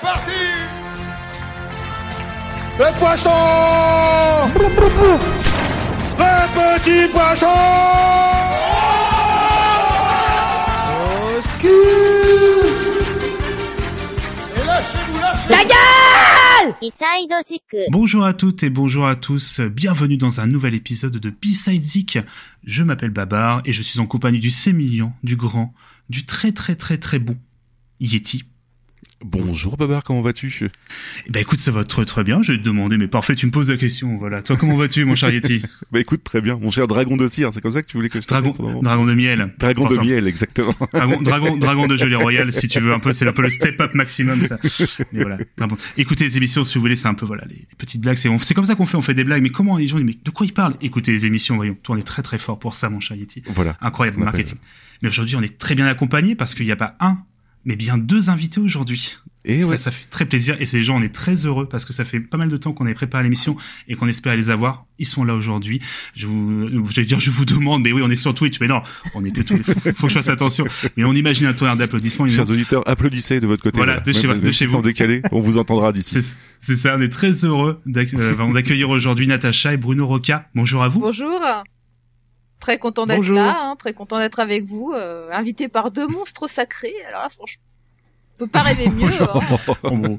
parti. Le poisson. Le petit poisson. Et lâchez-vous, lâchez-vous. Bonjour à toutes et bonjour à tous, bienvenue dans un nouvel épisode de B-Side Zik. Je m'appelle Babar et je suis en compagnie du sémillant, du grand, du très très très très bon Yeti. Bonjour Babar, comment vas-tu? Eh ben écoute, ça va très très bien, je vais te demander, mais parfait, tu me poses la question, voilà. Toi, comment vas-tu, mon cher Yeti? Bah écoute, très bien, mon cher dragon de cire, c'est comme ça que tu voulais que je Dragon, dragon de miel. Dragon de miel, exactement. Dragon, dragon, dragon de gelée royale, si tu veux un peu, c'est un peu le step up maximum, ça. Mais voilà. Écoutez les émissions, si vous voulez, c'est un peu, voilà, les, petites blagues, c'est, comme ça qu'on fait, on fait des blagues, mais comment les gens disent, mais de quoi ils parlent? Écoutez les émissions, voyons. Toi, on est très très fort pour ça, mon cher Yeti. Voilà. Incroyable marketing. Mais aujourd'hui, on est très bien accompagné parce qu'il n'y a pas un, mais bien deux invités aujourd'hui. Et Ça, ouais. ça fait très plaisir et ces gens, on est très heureux parce que ça fait pas mal de temps qu'on avait préparé l'émission et qu'on espérait les avoir. Ils sont là aujourd'hui. Je vous, j'allais dire, je vous demande, mais oui, on est sur Twitch, mais non, on est que tout. Faut, faut- faut que je fasse attention. Mais on imagine un tonnerre d'applaudissements. Chers auditeurs, applaudissez de votre côté. Voilà, de chez- Même de chez sans vous. décalé, on vous entendra d'ici. C'est, c'est ça, on est très heureux d'ac- euh, d'accueillir aujourd'hui Natacha et Bruno Roca. Bonjour à vous. Bonjour. Très content d'être là, hein, très content d'être avec vous, euh, invité par deux monstres sacrés. Alors là, franchement, on peut pas rêver mieux. hein. Oh.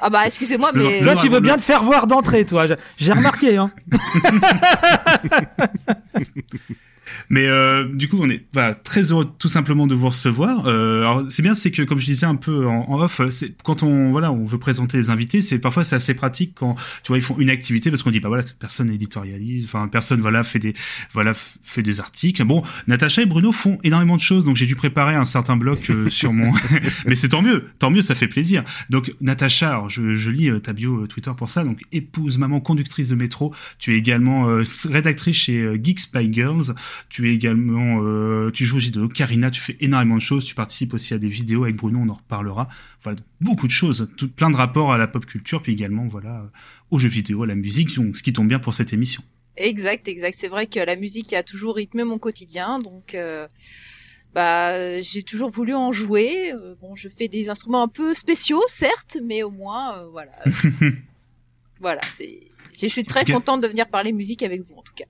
Ah bah excusez-moi, mais Toi, tu veux bien te faire voir d'entrée, toi. J'ai- J'ai remarqué, hein. Mais euh, du coup, on est voilà, très heureux tout simplement de vous recevoir. Euh, alors c'est bien, c'est que comme je disais un peu en, en off, c'est quand on voilà, on veut présenter les invités, c'est parfois c'est assez pratique quand tu vois ils font une activité parce qu'on dit bah voilà cette personne éditorialise, enfin personne voilà fait des voilà fait des articles. Bon, Natacha et Bruno font énormément de choses, donc j'ai dû préparer un certain bloc euh, sur mon. Mais c'est tant mieux, tant mieux, ça fait plaisir. Donc Natacha, alors je, je lis euh, ta bio euh, Twitter pour ça, donc épouse, maman, conductrice de métro. Tu es également euh, rédactrice chez Geeks by Girls. Tu es également, euh, tu joues au JDO. Karina, tu fais énormément de choses. Tu participes aussi à des vidéos avec Bruno, on en reparlera. Voilà, donc, beaucoup de choses, tout, plein de rapports à la pop culture, puis également voilà euh, aux jeux vidéo, à la musique, donc, ce qui tombe bien pour cette émission. exact, exact. C'est vrai que la musique a toujours rythmé mon quotidien, donc euh, bah j'ai toujours voulu en jouer. Euh, bon, je fais des instruments un peu spéciaux, certes, mais au moins, euh, voilà, voilà. C'est, je suis très contente de venir parler musique avec vous, en tout cas.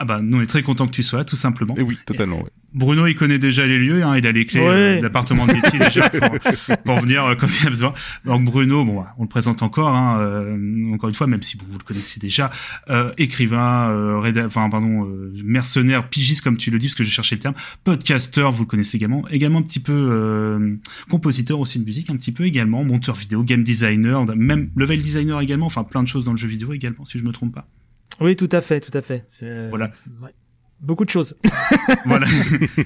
Ah bah, nous on est très content que tu sois là, tout simplement. Et oui, totalement. ouais. Bruno, il connaît déjà les lieux, hein, il a les clés Ouais. euh, de l'appartement de Betty déjà pour, pour venir euh, quand il a besoin. Donc Bruno, bon, on le présente encore, hein, euh, encore une fois, même si bon, vous le connaissez déjà, euh, écrivain, euh, réda- enfin pardon, euh, mercenaire, pigiste comme tu le dis, parce que je cherchais le terme, podcasteur, vous le connaissez également, également un petit peu euh, compositeur aussi de musique, un petit peu également, monteur vidéo, game designer, même level designer également, enfin plein de choses dans le jeu vidéo également, si je me trompe pas. Oui, tout à fait, tout à fait. Euh, Voilà. ouais. Beaucoup de choses. voilà.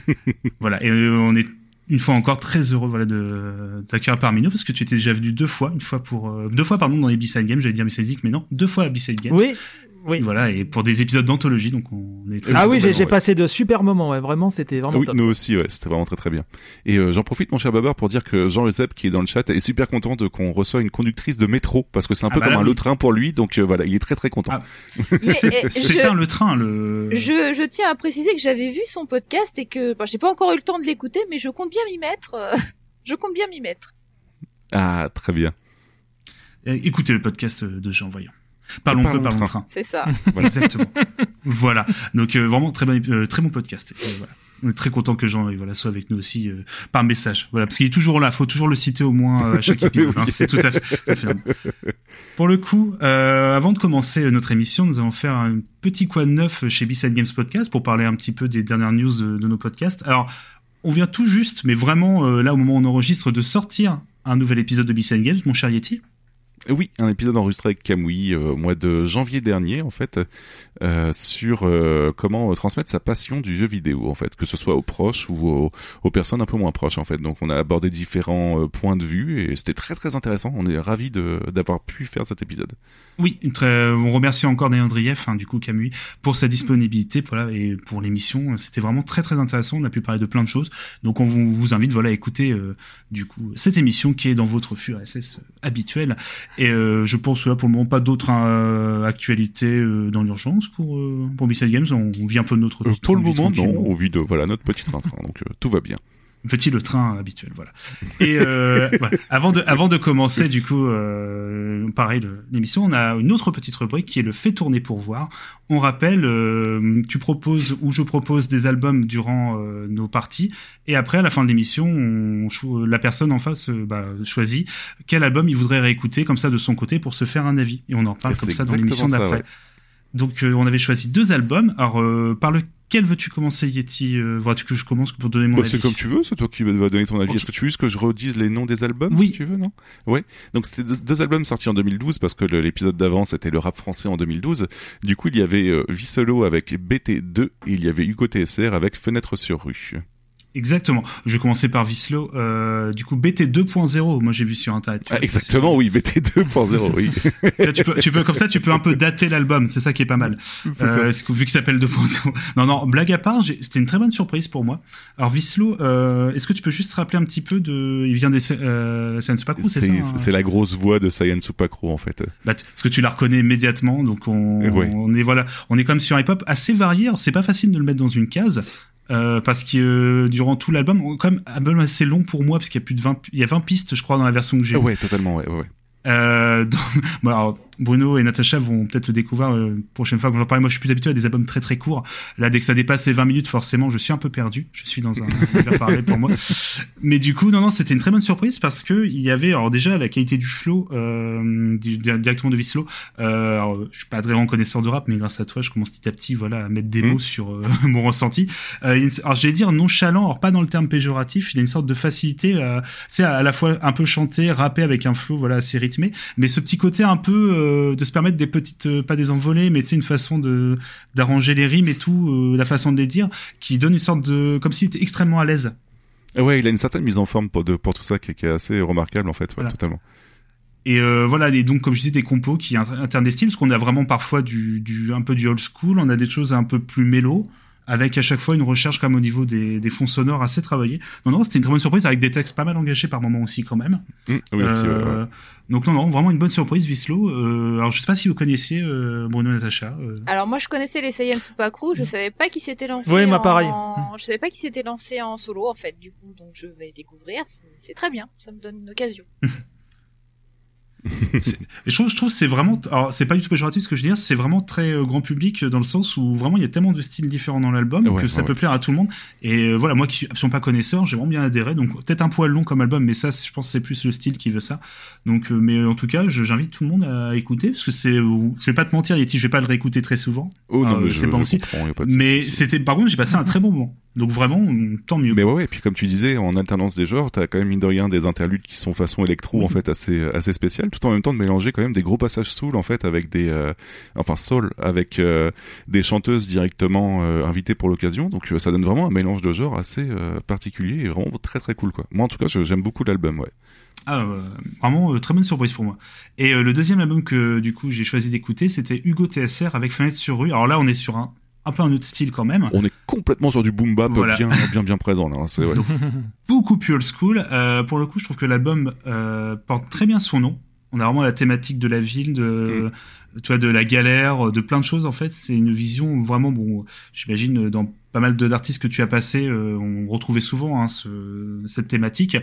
voilà. Et euh, on est une fois encore très heureux voilà de t'accueillir parmi nous parce que tu étais déjà venu deux fois, une fois pour euh, deux fois pardon dans les B-Side Games, j'allais dire B-Side mais non, deux fois à B-Side Games. Oui, oui. Voilà et pour des épisodes d'anthologie donc on est très Ah oui, j'ai passé de super moments. Ouais, vraiment, c'était vraiment Oui, top. nous aussi, ouais, c'était vraiment très très bien. Et euh, j'en profite, mon cher Babar, pour dire que Jean Euseb, qui est dans le chat, est super content de qu'on reçoit une conductrice de métro, parce que c'est un Ah peu bah comme là, un oui. le train pour lui, donc euh, voilà, il est très très content. Ah. C'est un le train le Je, je tiens à préciser que j'avais vu son podcast et que bon, j'ai pas encore eu le temps de l'écouter, mais je compte bien m'y mettre. euh, je compte bien m'y mettre. Ah, très bien. Euh, écoutez le podcast de Jean Voyant. Parlons Parlons peu, parlons train. train. C'est ça. Exactement. voilà. Donc euh, vraiment très bon, euh, très bon podcast. Et voilà. On est très content que Jean euh, voilà, soit avec nous aussi euh, par message. Voilà, parce qu'il est toujours là. Faut toujours le citer au moins euh, à chaque épisode. hein. C'est tout à fait. tout à fait normal. Pour le coup, euh, avant de commencer notre émission, nous allons faire un petit quoi de neuf chez B-Side Games Podcast pour parler un petit peu des dernières news de, de nos podcasts. Alors, on vient tout juste, mais vraiment euh, là au moment où on enregistre, de sortir un nouvel épisode de B-Side Games, mon cher Yeti. Oui, un épisode enregistré avec Camouille euh, au mois de janvier dernier, en fait, euh, sur euh, comment euh, transmettre sa passion du jeu vidéo, en fait, que ce soit aux proches ou aux, personnes un peu moins proches, en fait. Donc, on a abordé différents euh, points de vue et c'était très très intéressant. On est ravis de d'avoir pu faire cet épisode. Oui, une très, on remercie encore Daniel Andrieff, hein, du coup Camus, pour sa disponibilité, voilà, et pour l'émission. C'était vraiment très très intéressant. On a pu parler de plein de choses. Donc on vous, vous invite, voilà, à écouter euh, du coup cette émission qui est dans votre flux RSS habituel. Et euh, je pense là pour le moment pas d'autres euh, actualités euh, dans l'urgence pour euh, pour B-Side Games. On, on vit un peu de notre Euh, pour le moment, non, on vit de voilà notre petit train-train, donc euh, tout va bien. Petit le train habituel, voilà. Et euh, voilà. avant de avant de commencer du coup, euh, pareil l'émission, on a une autre petite rubrique qui est le fait tourner pour voir. On rappelle, euh, tu proposes ou je propose des albums durant euh, nos parties, et après à la fin de l'émission, on, cho- la personne en face euh, bah, choisit quel album il voudrait réécouter comme ça de son côté pour se faire un avis, et on en parle Et comme ça dans l'émission ça, d'après. ouais. Donc euh, on avait choisi deux albums. Alors euh, par lequel veux-tu commencer Yeti euh, Vois-tu que je commence pour donner mon Bah, avis c'est comme tu veux, c'est toi qui vas donner ton avis. Est-ce que tu veux juste que je redise les noms des albums Oui. si tu veux, non? Ouais. Donc c'était deux, deux albums sortis en 2012 parce que l'épisode d'avant c'était le rap français en 2012. Du coup, il y avait Vissolo avec BT2 et il y avait Hugo TSR avec Fenêtre sur rue. Exactement. Je vais commencer par Vislo. Euh, du coup, BT 2.0. Moi, j'ai vu sur internet. Ah, exactement, oui, BT2.0, oui. c'est- Là, tu peux, tu peux comme ça, tu peux un peu dater l'album. C'est ça qui est pas mal. C'est ça. Euh, parce que vu qu'il s'appelle 2.0. Non, non. Blague à part, j'ai- c'était une très bonne surprise pour moi. Alors Vislo, euh, est-ce que tu peux juste rappeler un petit peu de, il vient des euh, Science Crew, c'est ça C'est hein c'est la grosse voix de Saiyan Supakro en fait. Bah, parce que tu la reconnais immédiatement, donc on, on est voilà, on est comme sur un hip-hop assez varié. Alors, C'est pas facile de le mettre dans une case. Euh, parce que euh, durant tout l'album, quand même un album assez long pour moi parce qu'il y a plus de 20 il y a 20 pistes je crois dans la version que j'ai. Ah ouais, totalement, ouais, ouais. ouais. Euh, donc, bon, alors, Bruno et Natacha vont peut-être le découvrir euh, prochaine fois quand j'en parle. Moi, je suis plus habitué à des albums très très courts. Là, dès que ça dépasse les 20 minutes, forcément, je suis un peu perdu. Je suis dans un univers parallèle pour moi. Mais du coup, non, non, c'était une très bonne surprise parce que il y avait, alors déjà, la qualité du flow, euh, du, directement de Vislo. Euh, alors, je suis pas vraiment connaisseur de rap, mais grâce à toi, je commence petit à petit, voilà, à mettre des Mm. mots sur euh, mon ressenti. Euh, alors, je vais dire nonchalant, alors pas dans le terme péjoratif, il y a une sorte de facilité, à, tu sais, à la fois un peu chanter, rapper avec un flow, voilà, assez rythmé, mais ce petit côté un peu euh, de se permettre des petites, euh, pas des envolées, mais sais, une façon de d'arranger les rimes et tout, euh, la façon de les dire, qui donne une sorte de, comme s'il était extrêmement à l'aise. Ouais, il a une certaine mise en forme pour, de, pour tout ça qui, est- qui est assez remarquable en fait, ouais, Voilà. totalement. Et euh, voilà, et donc comme je disais, des compos qui inter- alternent des styles, parce qu'on a vraiment parfois du, du un peu du old school, on a des choses un peu plus mélo, avec à chaque fois une recherche comme au niveau des, des fonds sonores assez travaillés. Non, non, c'était une très bonne surprise, avec des textes pas mal engagés par moments aussi quand même. Oui, aussi, ouais, Euh, ouais. Donc non, non, vraiment une bonne surprise, Vislo. Euh, alors je sais pas si vous connaissiez euh, Bruno Natacha. euh. Alors moi je connaissais les Saiyan Supakru, je savais pas qui s'était lancé. Ouais, moi, en... pareil. Je savais pas qui s'était lancé en solo en fait. Du coup donc je vais découvrir. C'est très bien, ça me donne une occasion. Je trouve, je trouve que c'est vraiment, alors c'est pas du tout péjoratif ce que je veux dire, c'est vraiment très euh, grand public euh, dans le sens où vraiment il y a tellement de styles différents dans l'album Ouais, que ça ouais, peut plaire à tout le monde. Et euh, voilà, moi qui suis absolument pas connaisseur, j'ai vraiment bien adhéré. Donc peut-être un poil long comme album, mais ça, je pense c'est plus le style qui veut ça. Donc, mais en tout cas, j'invite tout le monde à écouter parce que c'est, je vais pas te mentir, Yeti, je vais pas le réécouter très souvent. Oh non, mais c'est pas aussi. Mais c'était, par contre, j'ai passé un très bon moment. Donc vraiment, tant mieux. Mais ouais, ouais, et puis comme tu disais, en alternance des genres, t'as quand même mine de rien des interludes qui sont façon électro en fait assez assez spéciales, tout en même temps de mélanger quand même des gros passages soul en fait avec des euh, enfin soul avec euh, des chanteuses directement euh, invitées pour l'occasion, donc ça donne vraiment un mélange de genres assez particulier et vraiment très très cool quoi. Moi en tout cas, j'aime beaucoup l'album, ouais. Ah, vraiment très bonne surprise pour moi. Et le deuxième album que du coup j'ai choisi d'écouter, c'était Hugo TSR avec Fenêtre sur rue. Alors là, on est sur un un peu un autre style quand même. On est complètement sur du boom bap Voilà. bien bien bien présent là, hein, c'est ouais. Donc, beaucoup plus old school. Euh, pour le coup, je trouve que l'album euh, porte très bien son nom. On a vraiment la thématique de la ville, de, tu vois, de la galère, de plein de choses. En fait, c'est une vision vraiment bon. J'imagine dans pas mal d'artistes que tu as passé, euh, on retrouvait souvent hein, ce, cette thématique.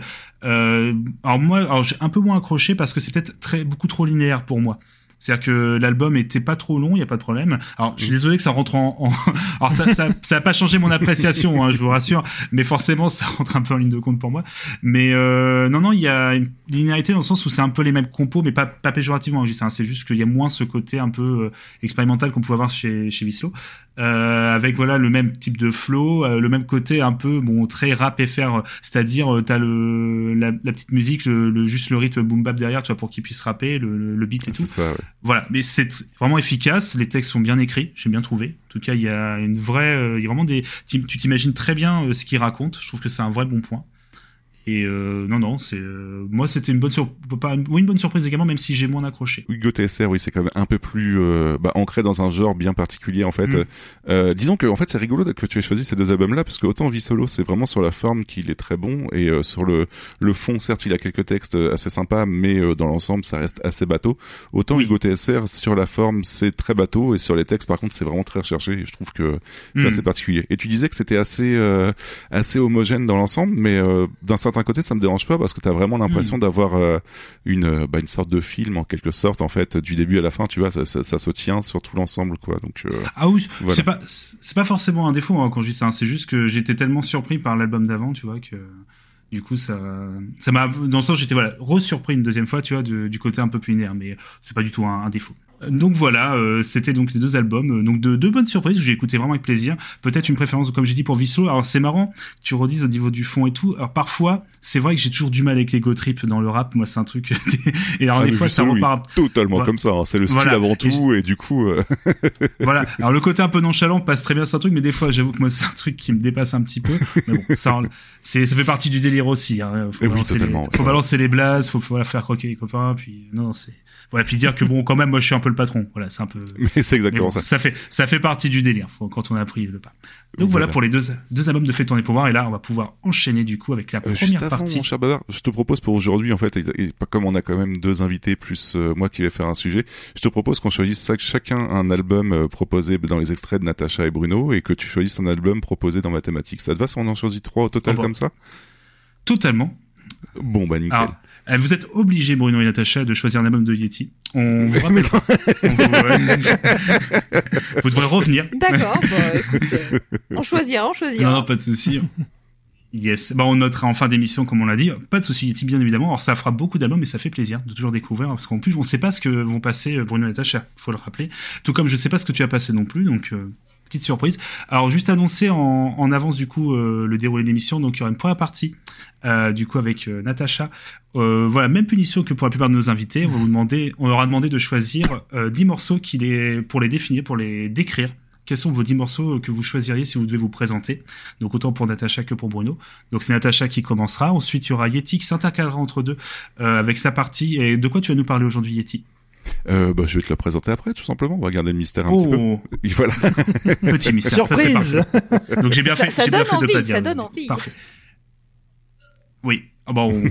Euh, alors moi, alors j'ai un peu moins accroché parce que c'est peut-être très beaucoup trop linéaire pour moi. C'est-à-dire que l'album était pas trop long, il y a pas de problème. Alors, je suis désolé que ça rentre en, en... alors ça, ça, ça a pas changé mon appréciation, hein, je vous rassure, mais forcément ça rentre un peu en ligne de compte pour moi. Mais euh, non, non, il y a une linéarité dans le sens où c'est un peu les mêmes compos, mais pas, pas péjorativement. ça, hein, C'est juste qu'il y a moins ce côté un peu euh, expérimental qu'on pouvait avoir chez chez Vislo, euh, avec voilà le même type de flow, euh, le même côté un peu bon très rap FR, c'est-à-dire euh, t'as le la, la petite musique, le, le- juste le rythme boom bap derrière, tu vois, pour qu'il puisse rapper, le, le- le beat et tout. Ça, ouais. Voilà, mais c'est vraiment efficace. Les textes sont bien écrits, j'ai bien trouvé. En tout cas, il y a une vraie, euh, il y a vraiment des, tu tu t'imagines très bien euh, ce qu'il raconte. Je trouve que c'est un vrai bon point. Et euh, non, non, c'est euh, moi c'était une bonne sur... pas une... Oui, une bonne surprise également, même si j'ai moins accroché. Hugo TSR, oui, c'est quand même un peu plus euh, bah, ancré dans un genre bien particulier en fait. Mm. Disons que en fait c'est rigolo que tu aies choisi ces deux albums-là parce que autant Vie Solo c'est vraiment sur la forme qu'il est très bon et sur le le fond certes il a quelques textes assez sympas mais dans l'ensemble ça reste assez bateau. Autant Oui. Hugo TSR sur la forme c'est très bateau et sur les textes par contre c'est vraiment très recherché et je trouve que c'est Mm. assez particulier. Et tu disais que c'était assez assez homogène dans l'ensemble mais d'un certain côté ça me dérange pas parce que t'as vraiment l'impression Mm. d'avoir euh, une euh, bah, une sorte de film en quelque sorte en fait du début à la fin tu vois ça, ça, ça se tient sur tout l'ensemble quoi donc euh, Ah oui, Voilà. c'est pas c'est pas forcément un défaut hein, quand je dis ça. hein. C'est juste que j'étais tellement surpris par l'album d'avant, tu vois, que du coup ça ça m'a dans le sens j'étais voilà re-surpris une deuxième fois, tu vois, du côté un peu plus linéaire, mais c'est pas du tout un, un défaut. Donc voilà, euh, c'était donc les deux albums, euh, donc de deux bonnes surprises que j'ai écouté vraiment avec plaisir. Peut-être une préférence, comme j'ai dit, pour Visslo. Alors c'est marrant, tu redises au niveau du fond et tout. Alors parfois, c'est vrai que j'ai toujours du mal avec l'ego trip dans le rap. Moi, c'est un truc. et alors Ah, des fois, ça oui. repart. totalement Voilà. comme ça hein. c'est le style Voilà. avant tout et, du coup euh, Voilà. Alors le côté un peu nonchalant passe très bien, c'est un truc, mais des fois, j'avoue que moi, c'est un truc qui me dépasse un petit peu. Mais bon, ça, c'est, ça fait partie du délire aussi. Hein. Faut, oui, balancer, les, faut balancer les blazes, faut, faut voilà, faire croquer les copains, puis non, c'est voilà, puis dire que bon, quand même, moi, je suis un peu le patron. Voilà, c'est un peu. mais c'est Mais exactement bon, ça ça fait ça fait partie du délire quand on a pris le pas. Donc Voilà. voilà, pour les deux deux albums de Fait tourner pour voir et là on va pouvoir enchaîner du coup avec la Euh, première juste avant, partie. mon cher Bavard, je te propose pour aujourd'hui, en fait, et, comme on a quand même deux invités plus euh, moi qui vais faire un sujet, je te propose qu'on choisisse chacun un album euh, proposé dans les extraits de Natacha et Bruno et que tu choisisses un album proposé dans Mathématiques. Ça te va si on en choisit trois au total Oh bah. comme ça? Totalement. Bon, bah nickel. Alors, euh, vous êtes obligés, Bruno et Natacha, de choisir un album de Yeti. On vous rappellera. On vous, euh, vous devrez revenir. D'accord, bah écoute, euh, on choisira, on choisira. Non, non, pas de souci. Yes. Bah, on notera en fin d'émission, comme on l'a dit. Pas de souci, Yeti, bien évidemment. Alors, ça fera beaucoup d'albums, mais ça fait plaisir de toujours découvrir. Parce qu'en plus, on sait pas ce que vont passer euh, Bruno et Natacha. Faut le rappeler. Tout comme je sais pas ce que tu as passé non plus. Donc, euh, petite surprise. Alors, juste annoncer en, avance, du coup, euh, le déroulé de l'émission. Donc, il y aura une première partie, euh, du coup, avec euh, Natacha. Voilà, même punition que pour la plupart de nos invités. On va vous demander, on leur a demandé de choisir euh, 10 morceaux pour les définir, pour les décrire. Quels sont vos 10 morceaux que vous choisiriez si vous devez vous présenter? Donc autant pour Natacha que pour Bruno. Donc c'est Natacha qui commencera. Ensuite, il y aura Yeti qui s'intercalera entre deux avec sa partie. Et de quoi tu vas nous parler aujourd'hui, Yeti? Euh, bah, je vais te le présenter après, tout simplement. On va garder le mystère un petit peu. Oh, Et voilà. petit mystère. Ça, c'est Surprise parfait. Donc j'ai bien Ça- fait. ça bien donne fait de envie, ça donne envie. Parfait. Oui. Ah bah, on,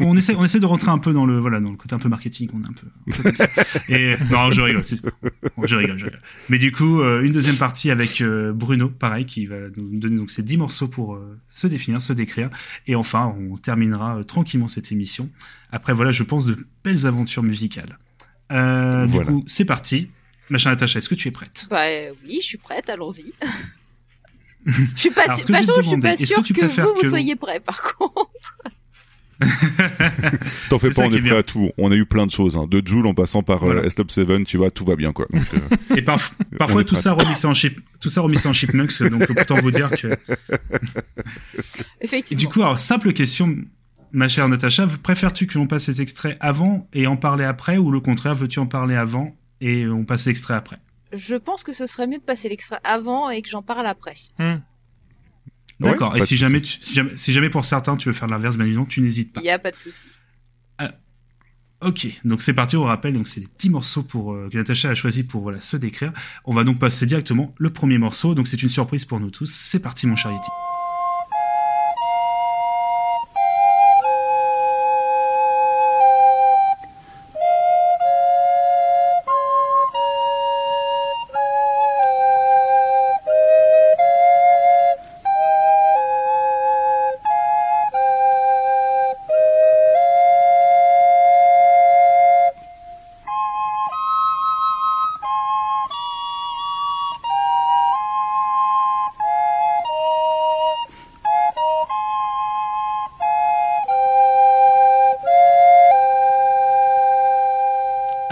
on essaie, on essaie de rentrer un peu dans le, voilà, dans le côté un peu marketing, on est un peu, un peu comme ça. Et, non, je rigole, c'est- je rigole, je rigole. Mais du coup, euh, une deuxième partie avec euh, Bruno, pareil, qui va nous donner donc ces 10 morceaux pour euh, se définir, se décrire. Et enfin, on terminera tranquillement cette émission. Après, voilà, je pense de belles aventures musicales. Euh, Voilà. Du coup, c'est parti. Ma chère Natacha, est-ce que tu es prête? Bah euh, oui, je suis prête, allons-y. Je suis pas, Alors, su- je suis pas que sûre que, vous, vous que- soyez prêts, par contre. T'en fais pas, on est est prêt à tout. On a eu plein de choses, hein. De Joule en passant par Voilà. euh, S-Top 7, tu vois, tout va bien, quoi. Donc, euh, Et parf- parfois, tout ça remixé en chip, tout ça remixé en chipmunks. Donc, autant vous dire que, Et Effectivement. du coup, alors, simple question, ma chère Natacha, préfères-tu que l'on passe ces extraits avant et en parler après, ou le contraire, veux-tu en parler avant et on passe l'extrait après? Je pense que ce serait mieux de passer l'extrait avant et que j'en parle après. Hmm. D'accord. et si jamais, tu- si jamais, si jamais pour certains tu veux faire l'inverse, bien évidemment, tu n'hésites pas. Il n'y a pas de souci. Ok, donc c'est parti, on rappelle, donc c'est les 10 morceaux pour, euh, que Natacha a choisi pour voilà, se décrire. On va donc passer directement le premier morceau, donc c'est une surprise pour nous tous. C'est parti, mon cher Yeti.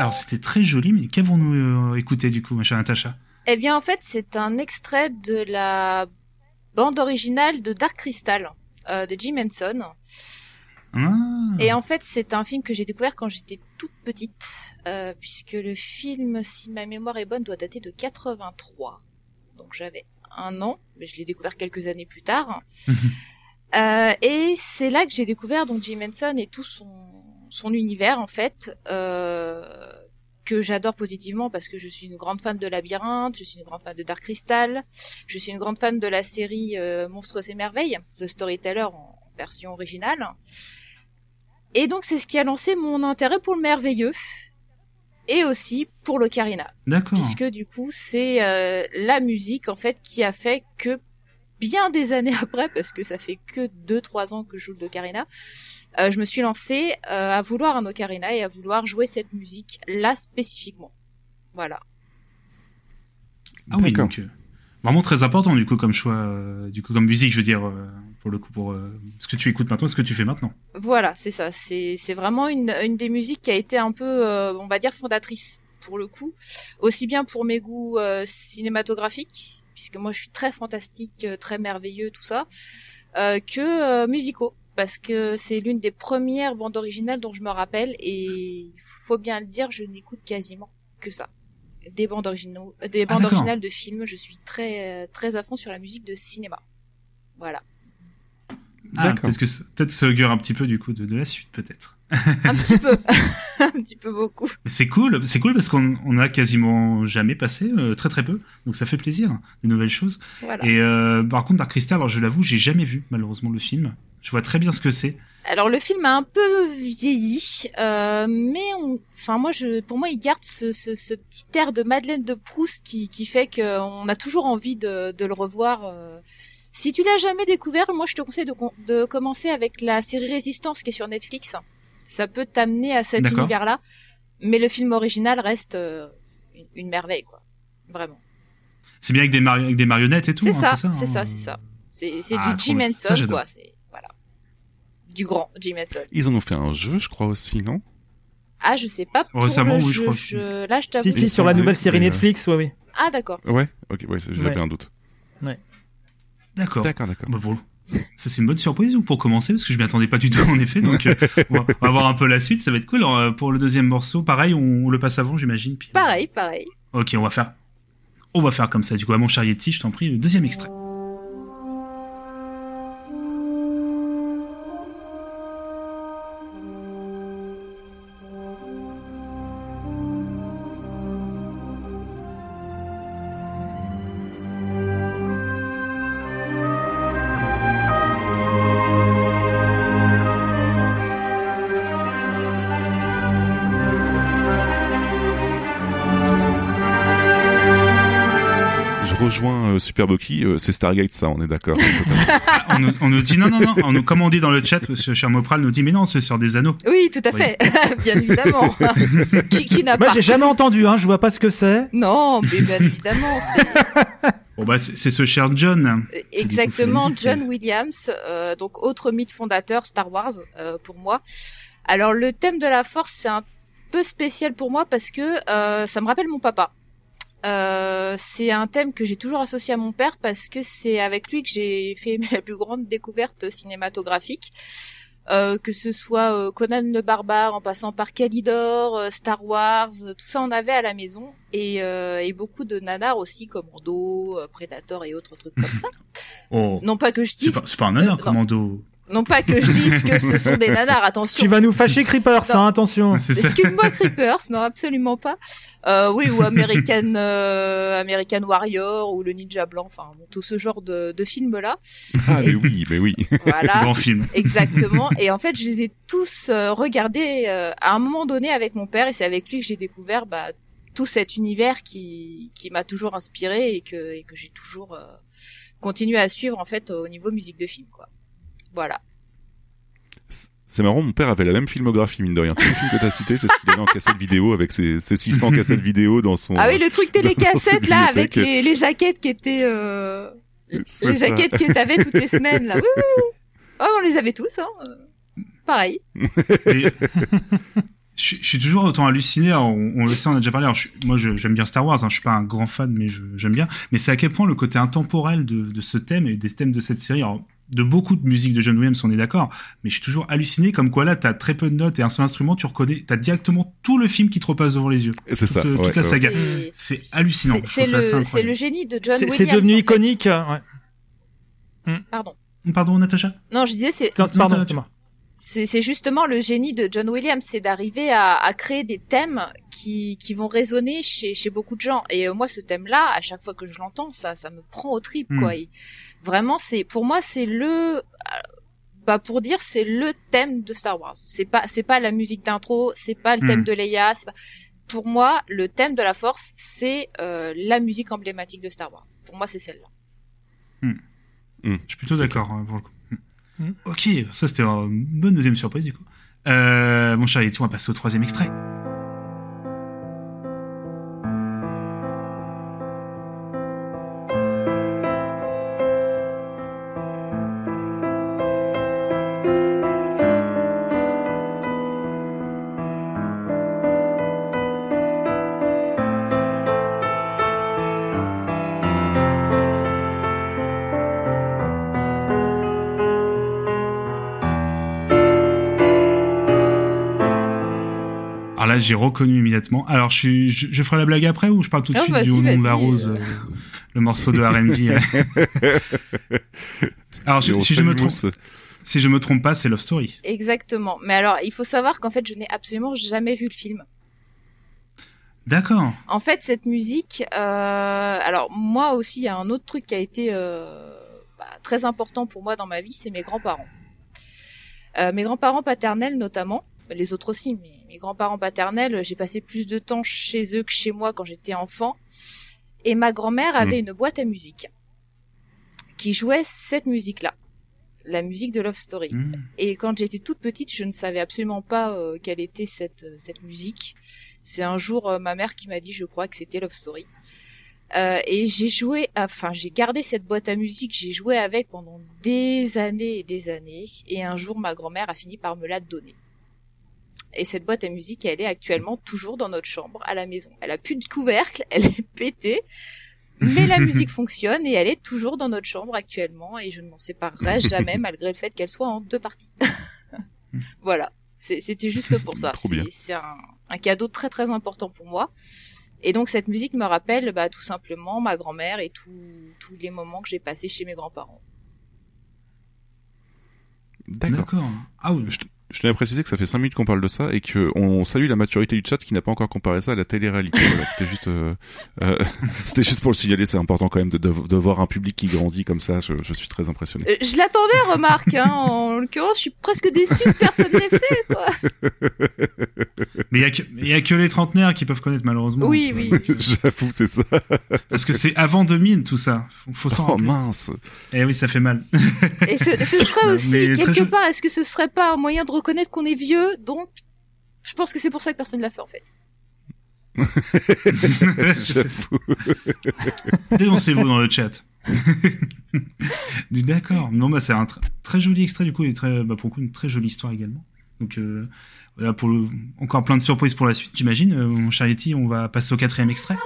Alors c'était très joli, mais qu'avons-nous euh, écouté du coup, ma chère Natacha? Eh bien, en fait, c'est un extrait de la bande originale de Dark Crystal euh, de Jim Henson. ah, Et en fait, c'est un film que j'ai découvert quand j'étais toute petite, euh, puisque le film, si ma mémoire est bonne, doit dater de 83. Donc j'avais un an, mais je l'ai découvert quelques années plus tard. Euh, et c'est là que j'ai découvert donc Jim Henson et tout son son univers en fait euh, que j'adore positivement parce que je suis une grande fan de Labyrinthe, je suis une grande fan de Dark Crystal, je suis une grande fan de la série euh, Monstres et Merveilles, The Storyteller en version originale. Et donc c'est ce qui a lancé mon intérêt pour le merveilleux et aussi pour l'ocarina, D'accord. puisque du coup c'est euh, la musique en fait qui a fait que bien des années après, parce que ça fait que 2-3 ans que je joue l'ocarina, euh, je me suis lancée euh, à vouloir un ocarina et à vouloir jouer cette musique là spécifiquement. Voilà. Ah oui, donc euh, vraiment très important du coup comme choix, euh, du coup comme musique, je veux dire euh, pour le coup pour euh, ce que tu écoutes maintenant, ce que tu fais maintenant. Voilà, c'est ça. C'est c'est vraiment une une des musiques qui a été un peu, euh, on va dire, fondatrice pour le coup, aussi bien pour mes goûts euh, cinématographiques, puisque moi je suis très fantastique, euh, très merveilleux, tout ça, euh, que euh, musicaux, parce que c'est l'une des premières bandes originales dont je me rappelle, et il faut bien le dire, je n'écoute quasiment que ça. Des bandes originaux, euh, des Ah, bandes originales de films, je suis très très à fond sur la musique de cinéma. Voilà. Ah, peut-être que ça- peut-être ça augure un petit peu du coup de, de la suite peut-être. Un petit peu, un petit peu beaucoup. C'est cool, c'est cool parce qu'on on a quasiment jamais passé, euh, très très peu, donc ça fait plaisir, de nouvelles choses. Voilà. Et euh, par contre Dark Crystal, alors je l'avoue, j'ai jamais vu malheureusement le film. Je vois très bien ce que c'est. Alors le film a un peu vieilli, euh, mais on... enfin moi je, pour moi il garde ce, ce, ce petit air de Madeleine de Proust qui, qui fait qu'on a toujours envie de, de le revoir. Si tu l'as jamais découvert, moi je te conseille de, commencer avec la série Résistance qui est sur Netflix. Ça peut t'amener à cet univers-là, mais le film original reste euh, une, une merveille quoi, vraiment. C'est bien avec des, mari- avec des marionnettes et tout. C'est hein, ça, c'est hein. ça, c'est ça. C'est c'est Ah, du Jim. Henson quoi, voilà, du grand Jim Henson. Ils en ont fait un jeu, je crois aussi, non? Ah, je sais pas. Pour Récemment, le oui, je crois. je- Là, je t'avoue. Si, si, sur la nouvelle série euh, Netflix, ouais, oui. Ah, d'accord. Ouais, ok, ouais, j'avais Ouais. un doute. D'accord. D'accord, d'accord. Bah, pour- Ça c'est une bonne surprise ou pour commencer parce que je m'y attendais pas du tout en effet donc euh, on, va, on va voir un peu la suite ça va être cool Alors, euh, pour le deuxième morceau pareil on, on le passe avant j'imagine puis Pareil, pareil. ok on va faire on va faire comme ça du coup à mon charietti je t'en prie le deuxième extrait Super Bucky, euh, c'est Stargate ça, on est d'accord. Ah, on, nous, on nous dit non non non on nous, comme on dit dans le chat parce que cher Mopral nous dit mais non c'est sur des anneaux Oui, tout à Oui. fait. Bien évidemment. qui qui n'a Moi, pas j'ai jamais entendu, hein, je vois pas ce que c'est. Non, mais bien évidemment. c'est- bon bah c'est ce cher John Exactement, musique, John Williams, euh, donc autre mythe fondateur Star Wars euh, pour moi. Alors le thème de la Force c'est un peu spécial pour moi parce que euh, ça me rappelle mon papa. Euh, c'est un thème que j'ai toujours associé à mon père parce que c'est avec lui que j'ai fait mes plus grandes découvertes cinématographiques. Euh, que ce soit euh, Conan le barbare en passant par Calidor, euh, Star Wars, euh, tout ça on avait à la maison et, euh, et beaucoup de nanars aussi, Commando, Predator et autres trucs comme ça. oh Non pas que je dise, pas, c'est pas un nanar commando non pas que je dise que ce sont des nanars, attention. Tu vas nous fâcher, Creepers, Non. hein, attention. c'est ça Excuse-moi Creepers, non absolument pas. Euh, oui ou American euh, American Warrior ou le Ninja Blanc, enfin bon, tout ce genre de, de films là. ah mais oui, mais oui. Voilà. grand film Exactement. Et en fait, je les ai tous euh, regardés euh, à un moment donné avec mon père, et c'est avec lui que j'ai découvert bah, tout cet univers qui, qui m'a toujours inspiré et que, et que j'ai toujours euh, continué à suivre en fait au niveau musique de film, quoi. Voilà. C'est marrant, mon père avait la même filmographie, mine de rien. Tous les films que t'as cités, c'est ce qu'il avait en cassette vidéo avec ses, ses 600 cassettes vidéo dans son... Ah oui, le truc télécassette là, avec les, les jaquettes qui étaient euh, les ça. jaquettes que t'avais toutes les semaines là. Oui, oui, oui. Oh, on les avait tous, hein. Pareil. Et je, je suis toujours autant halluciné. alors, on, on le sait, on a déjà parlé. alors, je- moi, j'aime bien Star Wars. Hein, je suis pas un grand fan, mais j'aime bien. Mais c'est à quel point le côté intemporel de, de ce thème et des thèmes de cette série. alors, de beaucoup de musique de John Williams, on est d'accord. Mais je suis toujours halluciné comme quoi là, t'as très peu de notes et un seul instrument, tu reconnais, t'as directement tout le film qui te repasse devant les yeux. C'est ça, Toute, ouais, toute la saga. C'est- hallucinant. C'est le, le génie de John C'est Williams. c'est devenu en fait. iconique. euh, ouais. Pardon. Pardon, Natacha? Non, je disais, c'est Pardon, c'est justement le génie de John Williams, c'est d'arriver à, à créer des thèmes qui, qui vont résonner chez, chez beaucoup de gens. Et euh, moi, ce thème-là, à chaque fois que je l'entends, ça, ça me prend au trip, Hmm. quoi. Et vraiment, c'est pour moi, c'est le, bah pour dire, c'est le thème de Star Wars. C'est pas, c'est pas la musique d'intro, c'est pas le thème Hmm. de Leia. c'est Pas... Pour moi, le thème de la Force, c'est euh, la musique emblématique de Star Wars. Pour moi, c'est celle-là. Je suis plutôt d'accord hein, pour le coup. Hmm. Ok, ça c'était une bonne deuxième surprise du coup. Euh, mon cher Yeti, on va passer au troisième extrait. Alors j'ai reconnu immédiatement. Alors, je, suis, je, je ferai la blague après ou je parle tout de Ah, suite du Au nom de la rose, euh. euh, le morceau de R&B. Alors, Et on si, je me trompe, mousse. si je me trompe pas, c'est Love Story. Exactement. Mais alors, il faut savoir qu'en fait, je n'ai absolument jamais vu le film. D'accord. En fait, cette musique, euh, alors moi aussi, il y a un autre truc qui a été euh, bah, très important pour moi dans ma vie, c'est mes grands-parents. Euh, mes grands-parents paternels notamment, les autres aussi, mais mes grands-parents paternels, j'ai passé plus de temps chez eux que chez moi quand j'étais enfant. Et ma grand-mère avait une boîte à musique qui jouait cette musique-là, la musique de Love Story. Hmm. Et quand j'étais toute petite, je ne savais absolument pas euh, quelle était cette, euh, cette musique. C'est un jour euh, ma mère qui m'a dit, je crois que c'était Love Story. Euh, et j'ai joué, enfin j'ai gardé cette boîte à musique, j'ai joué avec pendant des années et des années. Et un jour, ma grand-mère a fini par me la donner. Et cette boîte à musique, elle est actuellement toujours dans notre chambre à la maison. Elle a plus de couvercle, elle est pétée, mais la musique fonctionne et elle est toujours dans notre chambre actuellement et je ne m'en séparerai jamais malgré le fait qu'elle soit en deux parties. voilà, c'était juste pour ça. C'est un, un cadeau très très important pour moi. Et donc cette musique me rappelle bah, tout simplement ma grand-mère et tous les moments que j'ai passés chez mes grands-parents. D'accord. D'accord. Ah oui. Je, je tenais à préciser que ça fait 5 minutes qu'on parle de ça et que on salue la maturité du chat qui n'a pas encore comparé ça à la télé-réalité. Voilà, c'était juste, euh, euh, c'était juste pour le signaler. C'est important quand même de, de, de voir un public qui grandit comme ça. Je, je suis très impressionné. Euh, je l'attendais, remarque. Hein, en l'occurrence, je suis presque déçue que personne l'ait fait. Quoi. Mais il y a que- il y, a que les trentenaires qui peuvent connaître malheureusement. Oui, oui. J'avoue, c'est ça. Parce que c'est avant 2000 tout ça. Faut, faut s'en Oh rappeler. mince. Eh oui, ça fait mal. Et ce, ce serait aussi, quelque part, est-ce que ce serait pas un moyen de reconnaître qu'on est vieux Donc, je pense que c'est pour ça que personne l'a fait en fait. J'avoue. Dénoncez-vous dans le chat. D'accord. Non, bah c'est un tr- très joli extrait du coup et très, bah, pour le coup une très jolie histoire également. Donc euh, voilà pour le, encore plein de surprises pour la suite, j'imagine. Euh, mon cher Yeti, on va passer au quatrième extrait.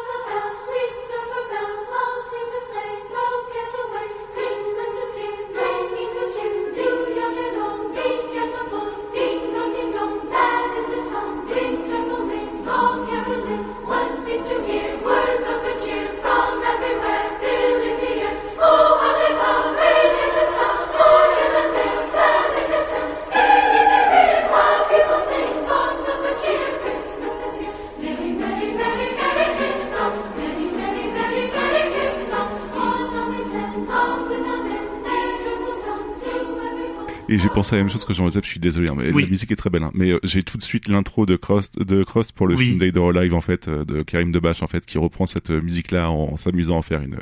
Pensé à la même chose que Jean-Joseph, je suis désolé, hein, mais Oui. la musique est très belle. hein. mais euh, j'ai tout de suite l'intro de Crost, de Crost pour le Oui. film Day or Alive, en fait, euh, de Karim Debache, en fait, qui reprend cette euh, musique-là en, s'amusant à faire une,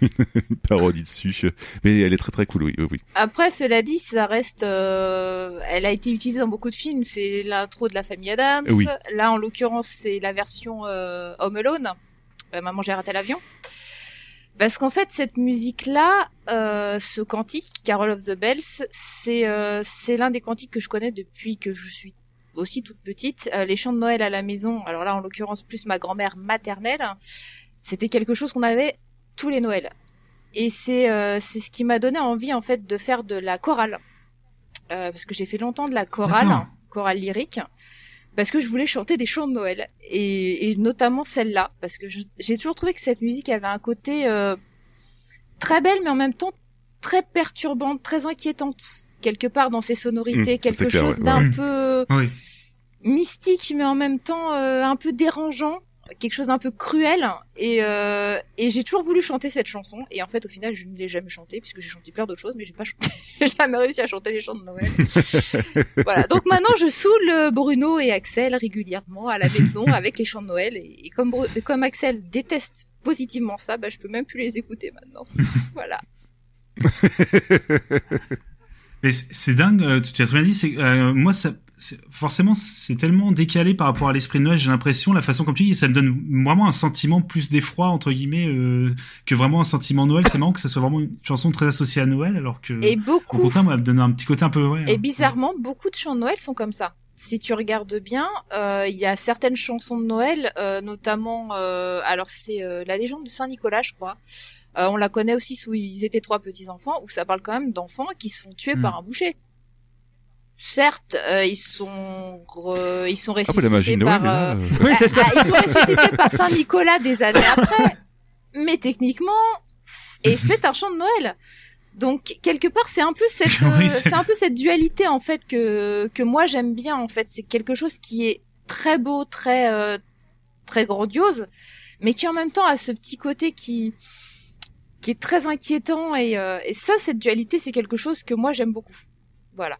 une parodie dessus. Mais elle est très très cool, oui, oui, oui. Après, cela dit, ça reste. euh, elle a été utilisée dans beaucoup de films. C'est l'intro de la famille Adams. Oui. Là, en l'occurrence, c'est la version euh, Home Alone. Euh, Maman, j'ai raté l'avion. Parce qu'en fait, cette musique-là, euh, ce cantique, Carol of the Bells, c'est euh, c'est l'un des cantiques que je connais depuis que je suis aussi toute petite. Euh, les chants de Noël à la maison, alors là, en l'occurrence, plus ma grand-mère maternelle, c'était quelque chose qu'on avait tous les Noëls. Et c'est euh, c'est ce qui m'a donné envie en fait de faire de la chorale, Euh, parce que j'ai fait longtemps de la chorale, chorale lyrique, parce que je voulais chanter des chants de Noël et, et notamment celle-là, parce que je- j'ai toujours trouvé que cette musique avait un côté euh, très belle, mais en même temps très perturbante, très inquiétante quelque part dans ses sonorités, Mmh, quelque clair, chose ouais, d'un ouais. peu Oui. mystique mais en même temps euh, un peu dérangeant, quelque chose d'un peu cruel et euh, et j'ai toujours voulu chanter cette chanson et en fait au final je ne l'ai jamais chantée puisque j'ai chanté plein d'autres choses mais j'ai pas chanté jamais réussi à chanter les chants de Noël. voilà. Donc maintenant je saoule euh, Bruno et Axel régulièrement à la maison avec les chants de Noël et, et comme Bru- comme Axel déteste positivement ça, bah je peux même plus les écouter maintenant. voilà. Mais c'est- dingue, euh, tu as très bien dit, c'est, euh, moi, ça, forcément, c'est tellement décalé par rapport à l'esprit de Noël, j'ai l'impression, la façon comme tu dis, ça me donne vraiment un sentiment plus d'effroi, entre guillemets, euh, que vraiment un sentiment Noël. C'est marrant que ça soit vraiment une chanson très associée à Noël, alors que, Et au beaucoup contraire, moi, elle me donne un petit côté un peu, ouais. Et bizarrement, beaucoup de chants de Noël sont comme ça. Si tu regardes bien, euh, il y a certaines chansons de Noël, euh, notamment, euh, alors c'est euh, la légende de Saint Nicolas, je crois. Euh, on la connaît aussi sous ils étaient trois petits enfants, où ça parle quand même d'enfants qui se font tuer Hmm. par un boucher. Certes, euh, ils sont re- ils sont Ah, ressuscités par euh, euh, Oui, c'est ça. ah, ils sont ressuscités par Saint Nicolas des années après. Mais techniquement, et c'est un chant de Noël. Donc quelque part, c'est un peu cette, Oui, euh, c'est- c'est un peu cette dualité en fait que que moi j'aime bien en fait. C'est quelque chose qui est très beau, très euh, très grandiose, mais qui en même temps a ce petit côté qui qui est très inquiétant et, euh, et ça, cette dualité, c'est quelque chose que moi j'aime beaucoup. Voilà.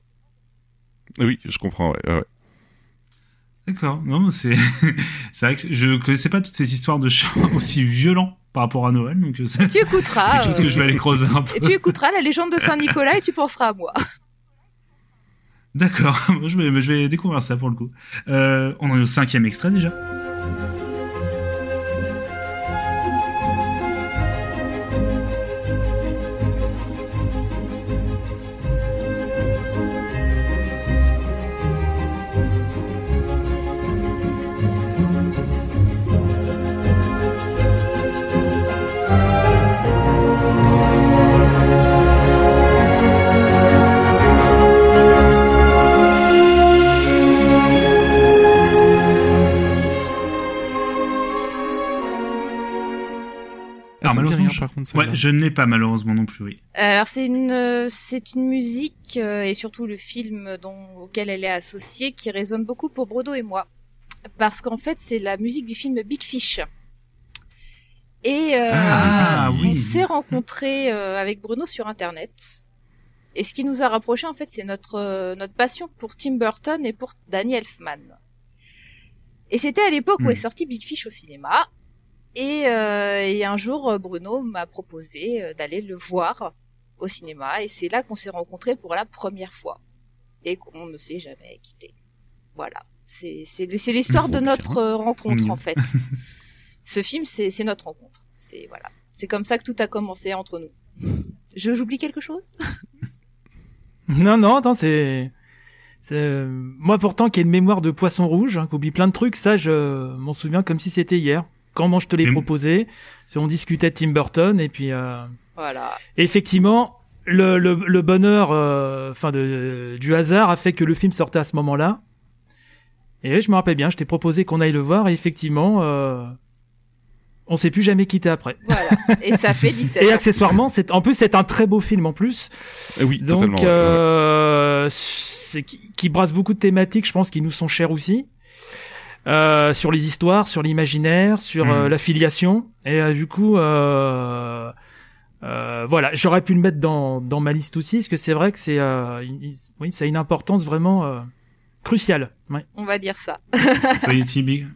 Oui, je comprends. Ouais, ouais, ouais. D'accord. Non, mais c'est, c'est vrai que je connaissais pas toutes ces histoires de chants aussi violents par rapport à Noël, donc euh, c'est Tu écouteras. quelque chose que euh, je vais aller creuser un peu. et tu écouteras la légende de Saint Nicolas et tu penseras à moi. D'accord, je vais, je vais découvrir ça pour le coup. Euh, on en est au cinquième extrait déjà. Je- ne l'ai pas malheureusement non plus, oui. Alors c'est une euh, c'est une musique euh, et surtout le film dont auquel elle est associée qui résonne beaucoup pour Bruno et moi parce qu'en fait c'est la musique du film Big Fish. Et euh, Ah, oui. on s'est rencontrés euh, avec Bruno sur internet. Et ce qui nous a rapprochés en fait c'est notre euh, notre passion pour Tim Burton et pour Danny Elfman. Et c'était à l'époque où Hmm. est sorti Big Fish au cinéma. Et, euh, et un jour, euh, Bruno m'a proposé euh, d'aller le voir au cinéma. Et c'est là qu'on s'est rencontrés pour la première fois. Et qu'on ne s'est jamais quitté. Voilà. C'est l'histoire de notre euh, rencontre, en fait. Ce film, c'est notre rencontre. C'est voilà. C'est comme ça que tout a commencé entre nous. Je j'oublie quelque chose? Non, non, attends, c'est. c'est, Moi, pourtant, qui ai une mémoire de poisson rouge, hein, qui oublie plein de trucs, ça, je m'en souviens comme si c'était hier. Comment je te l'ai Mais- proposé, c'est- on discutait de Tim Burton, et puis euh, Voilà. effectivement, le, le, le bonheur, euh, enfin, de, du hasard a fait que le film sortait à ce moment-là. Et je me rappelle bien, je t'ai proposé qu'on aille le voir, et effectivement, euh, on s'est plus jamais quitté après. Voilà. Et ça fait 17 Et accessoirement, c'est en plus c'est un très beau film en plus. Eh oui, Donc, totalement. ouais, ouais, ouais. euh, c'est qui, qui brasse beaucoup de thématiques, je pense, qui nous sont chères aussi. Euh, sur les histoires, sur l'imaginaire, sur euh, la filiation. Et euh, du coup, euh, euh, voilà, j'aurais pu le mettre dans, dans ma liste aussi, parce que c'est vrai que c'est, euh, oui, ça a une importance vraiment euh, cruciale. Ouais. On va dire ça. Toi, E.T. Big...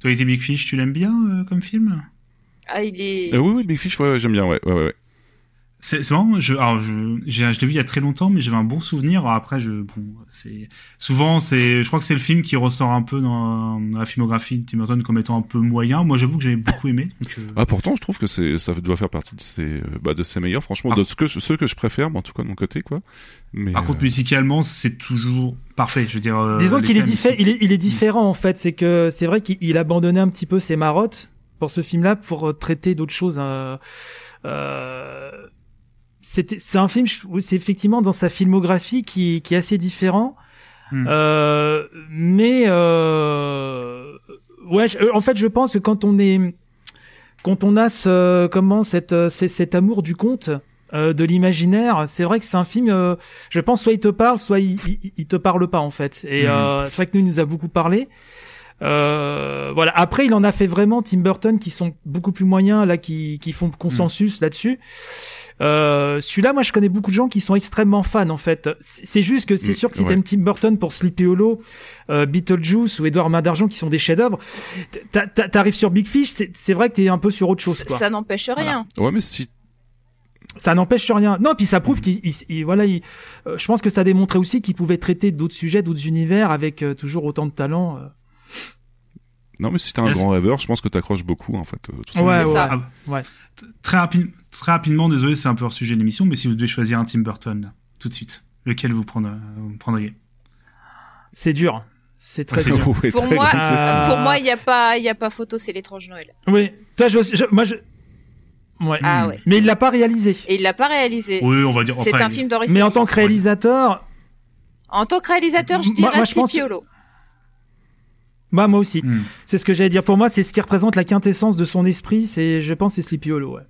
Toi, E.T. Big Fish, tu l'aimes bien euh, comme film? Ah, il est. Euh, oui, oui, Big Fish, ouais, ouais, j'aime bien, ouais, ouais, ouais. C'est c'est marrant, je, alors je, j'ai- je l'ai vu il y a très longtemps, mais j'avais un bon souvenir. Alors après, je, bon, c'est souvent, c'est, je crois que c'est le film qui ressort un peu dans, dans la filmographie de Tim Burton comme étant un peu moyen. Moi, j'avoue que j'avais beaucoup aimé. Donc, euh, Ah, pourtant, je trouve que c'est, ça doit faire partie de ses, euh, bah, de ses meilleurs, franchement, Ah. de ce que je, ceux que je préfère, mais en tout cas de mon côté, quoi. Mais, Par euh, contre, musicalement, c'est toujours parfait. Je veux dire. euh, Disons qu'il est, diffé- sont- il est, il est différent en fait. C'est que c'est vrai qu'il il abandonnait un petit peu ses marottes pour ce film-là pour euh, traiter d'autres choses. euh, euh, c'est un film, c'est effectivement dans sa filmographie qui, qui est assez différent. Hmm. Euh, mais euh, ouais, je- en fait, je pense que quand on est, quand on a ce, comment cette, euh, cet amour du conte, euh, de l'imaginaire. C'est vrai que c'est un film, euh, je pense, soit il te parle, soit il, il, il te parle pas en fait. Et euh, c'est vrai que nous, il nous a beaucoup parlé. Euh, voilà. Après, il en a fait vraiment Tim Burton qui sont beaucoup plus moyens là, qui, qui font consensus là-dessus. Euh, celui-là, moi, je connais beaucoup de gens qui sont extrêmement fans, en fait. C'est juste que c'est Mm, sûr que si ouais. t'aimes Tim Burton pour Sleepy Hollow, euh, Beetlejuice ou Edouard Main d'Argent, qui sont des chefs-d'œuvre, t'a- t'a- t'arrives sur Big Fish, c'est vrai que t'es un peu sur autre chose, quoi. Ça n'empêche rien. Ouais, mais si Ça n'empêche rien. Non, puis ça prouve qu'il, il- il- voilà, il- euh, je pense que ça démontrait aussi qu'il pouvait traiter d'autres sujets, d'autres univers avec euh, toujours autant de talent. euh. Non, mais si t'es un grand rêveur, je pense que t'accroches beaucoup, en fait. euh, tout ça. Ouais, ouais, ça. Ah, ouais. Très, rapide, très rapidement, désolé, c'est un peu hors sujet de l'émission, mais si vous devez choisir un Tim Burton, là, tout de suite, lequel vous, prendre, vous prendriez C'est dur. C'est très c'est dur. Pour très moi. Ah. pour moi, il y a pas, il y a pas photo, c'est l'étrange Noël. Oui. Toi, je, je- moi, je. Ouais. Ah ouais. Mais il l'a pas réalisé. Et il l'a pas réalisé. Oui, on va dire. C'est un film d'Henri Mais en tant que réalisateur, En tant que réalisateur, je Moi- dirais moi, je pense- Sleepy Hollow. Bah moi aussi. Hmm. C'est ce que j'allais dire. Pour moi, c'est ce qui représente la quintessence de son esprit. C'est, je pense, c'est Sleepy Hollow. Ouais.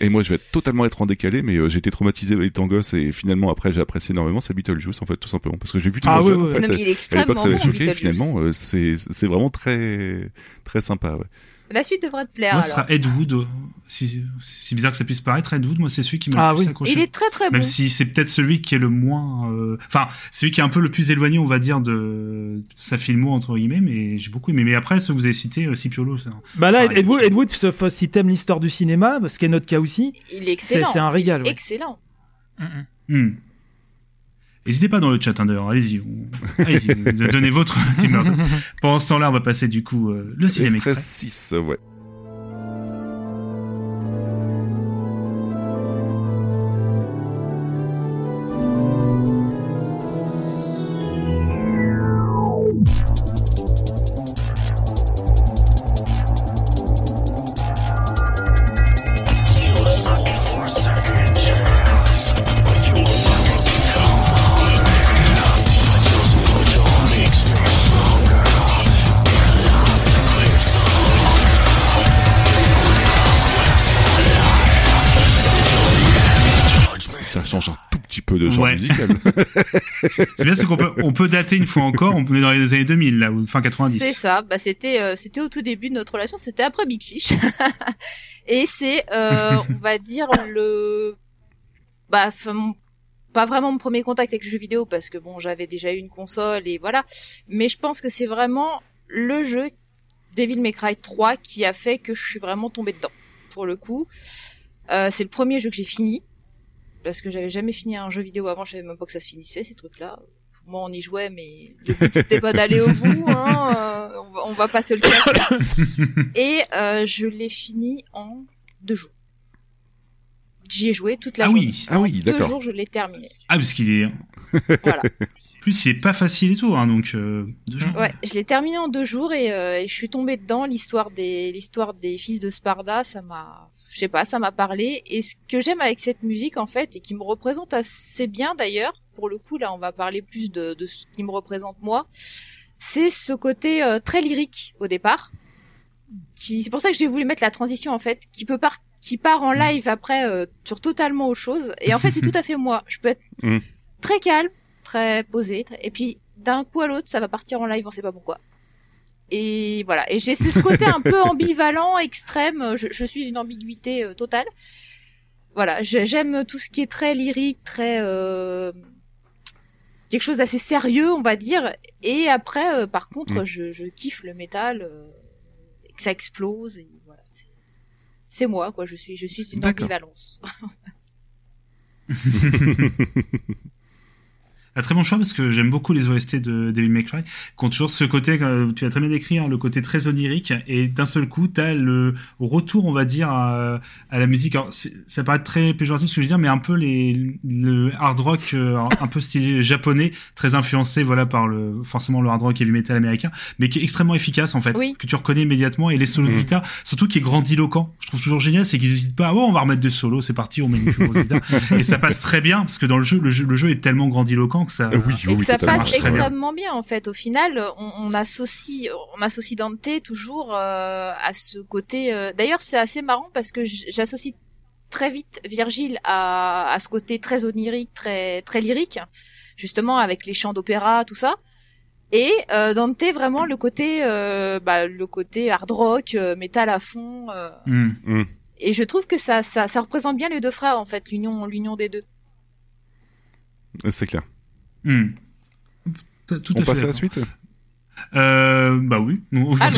Et moi, je vais totalement être en décalé, mais euh, j'ai été traumatisé étant gosse et finalement après j'ai apprécié énormément. C'est Beetlejuice en fait, tout simplement, parce que j'ai vu tout Ah le oui, jeune, oui, en oui. fait, Non, mais il est extrêmement bon, choqué. Finalement, euh, c'est c'est vraiment très très sympa. Ouais. La suite devrait te plaire Moi, ce alors. sera Ed Wood. euh, Si, si bizarre que ça puisse paraître, Ed Wood, moi, c'est celui qui m'a Ah le plus oui. accroché. Il est très très bon. Même si c'est peut-être celui qui est le moins, euh, enfin, celui qui est un peu le plus éloigné, on va dire, de, sa filmo entre guillemets, mais j'ai beaucoup aimé. Mais après, ceux que vous avez cités, euh, Scipiolo, c'est un- Bah là, Ed Wood, Ed Wood, sauf si t'aimes l'histoire du cinéma, ce qui est notre cas aussi. Il est excellent. c'est un régal, Il est ouais. Excellent. Hmm. N'hésitez pas dans le chat, hein, d'ailleurs, allez-y, vous- allez-y, vous- donnez votre Tim Burton. Pendant ce temps-là, on va passer du coup euh, le cinéma Extrait extrait. 6, ouais. C'est bien, c'est qu'on peut, on peut dater une fois encore, on est dans les années 2000, là, ou fin 90. C'est ça. Bah c'était euh, c'était au tout début de notre relation. C'était après Big Fish. Et c'est euh, on va dire le bah mon- pas vraiment mon premier contact avec le jeu vidéo parce que bon j'avais déjà eu une console et voilà. Mais je pense que c'est vraiment le jeu Devil May Cry 3 qui a fait que je suis vraiment tombée dedans. Pour le coup, Euh, c'est le premier jeu que j'ai fini parce que j'avais jamais fini un jeu vidéo avant. Je savais même pas que ça se finissait ces trucs-là. Pour moi, on y jouait, mais le but c'était pas d'aller au bout. Hein, euh, on, va, on va pas se le cacher. Et euh, je l'ai fini en deux jours. J'y ai joué toute la Ah journée. oui. Ah oui, En deux d'accord. jours, je l'ai terminé. Ah, parce qu'il est, Voilà. plus, il est pas facile et tout, hein, donc, euh, deux jours. Ouais, je l'ai terminé en deux jours et, euh, et je suis tombée dedans. L'histoire des l'histoire des fils de Sparda, ça m'a, je sais pas, ça m'a parlé. Et ce que j'aime avec cette musique en fait et qui me représente assez bien d'ailleurs, pour le coup là, on va parler plus de, de ce qui me représente moi. C'est ce côté euh, très lyrique au départ. Qui, c'est pour ça que j'ai voulu mettre la transition en fait, qui peut par qui part en live après euh, sur totalement autre chose. Et en fait, c'est tout à fait moi. Je peux être Mm. très calme, très posé, très- et puis d'un coup à l'autre, ça va partir en live, on sait pas pourquoi. Et voilà. Et j'ai ce côté un peu ambivalent, extrême. Je, je suis une ambiguïté euh, totale. Voilà. J'aime tout ce qui est très lyrique, très euh, quelque chose d'assez sérieux, on va dire. Et après, euh, par contre, Mm. je, je kiffe le métal, euh, et que ça explose. Et voilà. c'est- moi, quoi. Je suis, je suis une ambivalence. Un très bon choix parce que j'aime beaucoup les OST de May Cry, qui ont toujours ce côté, euh, tu as très bien décrit, hein, le côté très onirique, et d'un seul coup, tu as le retour, on va dire, à, à la musique. Alors, ça paraît très péjoratif ce que je veux dire, mais un peu les, le hard rock, euh, un peu stylé japonais, très influencé, voilà, par le, forcément le hard rock et heavy metal américain, mais qui est extrêmement efficace, en fait, Oui. que tu reconnais immédiatement, et les solos de Mhm. guitare, surtout qui est grandiloquent. Je trouve toujours génial, c'est qu'ils hésitent pas, oh, on va remettre des solos, c'est parti, on met une grosse guitare. et ça passe très bien, parce que dans le jeu, le jeu, le jeu est tellement grandiloquent que ça, Euh, oui, et oui, que ça totalement. passe bien. extrêmement bien. en fait. Au final, on, on associe, on associe Dante toujours euh, à ce côté. euh, D'ailleurs, c'est assez marrant parce que j'associe très vite Virgile à, à ce côté très onirique, très très lyrique, justement avec les chants d'opéra, tout ça. Et euh, Dante vraiment le côté euh, bah, le côté hard rock, euh, métal à fond. euh. Hmm. Et je trouve que ça, ça ça représente bien les deux frères en fait, l'union l'union des deux. C'est clair. Hmm. Tout tout On à passe fait à la suite Euh, bah oui.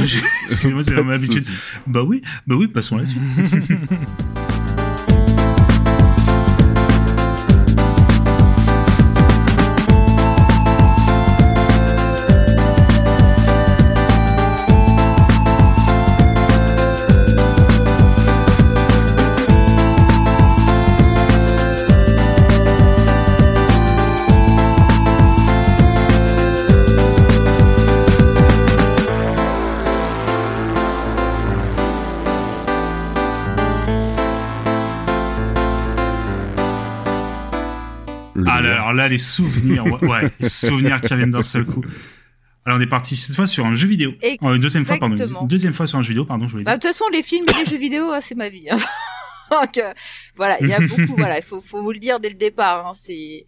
J'ai- Excusez-moi, c'est mon habitude. Bah oui, bah oui, passons à la suite. alors là, les souvenirs, ouais, les souvenirs qui reviennent d'un seul coup. Alors, on est parti cette fois sur un jeu vidéo. Une deuxième fois, pardon. Une deuxième fois sur un jeu vidéo, pardon, je voulais Bah, dire. de toute façon, les films et les jeux vidéo, ah, c'est ma vie. hein. Donc euh, voilà, il y a beaucoup. voilà, il faut, faut vous le dire dès le départ. Hein, c'est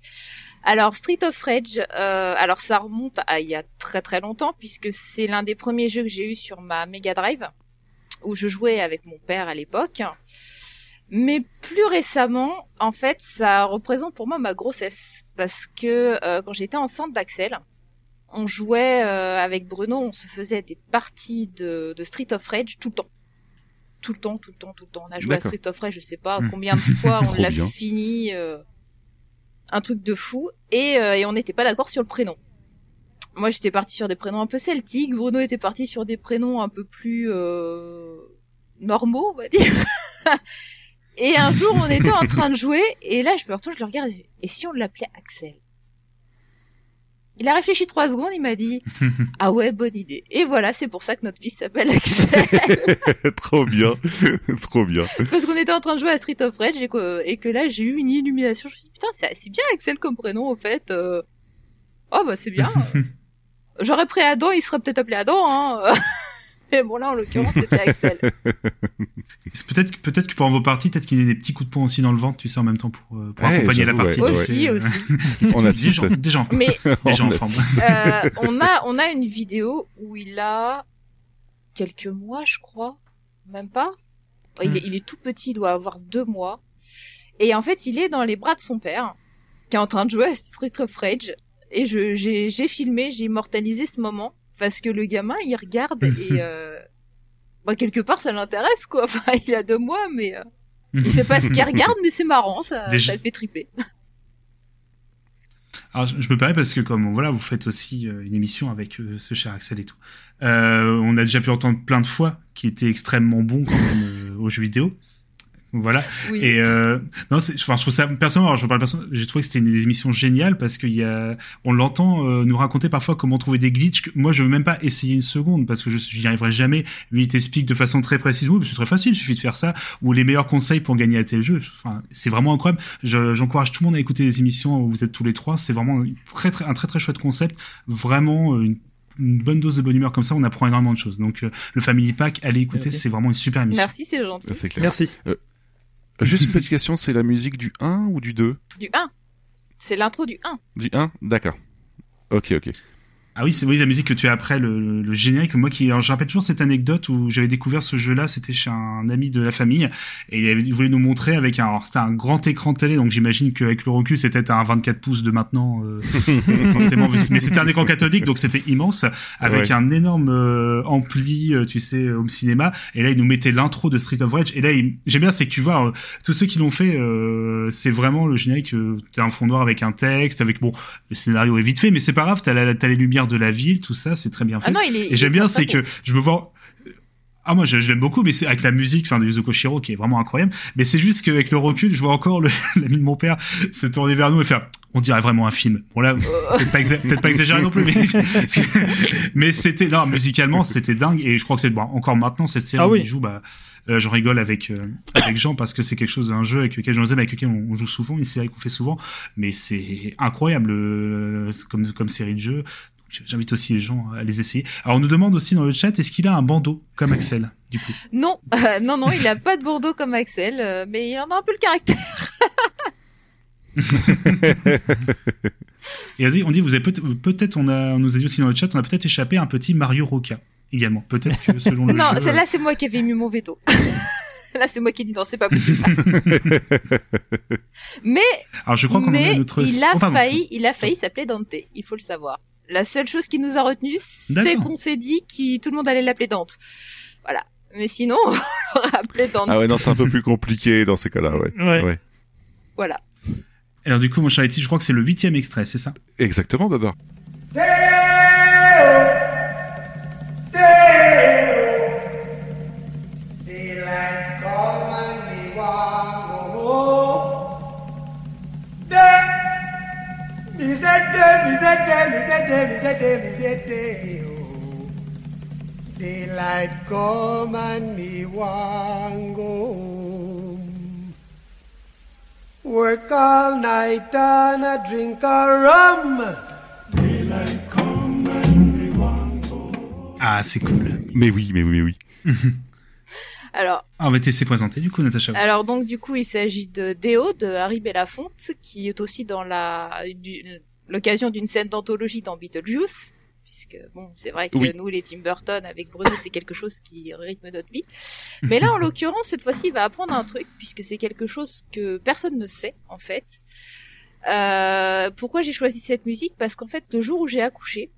alors Street of Rage. Euh, alors ça remonte à il y a très très longtemps puisque c'est l'un des premiers jeux que j'ai eu sur ma Mega Drive où je jouais avec mon père à l'époque. Mais plus récemment, en fait, ça représente pour moi ma grossesse parce que euh, quand j'étais enceinte d'Axel, on jouait euh, avec Bruno, on se faisait des parties de, de Street of Rage tout le temps. Tout le temps, tout le temps, tout le temps. On a joué à. Street of Rage, je sais pas Hmm. combien de fois on l'a fini. euh, un truc de fou. Et, euh, et on n'était pas d'accord sur le prénom. Moi, j'étais partie sur des prénoms un peu celtiques. Bruno était parti sur des prénoms un peu plus euh, normaux, on va dire. et un jour, on était en train de jouer, et là, je me retourne, je le regarde, et si on l'appelait Axel Il a réfléchi trois secondes, il m'a dit Ah ouais, bonne idée. Et voilà, c'est pour ça que notre fils s'appelle Axel. Trop bien. Trop bien. Parce qu'on était en train de jouer à Street of Rage et que, et que là, j'ai eu une illumination. Je me suis dit, putain, c'est c'est bien Axel comme prénom, au fait. euh. Oh, bah, c'est bien. J'aurais pris Adam, il serait peut-être appelé Adam, hein. Mais bon, là, en l'occurrence, c'était Axel. C'est Peut-être que, peut-être que pendant vos parties, peut-être qu'il y ait des petits coups de poing aussi dans le ventre, tu sais, en même temps pour, euh, pour Ouais, accompagner la partie. ouais. Aussi, aussi. On Des assiste. gens, des gens, Mais des gens, assiste. euh, on a on a une vidéo où il a quelques mois, je crois, même pas. Il, Hmm. est, il est tout petit, il doit avoir deux mois. Et en fait, il est dans les bras de son père, qui est en train de jouer à Street of Rage. Et je j'ai j'ai filmé, j'ai immortalisé ce moment parce que le gamin, il regarde et euh, bah, quelque part, ça l'intéresse quoi. Enfin, il a deux mois, mais euh, il sait pas ce qu'il regarde, mais c'est marrant, ça, Déjà- ça le fait triper. Alors, je je me permets parce que comme voilà, vous faites aussi euh, une émission avec euh, ce cher Axel et tout. Euh, on a déjà pu entendre plein de fois qu'il était extrêmement bon quand même euh, aux jeux vidéo. Voilà. Oui. Et euh, non, c'est- enfin, je trouve ça personnellement. Alors, je parle personne. J'ai trouvé que c'était une émission géniale parce qu'il y a, on l'entend euh, nous raconter parfois comment trouver des glitches. Que moi, je veux même pas essayer une seconde parce que je j'y arriverai jamais. Lui, il t'explique de façon très précise. Oui, mais c'est très facile. Il suffit de faire ça. Ou les meilleurs conseils pour gagner à tel jeu. Enfin, c'est vraiment incroyable. Je- J'encourage tout le monde à écouter les émissions où vous êtes tous les trois. C'est vraiment une très, très, un très très chouette concept. Vraiment euh, une, une bonne dose de bonne humeur comme ça. On apprend énormément de choses. Donc euh, le Family Pack, allez écouter. C'est vraiment une super émission. Merci, c'est gentil. C'est clair. Merci. Juste une petite question, c'est la musique du 1 ou du 2 Du 1. C'est l'intro du 1. Du 1 D'accord. Ok, ok. Ah oui, c'est oui, la musique que tu as après le, le générique. Moi qui, alors, je rappelle toujours cette anecdote où j'avais découvert ce jeu-là, c'était chez un ami de la famille et il, avait, il voulait nous montrer avec un, alors c'était un grand écran de télé, donc j'imagine qu'avec le recul c'était un 24 pouces de maintenant, euh, forcément, mais c'était un écran cathodique, donc c'était immense avec Ouais. un énorme euh, ampli, euh, tu sais, home cinéma. Et là, il nous mettait l'intro de Street of Rage. Et là, il- j'aime bien, c'est que tu vois, euh, tous ceux qui l'ont fait, euh, c'est vraiment le générique. Euh, t'as un fond noir avec un texte, avec bon, le scénario est vite fait, mais c'est pas grave. T'as la- t'as les lumières de la ville, tout ça, c'est très bien fait. Ah non, il est. il et j'aime bien, c'est que je me vois. Ah moi je, je l'aime beaucoup mais c'est avec la musique enfin de Yuzo Koshiro qui est vraiment incroyable mais c'est juste qu'avec le recul je vois encore le- l'ami de mon père se tourner vers nous et faire on dirait vraiment un film bon là peut-être pas, exa- peut-être pas exagéré non plus mais c'était non musicalement c'était dingue et je crois que c'est bon, encore maintenant cette série Ah oui. où il joue bah euh, je rigole avec euh, avec Jean parce que c'est quelque chose un jeu avec lequel j'en aime avec lequel on, on joue souvent une série qu'on fait souvent mais c'est incroyable euh, comme comme série de jeux Donc, J'invite aussi les gens à les essayer. Alors on nous demande aussi dans le chat est-ce qu'il a un bandeau comme Axel du coup? Non, euh, non, non, il a pas de Bordeaux comme Axel, euh, mais il en a un peu le caractère. Et on dit, on dit vous avez peut-être, peut-être, on a, on nous a dit aussi dans le chat, on a peut-être échappé à un petit Mario Roca également. Peut-être que selon le non, jeu, celle-là, c'est moi qui avais mis mon veto. Là, c'est moi qui ai dit non, c'est pas possible. mais Alors je crois mais a notre. il a Oh, failli, il a failli s'appeler Dante. Il faut le savoir. La seule chose qui nous a retenu, c'est qu'on s'est dit que tout le monde allait l'appeler Dante. Voilà. Mais sinon, on l'aurait appelé Dante. Ah ouais, non, c'est un peu plus compliqué dans ces cas-là, ouais. Ouais. Voilà. Alors du coup, mon cher Eti, je crois que c'est le huitième extrait, c'est ça? Exactement, Babar. Say day, me say day. Oh. Daylight come and me want go home. Work all night and a drink a rum. Ah, c'est cool. Mais oui, mais oui, mais oui. Alors, Ah, on va te laisser présenter du coup, Natacha. alors donc du coup, il s'agit de Déo de Harry Belafonte, qui est aussi dans la du- l'occasion d'une scène d'anthologie dans Beetlejuice. Puisque bon, c'est vrai que Oui. nous, les Tim Burton, avec Bruno, c'est quelque chose qui rythme notre vie. Mais là, en l'occurrence, cette fois-ci, il va apprendre un truc, puisque c'est quelque chose que personne ne sait, en fait. Euh, pourquoi j'ai choisi cette musique? Parce qu'en fait, le jour où j'ai accouché,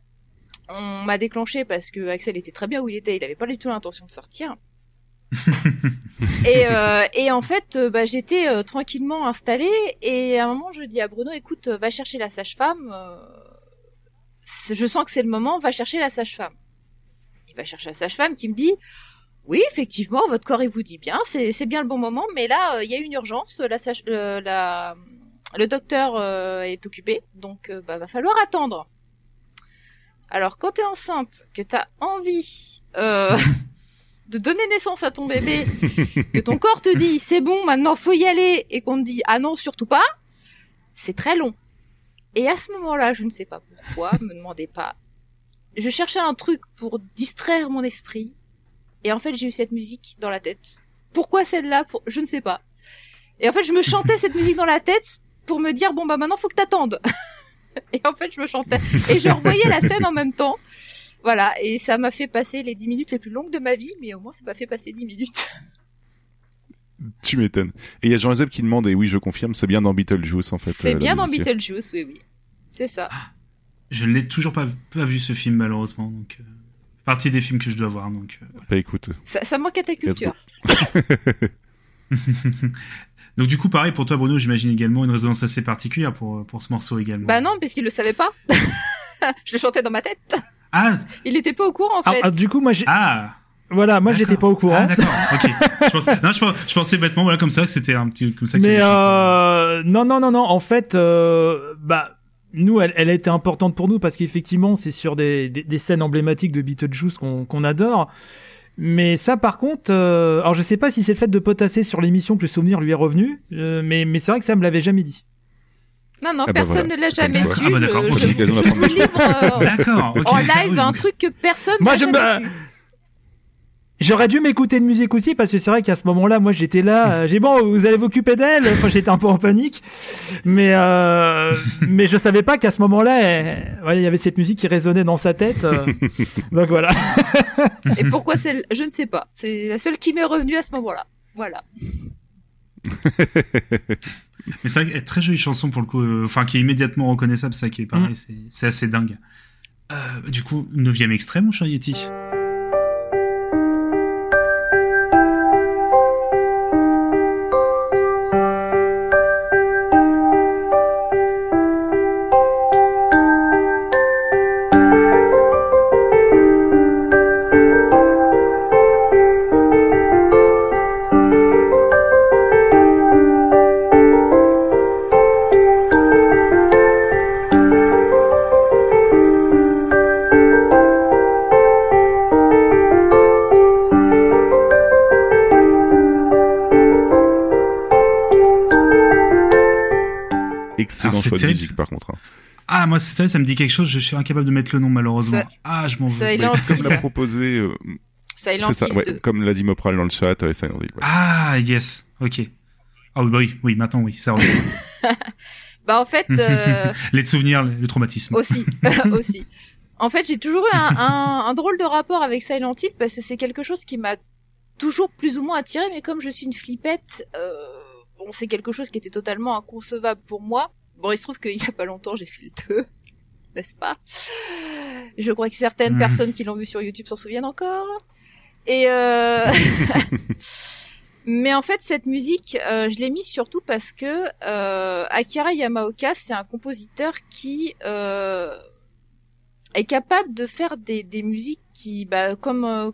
on m'a déclenché parce que Axel était très bien où il était, il avait pas du tout l'intention de sortir. et, euh, et en fait, euh, bah, j'étais euh, tranquillement installée et à un moment, je dis à Bruno, écoute, va chercher la sage-femme. euh, je sens que c'est le moment, va chercher la sage-femme. Il va chercher la sage-femme qui me dit, oui, effectivement, votre corps il vous dit bien, c'est bien le bon moment, mais là, euh, il y a une urgence, la sage, la, le docteur est occupé, donc bah, va falloir attendre. Alors, quand t'es enceinte, que t'as envie euh, de donner naissance à ton bébé, que ton corps te dit c'est bon, maintenant faut y aller, et qu'on te dit ah non, surtout pas, c'est très long. Et à ce moment-là, je ne sais pas pourquoi, me demandez pas. Je cherchais un truc pour distraire mon esprit, et en fait j'ai eu cette musique dans la tête. Pourquoi celle-là. Je ne sais pas. Et en fait, je me chantais cette musique dans la tête pour me dire bon bah maintenant faut que t'attendes. et en fait, je me chantais et je revoyais la scène en même temps. Voilà, et ça m'a fait passer les 10 minutes les plus longues de ma vie, mais au moins ça m'a fait passer 10 minutes. Tu m'étonnes. Et il y a Jean-Zeb qui demande, et oui, je confirme, c'est bien dans Beetlejuice, en fait. C'est euh, bien dans. Beetlejuice, oui, oui. C'est ça. Je ne l'ai toujours pas, pas vu ce film malheureusement, donc euh, partie des films que je dois voir. Donc, euh, Bah écoute, Ça, ça manque à ta culture. donc du coup, pareil pour toi, Bruno, j'imagine également une résonance assez particulière pour pour ce morceau également. Bah non, parce qu'il le savait pas. je le chantais dans ma tête. Ah, Il était pas au courant, en Ah, fait. ah, du coup, moi, j'ai- ah. voilà, moi, j'étais pas au courant. Ah d'accord. Ok. je, pensais, non, je, pensais, je pensais bêtement, voilà, comme ça, que c'était un petit comme ça. Mais euh, non, non, non, non. En fait, euh, bah, nous, elle, elle a été importante pour nous parce qu'effectivement, c'est sur des, des, des scènes emblématiques de Beetlejuice qu'on qu'on adore. Mais ça, par contre, euh, alors je sais pas si c'est le fait de potasser sur l'émission que le souvenir lui est revenu, euh, mais, mais c'est vrai que ça me l'avait jamais dit. Non, non, Ah bah personne voilà. ne l'a jamais Ah su. ah bah d'accord, je, je- je vous livre euh, D'accord. ok. en Ah live oui, un truc que personne Moi, n'a jamais me- su. J'aurais dû m'écouter de musique aussi parce que c'est vrai qu'à ce moment-là, moi j'étais là, euh, j'ai bon, vous allez vous occuper d'elle. Enfin, j'étais un peu en panique, mais euh, mais je savais pas qu'à ce moment-là, elle- ouais, il y avait cette musique qui résonnait dans sa tête. euh. donc voilà. Et pourquoi c'est, je ne sais pas. C'est la seule qui m'est revenue à ce moment-là. Voilà. Mais c'est vrai très jolie chanson pour le coup, euh, enfin qui est immédiatement reconnaissable, ça qui est pareil, Mm. c'est- assez dingue. Euh, du coup, neuvième extrait, mon cher Yeti. Excellent Alors, c'est choix de musique, par contre. hein. Ah, moi, c'est vrai, ça me dit quelque chose, je suis incapable de mettre le nom malheureusement. Ça- ah, je m'en veux. Oui, anti. Comme l'a proposé, euh, Silent C'est ça, Hill ouais, 2. comme l'a dit Mopral dans le chat, euh, Silent Hill. ouais. Ah, yes. Ok. Ah oui, bah oui, oui, maintenant oui, ça revient. Bah en fait, euh, les souvenirs, le traumatisme. aussi, aussi. En fait, j'ai toujours eu un, un, un drôle de rapport avec Silent Hill parce que c'est quelque chose qui m'a toujours plus ou moins attiré, mais comme je suis une flippette, euh, bon, c'est quelque chose qui était totalement inconcevable pour moi. Bon, il se trouve qu'il y a pas longtemps, j'ai fait le 2, n'est-ce pas? Je crois que certaines Mhm. personnes qui l'ont vu sur YouTube s'en souviennent encore. Et euh... mais en fait, cette musique, euh, je l'ai mise surtout parce que euh, Akira Yamaoka, c'est un compositeur qui euh, est capable de faire des, des musiques qui, bah, comme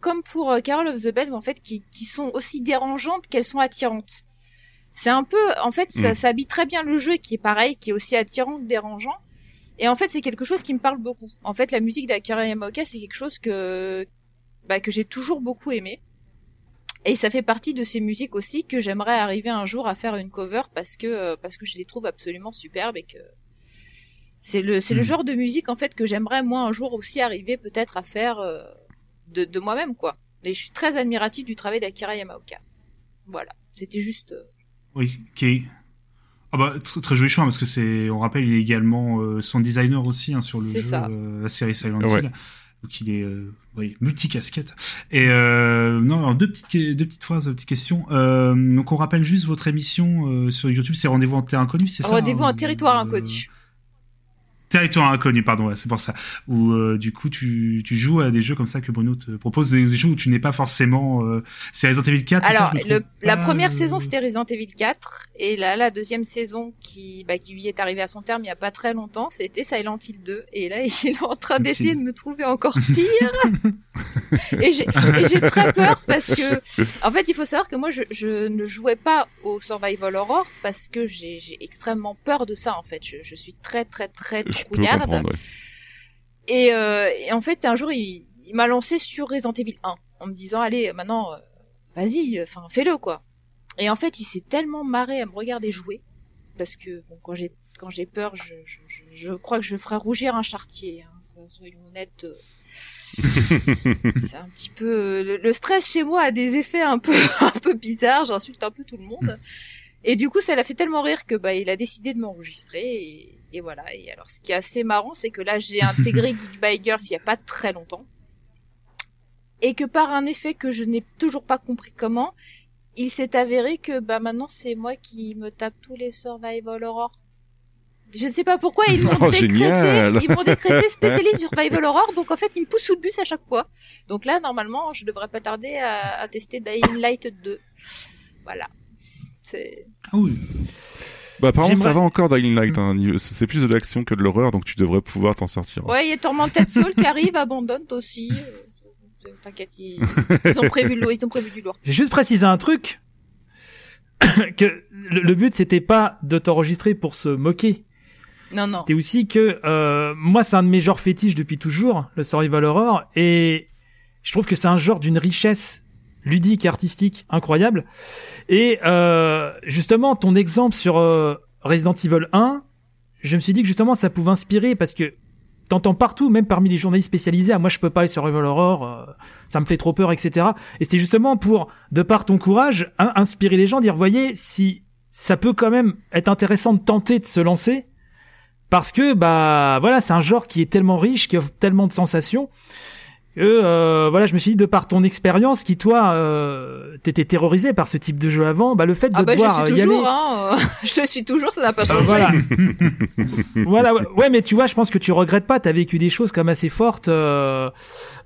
comme pour Carol of the Bells, en fait, qui, qui sont aussi dérangeantes qu'elles sont attirantes. C'est un peu, en fait, ça, Mm. ça habite très bien le jeu, qui est pareil, qui est aussi attirant que dérangeant. Et en fait, c'est quelque chose qui me parle beaucoup. En fait, la musique d'Akira Yamaoka, c'est quelque chose que, bah, que j'ai toujours beaucoup aimé. Et ça fait partie de ces musiques aussi que j'aimerais arriver un jour à faire une cover parce que, euh, parce que je les trouve absolument superbes et que c'est le, c'est le Mm. genre de musique, en fait, que j'aimerais, moi, un jour aussi arriver peut-être à faire, euh, de, de moi-même, quoi. Et je suis très admirative du travail d'Akira Yamaoka. Voilà. C'était juste, euh, Oui, qui est... Ah bah, très, très joli choix, parce que c'est, on rappelle, il est également euh, son designer aussi hein, sur le jeu, ça. euh, la série Silent Ouais. Hill. Donc il est, euh, oui, multicasquette. Et euh, non, alors deux petites, deux petites phrases, deux petites questions. Euh, donc on rappelle juste votre émission euh, sur YouTube, c'est Rendez-vous en terre inconnue, c'est ça rendez-vous hein, en territoire euh, inconnu. Territoire inconnu, pardon, ouais, c'est pour ça. Où euh, du coup tu, tu joues à des jeux comme ça que Bruno te propose, des, des jeux où tu n'es pas forcément. Euh, c'est Resident Evil 4. c'est ça, Alors, le, la première euh, saison, c'était Resident Evil 4. Et là, la deuxième saison, qui, bah, qui lui est arrivée à son terme il y a pas très longtemps, c'était Silent Hill 2. Et là, il est en train d'essayer de me trouver encore pire. et j'ai très peur parce que, en fait, il faut savoir que moi, je, je ne jouais pas au survival horror parce que j'ai extrêmement peur de ça, en fait. Je, je suis très, très, très trouillarde. ouais. Et, euh, et en fait, un jour, il, il m'a lancé sur Resident Evil 1 en me disant allez, maintenant, euh, vas-y, enfin, fais-le quoi. Et en fait, il s'est tellement marré à me regarder jouer parce que bon, quand j'ai quand j'ai peur, je, je, je, crois que je ferais rougir un chartier. Hein, ça, soyons honnêtes. euh. C'est un petit peu le, le stress chez moi a des effets un peu un peu bizarres. J'insulte un peu tout le monde. Et du coup, ça l'a fait tellement rire que bah il a décidé de m'enregistrer et, et voilà. Et alors, ce qui est assez marrant, c'est que là, j'ai intégré Geek by Girls il y a pas très longtemps et que par un effet que je n'ai toujours pas compris comment, il s'est avéré que bah maintenant c'est moi qui me tape tous les survival horror. Je ne sais pas pourquoi ils m'ont Oh, décrété, ils m'ont décrété spécialiste survival horror, donc en fait ils me poussent sous le bus à chaque fois. Donc là normalement je devrais pas tarder à, à tester Dying Light 2. Voilà. C'est Ah oui. Bah, apparemment, ça va encore Dying Light. Hein. C'est plus de l'action que de l'horreur, donc tu devrais pouvoir t'en sortir. Ouais, il y a Tormented Soul qui arrive, abandonne aussi. Euh, T'inquiète, ils, ils ont prévu le ils ont prévu du lourd. J'ai juste précisé un truc. que le, le but c'était pas de t'enregistrer pour se moquer. Non, non. C'était aussi que euh, moi c'est un de mes genres fétiches depuis toujours, le survival horror, et je trouve que c'est un genre d'une richesse ludique et artistique incroyable. Et euh, justement, ton exemple sur euh, Resident Evil 1, je me suis dit que justement ça pouvait inspirer parce que t'entends partout, même parmi les journalistes spécialisés, ah, moi je peux pas aller sur Survival Horror, euh, ça me fait trop peur, etc. Et c'était justement pour, de par ton courage, in- inspirer les gens, dire, voyez, si ça peut quand même être intéressant de tenter de se lancer, parce que bah voilà, c'est un genre qui est tellement riche, qui offre tellement de sensations. Que, euh, voilà, je me suis dit de par ton expérience, qui toi, euh, t'étais terrorisé par ce type de jeu avant, bah le fait de Ah bah je suis y toujours, aller, hein. euh, je le suis toujours, ça n'a pas euh, changé. voilà. voilà, ouais. mais tu vois, je pense que tu regrettes pas. T'as vécu des choses comme assez fortes. euh,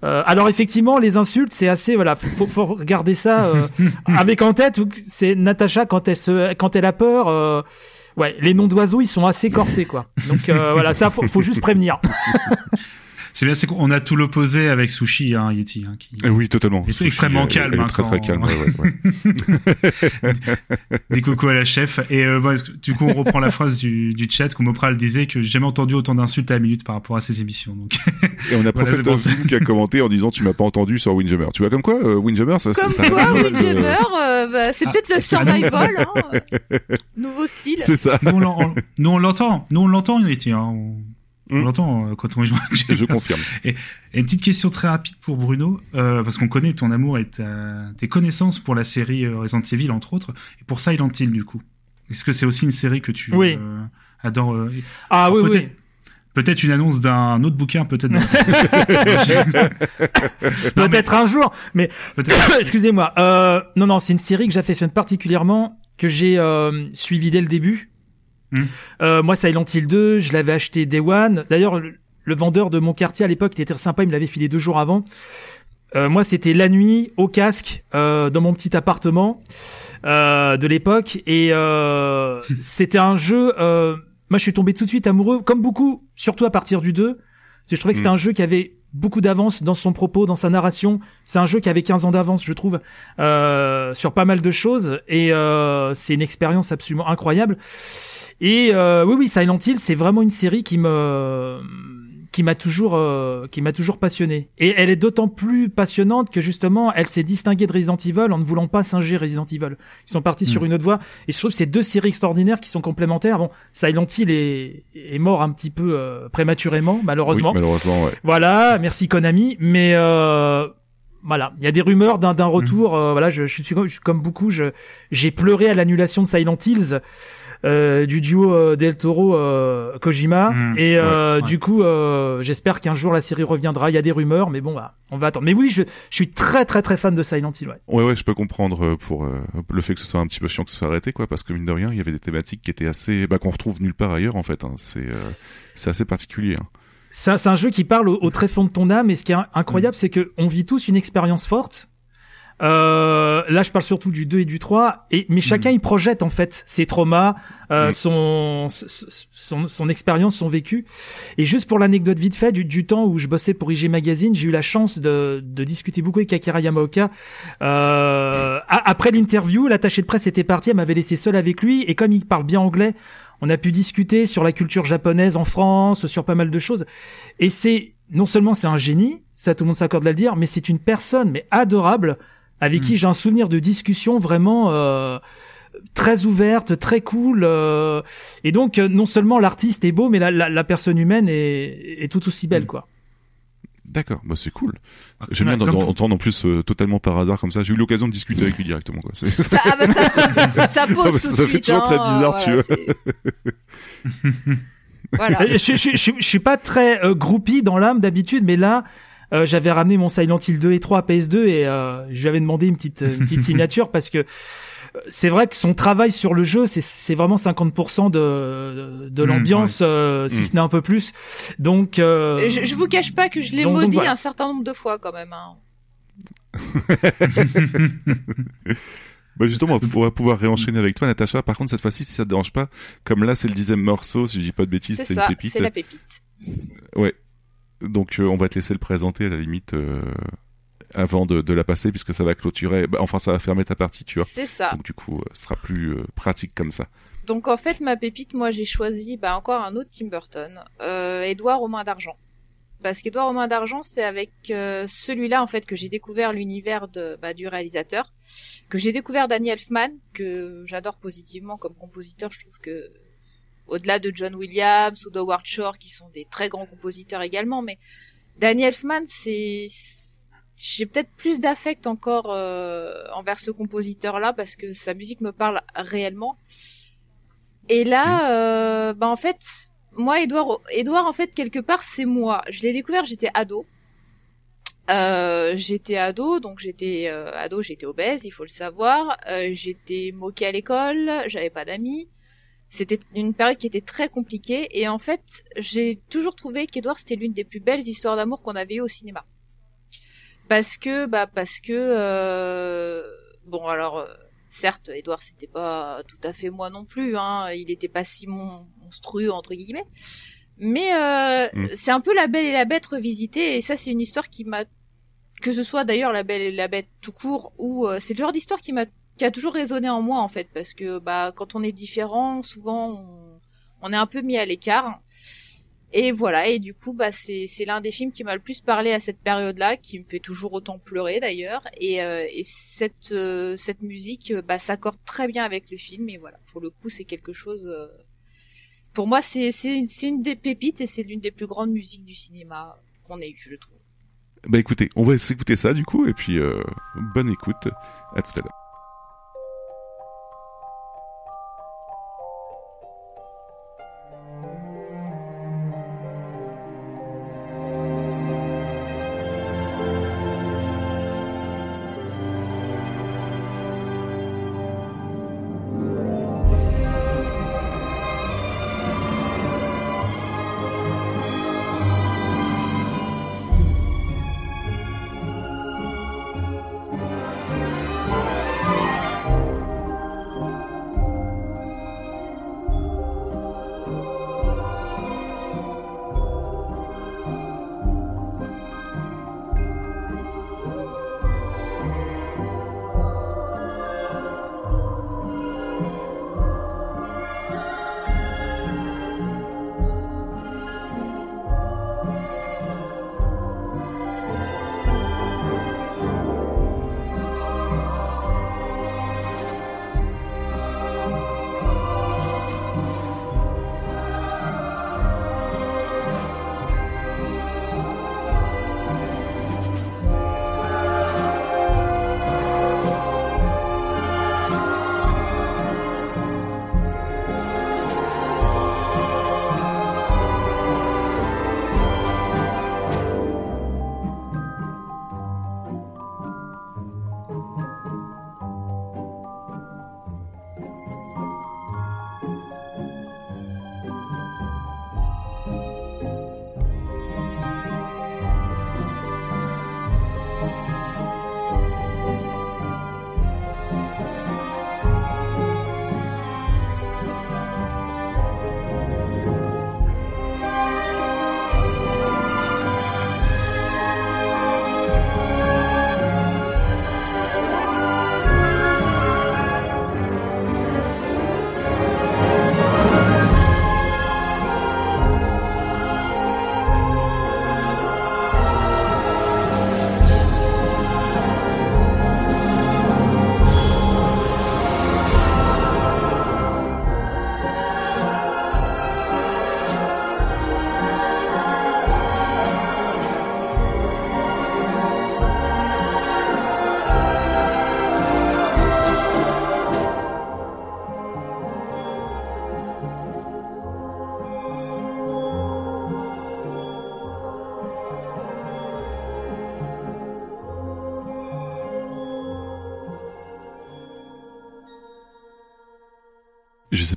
euh, alors effectivement, les insultes, c'est assez. Voilà, faut, faut, regarder ça euh, avec en tête. où C'est Natacha quand elle se, quand elle a peur. Ouais, les noms d'oiseaux, ils sont assez corsés, quoi. Donc euh, voilà, ça, faut, faut juste prévenir. C'est bien, c'est qu'on a tout l'opposé avec Sushi, hein, Yeti, hein, qui Eh oui, totalement. Il est extrêmement Elle- calme, Elle est hein, très très calme. ouais, des coucou à la chef. Et euh, du coup, on reprend la phrase du, du chat où Mopral disait que j'ai jamais entendu autant d'insultes à la minute par rapport à ses émissions. Donc, Et on a Voilà, ça. Doom qui a commenté en disant tu m'as pas entendu sur Windjammer. Tu vois comme quoi euh, Windjammer ça Comme ça, quoi, de- Windjammer, euh, bah, c'est Ah, peut-être le survival, hein. euh, Nouveau style. C'est ça. nous, on nous, l'entend. Nous, on l'entend, Yeti. Hein. On- On Mm. l'entend euh, quand on joue. Je confirme. Et une petite question très rapide pour Bruno, euh, parce qu'on connaît ton amour et ta- tes connaissances pour la série euh, Resident Evil, entre autres, et pour Silent Hill, du coup. Est-ce que c'est aussi une série que tu Oui. euh, adores euh, Ah oui, Alors, oui. peut-être- Peut-être une annonce d'un autre bouquin, peut-être. mais Peut-être un jour, mais excusez-moi. Euh, non, non, c'est une série que j'affectionne particulièrement, que j'ai euh, suivi dès le début. Euh, moi, Silent Hill 2, je l'avais acheté Day One. D'ailleurs, le, le vendeur de mon quartier à l'époque il était très sympa, il me l'avait filé deux jours avant. Euh, moi, c'était la nuit, au casque, euh, dans mon petit appartement euh, de l'époque, et euh, c'était un jeu. Euh, moi, je suis tombé tout de suite amoureux, comme beaucoup, surtout à partir du 2. Parce que je trouvais que c'était Mm. un jeu qui avait beaucoup d'avance dans son propos, dans sa narration. C'est un jeu qui avait 15 ans d'avance, je trouve, euh, sur pas mal de choses. Et euh, c'est une expérience absolument incroyable. Et euh, oui, oui, Silent Hill, c'est vraiment une série qui me qui m'a toujours euh, qui m'a toujours passionné. Et elle est d'autant plus passionnante que justement, elle s'est distinguée de Resident Evil en ne voulant pas singer Resident Evil. Ils sont partis sur Mm. une autre voie. Et je trouve que c'est deux séries extraordinaires qui sont complémentaires. Bon, Silent Hill est, est mort un petit peu euh, prématurément, malheureusement. Oui, malheureusement, ouais. Voilà, merci Konami. Mais euh, voilà, il y a des rumeurs d'un d'un retour. euh, voilà, je, je, suis comme, je comme beaucoup. Je j'ai pleuré à l'annulation de Silent Hills. Euh, du duo euh, Del Toro euh, Kojima Mm, et ouais. du coup j'espère qu'un jour la série reviendra il y a des rumeurs mais bon bah, on va attendre mais oui je, je suis très très très fan de Silent Hill ouais. Ouais, ouais, je peux comprendre pour le fait que ce soit un petit peu chiant que ce soit arrêté, quoi, parce que mine de rien, il y avait des thématiques qui étaient assez, bah, qu'on retrouve nulle part ailleurs, en fait. Hein. C'est, c'est assez particulier. Hein. C'est un, jeu qui parle au, au très fond de ton âme et ce qui est in- incroyable c'est que on vit tous une expérience forte euh, là, je parle surtout du 2 et du 3, et, mais chacun y projette en fait ses traumas, euh, Mm. son, son, son, son expérience, son vécu. Et juste pour l'anecdote vite fait, du, du temps où je bossais pour IG Magazine, j'ai eu la chance de, de discuter beaucoup avec Akira Yamaoka. Euh, a- après l'interview, l'attaché de presse était parti, elle m'avait laissé seul avec lui, et comme il parle bien anglais, on a pu discuter sur la culture japonaise en France, sur pas mal de choses. Et c'est non seulement c'est un génie, ça tout le monde s'accorde à le dire, mais c'est une personne mais adorable avec qui j'ai un souvenir de discussion vraiment euh, très ouverte, très cool. euh, et donc euh, non seulement l'artiste est beau, mais la, la, la personne humaine est, est tout aussi belle Mm. quoi. D'accord, bah c'est cool. J'aime Ouais, bien entendre en plus euh, totalement par hasard comme ça. J'ai eu l'occasion de discuter avec lui directement. Quoi. Ça, ah bah, ça pose, ça pose Non, tout ça de fait suite. toujours très hein, bizarre, tu vois. voilà. Je, je, je, je suis pas très euh, groupie dans l'âme d'habitude, mais là. Euh, j'avais ramené mon Silent Hill 2 et 3 à PS2 et euh, je lui avais demandé une petite une petite signature parce que euh, c'est vrai que son travail sur le jeu c'est c'est vraiment 50% de de Mm, l'ambiance euh, si Mm. ce n'est un peu plus. Donc euh, Je, je vous cache pas que je l'ai donc- donc maudit voilà. un certain nombre de fois quand même. Hein. Bah justement, on va pouvoir réenchaîner avec toi, Natacha. Par contre, cette fois-ci, si ça te dérange pas, comme là, c'est le dixième morceau, si je dis pas de bêtises, C'est c'est une pépite. c'est la pépite. Ouais. Donc, euh, on va te laisser le présenter à la limite euh, avant de, de la passer, puisque ça va clôturer. Bah, enfin, ça va fermer ta partie, tu vois. C'est ça. Donc, du coup, euh, ce sera plus euh, pratique comme ça. Donc en fait, ma pépite, moi j'ai choisi bah, encore un autre Tim Burton, euh, Édouard aux mains d'argent. Parce qu'Édouard aux mains d'argent, c'est avec euh, celui-là en fait que j'ai découvert l'univers de bah, du réalisateur, que j'ai découvert Danny Elfman, que j'adore positivement comme compositeur. Je trouve que au-delà de John Williams ou d'Howard Shore, qui sont des très grands compositeurs également, mais Danny Elfman, c'est j'ai peut-être plus d'affect encore euh, envers ce compositeur-là parce que sa musique me parle réellement. Et là, euh, bah en fait, moi, Edouard, Edouard, en fait, quelque part, c'est moi. Je l'ai découvert, j'étais ado. Euh, j'étais ado, donc j'étais euh, ado, j'étais obèse, il faut le savoir. Euh, j'étais moquée à l'école, j'avais pas d'amis. C'était une période qui était très compliquée et en fait, j'ai toujours trouvé qu'Edouard c'était l'une des plus belles histoires d'amour qu'on avait eues au cinéma. Parce que, bah, parce que, euh, bon, alors, euh, certes, Edouard c'était pas tout à fait moi non plus, hein, il était pas si mon- monstrueux entre guillemets, mais euh, Mm. c'est un peu la Belle et la Bête revisitée et ça c'est une histoire qui m'a, que ce soit d'ailleurs la Belle et la Bête tout court ou euh, c'est le genre d'histoire qui m'a, qui a toujours résonné en moi en fait parce que bah quand on est différent, souvent on, est un peu mis à l'écart. Et voilà, et du coup, bah, c'est, c'est l'un des films qui m'a le plus parlé à cette période-là, qui me fait toujours autant pleurer d'ailleurs. Et, euh, et cette, euh, cette musique, bah, s'accorde très bien avec le film. Et voilà, pour le coup, c'est quelque chose euh, pour moi, c'est c'est une, une des pépites et c'est l'une des plus grandes musiques du cinéma qu'on ait eu, je trouve. Bah écoutez, on va s'écouter ça du coup, et puis euh, bonne écoute. À tout à l'heure.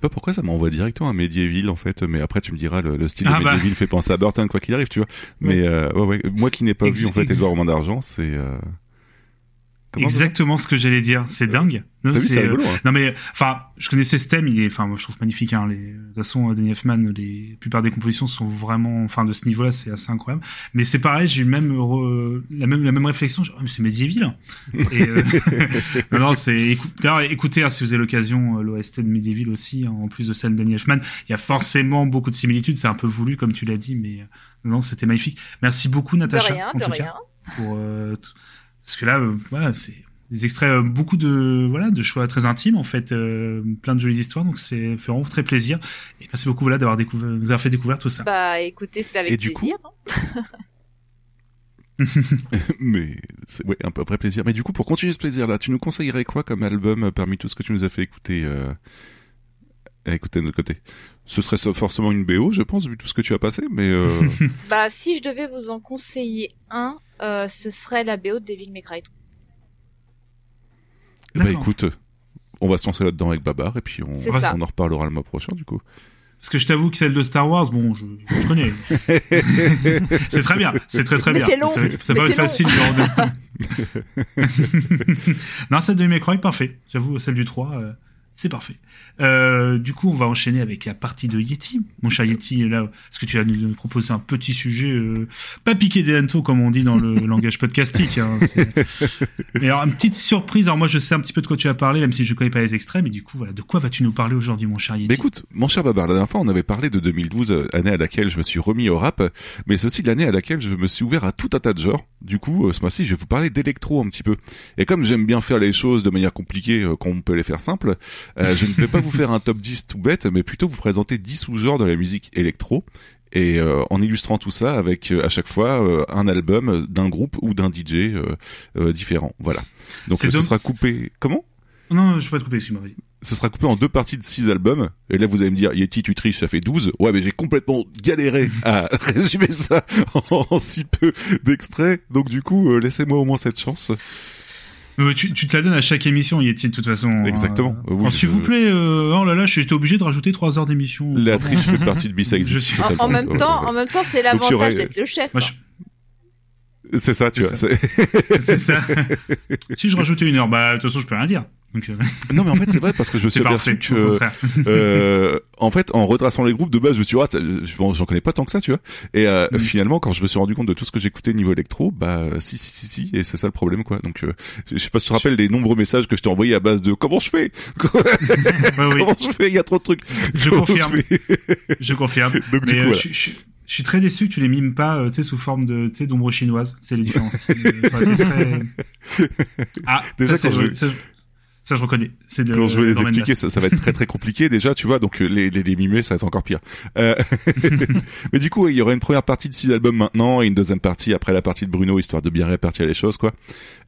Pas pourquoi ça m'envoie directement à Medieval en fait, mais après tu me diras le, le style Ah de bah. Medieval fait penser à Burton quoi qu'il arrive, tu vois. Mais euh, ouais, ouais, moi qui n'ai pas vu en fait Edouard Romain d'argent, c'est euh... Exactement ce que j'allais dire. C'est dingue. Non, vu, euh, rigolo. Hein. Non mais, enfin, je connaissais ce thème. Il est, enfin, moi je trouve magnifique. Hein, les, de façon, Danny Elfman, les la plupart des compositions sont vraiment, enfin, de ce niveau-là, c'est assez incroyable. Mais c'est pareil, j'ai eu même re- la même la même réflexion. Oh, mais c'est médiéval. Et, euh, non, non, c'est. D'ailleurs, écoutez, hein, si vous avez l'occasion, euh, l'OST de Medieval aussi, hein, en plus de celle de Danny Elfman, il y a forcément beaucoup de similitudes. C'est un peu voulu, comme tu l'as dit, mais euh, non, c'était magnifique. Merci beaucoup, De Natacha. rien, de tout cas rien. pour euh, parce que là euh, voilà c'est des extraits euh, beaucoup de voilà de choix très intimes en fait euh, plein de jolies histoires donc c'est fait vraiment très plaisir et merci beaucoup voilà d'avoir découvert nous avoir fait découvrir tout ça Bah écoutez, c'était avec Et du coup- plaisir. Mais c'est ouais, un peu vrai plaisir. Mais du coup, pour continuer ce plaisir-là, tu nous conseillerais quoi comme album euh, parmi tout ce que tu nous as fait écouter euh, à écouter de notre côté? Ce serait forcément une BO, je pense, vu tout ce que tu as passé, mais euh, Bah si je devais vous en conseiller un, euh, ce serait la BO de Devil May Cry 3. Bah écoute, on va se lancer là-dedans avec Babar et puis on, en reparlera le mois prochain du coup. parce que je t'avoue que celle de Star Wars bon je, je connais. C'est très bien. C'est très très Mais bien. c'est long, c'est pas facile de- non celle de May Cry parfait. J'avoue celle du 3 euh, c'est parfait euh, du coup on va enchaîner avec la partie de Yeti mon cher Yeti là parce que tu as nous proposé un petit sujet euh, pas piqué des hannetons comme on dit dans le langage podcastique hein, mais alors une petite surprise alors moi je sais un petit peu de quoi tu as parlé même si je connais pas les extraits mais du coup voilà de quoi vas-tu nous parler aujourd'hui mon cher Yeti? Mais écoute, mon cher Babar, la dernière fois, on avait parlé de 2012, euh, année à laquelle je me suis remis au rap, mais c'est aussi l'année à laquelle je me suis ouvert à tout un tas de genres. Du coup, euh, ce mois-ci, je vais vous parler d'électro un petit peu. Et comme j'aime bien faire les choses de manière compliquée euh, quand on peut les faire simples, Euh, je ne vais pas vous faire un top 10 tout bête, mais plutôt vous présenter 10 sous-genres de la musique électro. Et euh, en illustrant tout ça avec euh, à chaque fois euh, un album d'un groupe ou d'un DJ différent. Voilà. Donc ce sera coupé. Comment? Non, je peux pas te couper, excuse-moi, vas-y. ce sera coupé en deux parties de six albums. Et là, vous allez me dire, Yeti, tu triches, ça fait 12. Ouais, mais j'ai complètement galéré à résumer ça en, en si peu d'extraits. Donc, du coup, laissez-moi au moins cette chance. Euh, tu, tu te la donnes à chaque émission, Yeti, de toute façon. Exactement. Euh, Oui, oh, S'il je- vous plaît, euh, oh là là, j'étais obligé de rajouter 3 heures d'émission. La triche fait partie de. Je suis- En, même temps, en même temps, c'est l'avantage d'être le chef. Moi, je- C'est ça, tu vois. C'est ça. si je rajoutais une heure, bah, de toute façon, je peux rien dire. Donc, euh, Non, mais en fait, c'est vrai parce que je me suis parfait. aperçu que, contraire. euh, en fait, en retraçant les groupes de base, je me suis dit, ah, je- j'en connais pas tant que ça, tu vois. Et euh, Mm. finalement, quand je me suis rendu compte de tout ce que j'écoutais niveau électro, bah, si, si, si, si, et c'est ça le problème, quoi. Donc, euh, je sais pas si tu te rappelles les nombreux messages que je t'ai envoyés à base de comment je fais, Ouais, oui, comment je fais, il y a trop de trucs. je Comment confirme. Je confirme. Donc, du Mais coup, euh, voilà. je, je- je suis très déçu que tu les mimes pas, euh, tu sais, sous forme de, tu sais, d'ombre chinoise. C'est les. Euh, Ça aurait été très... Ah, Déjà, ça, quand je- ça, ça, je reconnais. C'est de, Quand je vais les expliquer, ça, ça va être très très compliqué déjà, tu vois. Donc euh, les les, les mimer, ça va être encore pire. Euh, mais du coup, il y aura une première partie de six albums maintenant et une deuxième partie après la partie de Bruno, histoire de bien répartir les choses, quoi.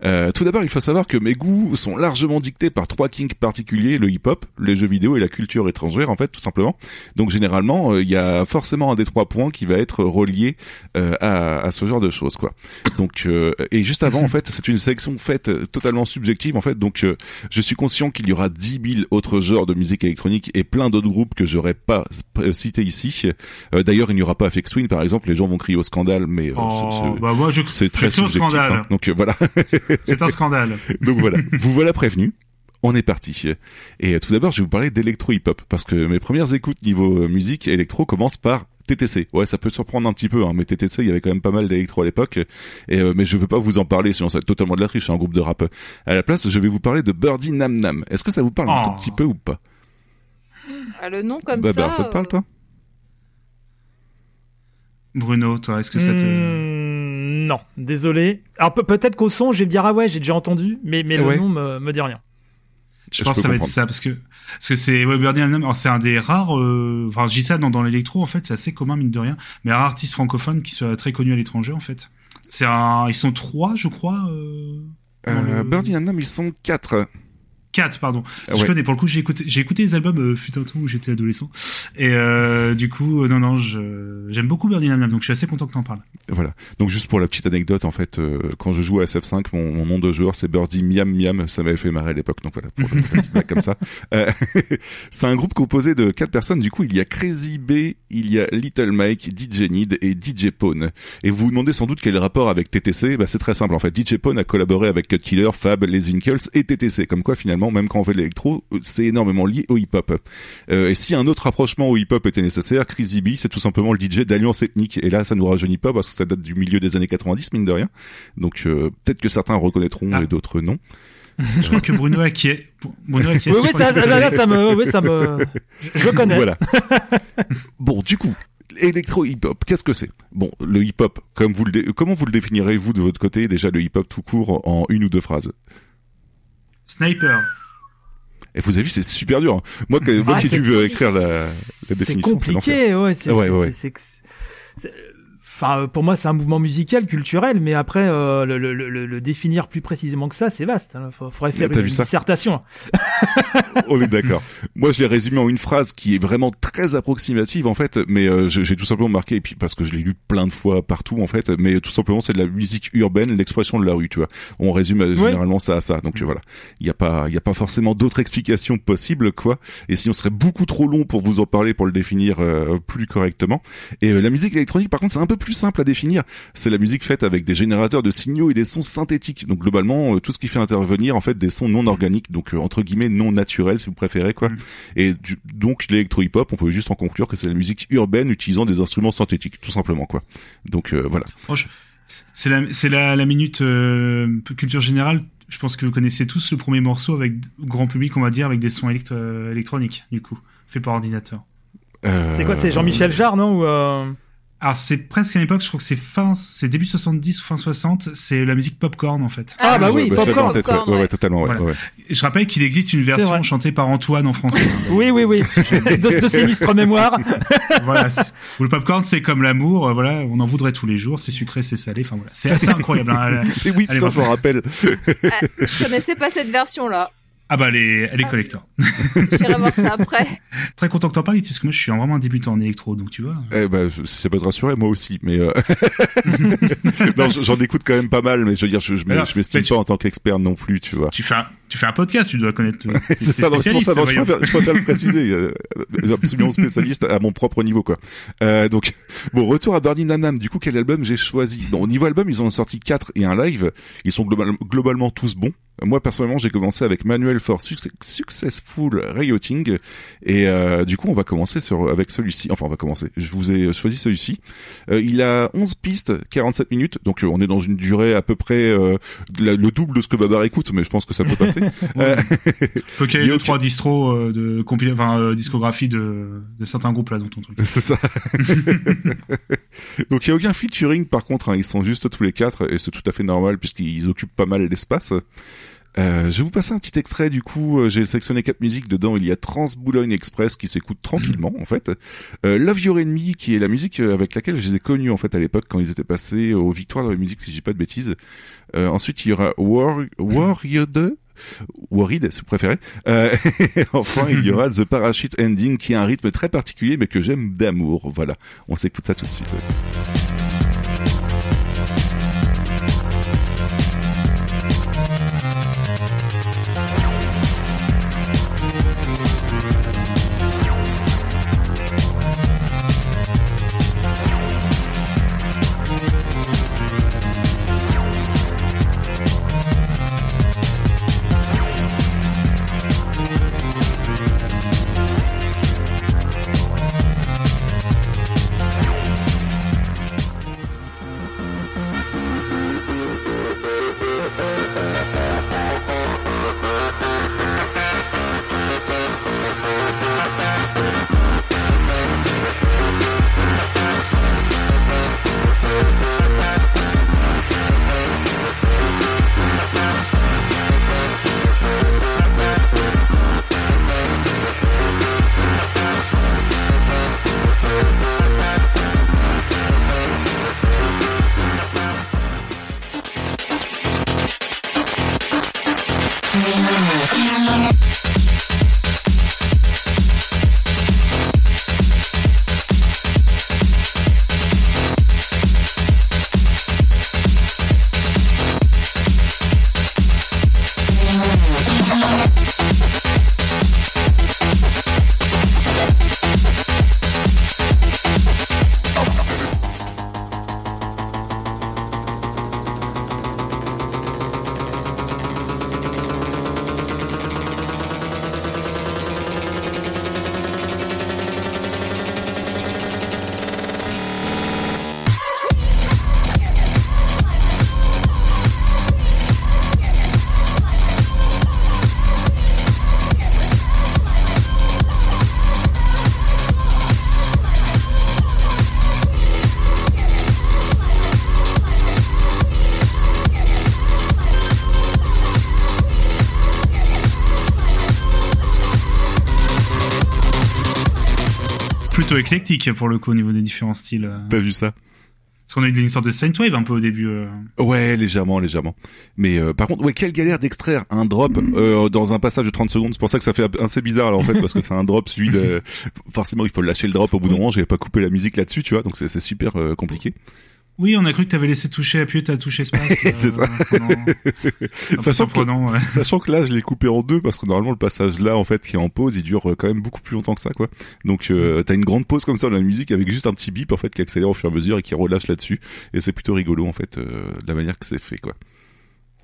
Euh, tout d'abord, il faut savoir que mes goûts sont largement dictés par trois kinks particuliers le hip-hop, les jeux vidéo et la culture étrangère, en fait, tout simplement. Donc généralement, euh, il y a forcément un des trois points qui va être relié euh, à, à ce genre de choses, quoi. Donc euh, et juste avant, en fait, c'est une sélection faite totalement subjective, en fait. Donc euh, je suis conscient qu'il y aura 10 000 autres genres de musique électronique et plein d'autres groupes que j'aurais pas euh, cités ici. Euh, D'ailleurs, il n'y aura pas Afex Twin, par exemple. Les gens vont crier au scandale, mais euh, Oh, c'est- bah très au subjectif. scandale. hein. Donc euh, voilà. C'est un scandale. Donc voilà. vous voilà prévenu. On est parti. Et tout d'abord, je vais vous parler d'électro hip-hop parce que mes premières écoutes niveau musique électro commencent par TTC. Ouais, ça peut te surprendre un petit peu, hein, mais TTC, il y avait quand même pas mal d'électro à l'époque. Et euh, mais je veux pas vous en parler, sinon ça va être totalement de la triche, c'est un groupe de rap. À la place, je vais vous parler de Birdie Nam Nam. Est-ce que ça vous parle un Oh. tout petit peu ou pas? Ah, le nom comme Bah, ça. bah, ça te parle, toi? Bruno, toi, est-ce que ça te... Hmm, Non, désolé. Alors pe- peut-être qu'au son, je vais me dire ah ouais, j'ai déjà entendu, mais mais Ouais. le nom me, me dit rien. Je Je pense que ça va être ça parce que parce que c'est ouais, c'est un des rares euh, enfin je dis ça dans, dans l'électro en fait c'est assez commun mine de rien. Mais un artiste francophone qui soit très connu à l'étranger en fait. C'est un ils sont trois je crois euh, euh, le- ils sont quatre. Quatre pardon je ouais. connais pour le coup j'ai écouté j'ai écouté les albums euh, fut un temps où j'étais adolescent et euh, du coup euh, non non je j'aime beaucoup Birdie Nam donc je suis assez content que t'en parles Voilà. Donc juste pour la petite anecdote, en fait, euh, quand je joue à SF5, mon, mon nom de joueur c'est Birdie Miam Miam. Ça m'avait fait marrer à l'époque. Donc voilà, pour le comme ça. Euh, c'est un groupe composé de quatre personnes. Du coup, il y a Crazy B, il y a Little Mike, DJ Need et DJ Pone. Et vous vous demandez sans doute quel est le rapport avec TTC. Bah, c'est très simple. En fait, DJ Pone a collaboré avec Cut Killer, Fab, Les Winkles et TTC. Comme quoi, finalement, même quand on fait de l'électro, c'est énormément lié au hip-hop. Euh, et si un autre rapprochement au hip-hop était nécessaire, Crazy B, c'est tout simplement le DJ d'Alliance Ethnique. Et là, ça nous rajeunit pas parce que ça date du milieu des années 90, mine de rien. Donc euh, peut-être que certains reconnaîtront Ah. et d'autres non. je crois que Bruno Acquier Bruno Acquier Oui, oui, ça, là, là, ça me, oui, ça me, je, je connais. Voilà. bon, du coup, électro hip-hop, qu'est-ce que c'est? Bon, le hip-hop, comme vous le dé- comment vous le définirez vous de votre côté déjà le hip-hop tout court en une ou deux phrases? Sniper Et vous avez vu, c'est super dur. hein. Moi, que- moi Ah, qui ai c'est- dû euh, c'est- écrire la, la définition, c'est compliqué, ouais. C'est, Ah ouais, c'est- ouais. Enfin, euh, pour moi, c'est un mouvement musical, culturel, mais après, euh, le, le, le, le définir plus précisément que ça, c'est vaste. Il faudrait faire une dissertation. On est d'accord. Moi, je l'ai résumé en une phrase qui est vraiment très approximative en fait, mais euh, j'ai tout simplement marqué et puis parce que je l'ai lu plein de fois partout en fait, mais tout simplement c'est de la musique urbaine, l'expression de la rue, tu vois. On résume euh, généralement ça à ça. Donc voilà, il y a pas y a pas forcément d'autres explications possibles quoi. Et si on serait beaucoup trop long pour vous en parler pour le définir euh, plus correctement. Et la musique électronique par contre, c'est un peu plus simple à définir. C'est la musique faite avec des générateurs de signaux et des sons synthétiques. Donc globalement, euh, tout ce qui fait intervenir en fait des sons non organiques, donc euh, entre guillemets non naturels si vous préférez quoi. Mm. Et du- donc l'électro-hip-hop, on peut juste en conclure que c'est la musique urbaine utilisant des instruments synthétiques, tout simplement quoi. Donc euh, voilà. Oh, je- C'est la, c'est la, la minute euh, culture générale. Je pense que vous connaissez tous le premier morceau avec grand public, on va dire, avec des sons élect- électroniques, du coup, fait par ordinateur. Euh, C'est quoi C'est Jean-Michel Jarre, non Ou, euh, Alors c'est presque à l'époque, je crois que c'est fin, c'est début 70 ou fin 60, c'est la musique popcorn en fait. Ah, bah oui, bah, Popcorn. tête, Popcorn, ouais, ouais. ouais, totalement, ouais, Voilà. ouais. Et je rappelle qu'il existe une version chantée par Antoine en français. Oui, oui, oui. de, de sinistre mémoire. voilà. Où le popcorn c'est comme l'amour, euh, voilà, on en voudrait tous les jours, c'est sucré, c'est salé, enfin voilà, c'est assez incroyable. hein. Et oui, Allez, putain, je m'en rappelle. Ah, je connaissais pas cette version-là. Ah bah elle est, elle est collector. J'irai voir ça après. Très content que t'en parles, parce que moi je suis vraiment un débutant en électro, donc tu vois. Eh ben, si ça peut te rassurer, moi aussi, mais euh... non, j'en écoute quand même pas mal, mais je veux dire, je, je Alors, je m'estime tu- pas en tant qu'expert non plus, tu vois. Tu fais un, tu fais un podcast, tu dois connaître. euh, C'est ça, pour ça, non, je préfère, je préfère le préciser, euh, absolument spécialiste à mon propre niveau, quoi. Euh, donc, bon, retour à Burning Nam Nam. Du coup, quel album j'ai choisi? Bon, au niveau album, ils en ont sorti quatre et un live. Ils sont global- globalement tous bons. Moi, personnellement, j'ai commencé avec Manuel for Suc- Successful Rioting. Et euh, du coup, on va commencer sur, avec celui-ci. Enfin, on va commencer. Je vous ai choisi celui-ci. Euh, il a 11 pistes, 47 minutes. Donc, euh, on est dans une durée à peu près euh, la- le double de ce que Babar écoute, mais je pense que ça peut passer. Euh, Faut qu'il y ait deux, trois distros euh, de compil... enfin, euh, discographie de, de certains groupes là dans ton truc. C'est ça. Donc il y a aucun featuring par contre, hein, ils sont juste tous les quatre et c'est tout à fait normal puisqu'ils occupent pas mal l'espace. Euh, je vais vous passer un petit extrait du coup, euh, j'ai sélectionné quatre musiques dedans, il y a Trans Boulogne Express qui s'écoute tranquillement en fait. Euh, Love Your Enemy qui est la musique avec laquelle je les ai connus en fait à l'époque quand ils étaient passés aux Victoires de la musique si j'ai pas de bêtises. Euh, ensuite il y aura War Warrior 2 Worried, si vous préférez. Euh, enfin, il y aura The Parachute Ending, qui a un rythme très particulier, mais que j'aime d'amour. Voilà, on s'écoute ça tout de suite. Plutôt éclectique pour le coup au niveau des différents styles. euh. T'as vu ça Parce qu'on a eu une sorte de Saintwave un peu au début. euh. Ouais, légèrement, légèrement. Mais euh, par contre, ouais, quelle galère d'extraire un drop euh, dans un passage de 30 secondes. C'est pour ça que ça fait assez bizarre là, en fait, parce que c'est un drop celui de... Forcément, il faut lâcher le drop au bout d'un moment. J'avais pas coupé la musique là-dessus, tu vois, donc c'est c'est super euh, compliqué. Oui, on a cru que t'avais laissé toucher, appuyer ta touche espace. euh, C'est ça. pendant- Sachant que- surprenant, ouais. Sachant que là, je l'ai coupé en deux parce que normalement le passage là, en fait, qui est en pause, il dure euh, quand même beaucoup plus longtemps que ça, quoi. Donc, euh, t'as une grande pause comme ça dans la musique avec juste un petit bip en fait qui accélère au fur et à mesure et qui relâche là-dessus. Et c'est plutôt rigolo en fait euh, de la manière que c'est fait, quoi.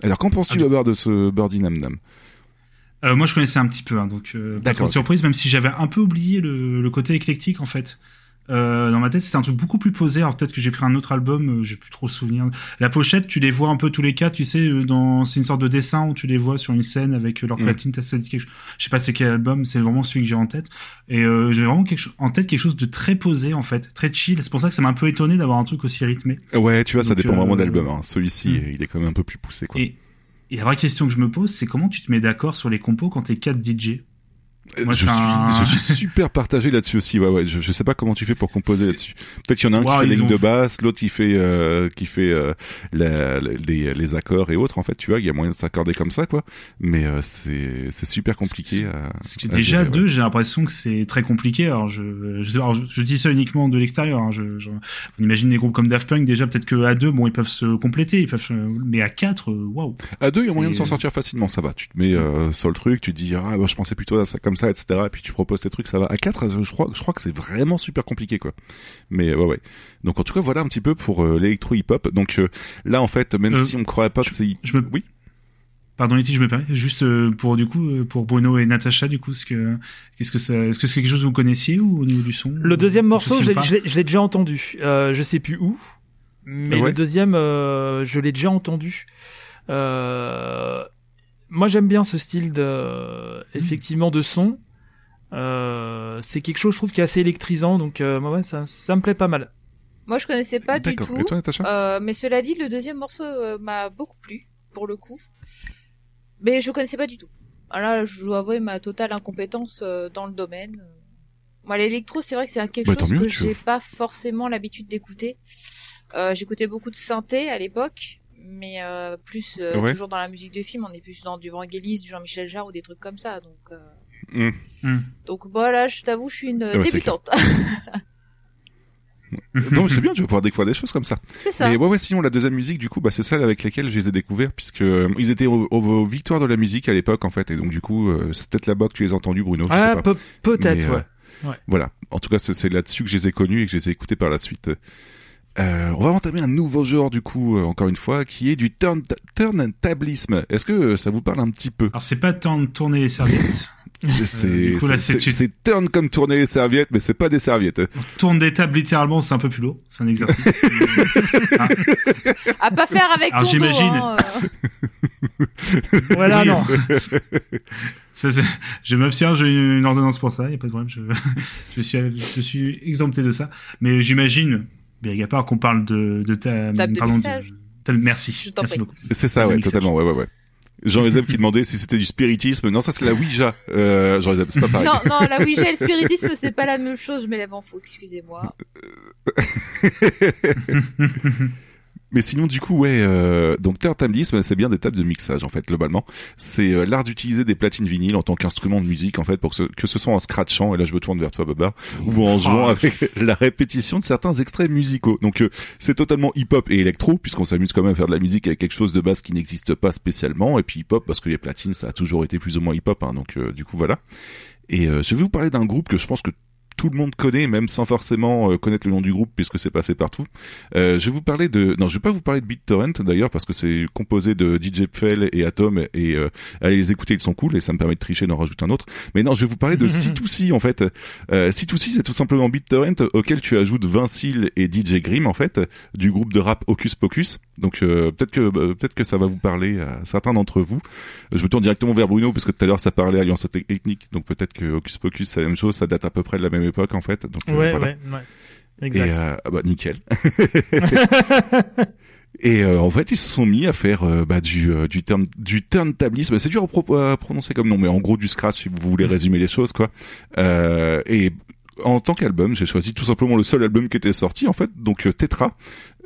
Alors, qu'en penses-tu, Ah, de ce Birdie Nam Nam? Moi, je connaissais un petit peu, hein, donc pas de surprise, même si j'avais un peu oublié le, le côté éclectique en fait. Euh, dans ma tête, c'était un truc beaucoup plus posé. Alors peut-être que j'ai pris un autre album, euh, j'ai plus trop souvenir. La pochette, tu les vois un peu tous les quatre, tu sais, euh, dans c'est une sorte de dessin où tu les vois sur une scène avec euh, leur Mm. platine. quelque chose- Je sais pas c'est quel album, c'est vraiment celui que j'ai en tête. Et euh, j'ai vraiment quelque chose en tête quelque chose de très posé en fait, très chill. C'est pour ça que ça m'a un peu étonné d'avoir un truc aussi rythmé. Ouais, tu vois, ça dépend vraiment de euh, l'album. Hein. Celui-ci, hmm. il est quand même un peu plus poussé, quoi. Et, et la vraie question que je me pose, c'est comment tu te mets d'accord sur les compos quand t'es 4 DJ Moi, je, suis, un- je suis super partagé là-dessus aussi. Ouais, ouais. Je, je sais pas comment tu fais pour composer là-dessus. Peut-être qu'il y en a un Wow, qui fait les lignes de basse, l'autre qui fait euh, qui fait euh, la- la- les, les accords et autres. En fait, tu vois, il y a moyen de s'accorder comme ça, quoi. Mais euh, c'est c'est super compliqué. À, que déjà gérer, ouais. deux, j'ai l'impression que c'est très compliqué. Alors je, je, alors, je, dis ça uniquement de l'extérieur. Hein. On imagine des groupes comme Daft Punk déjà peut-être que à deux, bon, ils peuvent se compléter, ils peuvent, mais à quatre, waouh. À deux, il y a moyen de s'en sortir facilement, ça va. Tu te mets sur le truc, tu te dis ah bah, je pensais plutôt à ça comme ça, etc. Et puis tu proposes tes trucs, ça va. À quatre, je crois, je crois que c'est vraiment super compliqué, quoi. Mais ouais, ouais. Donc en tout cas, voilà un petit peu pour euh, l'électro hip-hop. Donc euh, là, en fait, même Euh, si on croirait pas que c'est, Je me, oui? Pardon, Letty, je me permets. Juste euh, pour du coup, euh, pour Bruno et Natacha, du coup, ce que, qu'est-ce que ça, est-ce que c'est quelque chose que vous connaissiez ou au niveau du son Le deuxième morceau, je l'ai- pas je l'ai je l'ai déjà entendu. Euh, je sais plus où, mais Ouais. le deuxième, euh, je l'ai déjà entendu. Euh, moi, j'aime bien ce style de, effectivement, de son. Euh, c'est quelque chose, je trouve, qui est assez électrisant, donc euh, ouais, ça, ça me plaît pas mal. Moi, je connaissais pas du D'accord. tout. Et toi, Natacha? Euh, mais cela dit, le deuxième morceau euh, m'a beaucoup plu, pour le coup. Mais je connaissais pas du tout. Ah Là, je dois avouer ma totale incompétence euh, dans le domaine. Moi, l'électro, c'est vrai que c'est quelque Bah, chose mieux, que j'ai pas forcément l'habitude d'écouter. Euh, J'écoutais beaucoup de synthé à l'époque, mais euh, plus euh, Ouais. toujours dans la musique de film. On est plus dans du Vangelis, du Jean-Michel Jarre ou des trucs comme ça. Donc, euh, Hmm. donc voilà, je t'avoue, je suis une ouais, c'est débutante. non, mais c'est bien, tu vas pouvoir découvrir des choses comme ça. c'est ça. Mais ouais, ouais, sinon la deuxième musique, du coup, bah c'est celle avec laquelle je les ai découverts, puisque euh, ils étaient aux, victoires de la musique à l'époque, en fait, et donc du coup, euh, c'est peut-être là-bas que tu les as entendus, Bruno. Je Ah, sais pas. pe- peut-être, Mais, euh, ouais. Voilà. En tout cas, c'est c'est là-dessus que je les ai connus et que je les ai écoutés par la suite. Euh, on va entamer un nouveau genre, du coup, euh, encore une fois, qui est du turn turntablisme. Est-ce que euh, ça vous parle un petit peu? Alors c'est pas temps de tourner les serviettes. C'est Euh, turn comme tourner les serviettes, mais c'est pas des serviettes. On tourne des tables littéralement, c'est un peu plus lourd. C'est un exercice. À pas faire avec Alors, ton dos. j'imagine. hein. Voilà, non. Ça, je m'abstiens, j'ai une ordonnance pour ça, y a pas de problème. Je, je suis, je suis exempté de ça. Mais j'imagine, blague à part, qu'on parle de, de ta, Table de merci. Je t'en Merci prie. beaucoup. C'est ça, ouais, totalement, ouais, ouais, ouais. Jean-Joseph qui demandait si c'était du spiritisme. Non, ça c'est la Ouija. Euh, Jean-Joseph, c'est pas pareil. Non, non, la Ouija et le spiritisme, c'est pas la même chose. Je m'élève en faux, excusez-moi. Mais sinon, du coup, ouais, euh, donc turntablisme, c'est bien des tables de mixage, en fait, globalement. C'est euh, l'art d'utiliser des platines vinyles en tant qu'instrument de musique, en fait, pour que ce, que ce soit en scratchant, et là je me tourne vers toi, Babar, ou en jouant Oh. avec la répétition de certains extraits musicaux. Donc, euh, c'est totalement hip-hop et électro, puisqu'on s'amuse quand même à faire de la musique avec quelque chose de base qui n'existe pas spécialement, et puis hip-hop, parce que les platines, ça a toujours été plus ou moins hip-hop, hein, donc euh, du coup, voilà. Et euh, je vais vous parler d'un groupe que je pense que tout le monde connaît, même sans forcément euh, connaître le nom du groupe, puisque c'est passé partout. Euh, je vais vous parler de, non, je vais pas vous parler de BitTorrent d'ailleurs, parce que c'est composé de DJ Pfel et Atom, et euh, allez les écouter, ils sont cool, et ça me permet de tricher, d'en rajouter un autre. Mais non, je vais vous parler de C2C en fait. Euh, C2C, c'est tout simplement BitTorrent auquel tu ajoutes Vincile et DJ Grim en fait, du groupe de rap Hocus Pocus. Donc euh, peut-être que euh, peut-être que ça va vous parler à certains d'entre vous. Je me tourne directement vers Bruno parce que tout à l'heure ça parlait Alliance Technique, donc peut-être que Hocus Pocus c'est la même chose, ça date à peu près de la même époque en fait. Donc euh, Ouais, voilà. ouais, ouais. Et Exact. euh, ah bah nickel. Et euh, en fait, ils se sont mis à faire euh, bah, du euh, du terme du turntablisme. C'est dur à, pro- à prononcer comme nom, mais en gros du scratch si vous voulez résumer les choses quoi. Et en tant qu'album, j'ai choisi tout simplement le seul album qui était sorti en fait, donc Tetra.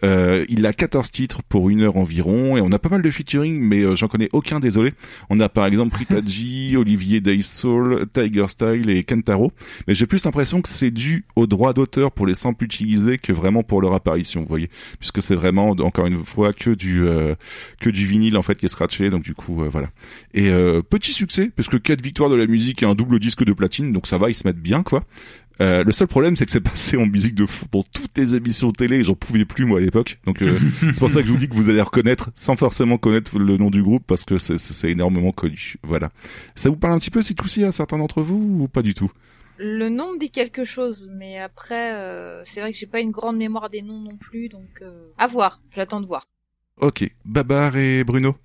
Euh, il a 14 titres pour une heure environ et on a pas mal de featuring mais euh, j'en connais aucun désolé. On a par exemple Ritaji, Olivier Daysoul, Tiger Style et Kentaro. Mais j'ai plus l'impression que c'est dû au droit d'auteur pour les samples utilisés que vraiment pour leur apparition, vous voyez. Puisque c'est vraiment encore une fois que du euh, que du vinyle en fait qui est scratché donc du coup euh, voilà. Et euh, petit succès parce que quatre victoires de la musique et un double disque de platine donc ça va ils se mettent bien quoi. Euh, le seul problème, c'est que c'est passé en musique de fond dans toutes les émissions télé. et J'en pouvais plus moi à l'époque. Donc euh, c'est pour ça que je vous dis que vous allez reconnaître sans forcément connaître le nom du groupe parce que c'est- c'est c'est énormément connu. Voilà. Ça vous parle un petit peu si tout ci à certains d'entre vous ou pas du tout? Le nom me dit quelque chose, mais après, euh, c'est vrai que j'ai pas une grande mémoire des noms non plus, donc euh, à voir. J'attends de voir. Ok, Babar et Bruno?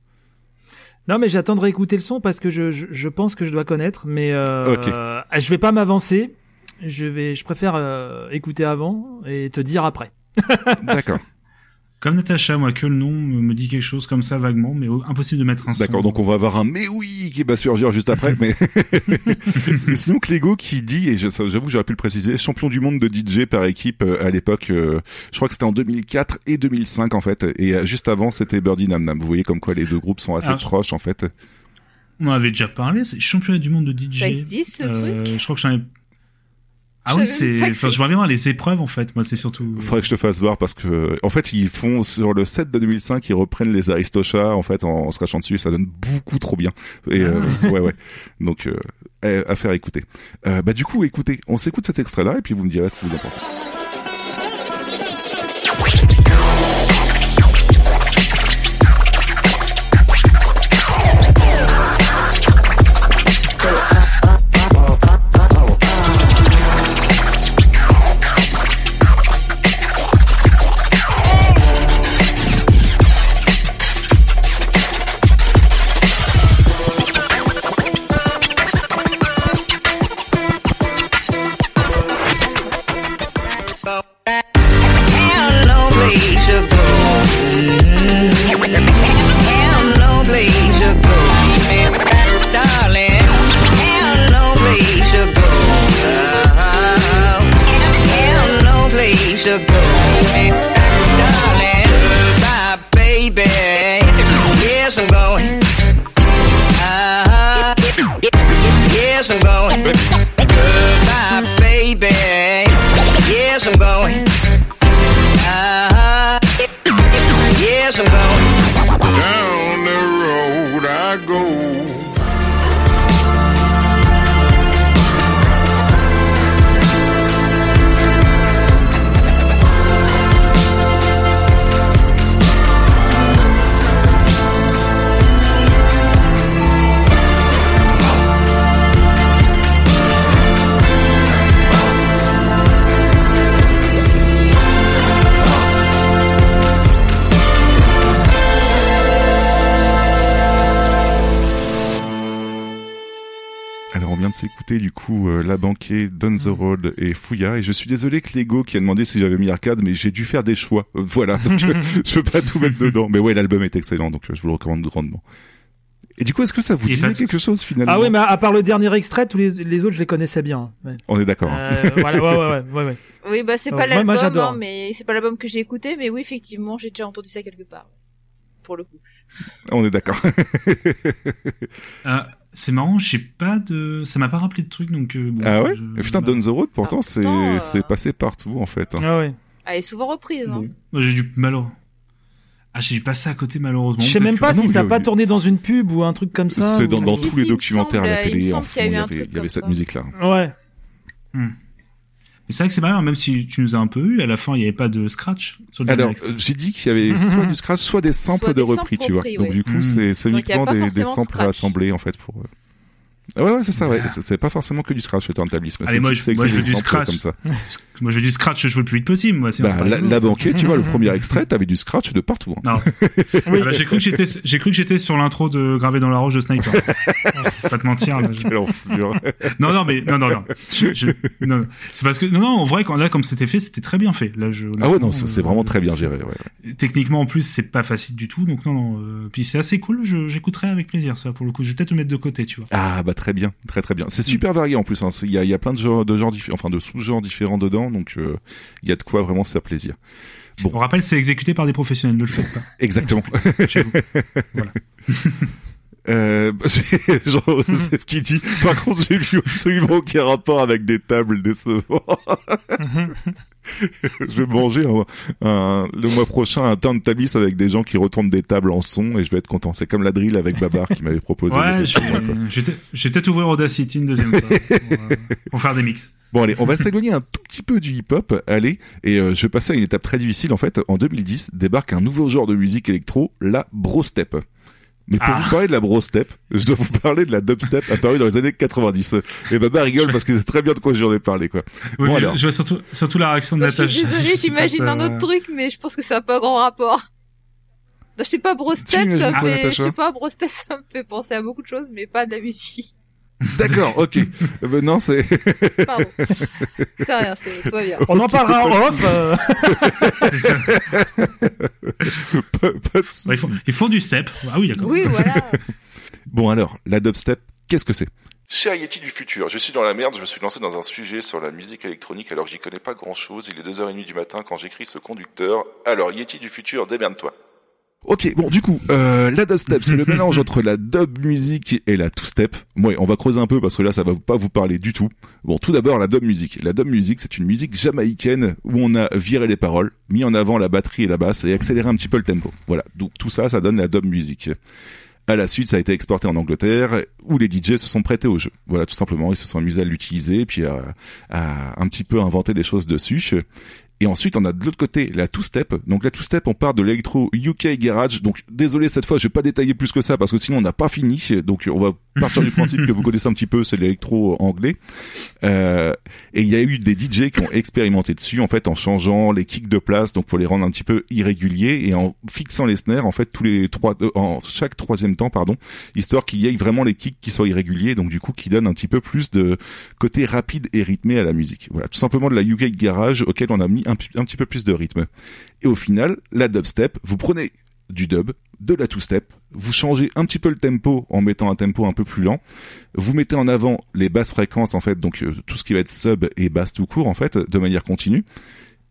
Non, mais j'attends de réécouter le son parce que je, je, je pense que je dois connaître, mais euh, euh, je vais pas m'avancer. Je vais, je préfère euh, écouter avant et te dire après. D'accord. Comme Natacha, moi, que le nom me dit quelque chose comme ça vaguement, mais impossible de mettre un son. D'accord, donc on va avoir un mais oui qui va surgir juste après. Mais sinon, Clégo qui dit, et j'avoue, j'aurais pu le préciser, champion du monde de DJ par équipe euh, à l'époque. euh, je crois que c'était en 2004 et 2005 en fait. Et juste avant, c'était Birdie Nam Nam. Vous voyez comme quoi les deux groupes sont assez Alors, proches en fait. On en avait déjà parlé, c'est championnat du monde de DJ. Ça existe, ce Euh, truc? Je crois que j'en ai. Ah oui, c'est. Enfin, je vois bien existe. les épreuves en fait. Moi, c'est surtout. Faudrait que je te fasse voir parce que en fait ils font sur le set de 2005 ils reprennent les Aristochats en fait en, en se crachant dessus et ça donne beaucoup trop bien et euh, ouais ouais donc euh, à à faire écouter euh, bah du coup écoutez on s'écoute cet extrait là et puis vous me direz ce que vous en pensez yes, I'm du coup euh, La Banquet, Down the Road et Fouilla et je suis désolé Clégo qui a demandé si j'avais mis arcade mais j'ai dû faire des choix Euh, voilà donc je, je peux pas tout mettre dedans mais ouais l'album est excellent donc euh, je vous le recommande grandement et du coup est-ce que ça vous Et disait quelque chose finalement Ah oui, mais à part le dernier extrait, tous les, les autres, je les connaissais bien. Ouais. on est d'accord hein. Euh, voilà, ouais, ouais, ouais, ouais, ouais. Oui, bah c'est pas l'album, hein, mais c'est pas l'album que j'ai écouté, mais oui, effectivement, j'ai déjà entendu ça quelque part. Pour le coup. on est d'accord Ah, c'est marrant, je sais pas de. Ça m'a pas rappelé de truc donc. euh, bon, ah ouais je- putain Down the Road pourtant Ah, c'est euh, c'est passé partout en fait hein. Ah ouais. Elle est souvent reprise. Hein. bon. Moi, j'ai dû malheureux. Ah, j'ai dû passer à côté malheureusement. Je sais même pas si y ça a pas tourné dans une pub ou un truc comme ça. C'est ou- dans, Si, tous si, les documentaires à la télé eu il y avait, cette musique là Ouais. Mais c'est vrai que c'est marrant, même si tu nous as un peu eu, à la fin, il n'y avait pas de scratch sur le Alors, euh, j'ai dit qu'il y avait soit du scratch, soit des samples Soit de repris, tu vois. Donc du coup, Mhm. c'est uniquement des, des samples scratch. rassemblés en fait pour. Ouais, ouais, c'est ça, ouais. C'est- pas forcément que du scratch, le turntablisme. Allez, C'est moi, je- c'est moi, je veux du scratch. comme ça. Moi, je veux du scratch, je veux le plus vite possible, moi. sinon Bah, la, la banquette, tu vois, le premier extrait, t'avais du scratch de partout. hein. Non. Ah bah, j'ai cru que j'étais, j'ai cru que j'étais sur l'intro de Gravé dans la roche de Sniper. pas te mentir. là, je-. Non, non, mais non, non, non. Je- non, non. C'est parce que non, non, en vrai, quand là, comme c'était fait, c'était très bien fait. Là, je. Ah ouais, non, ça, c'est euh, vraiment très bien géré. Ouais. Techniquement, en plus, c'est pas facile du tout. Donc non, non. euh, puis c'est assez cool. Je, j'écouterai avec plaisir ça. Pour le coup, je vais peut-être le mettre de côté, tu vois. Ah bah très bien, très très bien. C'est super varié en plus. hein. Il y, a, il y a plein de genres, de genres différents, enfin de sous-genres différents dedans, donc euh, il y a de quoi vraiment se faire plaisir. Bon. On rappelle, c'est exécuté par des professionnels. Ne le faites pas. Exactement. Chez vous. Voilà. Euh, Jean-Joseph qui dit, par contre, j'ai vu absolument aucun rapport avec des tables décevants. je vais manger un, un- le mois prochain un turntablis avec des gens qui retournent des tables en son et je vais être content. C'est comme la drill avec Babar qui m'avait proposé. Ouais, je, quoi. je vais peut-être ouvrir Audacity une deuxième fois pour, euh, pour faire des mix. Bon allez, on va s'éloigner un tout petit peu du hip-hop, allez, et euh, je vais passer à une étape très difficile en fait. En 2010, débarque un nouveau genre de musique électro, la bro step. Mais pour Ah. vous parler de la bro step, je dois vous parler de la dubstep apparue dans les années 90. Et Baba rigole parce que c'est très bien de quoi j'en ai parlé, quoi. Oui, Bon, je- alors. je vois surtout, surtout la réaction de Je suis désolée, j'imagine un autre truc, mais je pense que ça n'a pas grand rapport. Non, je sais pas, Bro Step, imagines ça quoi, fait, je sais pas, Bro Step, ça me fait penser à beaucoup de choses, mais pas de la musique. D'accord, ok. Euh, ben non, c'est... Pardon. c'est rien, c'est, tout va bien. On en parlera en off. euh. c'est ça. pas- pas de souci. Ouais, ils, font, ils font du step. Ah oui, d'accord. Oui, voilà. Bon alors, la dubstep, qu'est-ce que c'est? Cher Yeti du futur, je suis dans la merde, je me suis lancé dans un sujet sur la musique électronique alors que j'y connais pas grand chose, il est 2h30 du matin quand j'écris ce conducteur, alors Yeti du futur, démerde-toi. Ok, bon du coup, euh, la dubstep, c'est le mélange entre la dub musique et la two-step. Ouais, on va creuser un peu parce que là, ça va pas vous parler du tout. Bon, tout d'abord, la dub musique. La dub musique, c'est une musique jamaïcaine où on a viré les paroles, mis en avant la batterie et la basse et accéléré un petit peu le tempo. Voilà, donc tout ça, ça donne la dub musique. À la suite, ça a été exporté en Angleterre, où les DJ se sont prêtés au jeu. Voilà, tout simplement, ils se sont amusés à l'utiliser, puis à, à un petit peu inventer des choses dessus. Et ensuite, on a de l'autre côté la two-step. Donc la two-step, on part de l'électro UK Garage. Donc désolé cette fois, je vais pas détailler plus que ça parce que sinon on n'a pas fini. Donc on va partir du principe que vous connaissez un petit peu, c'est l'électro anglais. Euh, et il y a eu des DJ qui ont expérimenté dessus en fait en changeant les kicks de place, donc pour les rendre un petit peu irréguliers et en fixant les snares en fait tous les trois, euh, en chaque troisième temps pardon, histoire qu'il y ait vraiment les kicks qui soient irréguliers, donc du coup qui donnent un petit peu plus de côté rapide et rythmé à la musique. Voilà, tout simplement de la UK Garage auquel on a mis un, petit peu plus de rythme. Et au final, la dubstep, vous prenez du dub, de la two-step, vous changez un petit peu le tempo en mettant un tempo un peu plus lent, vous mettez en avant les basses fréquences en fait, donc euh, tout ce qui va être sub et basse tout court en fait, de manière continue,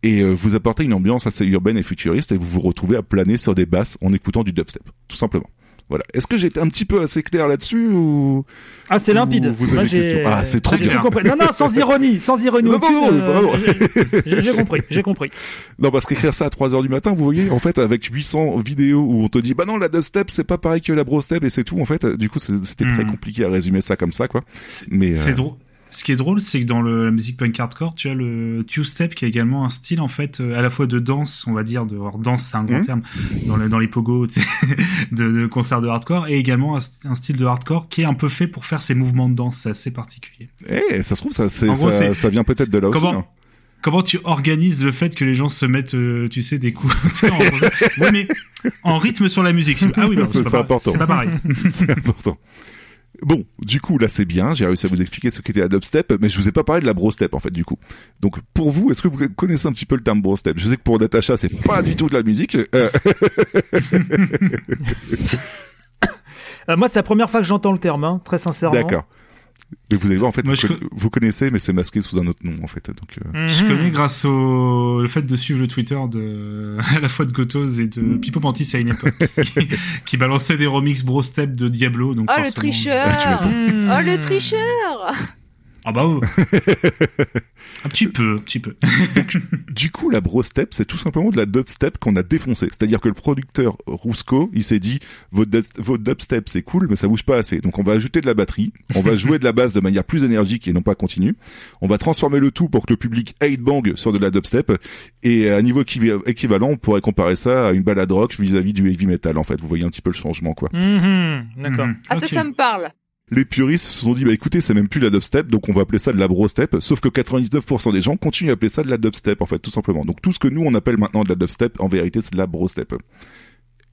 et euh, vous apportez une ambiance assez urbaine et futuriste et vous vous retrouvez à planer sur des basses en écoutant du dubstep, tout simplement. Voilà. Est-ce que j'ai été un petit peu assez clair là-dessus ou Ah, c'est limpide. Vous avez Moi, des j'ai- questions Ah, c'est trop bien. compris. Non, non, sans ironie, sans ironie. Non, non, non, euh, j'ai- compris, j'ai compris. Non, parce qu'écrire ça à 3 heures du matin, vous voyez, en fait, avec 800 vidéos où on te dit, bah non, la dubstep, c'est pas pareil que la bro step et c'est tout, en fait. Du coup, c'est- c'était très Mhm. compliqué à résumer ça comme ça, quoi. C'est- Mais, euh, C'est drôle. Ce qui est drôle, c'est que dans le, la musique punk hardcore, tu as le two-step qui est également un style en fait euh, à la fois de danse, on va dire, de alors, danse, c'est un grand Mhm. terme dans, le, dans les pogos de, de concerts de hardcore, et également un, st- un style de hardcore qui est un peu fait pour faire ces mouvements de danse, c'est assez particulier. eh, ça se trouve, ça, gros, vient peut-être de là aussi. Comment hein. Comment tu organises le fait que les gens se mettent, euh, tu sais, des coups mais en rythme sur la musique. Ah oui, c'est pas, important. c'est pas pareil. c'est important. Bon, du coup, là, c'est bien. J'ai réussi à vous expliquer ce qu'était la dubstep, mais je vous ai pas parlé de la bro step, en fait, du coup. Donc, pour vous, est-ce que vous connaissez un petit peu le terme bro step Je sais que pour Natacha, c'est pas du tout de la musique. Euh, Euh, moi, c'est la première fois que j'entends le terme, hein, très sincèrement. D'accord. Mais vous allez voir, en fait, Moi, vous, je conna- vous connaissez, mais c'est masqué sous un autre nom, en fait. Donc, euh, Je Mhm. connais grâce au le fait de suivre le Twitter de à la fois de Gotos et de Pipo Mantis à une époque qui, qui balançait des remix bro step de Diablo. Donc Oh, le tricheur Mmh. Oh, le tricheur Ah bah oh. un petit peu, un petit peu. Du coup, la bro step, c'est tout simplement de la dubstep qu'on a défoncé. C'est-à-dire que le producteur Rousco, il s'est dit, votre, dub- votre dubstep, c'est cool, mais ça bouge pas assez. Donc, on va ajouter de la batterie, on va jouer de la basse de manière plus énergique et non pas continue. On va transformer le tout pour que le public hate bang sur de la dubstep. Et à un niveau équiv- équivalent, on pourrait comparer ça à une balade rock vis-à-vis du heavy metal, en fait. Vous voyez un petit peu le changement, quoi. Mhm, D'accord. Mhm. Ah, ça, ça me parle. Les puristes se sont dit, bah écoutez, c'est même plus la dubstep, donc on va appeler ça de la bro step, sauf que 99% des gens continuent à appeler ça de la dubstep, en fait, tout simplement. Donc tout ce que nous, on appelle maintenant de la dubstep, en vérité, c'est de la bro step.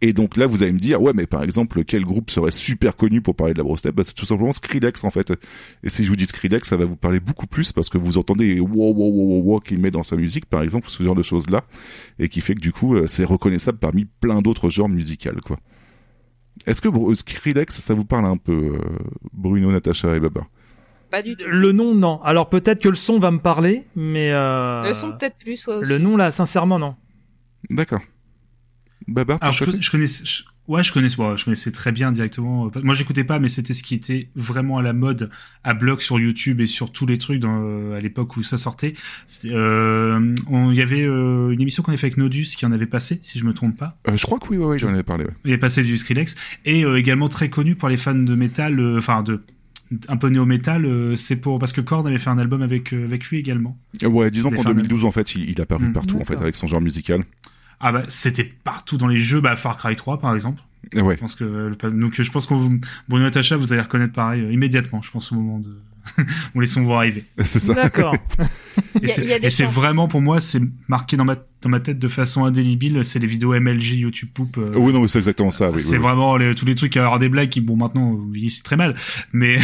Et donc là, vous allez me dire, ouais, mais par exemple, quel groupe serait super connu pour parler de la bro step? Bah, C'est tout simplement Skrillex, en fait. Et si je vous dis Skrillex, ça va vous parler beaucoup plus, parce que vous entendez wow, wow, wow, wow, wow qu'il met dans sa musique, par exemple, ce genre de choses-là, et qui fait que du coup, euh, c'est reconnaissable parmi plein d'autres genres musicaux, quoi. Est-ce que Skrillex, ça vous parle un peu, euh, Bruno, Natacha et Baba? Pas du tout. Le nom, non. Alors peut-être que le son va me parler, mais euh, Le son, peut-être plus, ouais, aussi. le nom là, sincèrement, non. D'accord. Baba, Alors je, côté con- je connaissais, je- ouais, je connaissais, je connaissais très bien directement. euh, Moi, j'écoutais pas, mais c'était ce qui était vraiment à la mode à bloc sur YouTube et sur tous les trucs dans, euh, à l'époque où ça sortait. Euh, on- Il y avait euh, une émission qu'on avait fait avec Nodus qui en avait passé, si je me trompe pas. Euh, Je crois que oui, ouais, ouais, j'en avais parlé. Ouais. Il est passé du Skrillex et euh, également très connu pour les fans de métal, euh, enfin de un peu néo-métal. euh, c'est pour parce que Korn avait fait un album avec euh, avec lui également. Ouais, disons qu'en fans 2012, en fait, il, il a paru Mm. partout, en fait, avec son genre musical. Ah bah c'était partout dans les jeux, bah Far Cry 3 par exemple. Ouais. Je pense que euh, le- donc je pense qu'on vous- Bruno Natacha vous allez reconnaître pareil euh, immédiatement. Je pense au moment de on laissons vous arriver. C'est ça. D'accord. Il Et y a- c'est vraiment pour moi c'est marqué dans ma dans ma tête de façon indélébile. C'est les vidéos MLG YouTube Poop. euh, Oui, non, mais c'est exactement ça. Oui, c'est oui, oui. vraiment les- tous les trucs à avoir des blagues qui bon maintenant oui, c'est très mal mais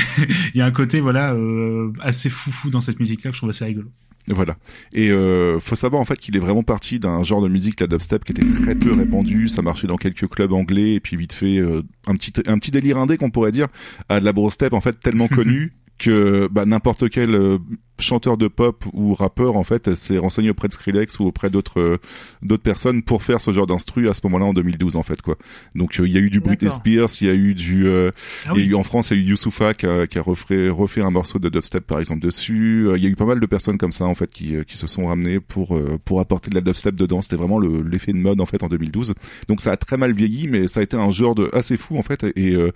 il y a un côté voilà euh, assez foufou dans cette musique là que je trouve assez rigolo Voilà. Et euh, faut savoir en fait qu'il est vraiment parti d'un genre de musique, la dubstep, qui était très peu répandu. Ça marchait dans quelques clubs anglais et puis vite fait euh, un petit un petit délire indé qu'on pourrait dire à de la brostep en fait tellement connu que bah, n'importe quel euh, chanteur de pop ou rappeur en fait s'est renseigné auprès de Skrillex ou auprès d'autres euh, d'autres personnes pour faire ce genre d'instru à ce moment-là en 2012 en fait quoi. Donc euh, il y a eu du Britney. Spears, il y a eu du euh, Ah il y a oui. eu en France, il y a eu Youssoufa qui a, qui a refait, refait un morceau de dubstep par exemple dessus. Euh, Il y a eu pas mal de personnes comme ça en fait qui, qui se sont ramenées pour euh, pour apporter de la dubstep dedans. C'était vraiment le- l'effet de mode en fait en 2012. Donc ça a très mal vieilli, mais ça a été un genre de assez fou en fait et euh,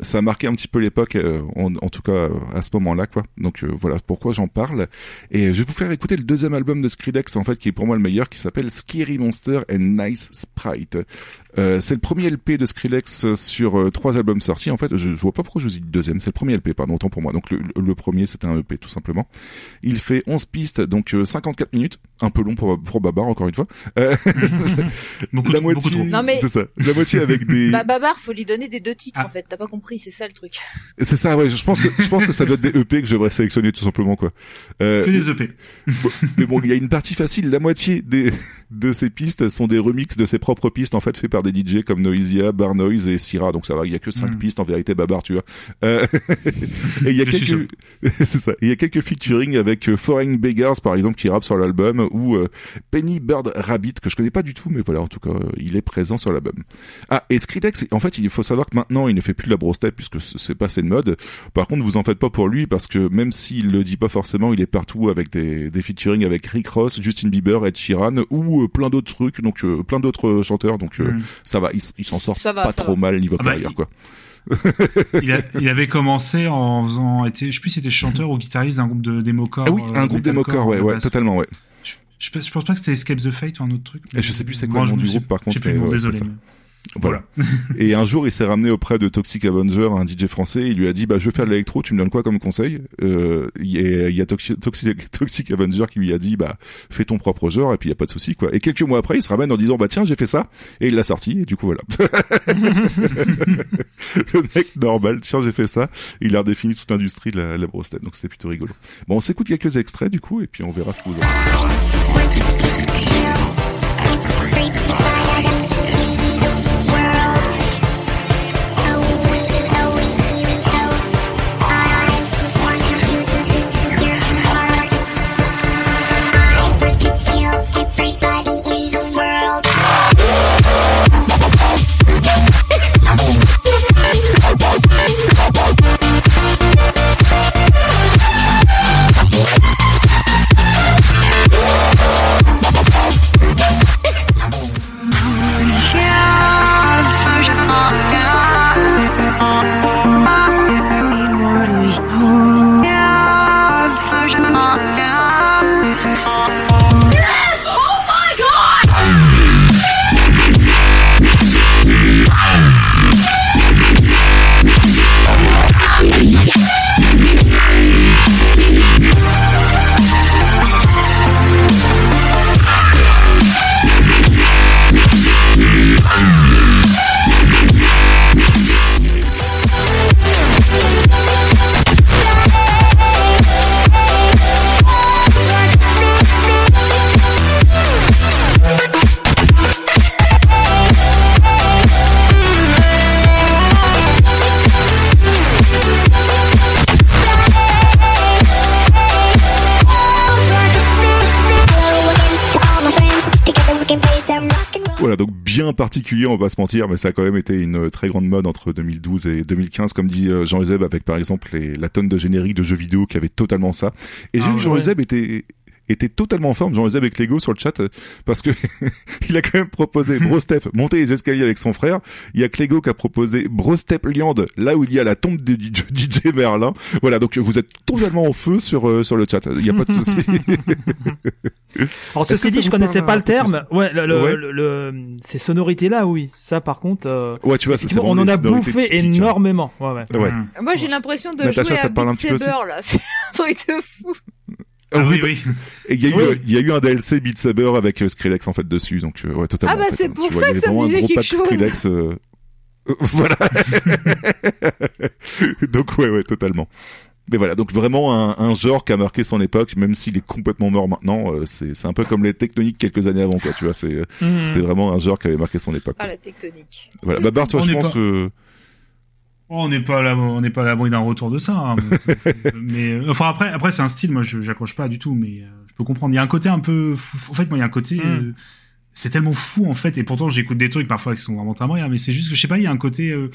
ça a marqué un petit peu l'époque, euh, en, en tout cas à ce moment-là quoi. Donc euh, voilà pourquoi j'en parle. Et je vais vous faire écouter le deuxième album de Skrillex en fait qui est pour moi le meilleur, qui s'appelle Scary Monster and Nice Sprite. Euh, c'est le premier LP de Skrillex sur euh, trois albums sortis. En fait, je, je vois pas pourquoi je dis le deuxième. C'est le premier LP, pardon, autant pour moi. Donc le, le premier, c'était un EP tout simplement. Il fait 11 pistes, donc euh, 54 minutes, un peu long pour, pour Babar encore une fois. Euh, beaucoup, la beaucoup moitié, trop Non, mais- c'est ça. La moitié avec des. Bah, Babar, faut lui donner des deux titres, Ah. en fait. T'as pas compris, c'est ça le truc. c'est ça, ouais. Je pense que je pense que ça doit être des EP que je devrais sélectionner tout simplement quoi. Euh, que des EP mais bon, il y a une partie facile. La moitié des, de ces pistes sont des remixes de ses propres pistes, en fait, faits par des DJ comme Noisia, Bar Noise et Syrah. Donc ça va, il y a que cinq Mm. pistes en vérité, Babar, tu vois. Euh, et il y a quelques, c'est ça. Et Il y a quelques featuring avec euh, Foreign Beggars, par exemple, qui rappe sur l'album, ou euh, Penny Bird Rabbit, que je connais pas du tout, mais voilà, en tout cas, il est présent sur l'album. Ah, et Skrillex, en fait, il faut savoir que maintenant, il ne fait plus de la brosse puisque c'est passé de mode. Par contre, vous en faites pas pour lui, parce que même s'il le dit pas forcément, il est partout avec des, des featuring avec Rick Ross, Justin Bieber, Ed Sheeran, ou euh, plein d'autres trucs, donc euh, plein d'autres chanteurs, donc euh, Mm. Ça va, il, s'en sort Ça va, pas ça trop va. mal niveau Ah bah, carrière, il- quoi. il, a- il avait commencé en faisant était, je sais plus si c'était chanteur ou guitariste d'un groupe de démocore Ah oui, euh, un groupe metalcore, démocore, ouais, ouais, base. totalement, ouais. je, je, pense- je pense pas que c'était Escape the Fate ou un autre truc je sais plus c'est quoi le nom je du sais- groupe, par je sais contre, plus mais ouais, désolé Voilà. et un jour, il s'est ramené auprès de Toxic Avenger, un DJ français. Il lui a dit, bah, je veux faire de l'électro. Tu me donnes quoi comme conseil? Euh, Il y a, il y a Toxic, Toxic, Toxic Avenger qui lui a dit, bah, fais ton propre genre et puis il y a pas de souci, quoi. Et quelques mois après, il se ramène en disant, bah tiens, j'ai fait ça et il l'a sorti. Et du coup, voilà. le mec normal, tiens, j'ai fait ça. Il a redéfini toute l'industrie de la, la brosse tête. Donc c'était plutôt rigolo. Bon, on s'écoute quelques extraits du coup et puis on verra ce que vous en bien particulier, on va pas se mentir, mais ça a quand même été une très grande mode entre 2012 et 2015, comme dit euh, Jean Euseb, avec par exemple les, la tonne de génériques de jeux vidéo qui avait totalement ça. Et j'ai Ah vu que ouais. Jean Euseb était était totalement en forme. J'en faisais avec Lego sur le chat euh, parce que il a quand même proposé Bro Step monter les escaliers avec son frère. Il y a Clégo qui a proposé Bro Step Liand là où il y a la tombe de, DJ Merlin. Voilà, donc vous êtes totalement en feu sur euh, sur le chat. Il y a pas de souci. Alors ceci que dit, je connaissais pas le terme. Ouais, le, le- Ouais. le- le- ces sonorités là, oui. Ça, par contre, euh, ouais, tu vois, ça, on en a bouffé hein. énormément. Ouais, ouais. Ouais. Moi, j'ai l'impression de Natacha, jouer à Beat Saber, là. C'est un truc de fou. Ah oui, bah, oui. Et il y a eu, Oui. euh, il y a eu un DLC Beat Saber avec euh, Skrillex en fait dessus, donc euh, ouais totalement. Ah bah, en fait, c'est hein. pour ça vois, que ça me disait gros quelque pack chose. Skrillex. euh, voilà. donc ouais ouais totalement. Mais voilà, donc vraiment un, un genre qui a marqué son époque, même s'il est complètement mort maintenant. euh, c'est c'est un peu comme les tectoniques quelques années avant quoi. Tu vois, c'est Mhm. c'était vraiment un genre qui avait marqué son époque. Ah, quoi. la tectonique. Voilà. Babar, toi, On je pense pas- que Oh, on n'est pas à la- on n'est pas à l'abri d'un retour de ça. hein. mais euh, enfin après, après c'est un style. Moi, je j'accroche pas du tout, mais euh, je peux comprendre. Il y a un côté un peu. Fou. En fait, moi, il y a un côté. Mm. euh, c'est tellement fou en fait, et pourtant j'écoute des trucs parfois qui sont vraiment timbrés, mais c'est juste que je sais pas, il y a un côté. euh,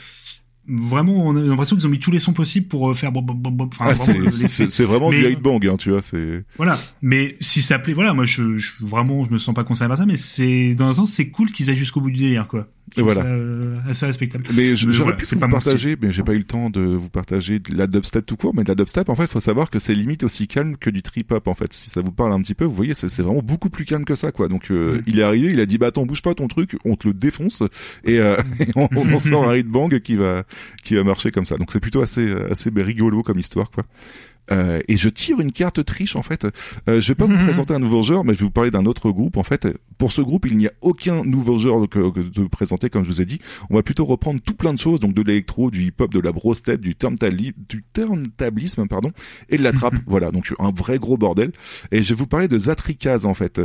Vraiment, on a l'impression qu'ils ont mis tous les sons possibles pour euh, faire bob, bob, bob. Enfin, ah, c'est- vraiment du Mais- hate bang, hein, tu vois. C'est Voilà. Mais si ça plaît, voilà, moi, je, je vraiment, je me sens pas concerné par ça, mais c'est dans un sens, c'est cool qu'ils aillent jusqu'au bout du délire, quoi. Je voilà. ça, euh, assez respectable. Mais j'aurais voilà, pu vous pas partager, mais j'ai pas eu le temps de vous partager de la dubstep tout court. Mais de la dubstep, en fait, faut savoir que c'est limite aussi calme que du trip hop. En fait, si ça vous parle un petit peu, vous voyez, c'est c'est vraiment beaucoup plus calme que ça, quoi. Donc, euh, Mm. il est arrivé, il a dit, bah attends, bouge pas ton truc, on te le défonce et, euh, et on, on en sort un hit bang qui va qui va marcher comme ça. Donc, c'est plutôt assez assez rigolo comme histoire, quoi. Euh, et je tire une carte triche en fait. Euh, je vais pas vous présenter un nouveau genre, mais je vais vous parler d'un autre groupe. En fait, pour ce groupe, il n'y a aucun nouveau genre que, que de présenter, comme je vous ai dit. On va plutôt reprendre tout plein de choses, donc de l'électro, du hip-hop, de la bro step, du turntablisme, pardon, et de la trappe. voilà, donc un vrai gros bordel. Et je vais vous parler de Zatrikaz en fait.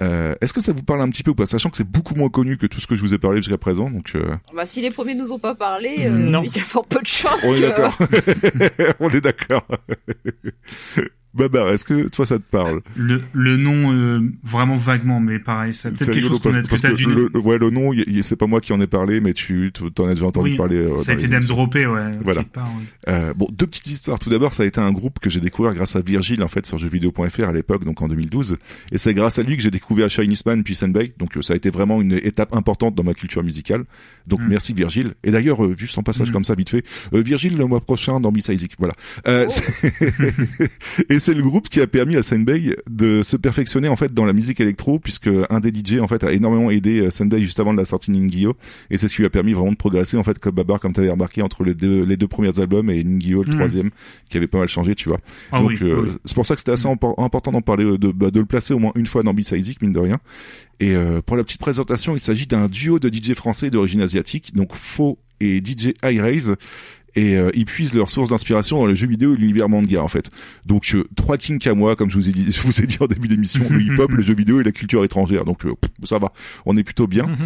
Euh, Est-ce que ça vous parle un petit peu ou pas, sachant que c'est beaucoup moins connu que tout ce que je vous ai parlé jusqu'à présent, donc. Euh... Bah, si les premiers nous ont pas parlé, euh, Non. il y a fort peu de chances On est que... d'accord. On est d'accord. Babar, est-ce que toi ça te parle Le, le nom, euh, vraiment vaguement, mais pareil, ça C'est peut-être quelque chose a- parce, que t'as dû. le, le- ouais, le nom, c'est pas moi qui en ai parlé, mais tu t'en as déjà entendu Oui, parler. euh, ça a été droppé, ouais. Voilà. part. Euh, bon, deux petites histoires. Tout d'abord, ça a été un groupe que j'ai découvert grâce à Virgile, en fait, sur jeuxvideo.fr à l'époque, donc en 2012. Et c'est grâce à lui que j'ai découvert Chinese Man puis Senbei. Donc euh, ça a été vraiment une étape importante dans ma culture musicale. Donc Mm. merci Virgile. Et d'ailleurs, juste en passage Mm. comme ça, vite fait, Virgile le mois prochain dans Miss Isaac. Voilà. Oh. et c'est le groupe qui a permis à Senbei de se perfectionner en fait dans la musique électro, puisque un des DJ en fait a énormément aidé euh, Senbei juste avant de la sortie de Ningyo. Et c'est ce qui lui a permis vraiment de progresser en fait comme Babar, comme tu avais remarqué entre les deux, les deux premiers albums et Ningyo le Mm. troisième, qui avait pas mal changé, tu vois. Ah Donc oui, euh, oui. c'est pour ça que c'était assez impor- important d'en parler, euh, de, bah, de le placer au moins une fois dans Beats Isaac, mine de rien. Et euh, pour la petite présentation, il s'agit d'un duo de DJ français d'origine asiatique, donc Faux et DJ High Raise. Et euh, ils puisent leur source d'inspiration dans le jeu vidéo et l'univers manga en fait. Donc euh, trois kings à moi, comme je vous ai dit, en début d'émission, le hip-hop, le jeu vidéo et la culture étrangère. Donc euh, ça va, on est plutôt bien.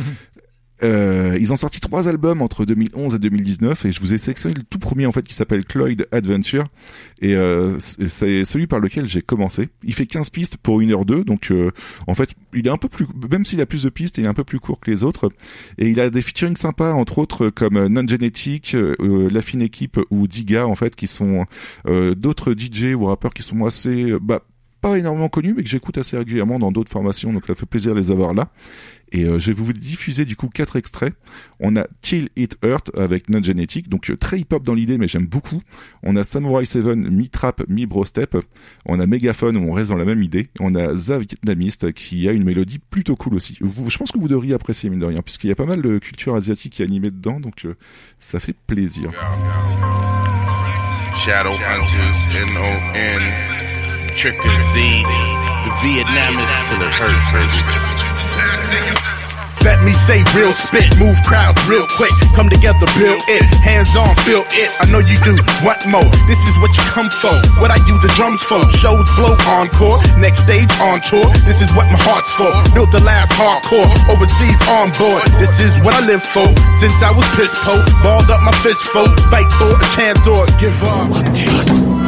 Euh, ils ont sorti trois albums entre 2011 et 2019 et je vous ai sélectionné le tout premier en fait qui s'appelle Cloyd Adventure. Et euh, c'est celui par lequel j'ai commencé. Il fait 15 pistes pour 1h2 donc euh, en fait il est un peu plus même s'il a plus de pistes il est un peu plus court que les autres. Et il a des featuring sympas entre autres comme euh, Non Genetic, euh, La Fine Équipe ou Diga en fait qui sont euh, d'autres DJ ou rappeurs qui sont assez euh, bah pas énormément connus mais que j'écoute assez régulièrement dans d'autres formations donc ça fait plaisir de les avoir là et euh, je vais vous diffuser du coup quatre extraits. On a Till It Hurt avec Non Genetic, donc euh, très hip-hop dans l'idée, mais j'aime beaucoup. On a Samurai 7, mi-trap, mi-bro step. On a Megaphone où on reste dans la même idée. On a The Vietnamiste qui a une mélodie plutôt cool aussi. Je pense que vous devriez apprécier mine de rien, puisqu'il y a pas mal de culture asiatique qui est animée dedans, donc euh, ça fait plaisir. Shadow Hunters, N-O-N, Z, the it hurts. Let me say real spit, move crowds real quick. Come together, build it. Hands on, feel it. I know you do. What more? This is what you come for. What I use the drums for. Shows blow encore. Next stage on tour. This is what my heart's for. Built the last hardcore. Overseas on board. This is what I live for. Since I was piss po, balled up my fist for. Fight for a chance or give up.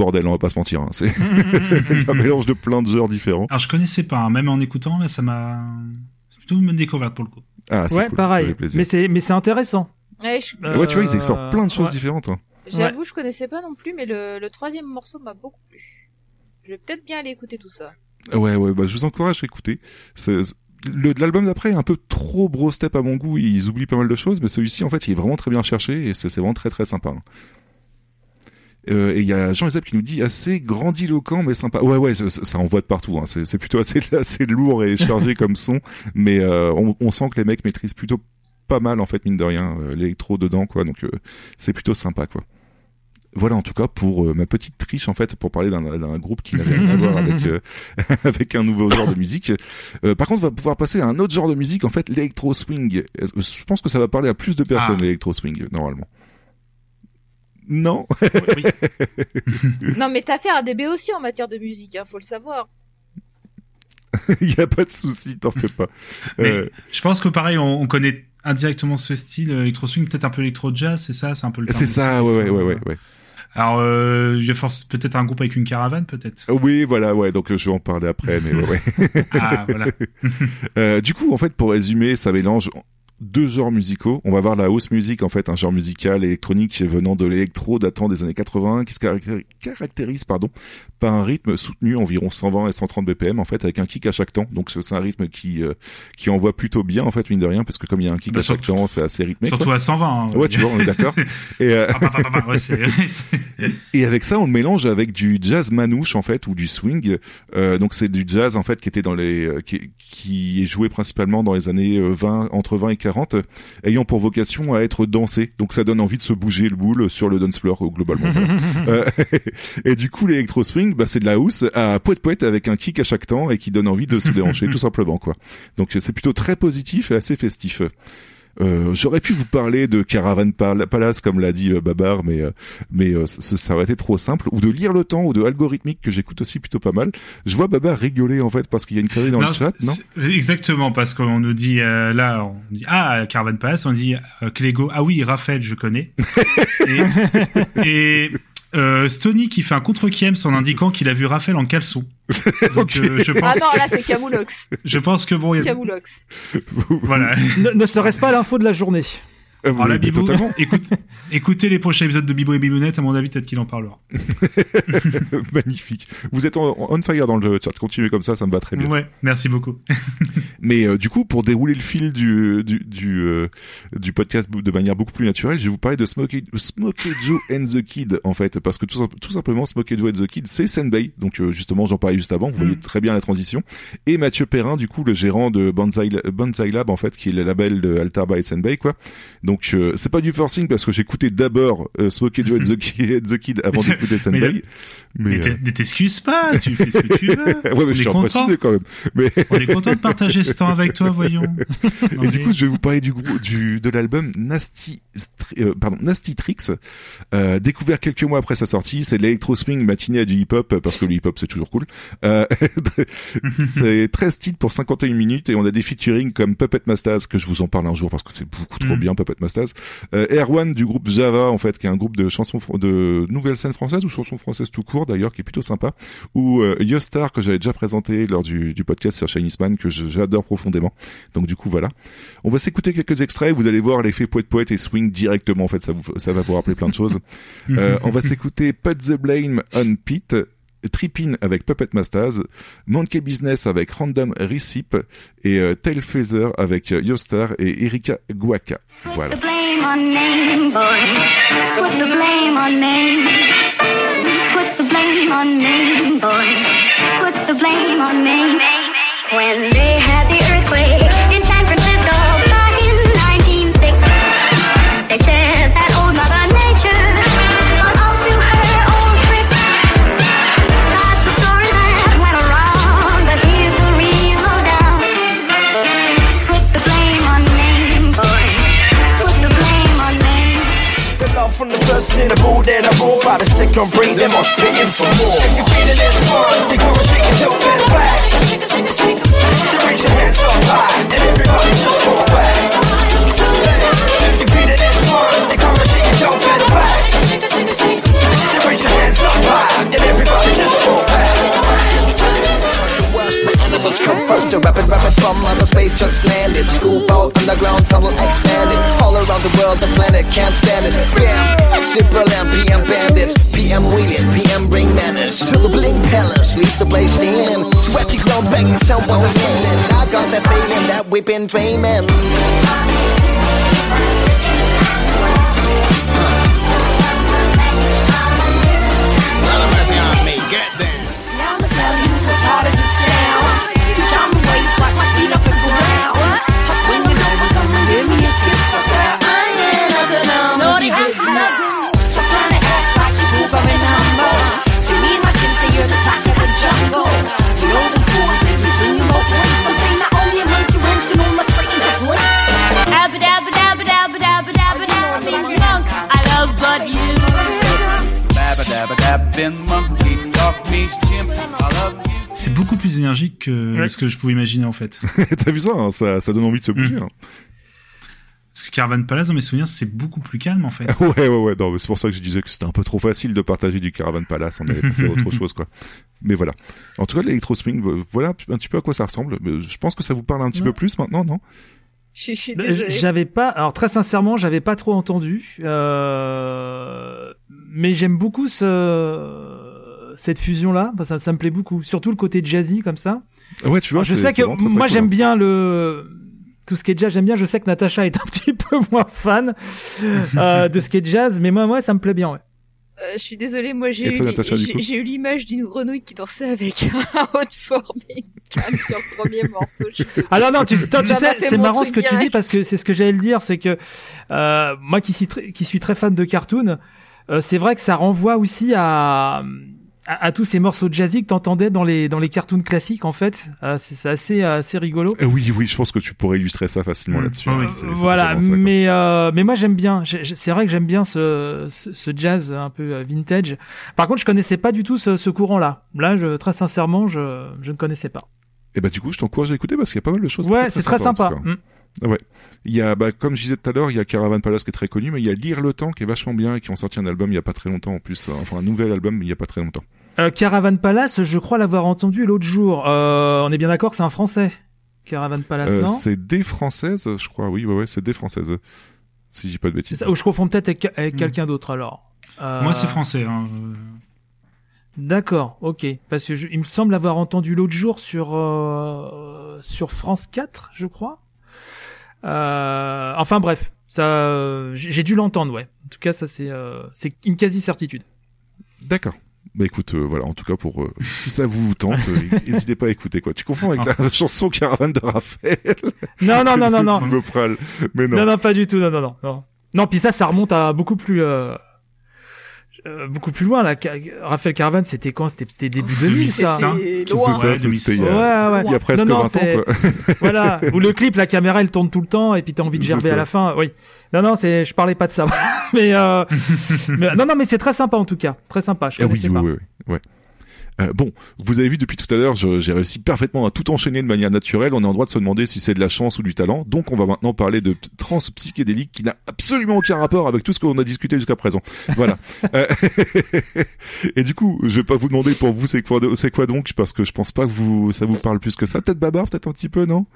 Bordel, on va pas se mentir. hein. C'est un mélange de plein de genres différents. Alors je connaissais pas, hein. même en écoutant, là, ça m'a. C'est plutôt une bonne découverte pour le coup. Ah, c'est Ouais, cool, ça pareil. fait plaisir. Mais c'est mais c'est intéressant. Ouais, je- Euh, Ouais, tu vois, ils explorent plein de choses ouais. différentes. hein. J'avoue, je connaissais pas non plus, mais le, le troisième morceau m'a beaucoup plu. Je vais peut-être bien aller écouter tout ça. Ouais, ouais, bah, je vous encourage à écouter. C'est- L'album d'après est un peu trop bro step à mon goût, ils oublient pas mal de choses, mais celui-ci, en fait, il est vraiment très bien cherché et c'est c'est vraiment très très sympa. Euh, et il y a Jean Ezep qui nous dit assez grandiloquent mais sympa. Ouais ouais, ça, ça envoie de partout. Hein. C'est plutôt assez assez lourd et chargé comme son, mais euh, on, on sent que les mecs maîtrisent plutôt pas mal en fait mine de rien euh, l'électro dedans quoi. Donc euh, c'est plutôt sympa quoi. Voilà en tout cas pour euh, ma petite triche en fait pour parler d'un groupe qui n'avait rien à voir avec euh, avec un nouveau genre de musique. Euh, par contre, on va pouvoir passer à un autre genre de musique en fait l'électro swing. Je pense que ça va parler à plus de personnes Ah. l'électro swing normalement. Non. Oui. non, mais t'as fait un DB aussi en matière de musique, hein, faut le savoir. Il y a pas de souci, t'en fais pas. Mais Euh, je pense que pareil, on, on connaît indirectement ce style euh, électro swing, peut-être un peu électro jazz, c'est ça, c'est un peu le. c'est ça, ouais, ouais, ouais, ouais, ouais. Alors, euh, je force peut-être un groupe avec une caravane, peut-être. Oui, voilà, ouais. Donc je vais en parler après, mais ouais. ouais. Ah, voilà. Euh, du coup, en fait, pour résumer, ça mélange deux genres musicaux. On va voir la house music, en fait, un genre musical électronique venant de l'électro datant des années 80, qui se caractérise, pardon, par un rythme soutenu environ 120 et 130 BPM, en fait, avec un kick à chaque temps. Donc c'est un rythme qui euh, qui envoie plutôt bien, en fait, mine de rien, parce que comme il y a un kick Bah, à chaque temps, c'est assez rythmé. Surtout quoi. à 120. hein. Ouais, tu vois, on est d'accord. Et, euh, Ah, bah, bah, Et avec ça, on le mélange avec du jazz manouche en fait ou du swing. Euh, donc c'est du jazz en fait qui était dans les euh, qui, qui est joué principalement dans les années euh, 20 entre 20 et 40 ayant pour vocation à être dansé. Donc ça donne envie de se bouger le boule sur le dance floor euh, globalement. voilà. Euh, et du coup l'électro swing bah c'est de la house à poète poète avec un kick à chaque temps et qui donne envie de se déhancher tout simplement quoi. Donc c'est plutôt très positif et assez festif. Euh, J'aurais pu vous parler de Caravan Pal- Palace comme l'a dit euh, Babar, mais euh, mais euh, ça, ça aurait été trop simple. Ou de lire le temps ou de algorithmique que j'écoute aussi plutôt pas mal. Je vois Babar rigoler en fait parce qu'il y a une connerie dans Non, le chat, non? Exactement, parce qu'on nous dit euh, là, on dit ah Caravan Palace, on dit euh, Clégo, ah oui Raphaël, je connais. et et euh, Stony qui fait un contre Kiems en indiquant qu'il a vu Raphaël en caleçon. Donc euh, je Ah pense, non, là c'est Camoulox. je pense que bon, il y a- Camoulox. voilà. ne, ne serait-ce pas l'info de la journée? Euh, Alors mais Bibou, écoute, écoutez les prochains épisodes de Bibou et Bibounette, à mon avis, peut-être qu'il en parlera. magnifique. Vous êtes en- on fire dans le chat. Continuez comme ça, ça me va très bien. Ouais, merci beaucoup. Mais euh, du coup, pour dérouler le fil du du du, euh, du podcast de manière beaucoup plus naturelle, je vais vous parler de Smokey, Smokey Joe and the Kid en fait, parce que tout, simp- tout simplement Smokey Joe and the Kid, c'est Senbei. Donc euh, justement, j'en parlais juste avant. Vous voyez très bien la transition. Et Mathieu Perrin, du coup, le gérant de Banzai, Banzai Lab en fait, qui est le label de Altarba et Senbei quoi. Donc euh, c'est pas du forcing parce que j'écoutais d'abord euh, Smokey Joe and the Kid, the Kid avant d'écouter Mais Senbei. Mais, Mais t'es- ne t'excuses pas, tu fais ce que tu veux. euh, ouais, mais On je suis en précisé quand même. Mais On est content de partager ce temps avec toi, voyons. Non, Et du mais- coup, je vais vous parler du du de l'album Nasty, euh, pardon, Nasty Tricks, euh, découvert quelques mois après sa sortie. C'est l'électro swing matiné à du hip hop parce que le hip hop c'est toujours cool. Euh, c'est 13 titres pour 51 minutes et on a des featuring comme Puppet Mastaz que je vous en parle un jour parce que c'est beaucoup trop Mm. bien Puppet Mastaz. Euh, Erwan du groupe Java en fait qui est un groupe de chansons de nouvelles scènes françaises ou chansons françaises tout court d'ailleurs qui est plutôt sympa ou euh, Yostar que j'avais déjà présenté lors du, du podcast sur Chinese Man que j'adore profondément. Donc du coup voilà. On va s'écouter quelques extraits, vous allez voir l'effet poète poète et swing directement en fait, ça vous ça va vous rappeler plein de choses. Euh, on va s'écouter Put the Blame on Pete, Trippin avec Puppet Mastaz, Monkey Business avec Random Recip et euh, Tail Feather avec euh, Yostar et Erika Guaca. Voilà. the blame on me, boy. us in the mood and a roar by the second ring, them all spitting for more. If you're feeling this one, you're shaking your back. Shake it. Then raise your hands up high, and everybody just fall back. If you're feeling this one, you're. Shake it. Then raise your hands up high, and everybody just fall back. Animals come first, A rapid rapids from outer space just landed. Scoop out, underground tunnel expanded. All around the world, the planet can't stand it. Bam, exit Berlin, PM bandits. PM wheeling, PM bring manners. To the bling palace, leave the place in Sweaty ground banging, someone yelling I got that feeling that we've been dreaming. C'est beaucoup plus énergique que Ouais. ce que je pouvais imaginer en fait. T'as vu ça, hein, ça Ça donne envie de se bouger. Mm. hein. Parce que Caravan Palace, dans mes souvenirs, c'est beaucoup plus calme en fait. Ouais, ouais, ouais. C'est pour ça que je disais que c'était un peu trop facile de partager du Caravan Palace. On avait passé à autre chose, quoi. Mais voilà. En tout cas, l'électro swing, vo- voilà un petit peu à quoi ça ressemble. Je pense que ça vous parle un petit Ouais. peu plus maintenant, non? Je suis désolée. J'avais pas, alors très sincèrement, j'avais pas trop entendu, euh, mais j'aime beaucoup ce cette fusion là, ça, ça me plaît beaucoup, surtout le côté jazzy comme ça. Ouais, tu vois. Je sais que vraiment très, très moi cool, j'aime bien le tout ce qui est jazz, j'aime bien. Je sais que Natacha est un petit peu moins fan euh, de ce qui est jazz, mais moi, moi, ça me plaît bien. Ouais. Euh, je suis désolée, moi j'ai eu, l'image d'une grenouille qui dansait avec un haut de forme et une canne sur le premier morceau. Désolée. Ah non non, tu, toi, tu sais, c'est marrant ce que tu dis parce que c'est ce que j'allais le dire, c'est que euh, moi qui suis très, qui suis très fan de cartoon, euh, c'est vrai que ça renvoie aussi à à, à tous ces morceaux jazzy que t'entendais dans les dans les cartoons classiques en fait. Euh, c'est c'est assez assez rigolo. Euh, Oui, oui, je pense que tu pourrais illustrer ça facilement Mm. là-dessus. Ah oui. hein. C'est- c'est voilà, ça, mais euh, mais moi j'aime bien. J'ai- j'ai- C'est vrai que j'aime bien ce, ce ce jazz un peu euh, vintage. Par contre, je connaissais pas du tout ce, ce courant-là. Là, je, très sincèrement, je je ne connaissais pas. Et bah du coup, je t'encourage à écouter parce qu'il y a pas mal de choses. Ouais, c'est très sympa. Ouais. Il y a, bah, comme je disais tout à l'heure, il y a Caravan Palace qui est très connu, mais il y a Lire le temps qui est vachement bien et qui ont sorti un album il y a pas très longtemps en plus. Enfin, un nouvel album il y a pas très longtemps. Euh, Caravan Palace, je crois l'avoir entendu l'autre jour. Euh, on est bien d'accord, c'est un français. Caravan Palace, Euh, non? c'est des françaises, je crois. Oui, ouais, ouais, c'est des françaises. Si je dis pas de bêtises. ça, Ou je confonds peut-être avec, avec Mm. quelqu'un d'autre alors. Euh, Moi, c'est français. Hein. D'accord, ok. Parce que je- il me semble avoir entendu l'autre jour sur euh, sur France 4, je crois. Euh, enfin bref, ça, j'ai dû l'entendre, ouais. En tout cas, ça c'est euh, c'est une quasi certitude. D'accord. Bah écoute, euh, voilà, en tout cas pour euh, si ça vous tente, euh, n'hésitez pas à écouter quoi. Tu confonds avec la chanson Caravane de Raphaël. Non, non, non, non, non, me prale. Mais non. non, non, pas du tout, non, non, non, non. Non, puis ça, ça remonte à beaucoup plus. Euh, beaucoup plus loin là. Raphaël Caravan, c'était quand? C'était c'était début 2000 ça. ça. C'est loin. ça, Ouais, il y Ouais, a, ouais. il y a presque Non, non, 20 c'est- ans quoi. voilà. Où le clip, la caméra, elle tourne tout le temps et puis t'as envie de gerber à la fin. Oui. Non, non, c'est, je parlais pas de ça. mais, euh, mais- non, non, mais c'est très sympa en tout cas. Très sympa. Je Ah oui, connaissais oui, pas. oui, oui, ouais. Euh, bon, vous avez vu depuis tout à l'heure, j'ai réussi parfaitement à tout enchaîner de manière naturelle. On est en droit de se demander si c'est de la chance ou du talent. Donc, on va maintenant parler de trans psychédélique qui n'a absolument aucun rapport avec tout ce qu'on a discuté jusqu'à présent. Voilà. Euh, Et du coup, je vais pas vous demander pour vous c'est quoi, c'est quoi donc, parce que je pense pas que vous, ça vous parle plus que ça. Peut-être Babar, peut-être un petit peu, non?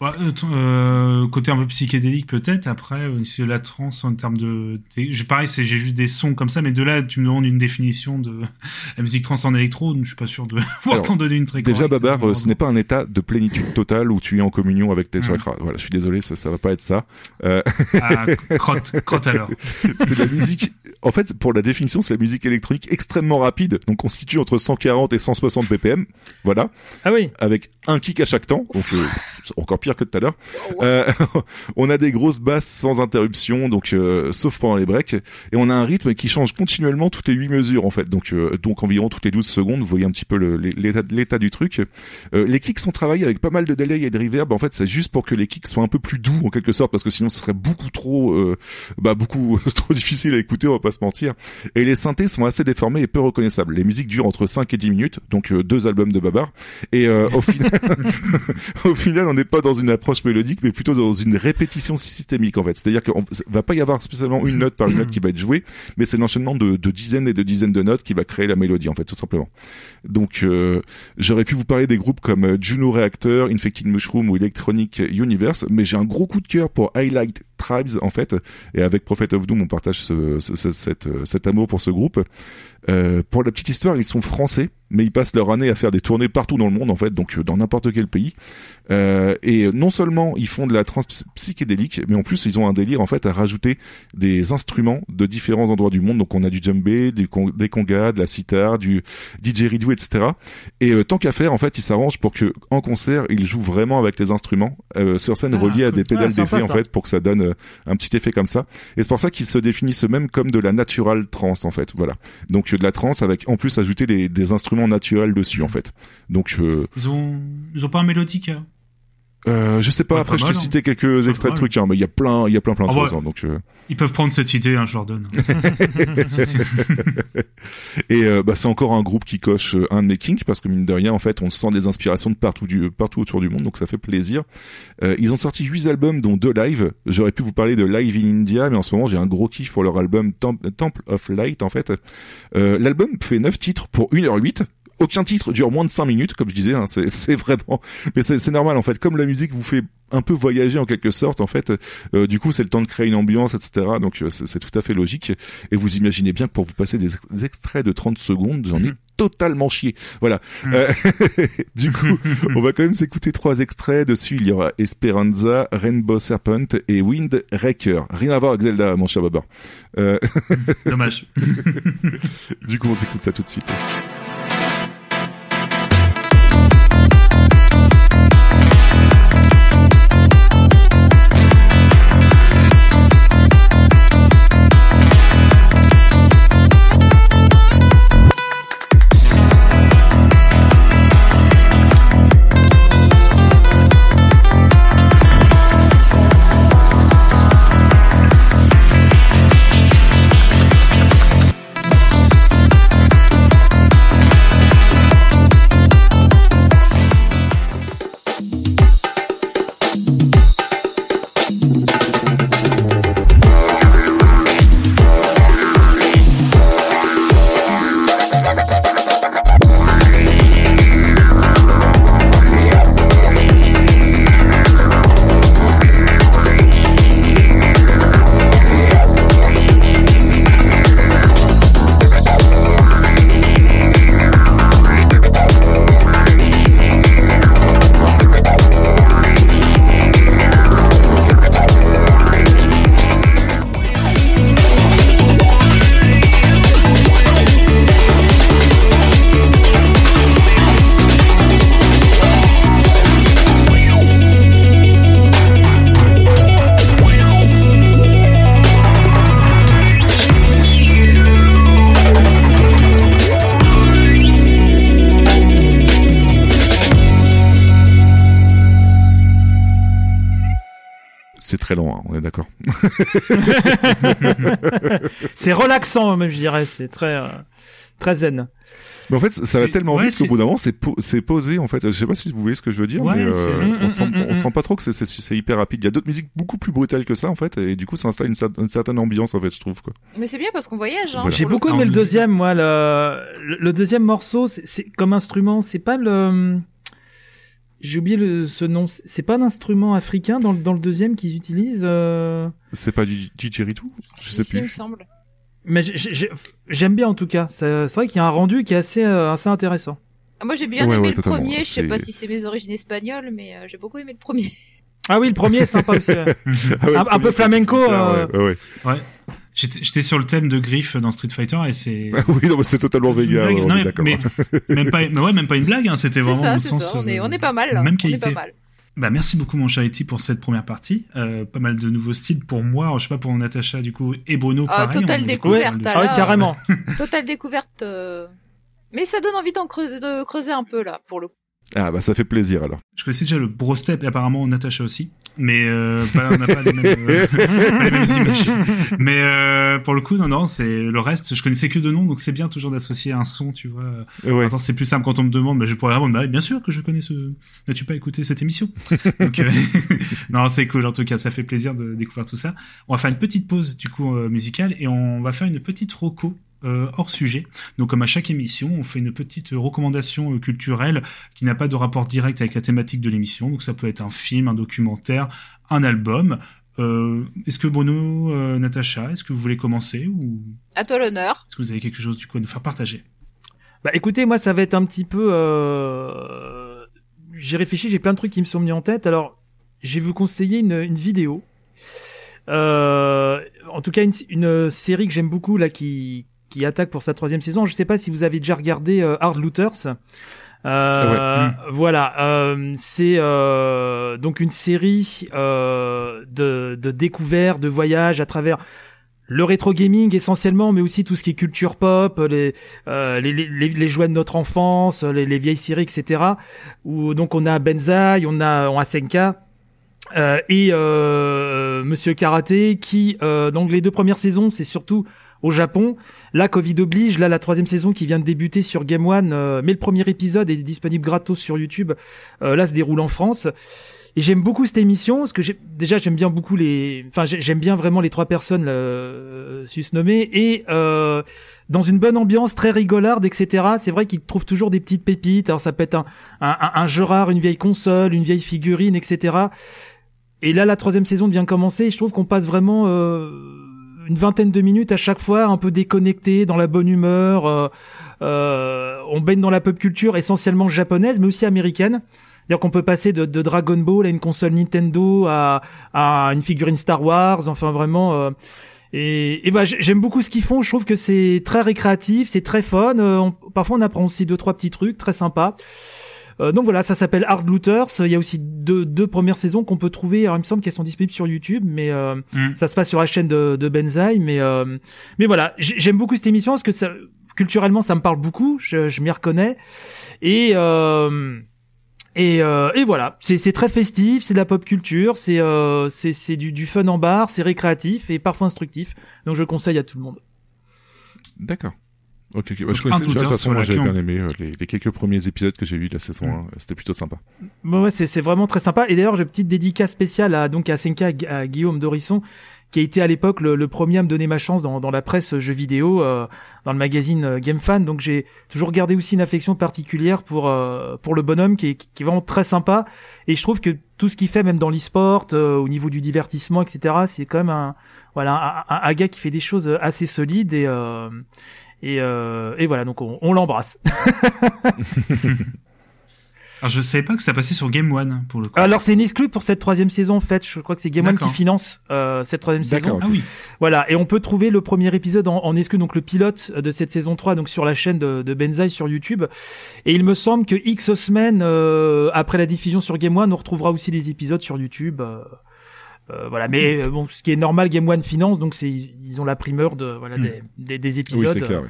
Ouais, euh, euh, côté un peu psychédélique peut-être. Après, euh, c'est la trance en termes de. je- Pareil, c'est j'ai juste des sons comme ça, mais de là, tu me demandes une définition de la musique trance en électro. Je suis pas sûr de pouvoir t'en donner une très Déjà, correcte, Babar, euh, ce n'est pas un état de plénitude totale où tu es en communion avec tes Mm. chakras. Voilà, je suis désolé, ça, ça va pas être ça. Euh, Ah, crotte, crotte alors. c'est la musique. En fait, pour la définition, c'est la musique électronique extrêmement rapide, donc constitue entre 140 et 160 BPM. Voilà, Ah oui. avec un kick à chaque temps, donc euh, encore pire que tout à l'heure. Euh, on a des grosses basses sans interruption, donc euh, sauf pendant les breaks, et on a un rythme qui change continuellement toutes les 8 mesures en fait, donc euh, donc environ toutes les 12 secondes. Vous voyez un petit peu l'état du truc. Euh, les kicks sont travaillés avec pas mal de delay et de reverb. En fait, c'est juste pour que les kicks soient un peu plus doux en quelque sorte, parce que sinon ce serait beaucoup trop, bah beaucoup trop difficile à écouter. On va pas se mentir. Et les synthés sont assez déformés et peu reconnaissables. Les musiques durent entre 5 et 10 minutes, donc deux albums de Babar. Et au final, au final, on n'est pas dans une approche mélodique, mais plutôt dans une répétition systémique en fait. C'est-à-dire qu'il va pas y avoir spécialement une note par une note qui va être jouée, mais c'est l'enchaînement de, dizaines et de dizaines de notes qui va créer la mélodie en fait, tout simplement. Donc, euh, j'aurais pu vous parler des groupes comme euh, Juno Reactor, Infected Mushroom ou Electronic Universe, mais j'ai un gros coup de cœur pour Highlight Tribes en fait, et avec Prophet of Doom, on partage ce, ce- ce- cet, euh, cet amour pour ce groupe. Euh, pour la petite histoire, ils sont français, mais ils passent leur année à faire des tournées partout dans le monde en fait, donc euh, dans n'importe quel pays. Euh, et non seulement ils font de la trance psychédélique, mais en plus ils ont un délire en fait à rajouter des instruments de différents endroits du monde. Donc on a du djembé, du con- des congas, de la sitar, du didgeridoo, etc. Et euh, tant qu'à faire, en fait, ils s'arrangent pour que en concert ils jouent vraiment avec les instruments sur scène Ah, reliés à des pédales sympa, d'effet en fait pour que ça donne euh, un petit effet comme ça. Et c'est pour ça qu'ils se définissent eux-mêmes comme de la natural trance en fait. Voilà. Donc euh, de la trance avec en plus ajouter des, des instruments naturels dessus en fait. Donc euh, Ils ont, ils ont pas un mélodique. hein? Euh, je sais pas. Ouais, après, pas je t'ai mal, hein. cité quelques extraits de trucs, hein, mais il y a plein, il y a plein, plein de Ah choses. ouais. hein, donc. euh, Ils peuvent prendre cette idée, hein, je leur donne. Et euh, bah, c'est encore un groupe qui coche euh, un de mes kinks parce que mine de rien en fait on sent des inspirations de partout du partout autour du monde donc ça fait plaisir. Euh, ils ont sorti huit albums dont deux live. J'aurais pu vous parler de Live in India mais en ce moment j'ai un gros kiff pour leur album Temp- Temple of Light en fait. Euh, L'album fait neuf titres pour 1h08 aucun titre dure moins de 5 minutes, comme je disais. Hein, c'est c'est vraiment, mais c'est c'est normal en fait. Comme la musique vous fait un peu voyager en quelque sorte, en fait, euh, du coup c'est le temps de créer une ambiance, etc. Donc euh, c'est tout à fait logique. Et vous imaginez bien que pour vous passer des, ex- des extraits de 30 secondes, j'en ai totalement chié. Voilà. Euh, du coup, on va quand même s'écouter trois extraits. Dessus, il y aura Esperanza, Rainbow Serpent et Wind Raker. Rien à voir avec Zelda, mon cher Babar. Euh, Dommage. du coup, on s'écoute ça tout de suite. C'est relaxant, même, je dirais. C'est très, euh, très zen. Mais en fait, ça va tellement ouais, vite qu'au bout d'un moment, c'est po- c'est posé en fait. Je sais pas si vous voyez ce que je veux dire, Ouais, mais euh, c'est- on, sent, Mm, mm, on mm, sent pas trop que c'est- hyper rapide. Il y a d'autres musiques beaucoup plus brutales que ça en fait, et du coup, ça installe une, cer- une certaine ambiance en fait, je trouve quoi. Mais c'est bien parce qu'on voyage. Hein, Voilà. J'ai beaucoup aimé le deuxième, moi. Le, deuxième morceau, c'est comme instrument. C'est pas le. J'ai oublié le, ce nom. C'est pas d'instrument africain dans le, dans le deuxième qu'ils utilisent. euh, C'est pas du didgeridoo Je Si, sais si, il me plus. semble. Mais j'ai- j'ai- j'aime bien en tout cas. C'est c'est vrai qu'il y a un rendu qui est assez, euh, assez intéressant. Ah, Moi j'ai bien Ouais, aimé ouais, le totalement. premier, je sais pas si c'est mes origines espagnoles, mais euh, j'ai beaucoup aimé le premier. Ah oui, le premier est sympa aussi. Ah ouais, Un- un peu flamenco, super, euh, ouais, ouais, ouais. J'étais sur le thème de Griff dans Street Fighter et c'est. Ah oui, non, mais c'est totalement blague. ouais, on Non, mais, d'accord. mais- même pas, mais ouais, même pas une blague. Hein, C'était C'est vraiment ça, au sens. ça. On est, euh, on est pas mal. là. Même on est qualité. pas mal. Bah merci beaucoup mon Charity pour cette première partie. Euh, pas mal de nouveaux styles pour moi. Alors, je sais pas pour Natacha du coup et Bruno. Ah, pareil, totale découverte, on- Ah Ah carrément. Totale découverte. euh, Mais ça donne envie d'en creuser, de creuser un peu là, pour le coup. Ah bah ça fait plaisir alors. Je connaissais déjà le Bro Step et apparemment Natacha aussi, mais euh, on n'a pas les mêmes, euh, pas les mêmes images. Mais euh, pour le coup, non, non, c'est le reste. Je connaissais que deux noms, donc c'est bien toujours d'associer un son, tu vois. Ouais. Attends, c'est plus simple quand on me demande, mais je pourrais répondre, bah, bien sûr que je connais ce. N'as-tu pas écouté cette émission? Donc, euh, non, c'est cool. En tout cas, ça fait plaisir de découvrir tout ça. On va faire une petite pause du coup euh, musicale et on va faire une petite roco. Euh, hors sujet. Donc comme à chaque émission, on fait une petite recommandation euh, culturelle qui n'a pas de rapport direct avec la thématique de l'émission. Donc ça peut être un film, un documentaire, un album. Euh, est-ce que Bruno, euh, Natacha, est-ce que vous voulez commencer ou À toi l'honneur. est-ce que vous avez quelque chose du coup à nous faire partager? Bah écoutez, moi ça va être un petit peu. Euh... J'ai réfléchi, j'ai plein de trucs qui me sont mis en tête. Alors, je vais vous conseiller une, une vidéo. Euh... En tout cas, une, une série que j'aime beaucoup là qui qui attaque pour sa troisième saison. Je sais pas si vous avez déjà regardé euh, Hard Looters. Euh, Voilà, euh, c'est euh, donc une série euh, de, de découvertes, de voyages à travers le rétro gaming essentiellement, mais aussi tout ce qui est culture pop, les euh, les, les, les jouets de notre enfance, les, les vieilles séries, etc. Où donc on a Benzaï, on a on a Senka. Euh, et euh, Monsieur Karaté, qui euh, donc les deux premières saisons, c'est surtout au Japon. Là, Covid oblige. Là, la troisième saison qui vient de débuter sur Game One, euh, mais le premier épisode est disponible gratos sur YouTube. Euh, là, se déroule en France. Et j'aime beaucoup cette émission parce que déjà j'aime bien beaucoup les, enfin j'ai- j'aime bien vraiment les trois personnes euh, susnommées et euh, dans une bonne ambiance très rigolarde etc. C'est vrai qu'ils trouvent toujours des petites pépites. Alors ça peut être un, un, un- jeu rare, une vieille console, une vieille figurine etc. Et là la troisième saison vient commencer et je trouve qu'on passe vraiment euh, une vingtaine de minutes à chaque fois un peu déconnecté, dans la bonne humeur. euh, euh, on baigne dans la pop culture essentiellement japonaise mais aussi américaine. C'est-à-dire qu'on peut passer de, Dragon Ball à une console Nintendo à, à une figurine Star Wars, enfin vraiment. euh, et, et j'ai- j'aime beaucoup ce qu'ils font. Je trouve que c'est très récréatif, c'est très fun. euh, parfois, on apprend aussi deux trois petits trucs très sympas. Euh, donc voilà, ça s'appelle Hard Looters. Il y a aussi deux, deux premières saisons qu'on peut trouver. Alors, il me semble qu'elles sont disponibles sur YouTube, mais euh, Mm. ça se passe sur la chaîne de, de Benzaï. Mais euh, mais voilà, j'ai- j'aime beaucoup cette émission parce que ça, culturellement, ça me parle beaucoup. Je, je m'y reconnais. Et euh, et, euh, et voilà, c'est très festif, c'est de la pop culture, c'est euh, c'est c'est du, du fun en bar, c'est récréatif et parfois instructif. Donc je le conseille à tout le monde. D'accord. Ok, ok. Bah, Donc, je connaissais déjà, de toute façon, moi j'avais bien aimé euh, les, les quelques premiers épisodes que j'ai vus de la saison Mm. 1, c'était plutôt sympa. Bon, ouais, c'est vraiment très sympa. Et d'ailleurs, j'ai une petite dédicace spéciale à donc à Senka, à Gu- à Guillaume Dorisson, qui a été à l'époque le, le premier à me donner ma chance dans, dans la presse jeux vidéo, euh, dans le magazine euh, Game Fan. Donc j'ai toujours gardé aussi une affection particulière pour euh, pour le bonhomme, qui est, qui est vraiment très sympa. Et je trouve que tout ce qu'il fait, même dans l'e-sport, au niveau du divertissement, etc., c'est quand même un voilà un, un- un gars qui fait des choses assez solides et euh, et, euh, et voilà. Donc on, on l'embrasse. Alors je savais pas que ça passait sur Game One pour le coup. Alors c'est une exclue pour cette troisième saison en fait. Je crois que c'est Game One qui finance euh, cette troisième D'accord. saison. Ah oui. Voilà, et on peut trouver le premier épisode en, en exclu, donc le pilote de cette saison 3, donc sur la chaîne de, de Benzaï sur YouTube. Et il me semble que X semaines euh, après la diffusion sur Game One, on retrouvera aussi des épisodes sur YouTube. euh, euh, voilà, mais euh, bon, ce qui est normal, Game One finance, donc c'est ils, ont la primeur de voilà Mm. des, des, des Oui, épisodes. c'est clair. oui.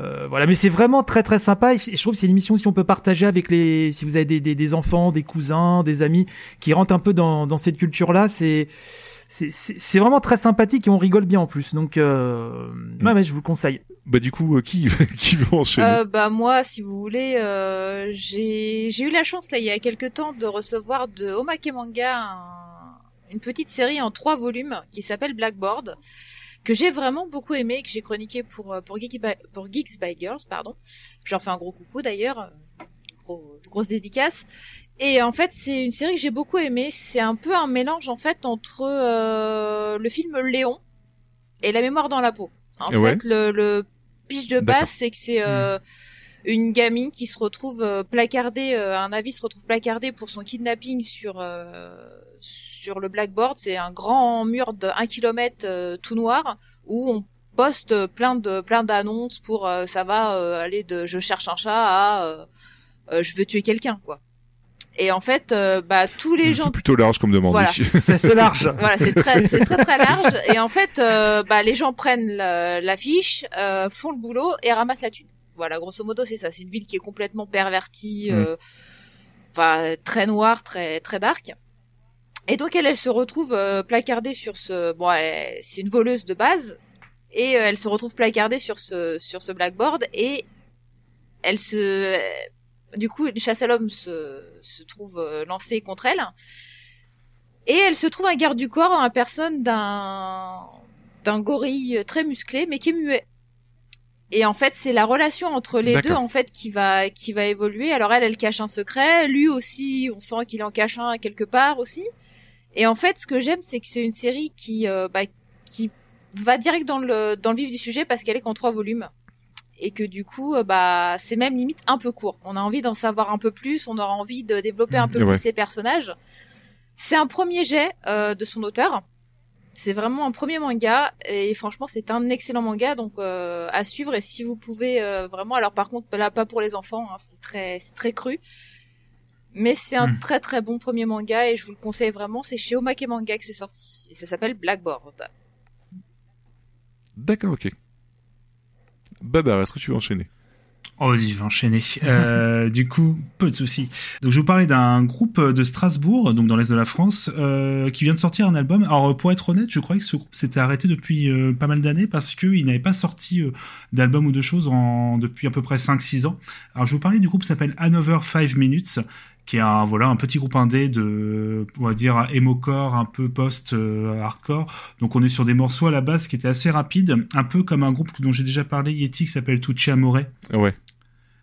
Euh, voilà, mais c'est vraiment très très sympa. Et je trouve que c'est une émission si on peut partager avec les, si vous avez des, des, des enfants, des cousins, des amis qui rentrent un peu dans, dans cette culture-là, c'est c'est c'est c'est vraiment très sympathique et on rigole bien en plus. Donc euh, ouais, ouais, je vous le conseille. Bah du coup, euh, qui qui veut enchaîner? Euh, bah moi, si vous voulez, euh, j'ai j'ai eu la chance là il y a quelques temps de recevoir de Omake Manga un- une petite série en trois volumes qui s'appelle Blackboard que j'ai vraiment beaucoup aimé et que j'ai chroniqué pour euh, pour Geeks by, pour Geeks by Girls pardon. Je leur fais un gros coucou d'ailleurs, euh, gros, grosse dédicace. Et en fait, c'est une série que j'ai beaucoup aimée. C'est un peu un mélange en fait entre euh, le film Léon et La mémoire dans la peau. En Ouais. fait, le, le pitch de base, c'est que c'est euh, une gamine qui se retrouve euh, placardée, un avis se retrouve placardé pour son kidnapping sur sur le blackboard. C'est un grand mur de 1 km euh, tout noir où on poste plein de plein d'annonces pour euh, ça va euh, aller de je cherche un chat à euh, euh, je veux tuer quelqu'un quoi. Et en fait, euh, bah tous les gens C'est plutôt large comme demande. Voilà. C'est large. voilà, c'est très, c'est très très large. Et en fait, euh, bah, les gens prennent la- l'affiche, euh, font le boulot et ramassent la thune. Voilà, grosso modo, c'est ça. C'est une ville qui est complètement pervertie. Mm. euh, enfin très noir, très très dark. Et donc elle, elle se retrouve euh, placardée sur ce, bon, c'est une voleuse de base, et euh, elle se retrouve placardée sur ce sur ce blackboard et elle se, du coup, une chasse à l'homme se se trouve euh, lancée contre elle, et elle se trouve un garde du corps en la personne d'un d'un gorille très musclé mais qui est muet. Et en fait, c'est la relation entre les deux en fait qui va qui va évoluer. Alors elle, elle cache un secret, lui aussi, on sent qu'il en cache un quelque part aussi. Et en fait, ce que j'aime, c'est que c'est une série qui euh, bah, qui va direct dans le dans le vif du sujet parce qu'elle est qu'en trois volumes et que du coup, euh, bah c'est même limite un peu court. On a envie d'en savoir un peu plus, on aura envie de développer un peu Ouais. plus ces personnages. C'est un premier jet euh, de son auteur. C'est vraiment un premier manga et franchement c'est un excellent manga donc euh, à suivre et si vous pouvez euh, vraiment alors par contre là pas pour les enfants hein, c'est très c'est très cru mais c'est un Hmm. très très bon premier manga et je vous le conseille vraiment c'est chez Omake Manga que c'est sorti et ça s'appelle Blackboard. D'accord, ok. Babar, est-ce que tu veux enchaîner? Oh, vas-y, je vais enchaîner. Euh, du coup, peu de soucis. Donc, je vais vous parler d'un groupe de Strasbourg, donc dans l'est de la France, euh, qui vient de sortir un album. Alors, pour être honnête, je croyais que ce groupe s'était arrêté depuis euh, pas mal d'années parce qu'il n'avait pas sorti euh, d'album ou de choses en, depuis à peu près 5-6 ans. Alors, je vais vous parler du groupe qui s'appelle Another 5 Minutes qui est un voilà un petit groupe indé de on va dire emo-core un peu post euh, hardcore donc on est sur des morceaux à la base qui étaient assez rapides un peu comme un groupe dont j'ai déjà parlé Yeti qui s'appelle Tucci Amore Ouais.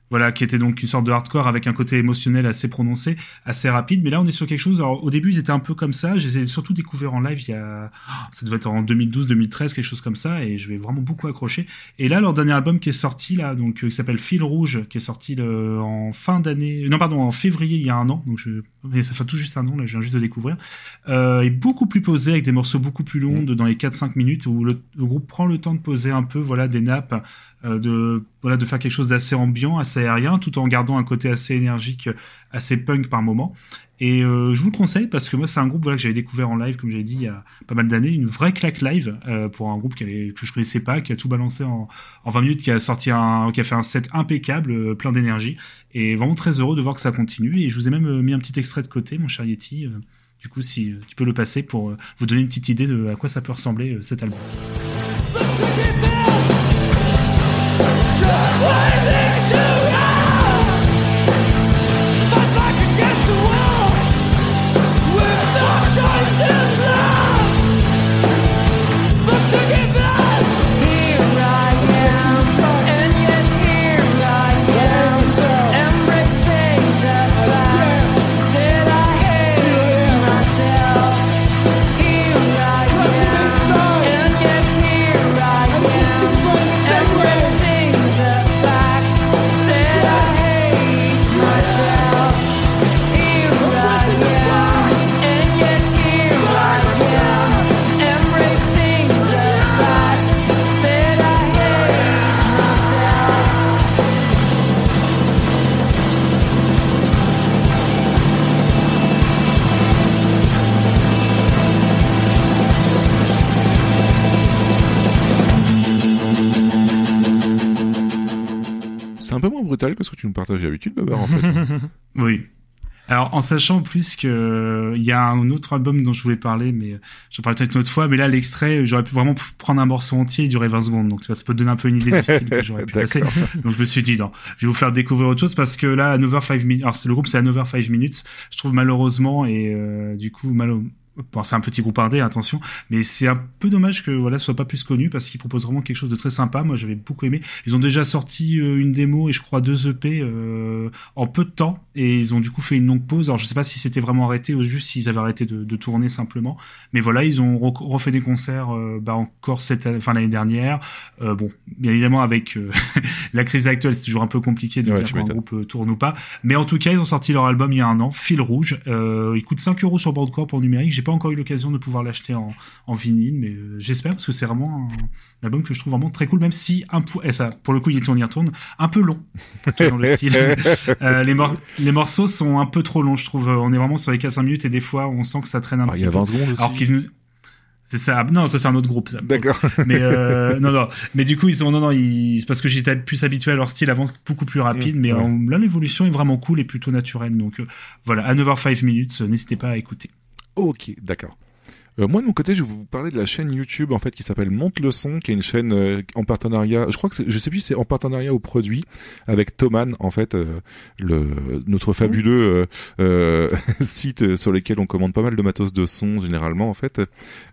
Voilà, qui était donc une sorte de hardcore avec un côté émotionnel assez prononcé, assez rapide. Mais là, on est sur quelque chose. Alors, au début, ils étaient un peu comme ça. Je les ai surtout découverts en live il y a, oh, ça devait être en 2012, 2013, quelque chose comme ça. Et je vais vraiment beaucoup accrocher. Et là, leur dernier album qui est sorti là, donc euh, qui s'appelle Fil Rouge, qui est sorti le- en fin d'année, non pardon, en février il y a un an. Donc je, mais ça fait tout juste un an. Là, je viens juste de découvrir. Euh, est beaucoup plus posé avec des morceaux beaucoup plus longs, de, dans les 4-5 minutes où le, le groupe prend le temps de poser un peu, voilà, des nappes euh, de voilà de faire quelque chose d'assez ambiant, assez aérien, tout en gardant un côté assez énergique, assez punk par moment. Et euh, je vous le conseille parce que moi c'est un groupe voilà que j'avais découvert en live comme j'avais dit il y a pas mal d'années, une vraie claque live euh, pour un groupe qui que je connaissais pas, qui a tout balancé en, en 20 minutes, qui a sorti un qui a fait un set impeccable, euh, plein d'énergie et vraiment très heureux de voir que ça continue. Et je vous ai même euh, mis un petit extrait de côté, mon cher Yeti. euh, du coup, si euh, tu peux le passer pour euh, vous donner une petite idée de à quoi ça peut ressembler euh, cet album. C'est brutal que ce que tu nous partages d'habitude, Babar, en fait. Oui. Alors, en sachant plus que euh, il y a un autre album dont je voulais parler, mais euh, j'en parlerai peut-être une autre fois. Mais là, l'extrait, j'aurais pu vraiment prendre un morceau entier et durer 20 secondes. Donc, tu vois, ça peut te donner un peu une idée du style que j'aurais pu passer. Donc, je me suis dit, non, je vais vous faire découvrir autre chose parce que là, Another 5 Minutes, alors c'est le groupe, c'est Another 5 Minutes. Je trouve malheureusement, et euh, du coup, malo Bon, c'est un petit groupe indé, attention, mais c'est un peu dommage que voilà, ce soit pas plus connu parce qu'ils proposent vraiment quelque chose de très sympa. Moi, j'avais beaucoup aimé. Ils ont déjà sorti euh, une démo et je crois deux EP euh, en peu de temps et ils ont du coup fait une longue pause. Alors, je sais pas si c'était vraiment arrêté ou juste s'ils avaient arrêté de, de tourner simplement, mais voilà, ils ont re- refait des concerts euh, bah, encore cette, enfin l'année dernière. Euh, bon, bien évidemment avec la crise actuelle, c'est toujours un peu compliqué de Ouais, dire quand un groupe tourne ou pas. Mais en tout cas, ils ont sorti leur album il y a un an, Fil Rouge. Euh, il coûte 5 euros sur Bandcamp en numérique. Pas encore eu l'occasion de pouvoir l'acheter en, en vinyle, mais euh, j'espère parce que c'est vraiment un, un album que je trouve vraiment très cool, même si un et ça, pour le coup, il on y retourne, un peu long dans le style. Euh, les, mor- les morceaux sont un peu trop longs, je trouve. On est vraiment sur les 4-5 minutes et des fois, on sent que ça traîne un Ah, petit il y a peu. 20 secondes aussi. Alors qu'ils nous C'est ça. Non, ça c'est un autre groupe. D'accord. Mais euh, non, non. Mais du coup, ils ont non, non. Ils... C'est parce que j'étais plus habitué à leur style avant, beaucoup plus rapide. Mm, mais ouais. euh, là, l'évolution est vraiment cool et plutôt naturelle. Donc euh, voilà, à 9h5 minutes, n'hésitez pas à écouter. Ok, d'accord. Euh, moi de mon côté, je vais vous parler de la chaîne YouTube en fait qui s'appelle Monte le son, qui est une chaîne euh, en partenariat. Je crois que c'est, je sais plus si c'est en partenariat ou produit avec Thomann en fait, euh, le notre fabuleux euh, euh, site sur lequel on commande pas mal de matos de son généralement en fait.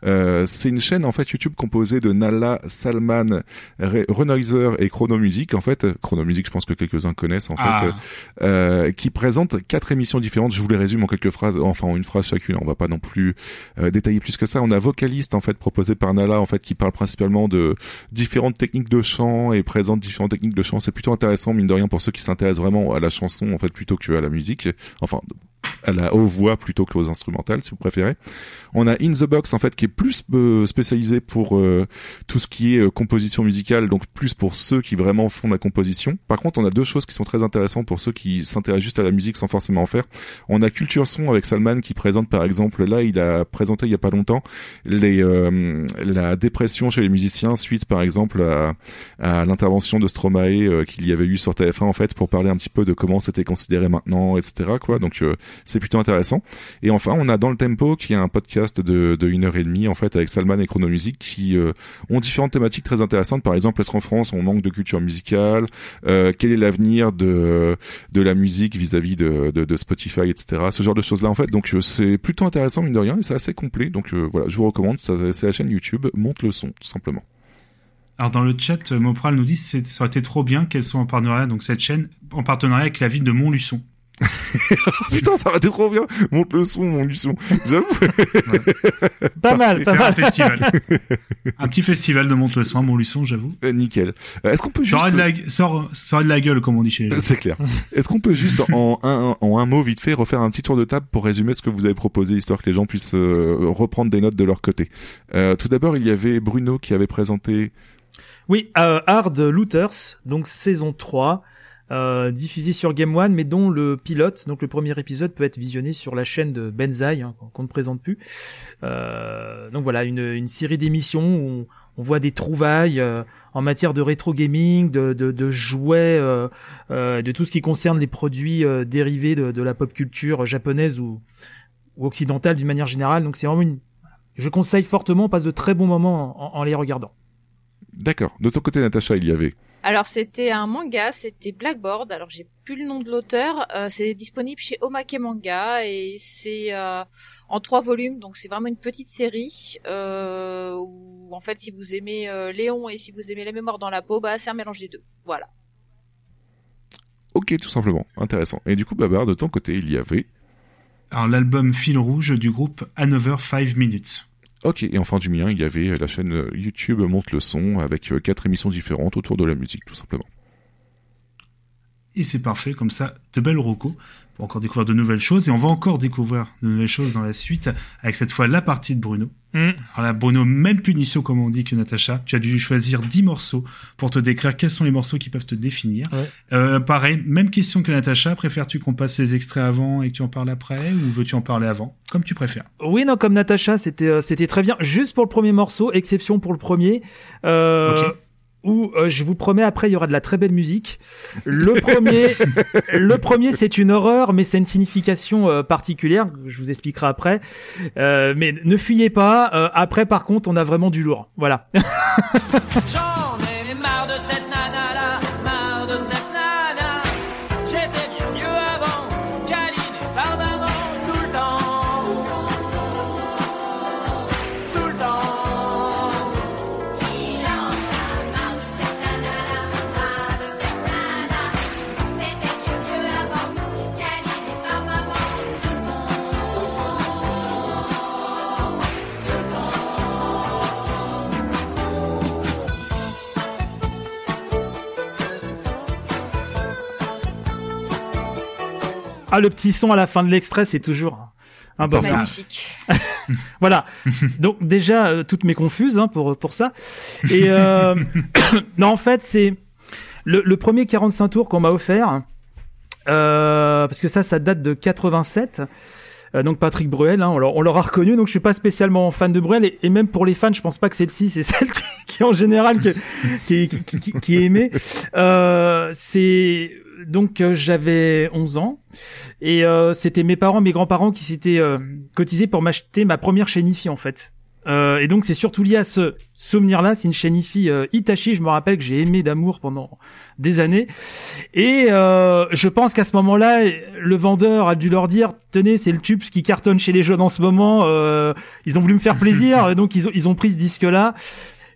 Euh, c'est une chaîne en fait YouTube composée de Nala, Salman, Re- Renoiser et Chrono Music en fait. Chrono Music, je pense que quelques-uns connaissent en fait. Ah. euh, qui présente quatre émissions différentes. Je vous les résume en quelques phrases, enfin en une phrase chacune. On va pas non plus euh, détailler plus que ça. On a vocaliste en fait proposé par Nala en fait qui parle principalement de différentes techniques de chant et présente différentes techniques de chant. C'est plutôt intéressant mine de rien pour ceux qui s'intéressent vraiment à la chanson en fait plutôt que à la musique. Enfin à la aux voix plutôt qu'aux instrumentales si vous préférez. On a In the Box en fait qui est plus euh, spécialisé pour euh, tout ce qui est euh, composition musicale, donc plus pour ceux qui vraiment font la composition. Par contre, on a deux choses qui sont très intéressantes pour ceux qui s'intéressent juste à la musique sans forcément en faire. On a Culture Son avec Salman qui présente par exemple là, il a présenté il y a pas longtemps les euh, la dépression chez les musiciens suite par exemple à, l'intervention de Stromae qu'il y avait eu sur TF1 en fait pour parler un petit peu de comment c'était considéré maintenant, etc. Quoi. Donc c'est plutôt intéressant. Et enfin, on a dans le tempo qui est un podcast de, une heure et demie en fait avec Salman et Chrono Music qui euh, ont différentes thématiques très intéressantes. Par exemple, est-ce qu'en France on manque de culture musicale? Euh, Quel est l'avenir de de la musique vis-à-vis de, de, Spotify, etc. Ce genre de choses là en fait. Donc euh, c'est plutôt intéressant mine de rien et c'est assez complet. Donc voilà, je vous recommande. C'est la chaîne YouTube Monte le son tout simplement. Alors dans le chat, Mopral nous dit c'est- ça aurait été trop bien qu'elles soient en partenariat, donc cette chaîne en partenariat avec la ville de Montluçon. Putain, ça va être trop bien. Monte le son, mon Luçon. J'avoue. Pas mal, pas faire un mal. festival. un petit festival de Montluçon à Montluçon, j'avoue. Euh, nickel. Euh, Est-ce qu'on peut Ça juste de la, ça de la gueule, comme on dit chez les gens. C'est clair. Est-ce qu'on peut juste en un, en un mot vite fait refaire un petit tour de table pour résumer ce que vous avez proposé, histoire que les gens puissent euh, reprendre des notes de leur côté? Euh, tout d'abord, il y avait Bruno qui avait présenté. Oui, euh, Hard Looters, donc saison 3, euh, diffusée sur Game One, mais dont le pilote, donc le premier épisode, peut être visionné sur la chaîne de Benzaï, hein, qu'on ne présente plus. Euh, donc voilà, une, une série d'émissions où on, on voit des trouvailles euh, en matière de rétro gaming, de, de, de jouets, euh, euh, de tout ce qui concerne les produits euh, dérivés de, de la pop culture japonaise ou, ou occidentale d'une manière générale. Donc c'est vraiment une... Je conseille fortement, on passe de très bons moments en- en les regardant. D'accord. De ton côté, Natacha, il y avait. Alors c'était un manga, c'était Blackboard. Alors j'ai plus le nom de l'auteur. Euh, c'est disponible chez Omake Manga et c'est euh, en trois volumes, donc c'est vraiment une petite série. Euh, où en fait, si vous aimez euh, Léon et si vous aimez la mémoire dans la peau, bah c'est un mélange des deux. Voilà. Ok, tout simplement. Intéressant. Et du coup, Babar, de ton côté, il y avait. Alors l'album Fil Rouge du groupe Another 5 Minutes. Ok. Et enfin, du mien, il y avait la chaîne euh, YouTube Monte le son avec euh, quatre émissions différentes autour de la musique, tout simplement. Et c'est parfait, comme ça, de belles rocos pour encore découvrir de nouvelles choses. Et on va encore découvrir de nouvelles choses dans la suite, avec cette fois la partie de Bruno. Mm. Alors là, Bruno, même punition, comme on dit que Natacha. Tu as dû choisir 10 morceaux pour te décrire quels sont les morceaux qui peuvent te définir. Ouais. Euh, pareil, même question que Natacha. Préfères-tu qu'on passe les extraits avant et que tu en parles après, ou veux-tu en parler avant Comme tu préfères? Oui, non, comme Natacha, c'était euh, c'était très bien. Juste pour le premier morceau, exception pour le premier, euh. Où euh, je vous promets après il y aura de la très belle musique. Le premier, le premier c'est une horreur, mais c'est une signification euh, particulière. Je vous expliquerai après. Euh, mais ne fuyez pas. Euh, après, par contre, on a vraiment du lourd. Voilà. Ah, le petit son à la fin de l'extrait, c'est toujours un bonheur. Magnifique. Voilà. Donc déjà, euh, toutes mes confuses hein, pour pour ça. Et euh, non, en fait, c'est le, le premier 45 tours qu'on m'a offert. euh, parce que ça, ça date de 87. Euh, donc Patrick Bruel, hein, on l'a- on l'aura reconnu. Donc je suis pas spécialement fan de Bruel et, même pour les fans, je pense pas que celle-ci c'est celle qui, qui en général qui, qui, qui, qui- qui est aimée. Euh, c'est donc euh, j'avais 11 ans et euh, c'était mes parents, mes grands-parents qui s'étaient euh, cotisés pour m'acheter ma première chaîne IFI en fait. Euh, et donc c'est surtout lié à ce souvenir-là. C'est une chaîne IFI euh, Hitachi. Je me rappelle que j'ai aimé d'amour pendant des années. Et euh, je pense qu'à ce moment-là, le vendeur a dû leur dire tenez, c'est le tube qui cartonne chez les jeunes en ce moment. Euh, ils ont voulu me faire plaisir, et donc ils ont, ils ont pris ce disque-là.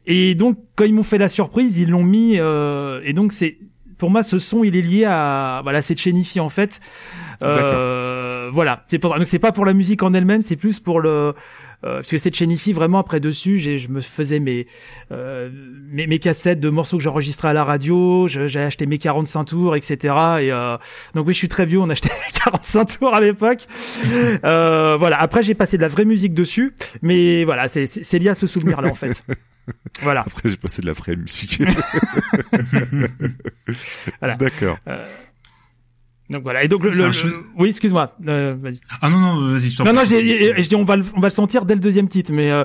Et donc quand ils m'ont fait la surprise, ils l'ont mis. euh, et donc c'est pour moi ce son, il est lié à voilà cette chaîne IFI en fait. Euh, voilà, c'est pour donc c'est pas pour la musique en elle-même, c'est plus pour le parce que cette chaîne IFI vraiment après dessus, je me faisais mes, euh, mes mes cassettes de morceaux que j'enregistrais à la radio, j'ai acheté mes 45 tours, etc. Et euh, donc oui, je suis très vieux, on achetait 45 tours à l'époque. Euh, voilà, après j'ai passé de la vraie musique dessus, mais voilà, c'est lié à ce souvenir là en fait. Voilà. Après, j'ai passé de la vraie musique. Voilà. D'accord. Euh, donc voilà. Et donc le, le- oui, excuse-moi. Euh, vas-y. Ah non, non, vas-y, je t'en Non, non, je dis on va, le, on va le sentir dès le deuxième titre, mais euh,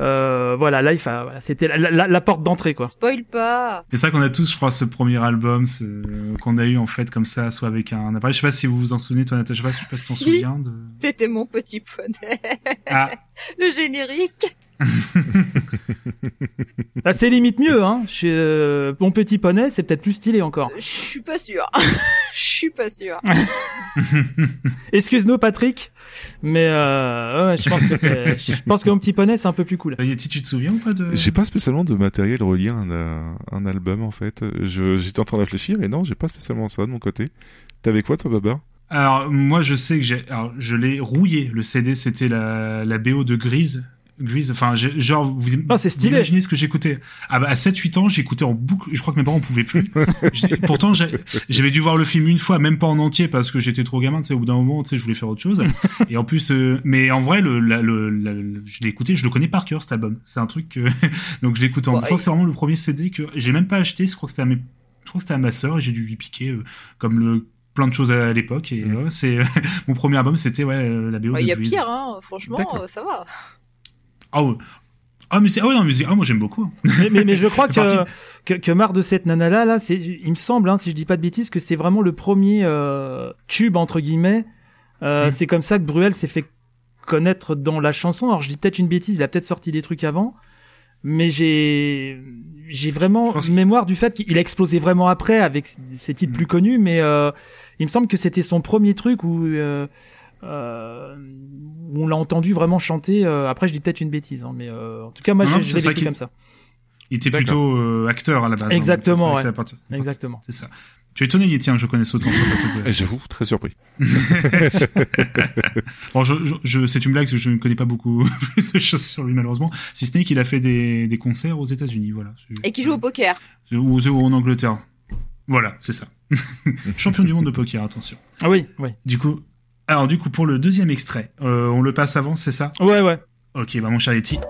euh, voilà, là, il fa- voilà, c'était la, la, la porte d'entrée, quoi. Spoil pas. Et c'est vrai qu'on a tous, je crois, ce premier album ce- qu'on a eu en fait comme ça, soit avec un appareil. Je sais pas si vous vous en souvenez, toi, Natacha. Je sais pas, je sais pas si tu t'en Si. souviens de. C'était mon petit poney. Ah. Le générique. Là, c'est limite mieux, hein. Je suis, euh, mon petit poney, c'est peut-être plus stylé encore. Je suis pas sûr. Je suis pas sûr. Excuse-nous, Patrick, mais euh, ouais, je pense que c'est, je pense que mon petit poney, c'est un peu plus cool. Yeti, tu te souviens ou pas de J'ai pas spécialement de matériel relié à un, euh, un album en fait. Je- J'étais en train de réfléchir et non, j'ai pas spécialement ça de mon côté. T'avais quoi toi, Babar Alors moi je sais que j'ai, alors je l'ai rouillé. Le CD c'était la la BO de Grise. Grise, enfin genre vous, Ah, c'est stylé. vous imaginez ce que j'écoutais ah bah, à 7-8 ans j'écoutais en boucle je crois que mes parents pouvaient plus pourtant j'avais dû voir le film une fois même pas en entier parce que j'étais trop gamin tu sais au bout d'un moment tu sais je voulais faire autre chose et en plus euh, mais en vrai le, la- le, la- le- je l'ai écouté je le connais par cœur cet album c'est un truc que donc je l'écoute en Bon, je crois et- que c'est vraiment le premier CD que j'ai même pas acheté je crois que c'était à mes je crois que c'était à ma sœur et j'ai dû lui piquer euh, comme le plein de choses à l'époque et ouais, c'est mon premier album c'était ouais euh, la BO Il de y a Grease. pire, hein. Franchement, euh, ça va. Ah ouais ah mais c'est ah ouais non mais ah moi j'aime beaucoup Mais, mais, mais je crois que, que que marre de cette nana là, là, c'est, il me semble, hein, si je dis pas de bêtises, que c'est vraiment le premier euh, tube entre guillemets. Euh, Mm. C'est comme ça que Bruel s'est fait connaître dans la chanson. Alors je dis peut-être une bêtise, il a peut-être sorti des trucs avant, mais j'ai j'ai vraiment une mémoire du fait qu'il a explosé vraiment après avec ses- ses titres Mm. plus connus, mais euh, il me semble que c'était son premier truc où euh, où on l'a entendu vraiment chanter. euh, après, je dis peut-être une bêtise, hein, mais euh, en tout cas, moi, j'ai vécu qui- comme ça. il était plutôt euh, acteur à la base hein, Exactement, ouais. Exactement. c'est ça tu es étonné Yeti hein, que je connaisse autant sur Patrick Bruel. J'avoue, très surpris. Bon, je, je, je- c'est une blague, parce que je ne connais pas beaucoup plus de choses sur lui malheureusement. Si ce n'est qu'il a fait des, des concerts aux États-Unis, voilà. Et qui joue au poker. ou, ou en Angleterre. Voilà, c'est ça. Champion du monde de poker, attention. Ah oui, oui. Du coup, alors du coup pour le deuxième extrait, euh, on le passe avant, c'est ça? Ouais, ouais. Ok, bah mon cher Yeti.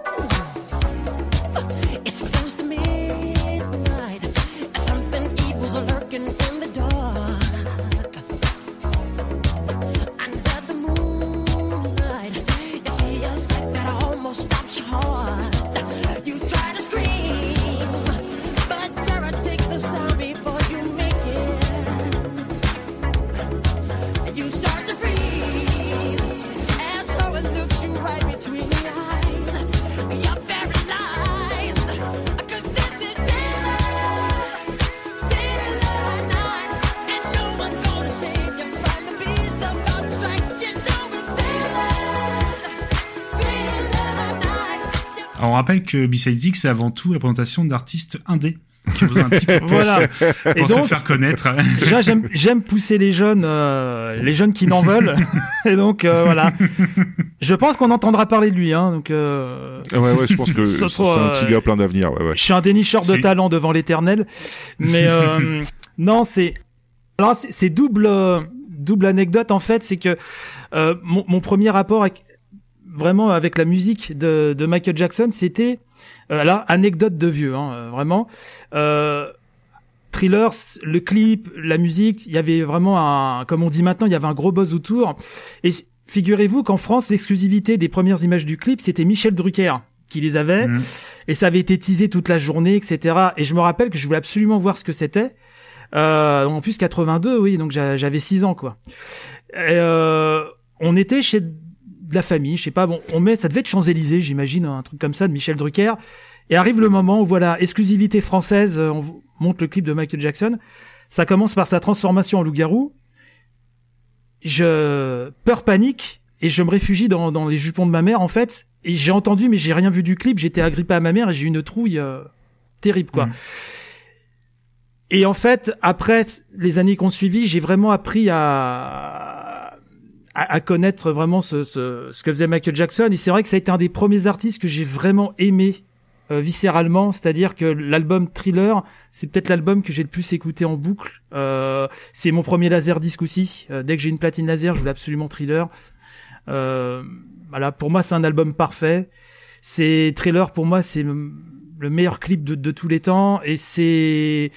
que Besides X, c'est avant tout la présentation d'artistes indés qui ont besoin petit pouce Voilà. pour Et se donc- faire connaître. Déjà, j'aime, pousser les jeunes, euh, les jeunes qui n'en veulent. Et donc, euh, voilà. Je pense qu'on entendra parler de lui, hein. Donc, euh, Ouais, ouais, je pense que c'est un petit gars plein d'avenir. Ouais, ouais. je suis un dénicheur de talent devant l'éternel. Mais, euh, non, c'est, alors, c'est, double, double anecdote, en fait. C'est que, euh, mon, mon premier rapport avec, vraiment avec la musique de, de Michael Jackson, c'était, euh, là, anecdote de vieux, hein, euh, vraiment. Euh, Thrillers, le clip, la musique, il y avait vraiment un, comme on dit maintenant, il y avait un gros buzz autour. Et figurez-vous qu'en France, l'exclusivité des premières images du clip, c'était Michel Drucker qui les avait, Mhm. et ça avait été teasé toute la journée, etc. Et je me rappelle que je voulais absolument voir ce que c'était. Euh, en plus 82, oui, donc j'a- j'avais 6 ans quoi. Et, euh, on était chez de la famille, je sais pas, bon, on met, ça devait être Champs-Élysées, j'imagine, un truc comme ça de Michel Drucker. Et arrive le moment où voilà, exclusivité française, euh, on vous montre le clip de Michael Jackson. Ça commence par sa transformation en loup-garou. Je peur panique et je me réfugie dans, dans les jupons de ma mère en fait. Et j'ai entendu, mais j'ai rien vu du clip. J'étais agrippé à ma mère et j'ai eu une trouille euh, terrible quoi. Mhm. Et en fait, après les années qu'on suivi, j'ai vraiment appris à, à, à connaître vraiment ce, ce, ce que faisait Michael Jackson. Et c'est vrai que ça a été un des premiers artistes que j'ai vraiment aimé euh, viscéralement. C'est-à-dire que l'album Thriller, c'est peut-être l'album que j'ai le plus écouté en boucle. Euh, c'est mon premier laser disque aussi. Euh, dès que j'ai une platine laser, je voulais absolument Thriller. Euh, voilà, pour moi, c'est un album parfait. C'est Thriller pour moi, c'est le le meilleur clip de tous les temps. Et c'est,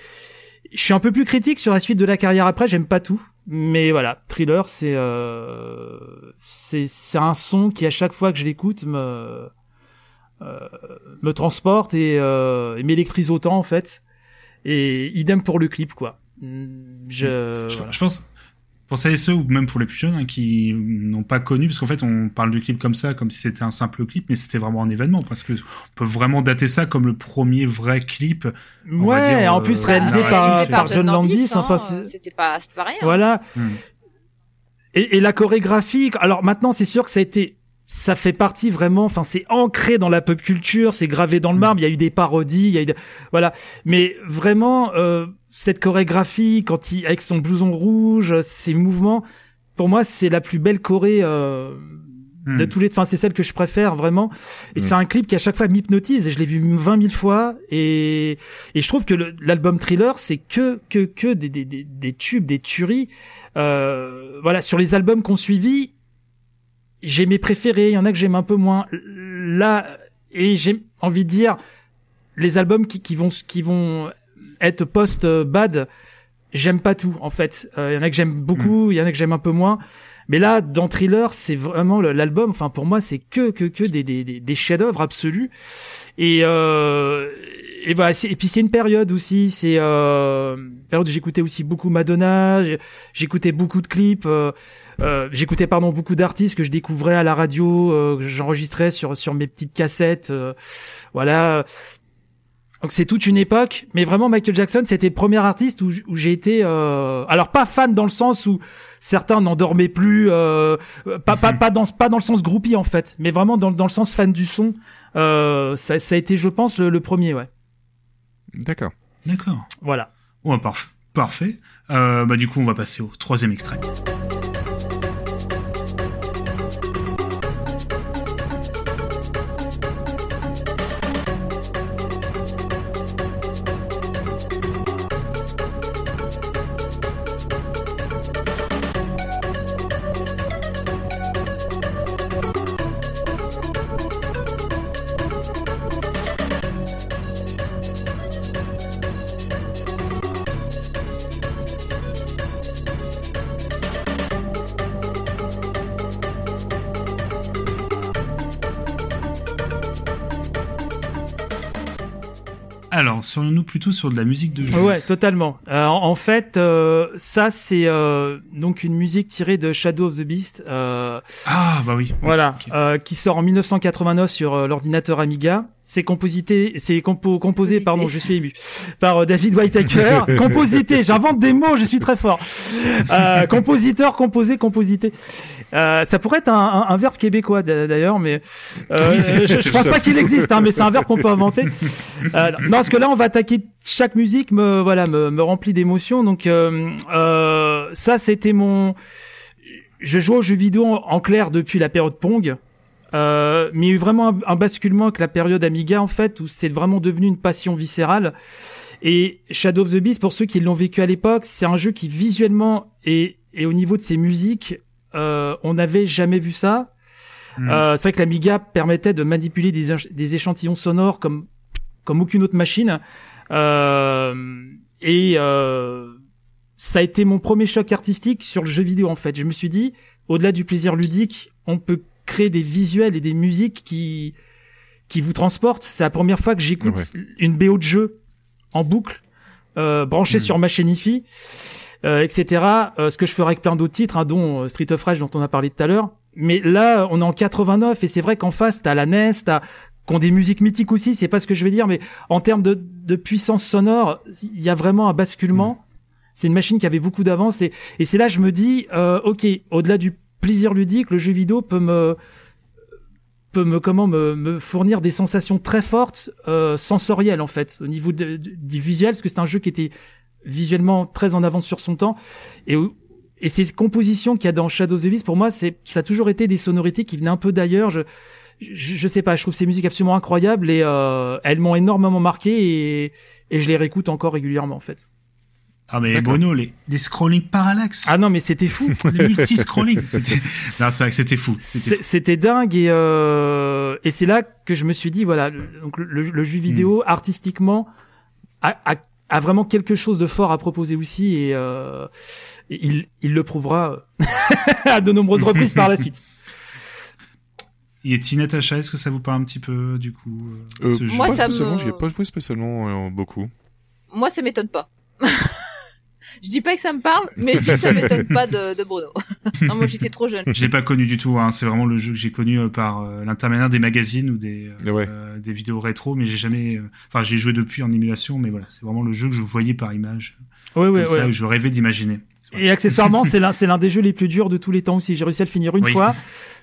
je suis un peu plus critique sur la suite de la carrière après. J'aime pas tout, mais voilà, Thriller, c'est euh, c'est un son qui à chaque fois que je l'écoute me euh, me transporte et, euh, et m'électrise autant en fait. Et idem pour le clip quoi. Je, Je, je pense pour celles et ceux ou même pour les plus jeunes hein, qui n'ont pas connu parce qu'en fait on parle du clip comme ça comme si c'était un simple clip mais c'était vraiment un événement parce que on peut vraiment dater ça comme le premier vrai clip on va Ouais, dire, en plus euh, réalisé à la par, John Landis. hein, Enfin, c'est- c'était pas, c'était pas rien. Voilà. Hmm. Et, et la chorégraphie, alors maintenant c'est sûr que ça a été, ça fait partie vraiment, enfin c'est ancré dans la pop culture, c'est gravé dans le marbre, il y a eu des parodies, il y a eu des- voilà. Mais vraiment, euh, cette chorégraphie, quand il, avec son blouson rouge, ses mouvements, pour moi c'est la plus belle choré euh, Hmm. de tous les, enfin c'est celle que je préfère vraiment. Et Mm. c'est un clip qui à chaque fois m'hypnotise et je l'ai vu 20 000 fois et et je trouve que l'album Thriller c'est que que que des des des, des tubes, des tueries. Euh, voilà sur les albums qu'on suivi, j'ai mes préférés, il y en a que j'aime un peu moins. Là et j'ai envie de dire les albums qui qui vont qui vont être post bad, j'aime pas tout en fait. Euh, Il y en a que j'aime beaucoup, il y en a que j'aime un peu moins. Mais là, dans Thriller, c'est vraiment l'album. Enfin, pour moi, c'est que que que des des des, des chefs-d'œuvre absolus. Et euh, et voilà. Et puis c'est une période aussi. C'est euh, période où j'écoutais aussi beaucoup Madonna. J'écoutais beaucoup de clips. Euh, euh, j'écoutais pardon beaucoup d'artistes que je découvrais à la radio, euh, que j'enregistrais sur sur mes petites cassettes. euh, voilà. Donc c'est toute une époque, mais vraiment Michael Jackson, c'était le premier artiste où, j'ai été, euh, alors pas fan dans le sens où certains n'en dormaient plus, euh, pas pas pas dans pas dans le sens groupie en fait, mais vraiment dans dans le sens fan du son. Euh, ça ça a été, je pense, le, le premier, ouais. D'accord. d'accord Voilà. ouais, parf- parfait Euh, bah du coup on va passer au troisième extrait serions-nous plutôt sur de la musique de jeu? Ouais, totalement. Euh, en, fait, euh, ça c'est euh, donc une musique tirée de Shadow of the Beast. Euh, ah bah oui Voilà, euh, qui sort en 1989 sur l'ordinateur Amiga. C'est composité, c'est compo- composé, Composité. pardon, je suis ému, par euh, David Whittaker. composité, j'invente des mots, je suis très fort. Euh, compositeur, composé, composité. Euh, ça pourrait être un, un- un verbe québécois d'a- d'ailleurs, mais euh, je, je pense pas qu'il existe, hein, mais c'est un verbe qu'on peut inventer. Euh, non, parce que là, on va attaquer chaque musique, me voilà, me, me remplit d'émotions. Donc euh, euh, ça, c'était mon je joue aux jeux vidéo en, en clair depuis la période Pong. Euh, mais il y a eu vraiment un, un basculement avec la période Amiga en fait où c'est vraiment devenu une passion viscérale et Shadow of the Beast pour ceux qui l'ont vécu à l'époque c'est un jeu qui visuellement et, et au niveau de ses musiques euh, on n'avait jamais vu ça Hmm. euh, c'est vrai que l'Amiga permettait de manipuler des, des échantillons sonores comme comme aucune autre machine euh, et ça a été mon premier choc artistique sur le jeu vidéo en fait. Je me suis dit au-delà du plaisir ludique, on peut créer des visuels et des musiques qui qui vous transportent. C'est la première fois que j'écoute Ouais. une BO de jeu en boucle, euh, branchée sur ma chaîne IFI, euh, etc. Euh, ce que je ferai avec plein d'autres titres, hein, dont euh, Street of Rage dont on a parlé tout à l'heure. Mais là, on est en 89 et c'est vrai qu'en face, t'as la NES, t'as qui ont des musiques mythiques aussi, c'est pas ce que je veux dire, mais en termes de, de puissance sonore, il y a vraiment un basculement. C'est une machine qui avait beaucoup d'avance et, et c'est là que je me dis, euh, ok, au-delà du plaisir ludique, le jeu vidéo peut me peut me comment me, me fournir des sensations très fortes euh, sensorielles en fait au niveau de- du visuel parce que c'est un jeu qui était visuellement très en avance sur son temps. Et et ces compositions qu'il y a dans Shadow of the Beast pour moi c'est ça a toujours été des sonorités qui venaient un peu d'ailleurs. Je, je je sais pas je trouve ces musiques absolument incroyables et euh, elles m'ont énormément marqué et et je les réécoute encore régulièrement en fait Ah mais Bruno, les, les scrolling parallax. ah non mais c'était fou les multi-scrolling. c'était- Non, c'est vrai que c'était fou. C'était dingue et euh, et c'est là que je me suis dit voilà le- donc le, le jeu vidéo Hmm. artistiquement a, a, a vraiment quelque chose de fort à proposer aussi et, euh, et il il le prouvera à de nombreuses reprises par la suite. Et Tina Natacha, est-ce que ça vous parle un petit peu du coup euh, Euh, ce jeu Moi, pas ça me- j'y ai pas joué spécialement euh, beaucoup. Moi, ça m'étonne pas. Je dis pas que ça me parle, mais je dis que ça m'étonne pas de, de Bruno. non, moi, j'étais trop jeune. Je l'ai pas connu du tout. Hein. C'est vraiment le jeu que j'ai connu euh, par euh, l'intermédiaire des magazines ou des euh, Ouais. euh, des vidéos rétro, mais j'ai jamais. euh, Enfin, j'ai joué depuis en émulation, mais voilà, c'est vraiment le jeu que je voyais par image, Ouais comme ouais ça, ouais. que je rêvais d'imaginer. Et accessoirement, c'est l'un, c'est l'un des jeux les plus durs de tous les temps aussi. J'ai réussi à le finir une Oui. fois.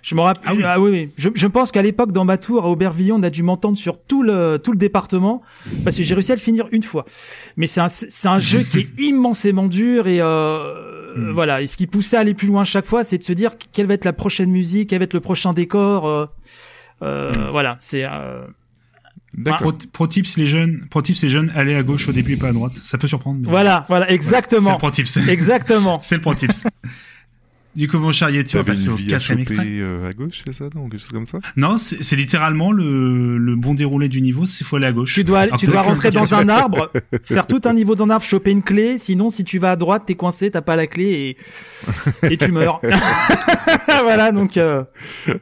Je me rappelle. Ah oui. Ah oui, oui. Je, je pense qu'à l'époque, dans ma tour à Aubervilliers, on a dû m'entendre sur tout le tout le département parce que j'ai réussi à le finir une fois. Mais c'est un c'est un jeu qui est immensément dur et euh, Mm. voilà. Et ce qui poussait à aller plus loin chaque fois, c'est de se dire quelle va être la prochaine musique, quel va être le prochain décor. euh, euh, Mm. Voilà. C'est euh. Pro, pro tips les jeunes, pro tips les jeunes, allez à gauche au début et pas à droite. Ça peut surprendre. mais- voilà, voilà, C'est exactement, le pro tips. exactement. c'est le pro tips. Du coup, mon cher Yeti, Tu on va passer au quatrième extrait. euh, à gauche, c'est ça Non, quelque chose comme ça? Non, c'est c'est littéralement le, le bon déroulé du niveau, c'est faut aller à gauche. Tu dois, Alors, tu dois rentrer dans un arbre, faire tout un niveau d'un arbre, choper une clé. Sinon, si tu vas à droite, t'es coincé, t'as pas la clé et, et tu meurs. voilà, donc euh,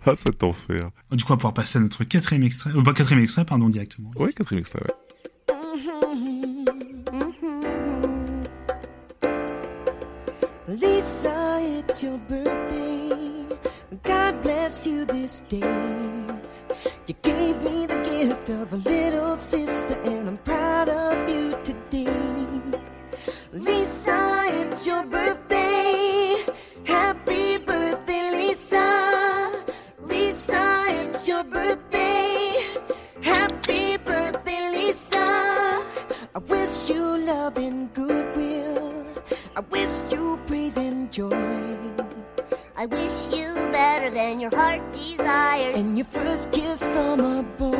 Ah, cet enfer. Du coup, on va pouvoir passer à notre quatrième extrait, euh, pas quatrième extrait, pardon, directement. Ouais, quatrième extrait, ouais. Lisa, it's your birthday. God bless you this day. You gave me the gift of a little sister, and I'm proud of you today. Lisa, it's your birthday. Happy wish you love and goodwill. I wish you praise and joy. I wish you better than your heart desires. And your first kiss from a boy.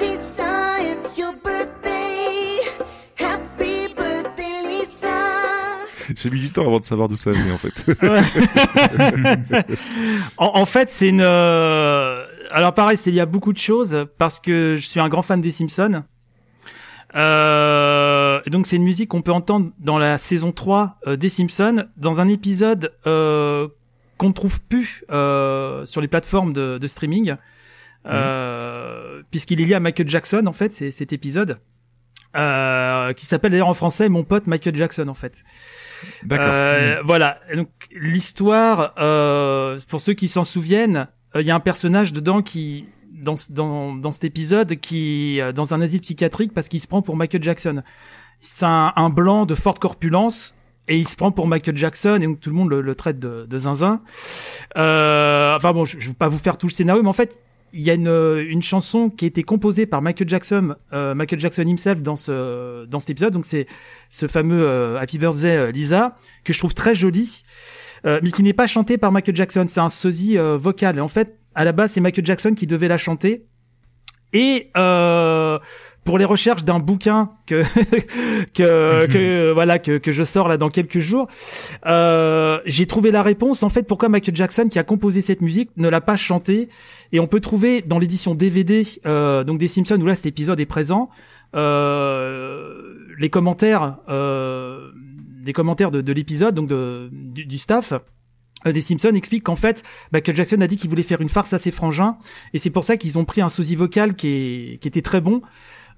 Lisa, it's your birthday. Happy birthday, Lisa. J'ai mis du temps avant de savoir d'où ça venait, en fait. en, en fait, c'est une. euh, Alors pareil, c'est il y a beaucoup de choses parce que je suis un grand fan des Simpsons. Euh, donc c'est une musique qu'on peut entendre dans la saison 3 euh, des Simpsons, dans un épisode euh, qu'on ne trouve plus euh, sur les plateformes de, de streaming, euh, puisqu'il est lié à Michael Jackson en fait, c'est cet épisode, euh, qui s'appelle d'ailleurs en français Mon pote Michael Jackson en fait. D'accord. Euh, Voilà. Donc l'histoire, euh, pour ceux qui s'en souviennent, il y a un personnage dedans qui dans dans dans cet épisode qui euh, dans un asile psychiatrique parce qu'il se prend pour Michael Jackson. C'est un, un blanc de forte corpulence et il se prend pour Michael Jackson et donc tout le monde le, le traite de, de zinzin. Euh, enfin bon, je, je vais pas vous faire tout le scénario, mais en fait il y a une, une chanson qui a été composée par Michael Jackson, euh, Michael Jackson himself dans ce dans cet épisode. Donc c'est ce fameux euh, Happy Birthday euh, Lisa que je trouve très joli, euh, mais qui n'est pas chanté par Michael Jackson. C'est un sosie euh, vocal. Et en fait, à la base, c'est Michael Jackson qui devait la chanter. Et euh, pour les recherches d'un bouquin que que, que voilà que, que je sors là dans quelques jours, euh, j'ai trouvé la réponse en fait pourquoi Michael Jackson qui a composé cette musique ne l'a pas chantée? Et on peut trouver dans l'édition DVD euh, donc des Simpsons où là cet épisode est présent euh, les commentaires les commentaires de, de l'épisode donc de, du, du staff euh, des Simpsons explique qu'en fait, Michael Jackson a dit qu'il voulait faire une farce à ses frangins, et c'est pour ça qu'ils ont pris un sosie vocal qui, est, qui était très bon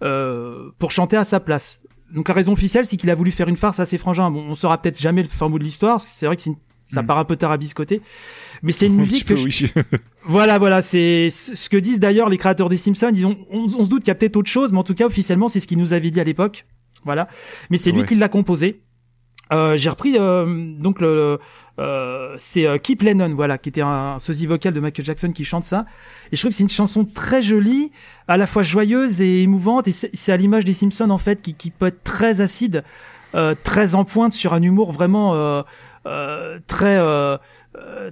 euh, pour chanter à sa place. Donc la raison officielle, c'est qu'il a voulu faire une farce à ses frangins. Bon, on saura peut-être jamais le fin mot de l'histoire, parce que c'est vrai que c'est une- ça Mm. part un peu tarabiscoté, mais c'est une Un musique que peu, je- oui. voilà, voilà, c'est ce que disent d'ailleurs les créateurs des Simpsons. Ils ont, on, on se doute qu'il y a peut-être autre chose, mais en tout cas officiellement, c'est ce qu'ils nous avaient dit à l'époque. Voilà, mais c'est lui qui l'a composé. Euh, j'ai repris euh, donc le euh, c'est euh, Keep Lennon voilà qui était un, sosie vocal de Michael Jackson qui chante ça. Et je trouve que c'est une chanson très jolie à la fois joyeuse et émouvante. Et c'est à l'image des Simpsons en fait qui, qui peut être très acide euh, très en pointe sur un humour vraiment euh, euh, très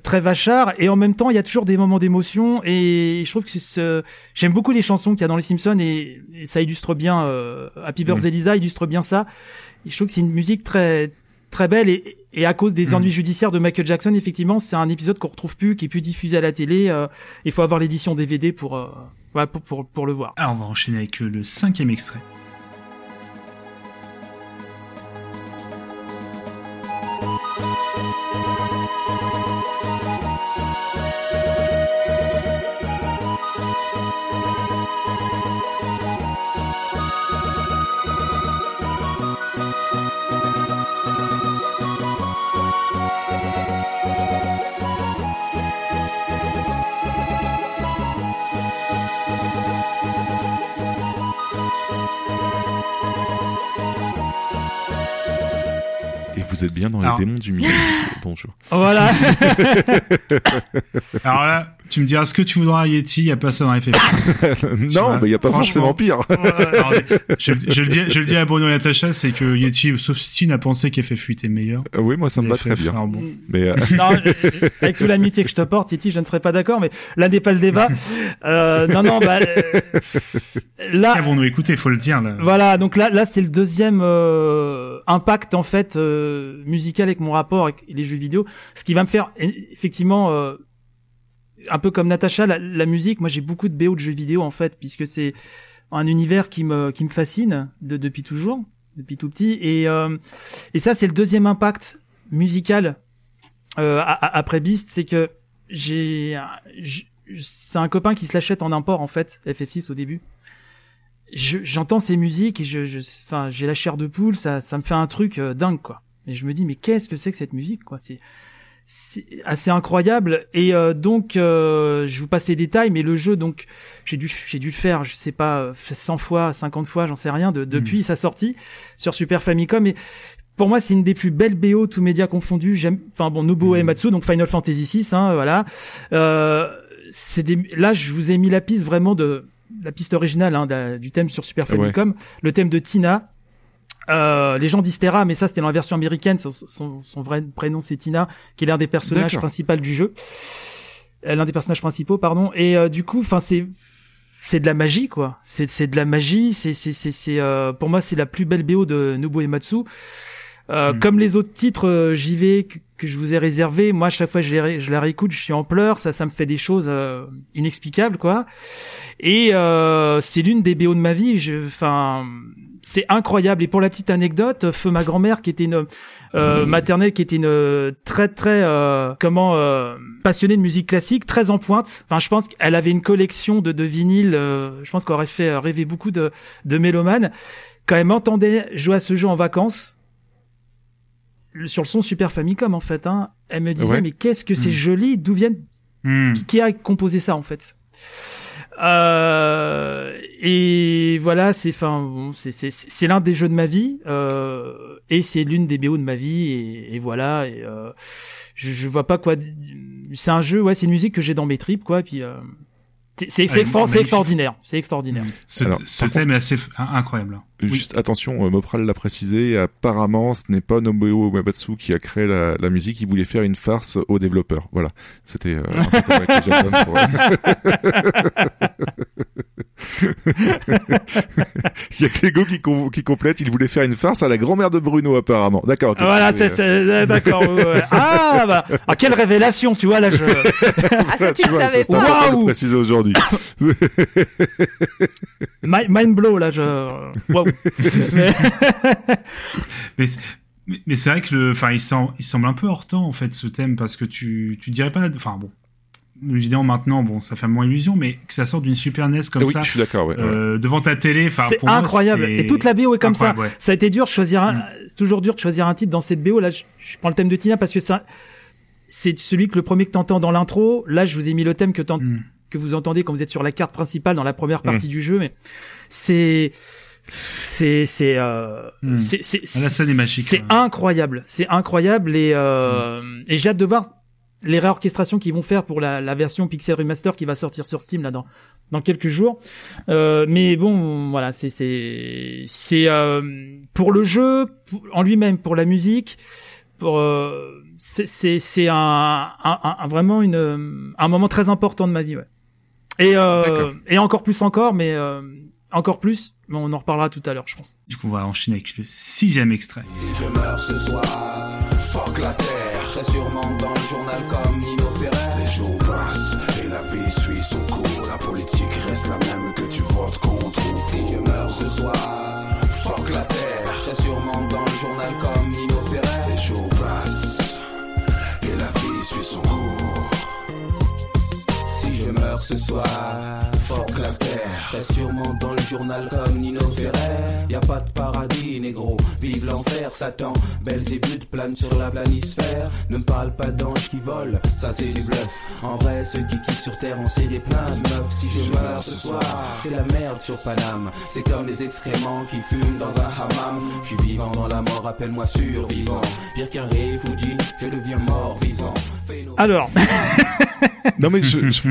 très vachard. Et en même temps il y a toujours des moments d'émotion. Et je trouve que ce- j'aime beaucoup les chansons qu'il y a dans les Simpsons et, et ça illustre bien euh, Happy Birthday Lisa illustre bien ça. Et je trouve que c'est une musique très très belle et, et à cause des Mm. ennuis judiciaires de Michael Jackson effectivement c'est un épisode qu'on retrouve plus qui est plus diffusé à la télé euh, il faut avoir l'édition DVD pour, euh, ouais, pour pour pour le voir Alors, on va enchaîner avec le cinquième extrait. Vous êtes bien dans les Alors- démons du milieu. Bonjour. voilà Alors là, tu me diras ce que tu voudras, Yeti, il n'y a pas ça dans FF. non, mais il n'y a pas Franchement. forcément pire. Alors, je, je le dis, je le dis à Bruno et Natacha, c'est que Yeti, sauf Stine, a pensé qu'FF8 est meilleur. Euh, oui, moi ça me va très bien. alors bon. Mais euh, non, avec toute l'amitié que je te porte, Yeti, je ne serais pas d'accord, mais là n'est pas le débat. Euh, non, non, bah, euh, là, Qu'avons-nous écouté, faut le dire, là. Voilà, donc là, là c'est le deuxième euh, impact en fait euh, musical avec mon rapport avec les jeux vidéo, ce qui va me faire e- effectivement euh, un peu comme Natacha, la, la musique. Moi, j'ai beaucoup de BO de jeux vidéo en fait, puisque c'est un univers qui me qui me fascine de, depuis toujours, depuis tout petit. Et euh, et ça, c'est le deuxième impact musical euh, après Beast, c'est que j'ai c'est un copain qui se l'achète en import en fait, FF6 au début je- j'entends ces musiques et je, je, enfin, j'ai la chair de poule, ça, ça me fait un truc euh, dingue, quoi. Et je me dis, mais qu'est-ce que c'est que cette musique, quoi? C'est, assez incroyable. Et euh, donc, euh, je vous passe les détails, mais le jeu, donc, j'ai dû, j'ai dû le faire, je sais pas, euh, 100 fois, 50 fois, j'en sais rien, de, depuis sa sortie sur Super Famicom. Et pour moi, c'est une des plus belles BO, tous médias confondus. J'aime, enfin bon, Nobuo Ematsu, donc Final Fantasy VI, hein, voilà. Euh, c'est des, là, je vous ai mis la piste vraiment de la piste originale hein, du thème sur Super Ouais. Famicom, le thème de Tina. Euh, les gens disent Terra, mais ça c'était dans la version américaine. Son, son- son vrai prénom c'est Tina, qui est l'un des personnages principaux du jeu, Euh, l'un des personnages principaux, pardon. Et euh, du coup, enfin c'est c'est de la magie quoi. C'est c'est de la magie. C'est c'est c'est c'est euh, pour moi c'est la plus belle BO de Nobuo Ematsu. Euh, Comme les autres titres euh, JV que, que je vous ai réservés, moi à chaque fois je, les je la réécoute, je suis en pleurs, ça ça me fait des choses euh, inexplicables quoi. Et euh, c'est l'une des BO de ma vie. je- Enfin, c'est incroyable. Et pour la petite anecdote, feu ma grand-mère qui était une euh, maternelle, qui était une euh, très très euh, comment euh, passionnée de musique classique, très en pointe. Enfin, je pense qu'elle avait une collection de, de vinyles. euh, je pense qu'elle aurait fait euh, rêver beaucoup de de mélomanes. Quand elle m'entendait jouer à ce jeu en vacances, sur le son Super Famicom en fait, hein, elle me disait Ouais. mais qu'est-ce que c'est Mm. joli, d'où viennent qui, qui a composé ça en fait? Euh, et voilà c'est enfin c'est l'un des jeux de ma vie euh, et c'est l'une des BO de ma vie et, et voilà et euh, je, je vois pas quoi c'est un jeu ouais c'est une musique que j'ai dans mes tripes quoi et puis euh, c'est Ah, extraordinaire. C'est extraordinaire. Ce, Alors, ce thème est assez incroyable. Juste attention, euh, Mopral l'a précisé, apparemment ce n'est pas Nobuo Uematsu qui a créé la, la musique, il voulait faire une farce aux développeurs. Voilà, c'était euh, Il y a que Lego qui, com- qui complète, il voulait faire une farce à la grand-mère de Bruno apparemment. D'accord. ok. voilà C'est, euh, d'accord ouais, ah bah ah, quelle révélation tu vois là je Ah, ça, tu le savais c'est pas. le Waouh. préciser aujourd'hui. Mi- mind blow là je waouh Mais- Mais, c'est- Mais, c'est vrai que le, enfin, il semble un peu hors temps en fait ce thème parce que tu, tu dirais pas, enfin bon, évidemment maintenant, bon, ça fait moins illusion, mais que ça sort d'une Super NES comme Ah oui, ça, je suis d'accord, ouais, euh, devant ta télé, enfin, C'est pour moi, incroyable. c'est Et toute la BO est comme ça. ouais. Ça a été dur de choisir un, c'est toujours dur de choisir un titre dans cette BO. Là, je, je prends le thème de Tina parce que ça, c'est celui que le premier que t'entends dans l'intro. Là, je vous ai mis le thème que Mm. que vous entendez quand vous êtes sur la carte principale dans la première partie Mm. du jeu, mais c'est, c'est, c'est, euh, Mm. c'est, c'est, Ah, la scène est magique, C'est ouais. incroyable. C'est incroyable et, euh, Mm. et j'ai hâte de voir les réorchestrations qu'ils vont faire pour la, la version Pixel Remaster qui va sortir sur Steam là dans dans quelques jours. Euh, mais bon, voilà, c'est c'est c'est euh, pour le jeu pour- en lui-même, pour la musique, pour euh, c'est c'est c'est un, un, un- un- vraiment une un moment très important de ma vie, ouais. Et euh, et encore plus encore, mais euh, encore plus, mais on en reparlera tout à l'heure, je pense. Du coup, on va enchaîner avec le sixième extrait. Si je meurs ce soir, fuck la terre. Serai sûrement dans le journal comme Nino Ferrer. Les jours passent et la vie suit son cours. La politique reste la même que tu votes contre Si je meurs ce soir, fuck la terre. Serai sûrement dans le journal comme Nino Ferrer. Les jours passent je meurs ce soir, fuck la terre. Je serai sûrement dans le journal comme Nino Ferrer. Y a pas de paradis, négro. Vive l'enfer, Satan. Belzébuth plane sur la planisphère. Ne me parle pas d'anges qui volent, ça c'est du bluff. En vrai, ceux qui quittent sur terre ont serré plein de meufs. Si je meurs ce soir, c'est la merde sur Paname. C'est comme les excréments qui fument dans un hammam. Je suis vivant dans la mort, appelle-moi survivant. Pire qu'un réfugié, je deviens mort vivant. Alors, non mais je, je-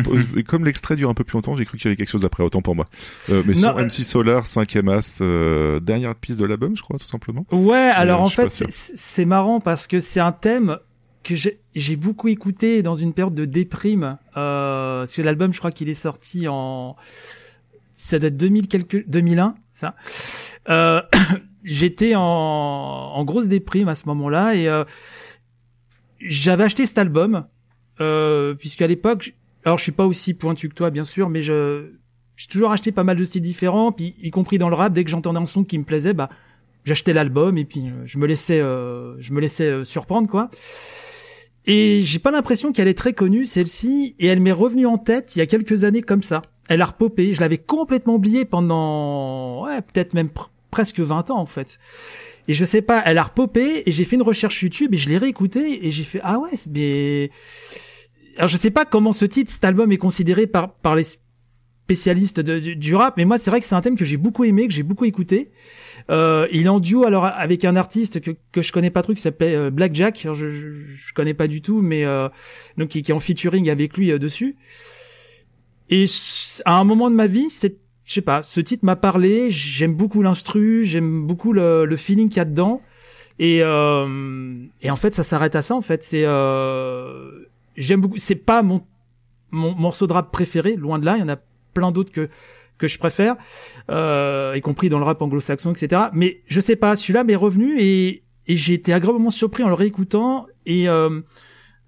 comme l'extrait dure un peu plus longtemps, j'ai cru qu'il y avait quelque chose après, autant pour moi. Euh, mais sur euh, MC Solar, 5ème as, euh, dernière piste de l'album, je crois, tout simplement. Ouais, alors en fait, c'est- marrant parce que c'est un thème que j'ai beaucoup écouté dans une période de déprime. Euh, parce que l'album, je crois qu'il est sorti en ça date 2000 quelque 2001, ça. Euh, J'étais en, en grosse déprime à ce moment-là et j'avais acheté cet album euh, puisqu'à l'époque, alors je suis pas aussi pointu que toi bien sûr, mais je j'ai toujours acheté pas mal de styles différents, puis y compris dans le rap, dès que j'entendais un son qui me plaisait, bah j'achetais l'album et puis euh, je me laissais euh, je me laissais euh, surprendre quoi. Et j'ai pas l'impression qu'elle est très connue celle-ci et elle m'est revenue en tête il y a quelques années comme ça. Elle a repopé, je l'avais complètement oubliée pendant ouais, peut-être même pr- presque 20 ans en fait. Et je sais pas, elle a repopé et j'ai fait une recherche YouTube et je l'ai réécouté et j'ai fait ah ouais, mais alors je sais pas comment ce titre, cet album est considéré par par les spécialistes du, rap, mais moi c'est vrai que c'est un thème que j'ai beaucoup aimé, que j'ai beaucoup écouté. Euh, il est en duo alors avec un artiste que que je connais pas trop qui s'appelait euh, Black Jack. Alors, je, je connais pas du tout, mais euh, donc qui, est en featuring avec lui euh, dessus. Et à un moment de ma vie, c'est je sais pas, ce titre m'a parlé. J'aime beaucoup l'instru, j'aime beaucoup le, le feeling qu'il y a dedans. Et euh, et en fait, ça s'arrête à ça. En fait, c'est euh, j'aime beaucoup. C'est pas mon mon morceau de rap préféré, loin de là. Il y en a plein d'autres que que je préfère, euh, y compris dans le rap anglo-saxon, etc. Mais je sais pas, celui-là m'est revenu et, et j'ai été agréablement surpris en le réécoutant et euh,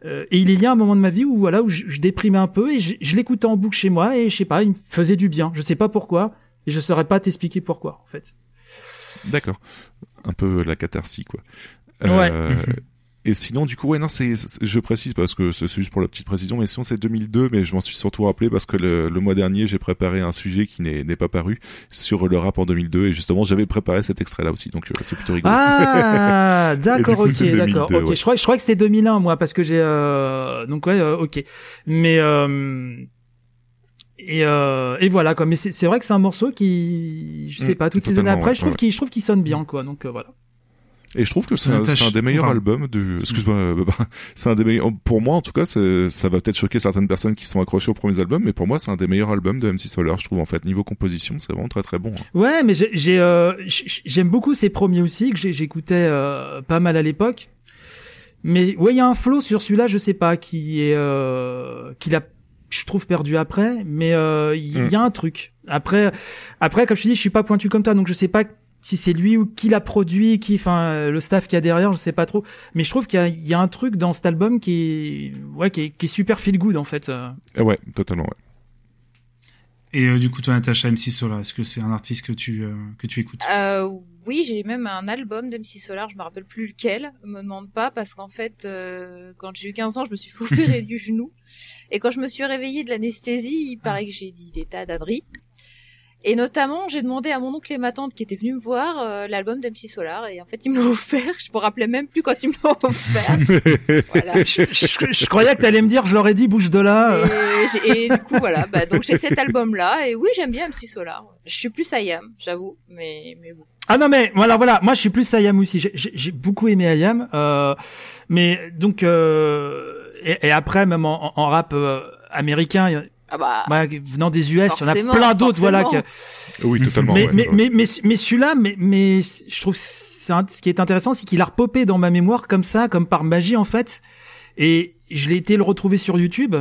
euh, et il est lié à un moment de ma vie où voilà où je, je déprimais un peu et je, je l'écoutais en boucle chez moi et je sais pas, il me faisait du bien. Je sais pas pourquoi et je saurais pas t'expliquer pourquoi en fait. D'accord. Un peu la catharsis, quoi. Ouais. Et sinon, du coup, ouais, non, c'est, je précise parce que c'est juste pour la petite précision, mais sinon c'est 2002, mais je m'en suis surtout rappelé parce que le, le mois dernier, j'ai préparé un sujet qui n'est, n'est pas paru sur le rap en 2002 et justement, j'avais préparé cet extrait-là aussi, donc euh, c'est plutôt rigolo. Ah, d'accord, ok, c'est 2002, d'accord, ok. ouais. Je crois, je crois que c'était 2001 moi parce que j'ai euh, donc ouais, euh, ok. Mais euh, et euh, et voilà quoi. Mais c'est c'est vrai que c'est un morceau qui, je sais Mm, pas, toutes ces années après, je trouve ouais. qu'il, je trouve qu'il sonne bien quoi. Donc euh, voilà. Et je trouve que c'est un, des meilleurs pardon. albums de. Excuse-moi, euh, bah, c'est un des meilleurs. Pour moi, en tout cas, ça va peut-être choquer certaines personnes qui sont accrochées aux premiers albums, mais pour moi, c'est un des meilleurs albums de MC Solar. Je trouve en fait niveau composition, c'est vraiment très très bon. hein. Ouais, mais j'ai, euh, j'aime beaucoup ces premiers aussi que j'écoutais euh, pas mal à l'époque. Mais ouais, il y a un flow sur celui-là, je sais pas, qui est, euh, qu'il a, je trouve perdu après. Mais euh, il y, Mm. y a un truc. Après, après, comme je te dis, je suis pas pointu comme toi, donc je sais pas si c'est lui ou qui l'a produit, qui, enfin, euh, le staff qu'il y a derrière, je sais pas trop. Mais je trouve qu'il y a, il y a un truc dans cet album qui est, ouais, qui est, qui est super feel good en fait. euh. Et ouais, totalement. Ouais. Et euh, du coup, toi, Natacha MC Solar, est-ce que c'est un artiste que tu, euh, que tu écoutes? Euh, oui, j'ai même un album d'MC Solar, je me rappelle plus lequel, me demande pas, parce qu'en fait, euh, quand j'ai eu 15 ans, je me suis fait opérer du genou. Et quand je me suis réveillée de l'anesthésie, il paraît que j'ai dit des tas d'adris. Et notamment, j'ai demandé à mon oncle et ma tante qui étaient venus me voir euh, l'album d'MC Solar, et en fait, ils me l'ont offert. Je me rappelais même plus quand ils me l'ont offert. Voilà. je, je- je croyais que t'allais me dire, je leur ai dit, bouge de là. Et, du coup, voilà. Bah, donc j'ai cet album-là, et oui, j'aime bien MC Solar. Je suis plus Ayam, j'avoue, mais mais bon. Ah non mais voilà voilà moi je suis plus Ayam aussi j'ai- j'ai j'ai beaucoup aimé Ayam euh, mais donc euh, et, et après même en, en rap euh, américain Ah bah. bah, venant des US il y en a plein d'autres voilà que. Oui, totalement. mais, ouais, mais, ouais. mais, mais, mais celui-là, mais, mais je trouve c'est un- ce qui est intéressant, c'est qu'il a repopé dans ma mémoire comme ça, comme par magie en fait. Et je l'ai été le retrouver sur YouTube.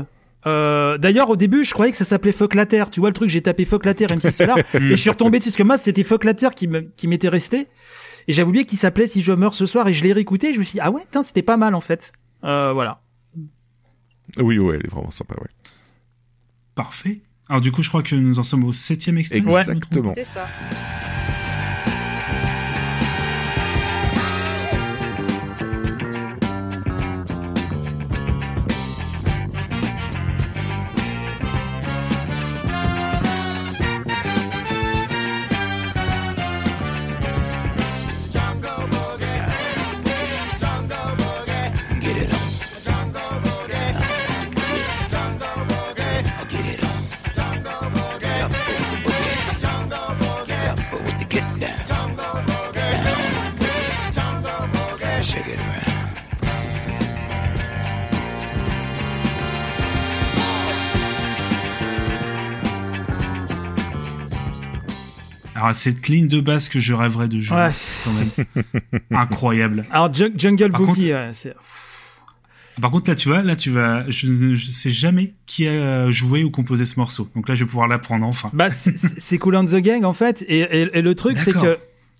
Euh, D'ailleurs, au début, je croyais que ça s'appelait Fuck la Terre. Tu vois le truc, j'ai tapé Fuck la Terre MC Solar et je suis retombé dessus parce que moi, c'était Fuck la Terre qui me- qui m'était resté. Et j'avais oublié qu'il s'appelait Si je meurs ce soir et je l'ai réécouté. Et je me suis dit ah ouais, putain, c'était pas mal en fait. Euh, voilà. Oui, ouais, elle est vraiment sympa, ouais. Parfait. Alors du coup, je crois que nous en sommes au septième extrait. Exactement. C'est ça. Alors cette ligne de basse que je rêverais de jouer, Ouais. quand même. Incroyable. Alors Jung- Jungle Par Boogie, contre- ouais, c'est Par contre, là, tu vois, là, tu vas, je ne sais jamais qui a joué ou composé ce morceau. Donc là, je vais pouvoir l'apprendre enfin. Bah, c'est- Cool and the Gang en fait, et, et, et le truc c'est que,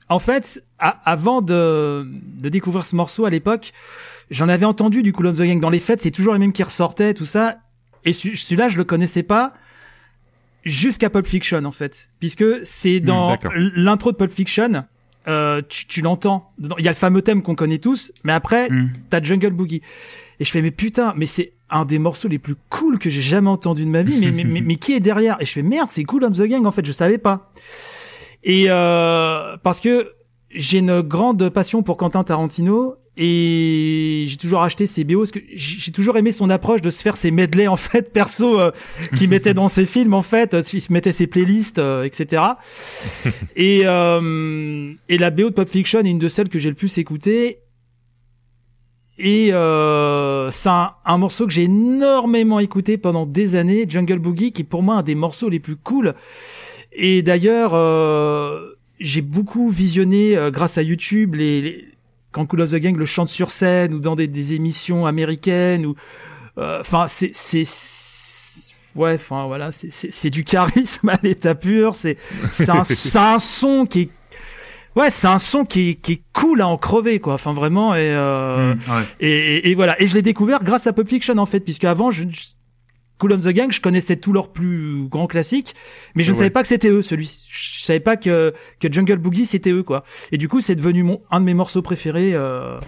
en fait, a- avant de, de découvrir ce morceau à l'époque, j'en avais entendu du Cool and the Gang dans les fêtes, c'est toujours les mêmes qui ressortaient, tout ça, et ce- celui-là je le connaissais pas jusqu'à Pulp Fiction en fait, puisque c'est Hmm, dans l'intro de Pulp Fiction. Euh, tu, tu l'entends. Il y a le fameux thème qu'on connaît tous, mais après, Hmm. t'as Jungle Boogie. Et je fais, mais putain, mais c'est un des morceaux les plus cool que j'ai jamais entendu de ma vie. Mais, mais, mais, mais qui est derrière? Et je fais, merde, c'est Cool on the Gang, en fait, je savais pas. Et euh, parce que j'ai une grande passion pour Quentin Tarantino et j'ai toujours acheté ses BO parce que j'ai toujours aimé son approche de se faire ses medley en fait perso euh, qu'il mettait dans ses films en fait euh, il se mettait ses playlists euh, etc et euh, et la BO de Pop Fiction est une de celles que j'ai le plus écoutée et euh, c'est un, un morceau que j'ai énormément écouté pendant des années, Jungle Boogie, qui est pour moi un des morceaux les plus cool. Et d'ailleurs, euh, j'ai beaucoup visionné euh, grâce à YouTube les, les- quand Cool of the Gang le chante sur scène ou dans des, des émissions américaines ou euh, enfin c'est c'est c'est- ouais enfin voilà c'est c'est du charisme à l'état pur c'est c'est un c'est un son qui est Ouais, c'est un son qui est, qui est cool à en crever, quoi. Enfin, vraiment, et, euh, Mmh, ouais. et, et, et voilà. Et je l'ai découvert grâce à Pulp Fiction, en fait, puisque avant, je, on the Gang, je connaissais tous leurs plus grands classiques, mais je ne savais pas que c'était eux, celui Je savais pas que, que Jungle Boogie, c'était eux, quoi. Et du coup, c'est devenu mon, un de mes morceaux préférés, euh,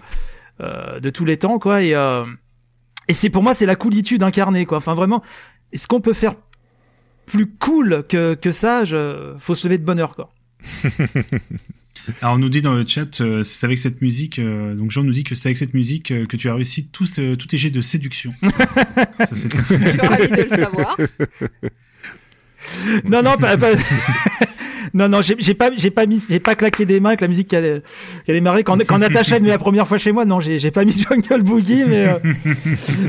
euh, de tous les temps, quoi. Et, euh, et c'est pour moi, c'est la coolitude incarnée, quoi. Enfin, vraiment, est-ce qu'on peut faire plus cool que, que ça? Je, faut se lever de bonne heure, quoi. Alors on nous dit dans le chat, euh, c'est avec cette musique, euh, donc Jean nous dit que c'est avec cette musique euh, que tu as réussi tous, euh, tous tes jets de séduction. Ça, Je suis ravie de le savoir. non, non, pas, pas- non, non, j'ai pas, j'ai pas mis, j'ai pas claqué des mains avec la musique qui a, qui a démarré quand, quand Natacha est venue la première fois chez moi. Non, j'ai, j'ai pas mis Jungle Boogie, mais, euh,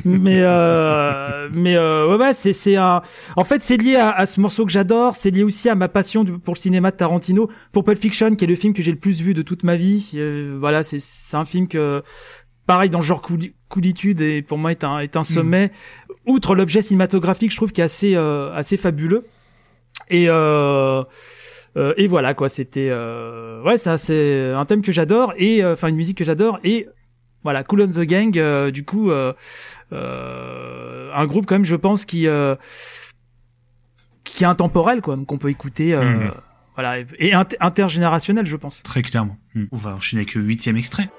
mais, euh, mais, euh, ouais, ouais, c'est, c'est un, en fait, c'est lié à, à ce morceau que j'adore. C'est lié aussi à ma passion du- pour le cinéma de Tarantino, pour Pulp Fiction, qui est le film que j'ai le plus vu de toute ma vie. Euh, voilà, c'est, c'est un film que, pareil, dans le genre cooli- coolitude, et pour moi est un, est un sommet. Outre l'objet cinématographique, je trouve qu'il est assez, euh, assez fabuleux. Et euh, euh, et voilà quoi, c'était euh, ouais ça c'est un thème que j'adore et euh, enfin une musique que j'adore et voilà Cool on the Gang euh, du coup euh, euh, un groupe quand même je pense qui euh, qui est intemporel quoi donc on peut écouter euh, Mhm. voilà, et inter- intergénérationnel, je pense. Très clairement. Hmm. On va enchaîner avec le huitième extrait.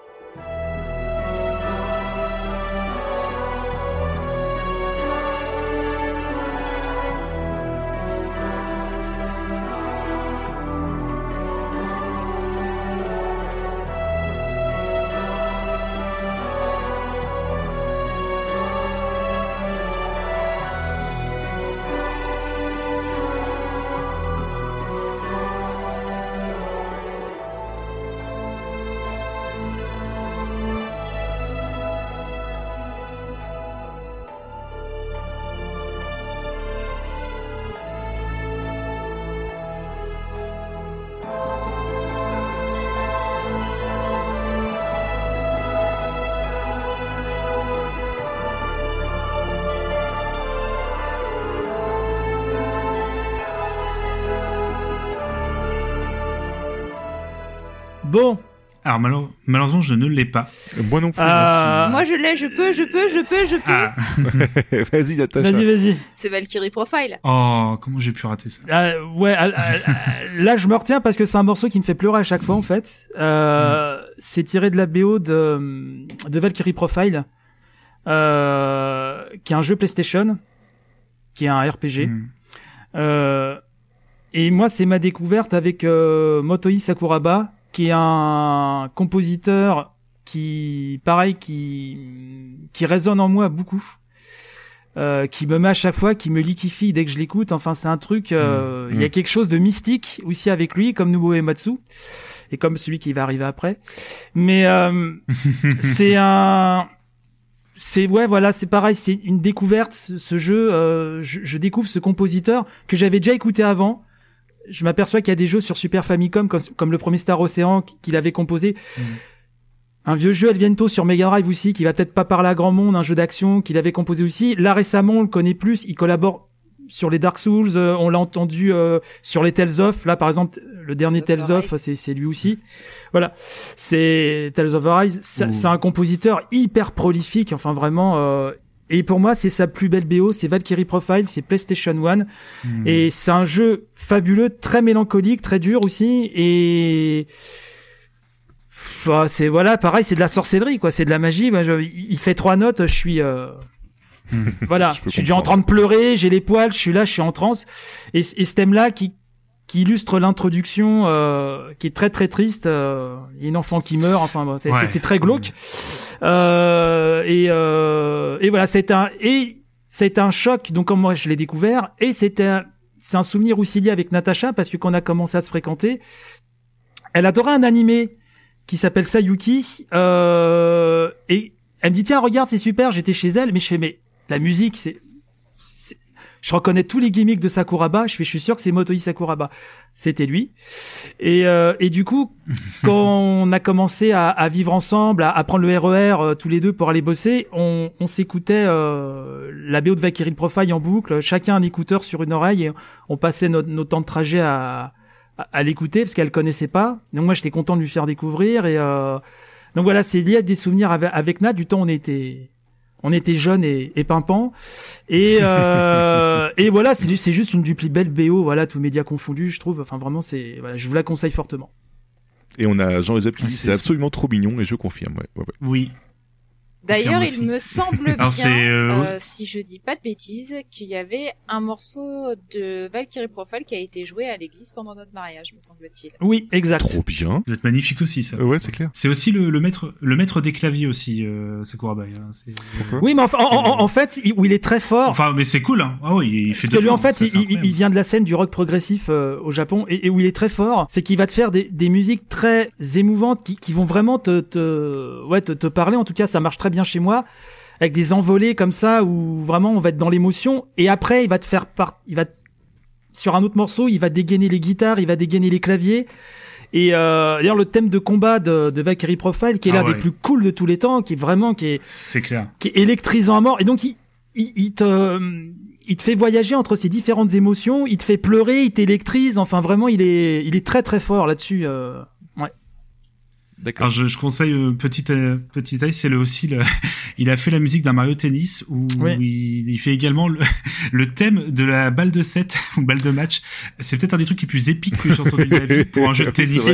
Alors malheure- malheureusement, je ne l'ai pas. Moi non plus. Euh, Moi, je l'ai, je peux, je peux, je peux, je peux. Ah. vas-y, Natacha. Vas-y, vas-y. C'est Valkyrie Profile. Oh, comment j'ai pu rater ça? Euh, ouais, là je me retiens parce que c'est un morceau qui me fait pleurer à chaque fois en fait. Euh, C'est tiré de la BO de, de Valkyrie Profile, euh, qui est un jeu PlayStation, qui est un RPG. Hmm. Euh, et moi c'est ma découverte avec euh, Motoi Sakuraba, qui est un compositeur qui, pareil, qui qui résonne en moi beaucoup euh, qui me met à chaque fois, qui me liquifie dès que je l'écoute. Enfin, c'est un truc. euh, Mmh. Il y a Mmh. quelque chose de mystique aussi avec lui, comme Nobuo Ematsu et comme celui qui va arriver après. Mais euh, c'est un. C'est ouais voilà c'est pareil c'est une découverte ce, jeu je, je découvre ce compositeur que j'avais déjà écouté avant je m'aperçois qu'il y a des jeux sur Super Famicom comme, comme le premier Star Ocean qu'il avait composé un vieux jeu Elviento sur Mega Drive aussi, qui va peut-être pas parler à grand monde, un jeu d'action qu'il avait composé aussi. Là récemment, on le connaît plus, il collabore sur les Dark Souls, euh, on l'a entendu euh, sur les Tales of. Là, par exemple, le dernier Tales of, c'est c'est lui aussi. Voilà, c'est Tales of Arise. C'est un compositeur hyper prolifique. Enfin, vraiment. euh, et pour moi, c'est sa plus belle BO, c'est Valkyrie Profile, c'est PlayStation One, Hmm. et c'est un jeu fabuleux, très mélancolique, très dur aussi, et Enfin, c'est voilà, pareil, c'est de la sorcellerie, quoi. C'est de la magie. Moi, je- il fait trois notes, je suis, euh, voilà, je, suis déjà en train de pleurer, j'ai les poils, je suis là, je suis en transe. Et, et ce thème-là qui qui illustre l'introduction, euh, qui est très très triste. euh, Il y a une enfant qui meurt. Enfin, bon, c'est Ouais. très glauque. Euh, et euh, et voilà, c'est un et c'est un choc. Donc comme moi je l'ai découvert, et c'était c'est un souvenir aussi lié avec Natacha parce que quand on a commencé à se fréquenter, elle adorait un animé qui s'appelle Sayuki euh, et elle me dit tiens regarde c'est super j'étais chez elle mais je fais mais la musique c'est- je reconnais tous les gimmicks de Sakuraba je fais je suis sûr que c'est Motoi Sakuraba. C'était lui. Et euh, et du coup quand on a commencé à, à vivre ensemble à, à prendre le RER euh, tous les deux pour aller bosser on, on s'écoutait euh, la BO de Valkyrie Profile en boucle chacun un écouteur sur une oreille et on passait notre, nos temps de trajet à à, à l'écouter parce qu'elle connaissait pas. Donc moi j'étais content de lui faire découvrir et euh, donc voilà c'est lié à des souvenirs avec, avec Nat du temps où on était on était jeunes et, et pimpants et euh, et voilà c'est c'est juste une du plus belle BO voilà tous médias confondus je trouve enfin vraiment c'est voilà je vous la conseille fortement. Et on a Jean-Elisabeth qui Ah, dit c'est- c'est absolument trop mignon et je confirme. Ouais, ouais, ouais. Oui. D'ailleurs, il me semble bien, euh, euh, si je dis pas de bêtises, qu'il y avait un morceau de Valkyrie Profile qui a été joué à l'église pendant notre mariage, me semble-t-il. Oui exact. Trop bien. Doit être magnifique aussi, ça. Euh, ouais, c'est clair. C'est aussi le, le maître, le maître des claviers aussi, euh, Sakuraba. hein, c'est- Oui mais enfin, en, en- en fait il, où il est très fort. Enfin, mais c'est cool, hein. Ah oui, il fait Parce que lui, en fait, ça, il, il- il vient de la scène du rock progressif euh, au Japon et, et où il est très fort, c'est qu'il va te faire des, des musiques très émouvantes qui, qui vont vraiment te, te, ouais, te, te parler. En tout cas, ça marche très bien chez moi, avec des envolées comme ça où vraiment on va être dans l'émotion. Et après, il va te faire part, il va te- sur un autre morceau, il va dégainer les guitares, il va dégainer les claviers. Et euh, d'ailleurs, le thème de combat de, de Valkyrie Profile, qui est Ah l'un ouais. des plus cool de tous les temps, qui est vraiment qui est C'est clair. qui est électrisant à mort. Et donc, il, il, il te, il te fait voyager entre ces différentes émotions. Il te fait pleurer, il t'électrise. Enfin, vraiment, il est, il est très très fort là-dessus. euh. D'accord. Alors je, je conseille euh, petit euh, petit détail, c'est le aussi le, il a fait la musique d'un Mario Tennis où Oui. il, il fait également le, le thème de la balle de 7 ou balle de match. C'est peut-être un des trucs les plus épiques que j'ai entendu de ma vie pour un jeu de c'est tennis.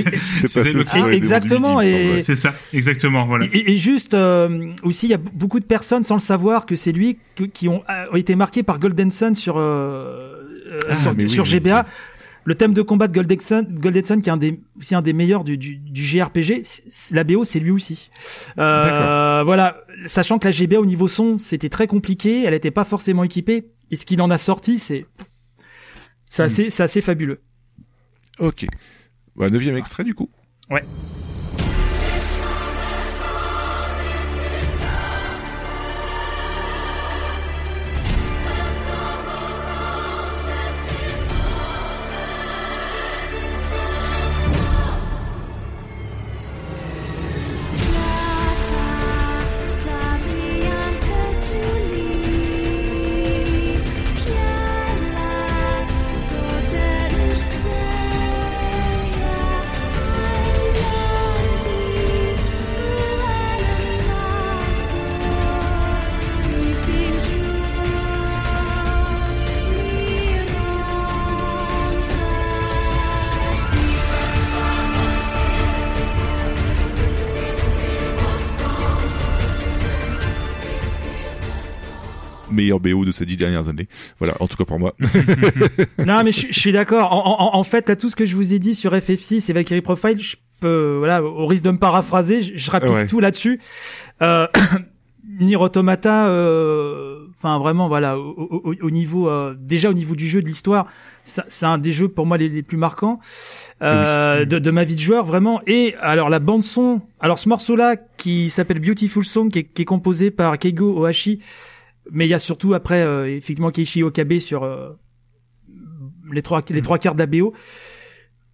les Exactement, et-. C'est ça, exactement, voilà. Et, et juste euh, aussi, il y a beaucoup de personnes sans le savoir que c'est lui que- qui ont, euh, ont été marqués par Golden Sun sur euh, euh, Ah, sur, mais oui, sur oui, GBA. Le thème de combat de Golden Sun qui est un des aussi un des meilleurs du, du, c'est- la BO c'est lui aussi. Euh, voilà, sachant que la GBA au niveau son c'était très compliqué, elle n'était pas forcément équipée, et ce qu'il en a sorti c'est c'est Hmm. assez assez fabuleux. Ok. Bah, neuvième extrait, du coup. Ouais. BO de ces dix dernières années. Voilà, en tout cas pour moi. non, mais je, je suis d'accord. En, en- en fait, là, tout ce que je vous ai dit sur FF6 et Valkyrie Profile, je peux, voilà, au risque de me paraphraser, je, je rapplique Ouais. tout là-dessus. Euh, Nier Automata, euh, enfin vraiment, voilà, au, au- au niveau, euh, déjà au niveau du jeu, de l'histoire, c'est un des jeux pour moi les, les plus marquants euh, de, de ma vie de joueur, vraiment. Et alors la bande son, alors ce morceau-là qui s'appelle Beautiful Song, qui est, qui est composé par Keigo Ohashi, mais il y a surtout après euh, effectivement Keiichi Okabe sur euh, les trois les trois quarts d'ABO.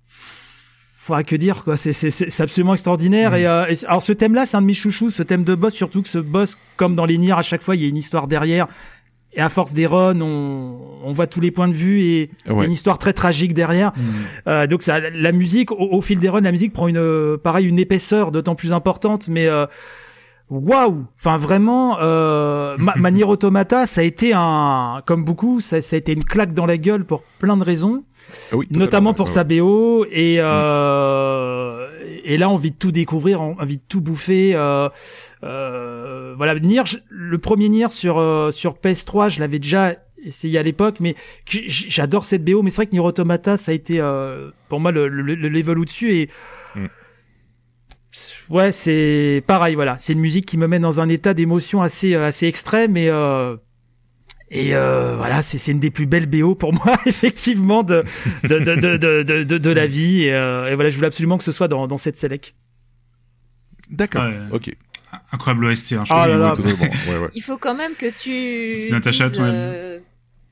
Faudra que dire quoi, c'est c'est absolument extraordinaire et, euh, et alors ce thème-là, c'est un de mes chouchous, ce thème de boss, surtout que ce boss, comme dans les Nier, à chaque fois il y a une histoire derrière. Et à force des runs, on, on voit tous les points de vue et Ouais. une histoire très tragique derrière. Euh, donc ça, la musique, au, au fil des runs, la musique prend une, pareil, une épaisseur d'autant plus importante. Mais euh, waouh, enfin vraiment, euh, Ma- Manier Automata, ça a été un, comme beaucoup, ça, ça a été une claque dans la gueule pour plein de raisons, Ah oui, notamment pour ouais, sa BO et euh, et là envie de tout découvrir, en- envie de tout bouffer. Euh, euh, voilà, Nier, le premier Nier sur euh, sur PS3, je l'avais déjà essayé à l'époque, mais j'adore cette BO. Mais c'est vrai que Nier Automata, ça a été euh, pour moi le, le, le level au-dessus et Mm. Ouais, c'est pareil. Voilà, c'est une musique qui me met dans un état d'émotion assez euh, assez extrême et euh, et euh, voilà, c'est c'est une des plus belles BO pour moi, effectivement, de de de de de, de, de- de la vie. Et, euh, et voilà, je voulais absolument que ce soit dans dans cette select. D'accord. Ouais. Ok. Incroyable OST. Hein, je Ah là là. Oui, totalement. Ouais, ouais. Il faut quand même que tu. C'est Natacha, dises, toi-même. euh,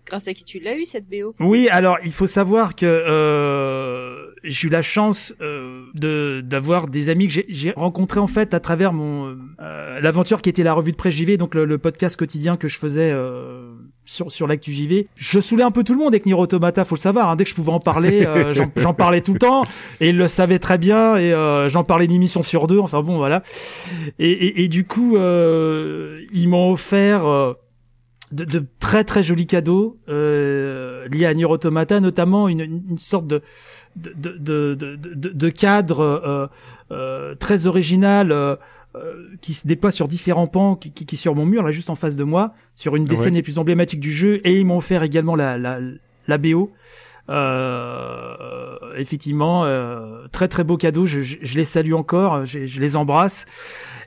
grâce à qui tu l'as eu cette BO. Oui, alors il faut savoir que euh, j'ai eu la chance euh, de d'avoir des amis que j'ai- rencontrés en fait à travers mon euh, l'aventure qui était la revue de presse JV, donc le, le podcast quotidien que je faisais euh, sur sur l'actu JV. Je saoulais un peu tout le monde avec Nier Automata, faut le savoir. hein. dès que je pouvais en parler, euh, j'en parlais tout le temps et ils le savaient très bien et euh, j'en parlais une émission sur deux. Enfin bon, voilà. Et, et, et du coup, euh, ils m'ont offert. euh, de, de très très jolis cadeaux euh, liés à Nier Automata, notamment une, une sorte de de, de, de, de, cadre euh, euh, très original euh, euh, qui se déploie sur différents pans, qui, qui, qui sur mon mur là juste en face de moi, sur une des Ouais. scènes les plus emblématiques du jeu, et ils m'ont offert également la la, la BO. Euh, effectivement, euh, très très beau cadeau. Je, je, je les salue encore, je, je les embrasse.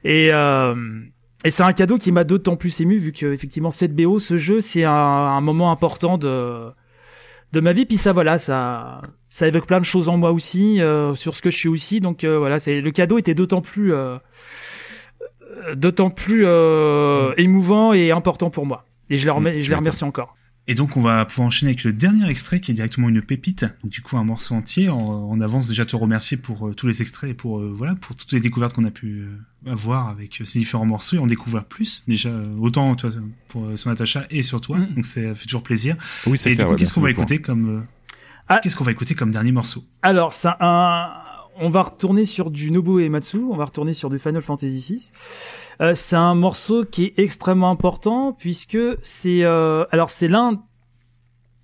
Et euh, et c'est un cadeau qui m'a d'autant plus ému vu que effectivement cette BO, ce jeu, c'est un, un moment important de de ma vie. Puis ça, voilà, ça ça évoque plein de choses en moi aussi euh, sur ce que je suis aussi. Donc euh, voilà, c'est le cadeau était d'autant plus euh, d'autant plus euh, émouvant et important pour moi. Et je les, remets, Mm, je les remercie encore. Et donc on va pouvoir enchaîner avec le dernier extrait qui est directement une pépite, donc du coup un morceau entier. En, en avance déjà te remercier pour euh, tous les extraits et pour euh, voilà pour toutes les découvertes qu'on a pu euh, avoir avec euh, ces différents morceaux et en découvrir plus déjà euh, autant toi, pour euh, son Natacha et sur toi. Mhm. Donc ça fait toujours plaisir. Oui, c'est Et du coup ouais, qu'est-ce qu'on va écouter comme euh, Ah. qu'est-ce qu'on va écouter comme dernier morceau? Alors, ça, un, on va retourner sur du Nobuo Ematsu, on va retourner sur du Final Fantasy VI. Euh, c'est un morceau qui est extrêmement important puisque c'est euh, alors c'est l'un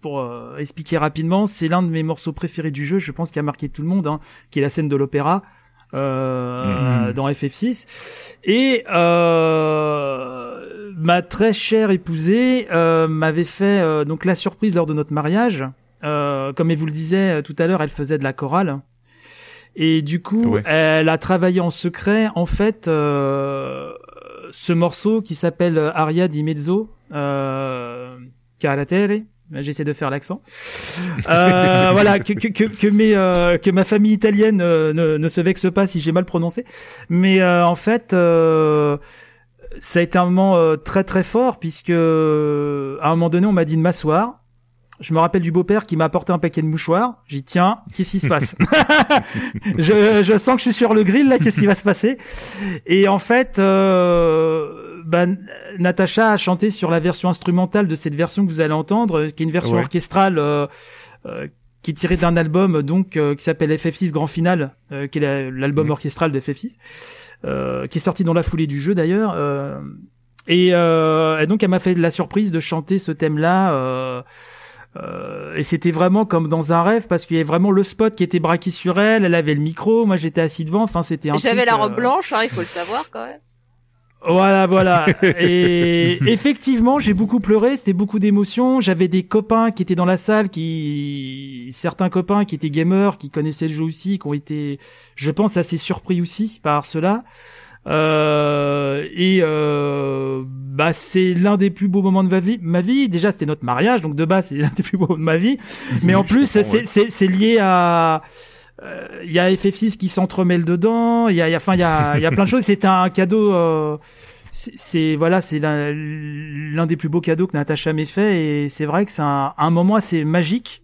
pour euh, expliquer rapidement, c'est l'un de mes morceaux préférés du jeu, je pense qu'il a marqué tout le monde, hein, qui est la scène de l'opéra euh, Mhm. dans FF6. Et euh, ma très chère épousée euh, m'avait fait euh, donc la surprise lors de notre mariage. Euh, comme elle vous le disait euh, tout à l'heure, elle faisait de la chorale. Et du coup, Ouais. elle a travaillé en secret, en fait, euh, ce morceau qui s'appelle Aria di Mezzo, euh, Caratere. J'essaie de faire l'accent. Euh, voilà, que, que, que, mes, euh, que ma famille italienne ne, ne se vexe pas si j'ai mal prononcé. Mais euh, en fait, euh, ça a été un moment très très fort puisque à un moment donné, on m'a dit de m'asseoir. Je me rappelle du beau-père qui m'a apporté un paquet de mouchoirs. J'ai dit tiens, qu'est-ce qui se passe je, je sens que je suis sur le grill là. Qu'est-ce qui va se passer? Et en fait, euh, bah, Natacha a chanté sur la version instrumentale de cette version que vous allez entendre, qui est une version Ouais. orchestrale. euh, euh, qui est tirée d'un album donc euh, qui s'appelle FF6 Grand Final, euh, qui est la- l'album Mhm. orchestral de FF6, euh, qui est sorti dans la foulée du jeu d'ailleurs. euh, et, euh, et donc elle m'a fait la surprise de chanter ce thème-là. Euh, et c'était vraiment comme dans un rêve parce qu'il y avait vraiment le spot qui était braqué sur elle. Elle avait le micro, moi j'étais assis devant. Enfin c'était un. J'avais la robe euh, blanche, hein, il faut le savoir quand même. voilà, voilà. Et effectivement, j'ai beaucoup pleuré. C'était beaucoup d'émotions. J'avais des copains qui étaient dans la salle, qui certains copains qui étaient gamers, qui connaissaient le jeu aussi, qui ont été, je pense, assez surpris aussi par cela. Euh, et euh, bah c'est l'un des plus beaux moments de ma vie. Ma vie, déjà, c'était notre mariage, donc de base, c'est l'un des plus beaux moments de ma vie. Mais en plus, c'est ouais. lié à euh, il y a FF6 qui s'entremêle dedans, il y a, il y a, enfin, il y a, il y a plein de choses. C'est un cadeau. euh, c'est- voilà, c'est l'un l'un des plus beaux cadeaux que Natacha m'ait fait, et c'est vrai que c'est un, un moment assez magique.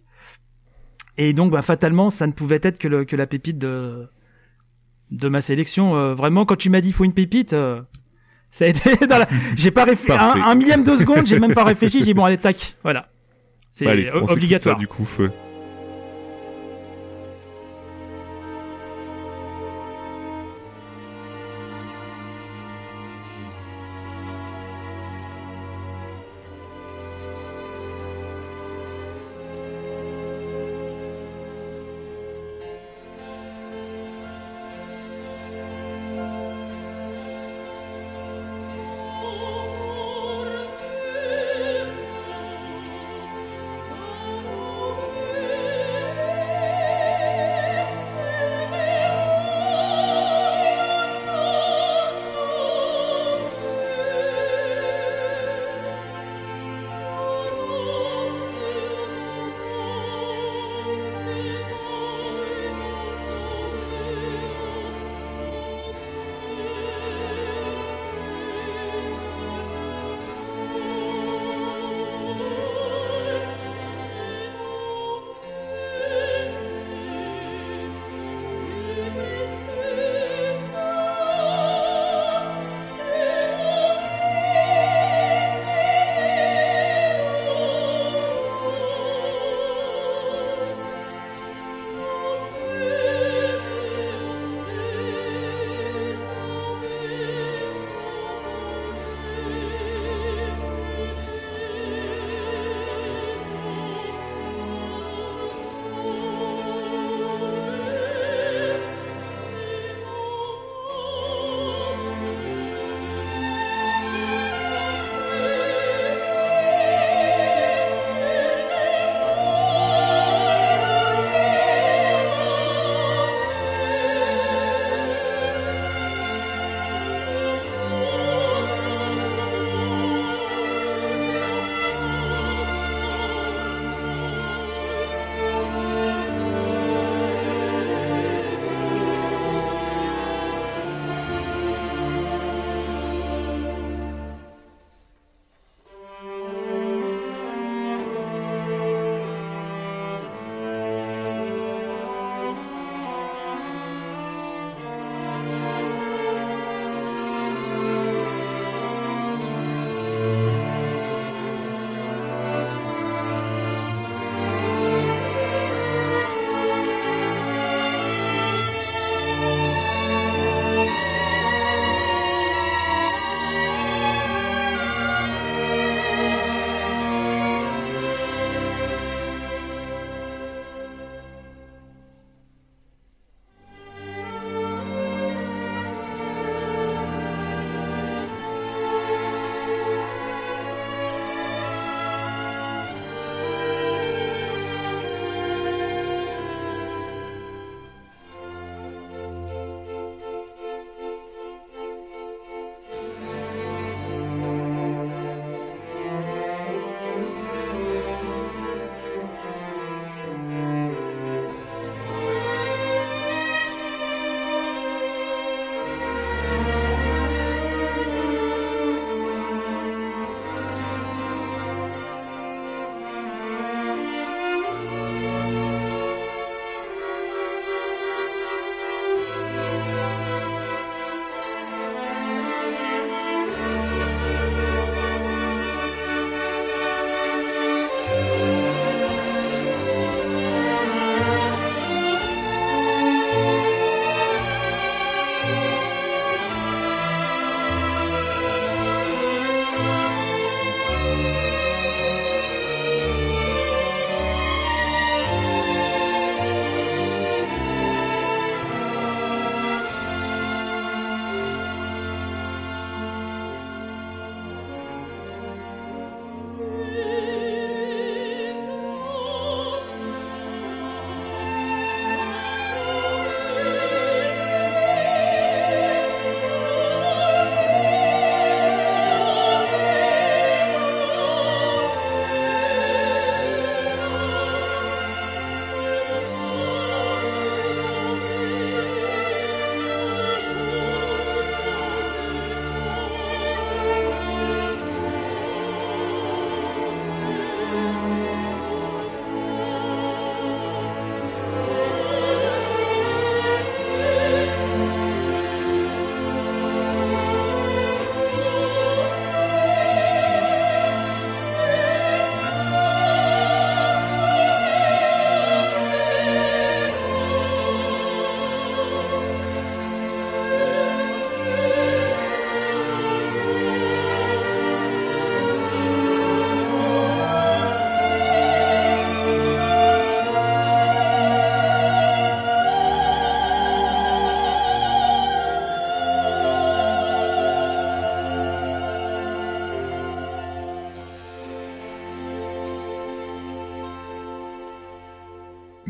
Et donc, bah, fatalement, ça ne pouvait être que, le, que la pépite de de ma sélection. Euh, vraiment, quand tu m'as dit faut une pépite. euh, ça a été dans la... J'ai pas réfléchi un, un millième de seconde, j'ai même pas réfléchi. J'ai dit bon allez tac, voilà. C'est Bah, obligatoire. Ça, du coup, feu.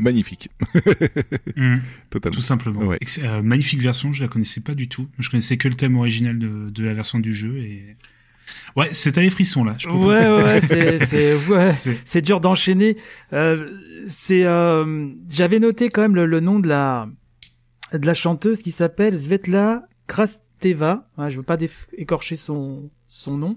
Magnifique. Mm. Totalement. Tout simplement. Ouais. Euh, magnifique version, je la connaissais pas du tout. Je connaissais que le thème original de, de la version du jeu et ouais, c'est à les frissons là. Je peux Ouais, ouais, c'est, ouais, dur d'enchaîner. Euh, c'est, euh, j'avais noté quand même le, le nom de la, de la chanteuse qui s'appelle Svetla Krasteva. Ouais, je veux pas écorcher son, son nom.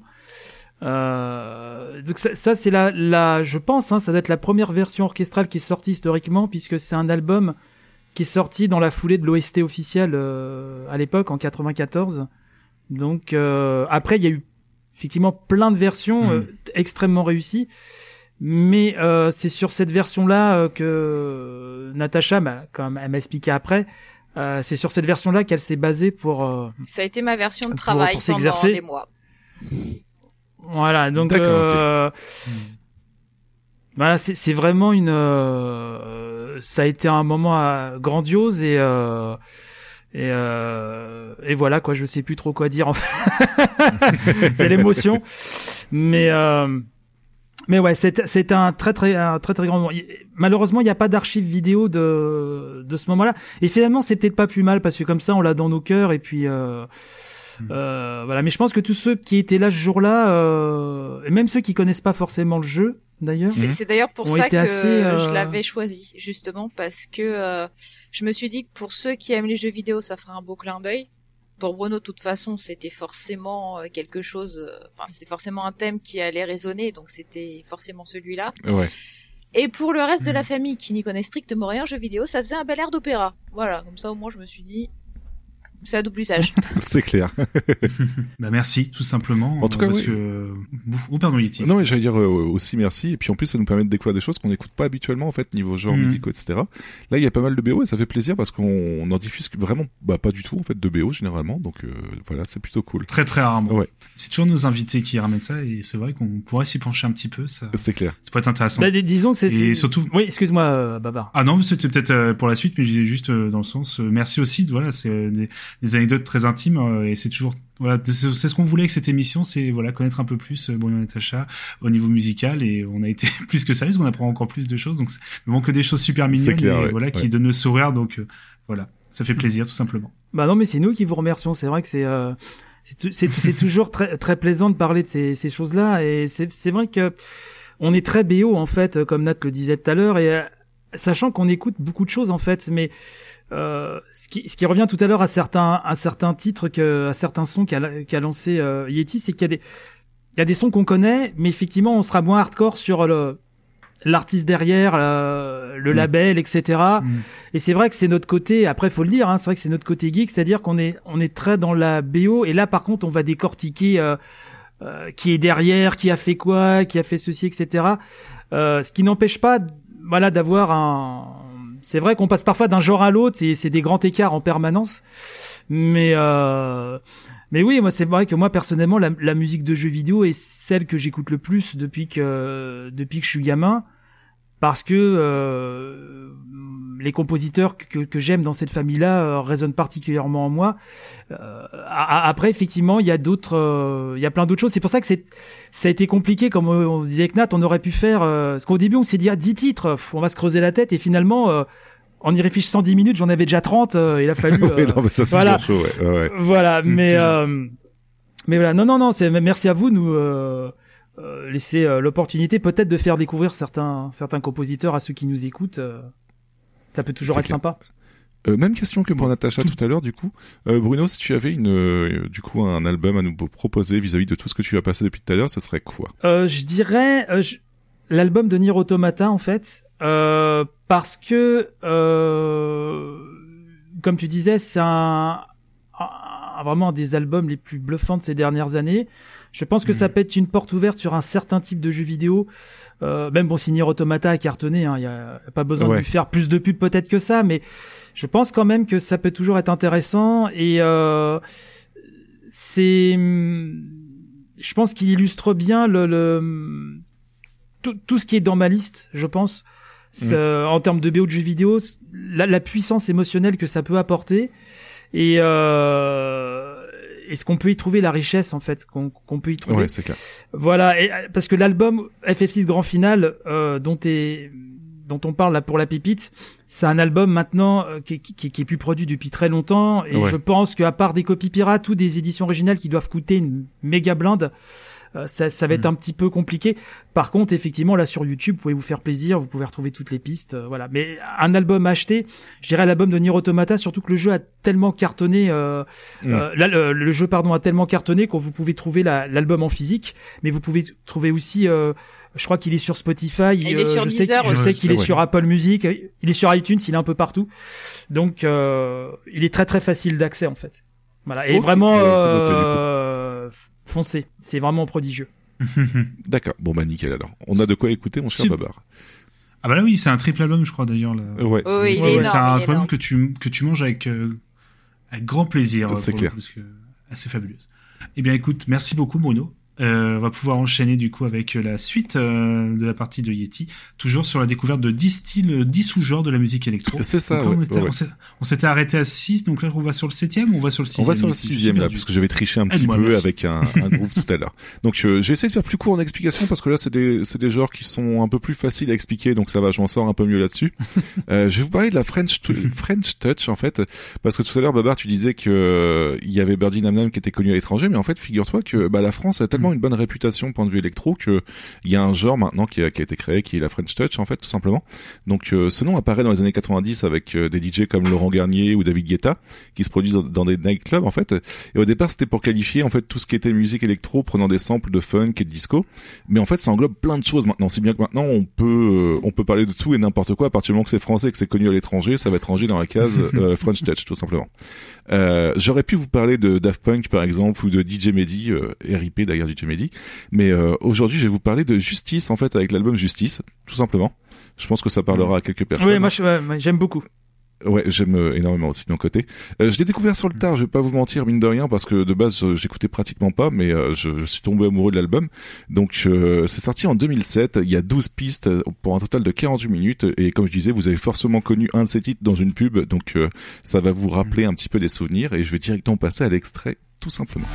Euh, donc ça, ça, c'est la, la, je pense, hein, ça doit être la première version orchestrale qui est sortie historiquement puisque c'est un album qui est sorti dans la foulée de l'OST officiel euh, à l'époque en 94. Donc euh, après, il y a eu effectivement plein de versions Mm. euh, extrêmement réussies, mais euh, c'est sur cette version-là euh, que Natacha, m'a- comme elle m'a expliqué après, euh, c'est sur cette version-là qu'elle s'est basée pour euh, Ça a été ma version de travail pour pendant s'exercer. des mois. Voilà, donc euh, voilà, c'est vraiment une. euh, ça a été un moment euh, grandiose et euh, et euh, et voilà quoi, je sais plus trop quoi dire. En fait. c'est l'émotion, mais euh, mais ouais, c'est c'est un très très un très très grand moment. Malheureusement, il n'y a pas d'archives vidéo de de ce moment-là. Et finalement, c'est peut-être pas plus mal parce que comme ça, on l'a dans nos cœurs et puis. Euh, euh, voilà, mais je pense que tous ceux qui étaient là ce jour-là, euh, et même ceux qui connaissent pas forcément le jeu, d'ailleurs, C'est c'est d'ailleurs pour ça que assez, euh, je l'avais choisi, justement, parce que euh, je me suis dit que pour ceux qui aiment les jeux vidéo, ça ferait un beau clin d'œil. Pour Bruno, de toute façon, c'était forcément euh, quelque chose, enfin, c'était forcément un thème qui allait résonner, donc c'était forcément celui-là. Ouais. Et pour le reste de la famille qui n'y connaît strictement rien en jeux vidéo, ça faisait un bel air d'opéra. Voilà, comme ça au moins je me suis dit, c'est à double usage. C'est clair. Bah merci, tout simplement. En tout cas, parce oui. que oh pardon Yeti. Non, mais j'allais dire euh, aussi merci. Et puis en plus, ça nous permet de découvrir des choses qu'on n'écoute pas habituellement, en fait, niveau genre Mhm. musicaux, etc. Là, il y a pas mal de BO et ça fait plaisir parce qu'on on en diffuse vraiment, bah, pas du tout, en fait, de BO généralement. Donc euh, voilà, c'est plutôt cool. Très très rarement. Ouais. C'est toujours nos invités qui ramènent ça et c'est vrai qu'on pourrait s'y pencher un petit peu. Ça, C'est clair. ça pourrait être intéressant. bah, dis- disons que c'est. Et surtout- Oui, excuse-moi, euh, Babar. Ah non, c'était peut-être euh, pour la suite, mais je disais juste euh, dans le sens, euh, merci aussi. Voilà, c'est euh, des, des anecdotes très intimes euh, et c'est toujours voilà, c'est ce qu'on voulait avec cette émission, c'est voilà connaître un peu plus euh, Bruno et Natacha au niveau musical et on a été plus que sérieux, on apprend encore plus de choses. Donc c'est vraiment que des choses super mignonnes clair, et ouais, voilà ouais. qui donnent le sourire. Donc euh, voilà, ça fait plaisir tout simplement. Bah non, mais c'est nous qui vous remercions. C'est vrai que c'est euh, c'est tou- c'est c'est toujours très très plaisant de parler de ces ces choses-là et c'est c'est vrai que on est très BO en fait, comme Nat le disait tout à l'heure et euh, sachant qu'on écoute beaucoup de choses en fait, mais euh, ce qui ce qui revient tout à l'heure à certains à certains titres que à certains sons qu'a qu'a lancé euh, Yeti, c'est qu'il y a des il y a des sons qu'on connaît, mais effectivement on sera moins hardcore sur le l'artiste derrière, euh, le Mm. label, etc. Mm. Et c'est vrai que c'est notre côté. Après, faut le dire, hein, c'est vrai que c'est notre côté geek, c'est-à-dire qu'on est on est très dans la BO. Et là, par contre, on va décortiquer euh, euh, qui est derrière, qui a fait quoi, qui a fait ceci, etc. Euh, ce qui n'empêche pas, voilà, d'avoir un. C'est vrai qu'on passe parfois d'un genre à l'autre, c'est des grands écarts en permanence. Mais euh, mais oui, moi c'est vrai que moi personnellement la, la musique de jeux vidéo est celle que j'écoute le plus depuis que depuis que je suis gamin parce que euh, les compositeurs que, que j'aime dans cette famille-là euh, résonnent particulièrement en moi. Euh, a- a- après, effectivement, il y a d'autres, euh, il y a plein d'autres choses. C'est pour ça que c'est, ça a été compliqué, comme on, se disait avec Nat, on aurait pu faire. Euh, parce qu'au début, on s'est dit ah, 10 titres, pff, on va se creuser la tête, et finalement. Euh, en y réfléchissant 10 minutes, j'en avais déjà 30, euh, il a fallu... Euh, non, mais ça, c'est voilà. chaud, ouais, ouais. Voilà, Mm, mais... euh, mais voilà, non, non, non, c'est merci à vous de nous euh, euh, laisser euh, l'opportunité peut-être de faire découvrir certains certains compositeurs à ceux qui nous écoutent. euh, ça peut toujours être clair. sympa. Euh, même question que pour Natacha tout à l'heure, du coup. Euh, Bruno, si tu avais une, euh, du coup, un album à nous proposer vis-à-vis de tout ce que tu as passé depuis tout à l'heure, ce serait quoi? Je dirais je- l'album de Nier Automata en fait, parce que comme tu disais, c'est un, un- vraiment un des albums les plus bluffants de ces dernières années. Je pense que ça peut être une porte ouverte sur un certain type de jeux vidéo. Euh, même bon, si Nier Automata a cartonné, hein, il y a pas besoin de lui faire plus de pub peut-être que ça, mais je pense quand même que ça peut toujours être intéressant et euh, c'est, je pense qu'il illustre bien le, le tout, tout ce qui est dans ma liste, je pense, Mm. euh, en termes de BO de jeux vidéo, la, la puissance émotionnelle que ça peut apporter et euh, et ce qu'on peut y trouver la richesse en fait qu'on peut y trouver. Ouais, c'est clair. Voilà, et, parce que l'album FF6 Grand Final, euh, dont est dont on parle là pour la pépite, c'est un album maintenant euh, qui, qui, qui, est plus produit depuis très longtemps et Ouais. je pense qu'à part des copies pirates ou des éditions originales qui doivent coûter une méga blinde, ça, ça va être un petit peu compliqué. Par contre, effectivement, là sur YouTube, vous pouvez vous faire plaisir, vous pouvez retrouver toutes les pistes, euh, voilà. Mais un album acheté, je dirais l'album de Nier Automata, surtout que le jeu a tellement cartonné, euh, Mm. euh, là, le, le jeu pardon a tellement cartonné que vous pouvez trouver la- l'album en physique, mais vous pouvez trouver aussi. euh, je crois qu'il est sur Spotify. il est sur je sais, Deezer je aussi. sais qu'il est Ouais. sur Apple Music. Il est sur iTunes. Il est un peu partout. Donc, euh, il est très très facile d'accès en fait. Voilà. Et Ok, vraiment, ouais, foncez. C'est vraiment prodigieux. D'accord. Bon bah nickel alors. On a de quoi écouter mon cher. Babar. Ah bah là oui, c'est un triple album, je crois d'ailleurs. là. Ouais. Oh, oui, c'est énorme, un album que tu que tu manges avec euh, avec grand plaisir. C'est clair. parce que assez fabuleuse. Eh bien, écoute, merci beaucoup Bruno. Euh, on va pouvoir enchaîner du coup avec euh, la suite euh, de la partie de Yeti, toujours sur la découverte de 10 styles, euh, 10 sous-genres de la musique électro. C'est ça, Donc ouais, on ouais, s'était arrêté à 6, donc là on va sur le 7ème ou on va sur le 6 On va sur le sixième là, puisque je vais tricher un petit peu merci. avec un, un groove tout à l'heure. Donc euh, je vais essayer de faire plus court en explication parce que là c'est des c'est des genres qui sont un peu plus faciles à expliquer, donc ça va, je m'en sors un peu mieux là-dessus. euh, je vais vous parler de la French French Touch en fait, parce que tout à l'heure Babar tu disais que euh, il y avait Birdie Nam Nam qui était connu à l'étranger, mais en fait figure-toi que bah, la France a tellement une bonne réputation point de vue électro que il y a un genre maintenant qui a, qui a été créé qui est la French Touch en fait tout simplement. Donc euh, ce nom apparaît dans les années 90 avec euh, des DJ comme Laurent Garnier ou David Guetta qui se produisent dans, dans des nightclubs en fait. Et au départ c'était pour qualifier en fait tout ce qui était musique électro prenant des samples de funk et de disco. Mais en fait ça englobe plein de choses maintenant. Si bien que maintenant on peut euh, on peut parler de tout et n'importe quoi à partir du moment que c'est français et que c'est connu à l'étranger, ça va être rangé dans la case French Touch tout simplement. Euh, J'aurais pu vous parler de Daft Punk par exemple ou de DJ Mehdi, euh, RIP d'ailleurs DJ Mehdi, mais euh, aujourd'hui je vais vous parler de Justice en fait avec l'album Justice, tout simplement. Je pense que ça parlera à quelques personnes. Oui, moi j'aime beaucoup. Ouais, j'aime euh, énormément aussi de mon côté. Euh, je l'ai découvert sur le tard, je vais pas vous mentir, mine de rien, parce que de base, j'écoutais pratiquement pas, mais euh, je, je suis tombé amoureux de l'album. Donc, euh, c'est sorti en 2007, il y a 12 pistes euh, pour un total de 48 minutes, et comme je disais, vous avez forcément connu un de ces titres dans une pub, donc euh, ça va vous rappeler un petit peu des souvenirs, et je vais directement passer à l'extrait, tout simplement.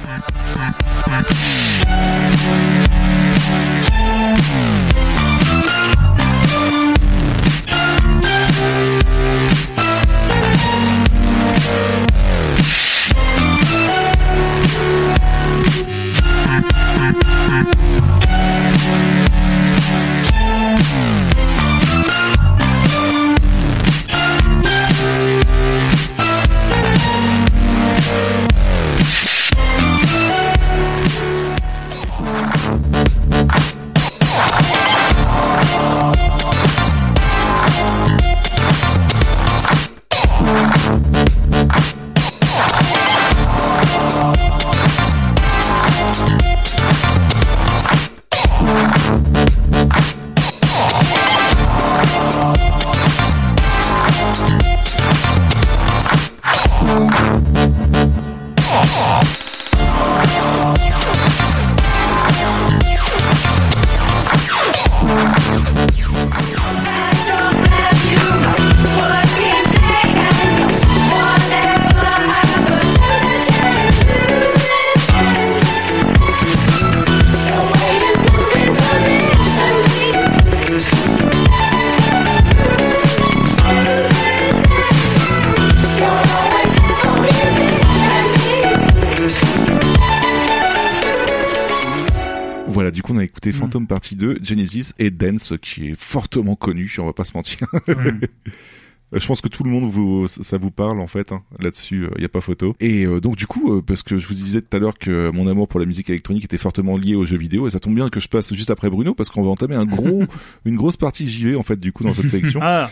On a écouté Phantom Partie 2, Genesis et Dance, qui est fortement connu, on va pas se mentir. Euh, Je pense que tout le monde vous, ça vous parle en fait. Hein. Là-dessus, il y a pas photo. Et euh, donc du coup, euh, parce que je vous disais tout à l'heure que mon amour pour la musique électronique était fortement lié aux jeux vidéo, et ça tombe bien que je passe juste après Bruno parce qu'on va entamer un gros, une grosse partie JV en fait du coup dans cette sélection. Ah.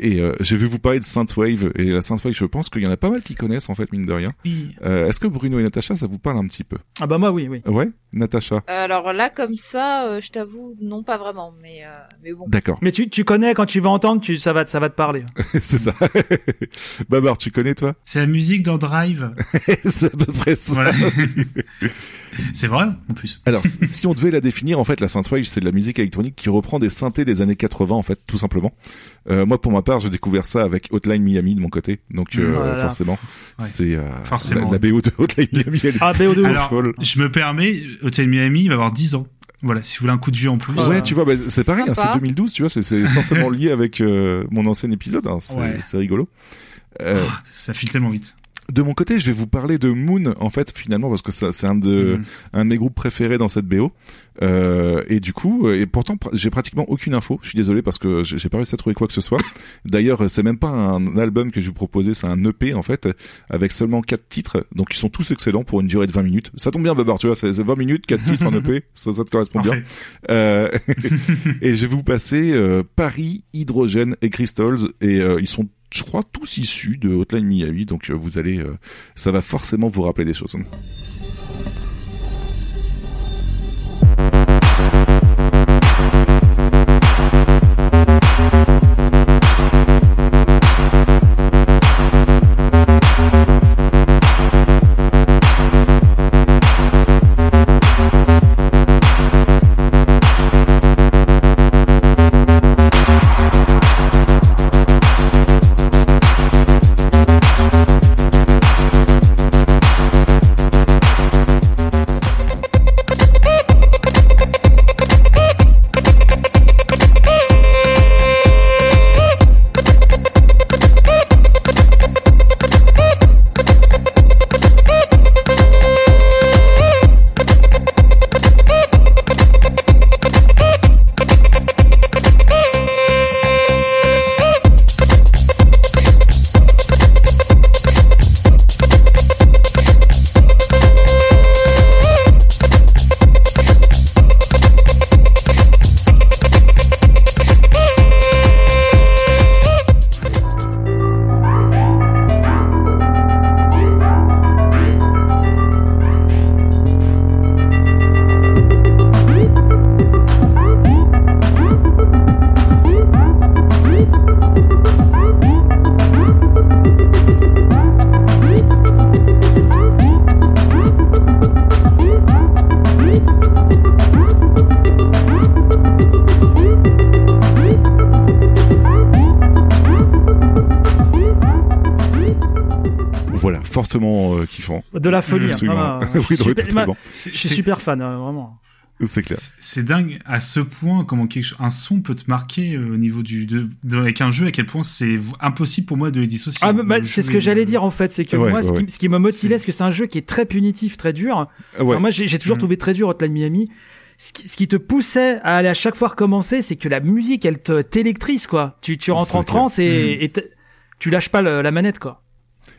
Et euh, je vais vous parler de Synthwave. Et la Synthwave, je pense qu'il y en a pas mal qui connaissent en fait mine de rien. Oui. Euh, Est-ce que Bruno et Natacha, ça vous parle un petit peu? Ah bah moi oui, oui. Ouais, Natacha. Alors là, comme ça, euh, je t'avoue, non pas vraiment, mais euh, mais bon. D'accord. Mais tu, tu connais quand tu vas entendre, tu, ça va, ça va te parler. C'est ça. Babar, tu connais toi? C'est la musique dans Drive. C'est à peu près ça. Voilà. c'est vrai, en plus. Alors, si on devait la définir, en fait, la synthwave, c'est de la musique électronique qui reprend des synthés des années 80, en fait, tout simplement. Euh, moi, pour ma part, j'ai découvert ça avec Hotline Miami de mon côté, donc euh, Voilà. forcément, Ouais. c'est euh, Forcément. la, la BO de Hotline Miami. Elle est Ah, BO de Alors, je me permets, Hotel Miami il va avoir 10 ans. Voilà, si vous voulez un coup de vieux en plus. Ouais, tu vois, bah, c'est pareil, hein, c'est 2012, tu vois, c'est- fortement lié avec euh, mon ancien épisode, hein, c'est Ouais. c'est rigolo. Euh, Ça file tellement vite. de mon côté, je vais vous parler de Moon, en fait, finalement, parce que ça, c'est un de, Mhm. un de mes groupes préférés dans cette BO. Euh, et du coup, euh, et pourtant, j'ai pratiquement aucune info. Je suis désolé parce que j'ai pas réussi à trouver quoi que ce soit. D'ailleurs, c'est même pas un album que je vous proposais, c'est un EP, en fait, avec seulement quatre titres. Donc, ils sont tous excellents pour une durée de 20 minutes. Ça tombe bien, Babar, tu vois, c'est c'est 20 minutes, quatre titres en EP. Ça, ça te correspond bien. Euh, et je vais vous passer euh, Paris, Hydrogène et Crystals. Et ils sont, je crois, tous issus de Hotline Miami. Donc vous allez, ça va forcément vous rappeler des choses. Oui, super- bon. C'est- Je suis super fan, euh, vraiment. C'est clair. C'est dingue à ce point comment quelque chose, un son peut te marquer euh, au niveau du de, de- avec un jeu à quel point c'est impossible pour moi de les dissocier. Ah, bah, bah, c'est ce que j'allais dire en fait, c'est que Ouais, moi, ce, ouais, qui, ce qui m'a motivé, c'est que c'est un jeu qui est très punitif, très dur. Ah ouais. Enfin, moi, j'ai toujours Mm. trouvé très dur Hotline Miami. Ce qui, ce qui te poussait à aller à chaque fois recommencer, c'est que la musique, elle te t'électrise quoi. Tu, tu rentres en clair. transe et, Mm. et tu lâches pas le- la manette quoi.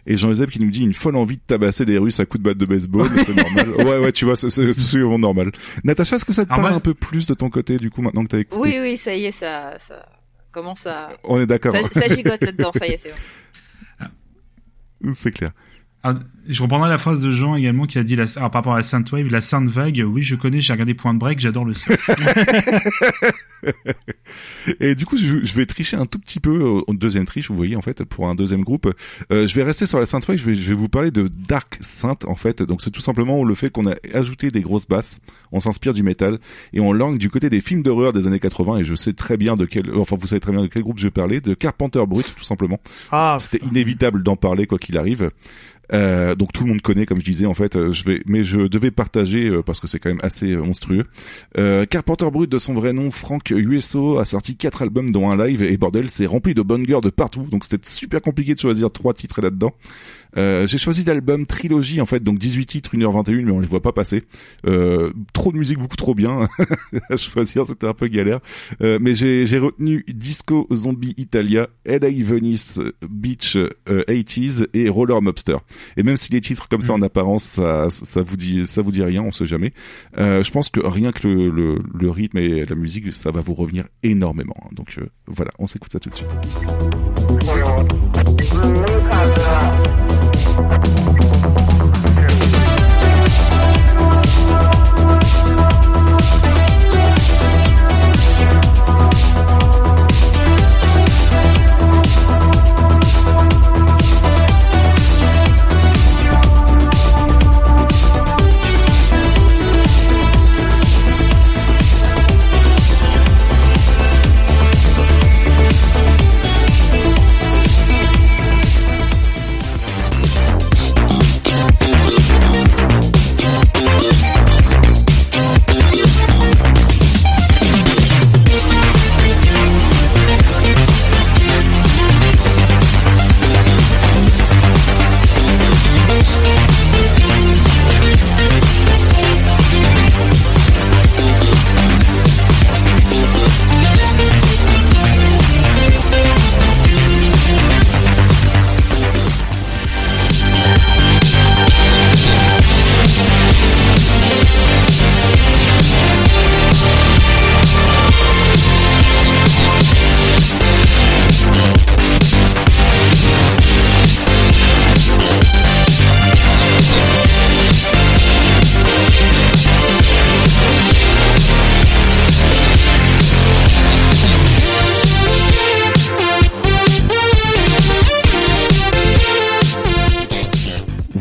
Et Jean-Joseph qui nous dit une folle envie de tabasser des Russes à coups de batte de baseball, c'est normal. Ouais, ouais, tu vois, c'est absolument normal. Natacha, est-ce que ça te Alors parle moi- un peu plus de ton côté, du coup, maintenant que t'as écouté Oui, oui, ça y est, ça, ça commence à. On est d'accord. Ça, ça gigote là-dedans, ça y est, c'est bon. C'est clair. Je reprendrai la phrase de Jean également qui a dit la, alors, par rapport à la Sainte Wave, la Sainte Vague. Oui, je connais, j'ai regardé Point Break, j'adore le son. Et du coup, je, je vais tricher un tout petit peu au au deuxième triche, vous voyez, en fait, pour un deuxième groupe. Euh, je vais rester sur la Sainte Wave, je vais, je vais vous parler de Dark Saint, en fait. Donc, c'est tout simplement le fait qu'on a ajouté des grosses basses, on s'inspire du métal, et on langue du côté des films d'horreur des années 80, et je sais très bien de quel, enfin, vous savez très bien de quel groupe je vais parler, de Carpenter Brut, tout simplement. Ah, C'était inévitable d'en parler, quoi qu'il arrive. Euh, donc tout le monde connaît, comme je disais, en fait, euh, je vais, mais je devais partager euh, parce que c'est quand même assez monstrueux. Euh, Carpenter Brut, de son vrai nom, Frank USO, a sorti quatre albums dont un live et bordel, c'est rempli de bonnes girls de partout, donc c'était super compliqué de choisir trois titres là-dedans. Euh, j'ai choisi l'album trilogie en fait, donc 18 titres, 1h21, mais on les voit pas passer. Euh, trop de musique, beaucoup trop bien à choisir, c'était un peu galère. Euh, mais j'ai retenu Disco Zombie Italia, LA Venice Beach euh, 80s et Roller Mobster. Et même si les titres comme ça en apparence, ça, ça vous dit, ça vous dit rien, on sait jamais. Euh, je pense que rien que le, le, le rythme et la musique, ça va vous revenir énormément. Donc euh, voilà, on s'écoute ça tout de suite. Thank you.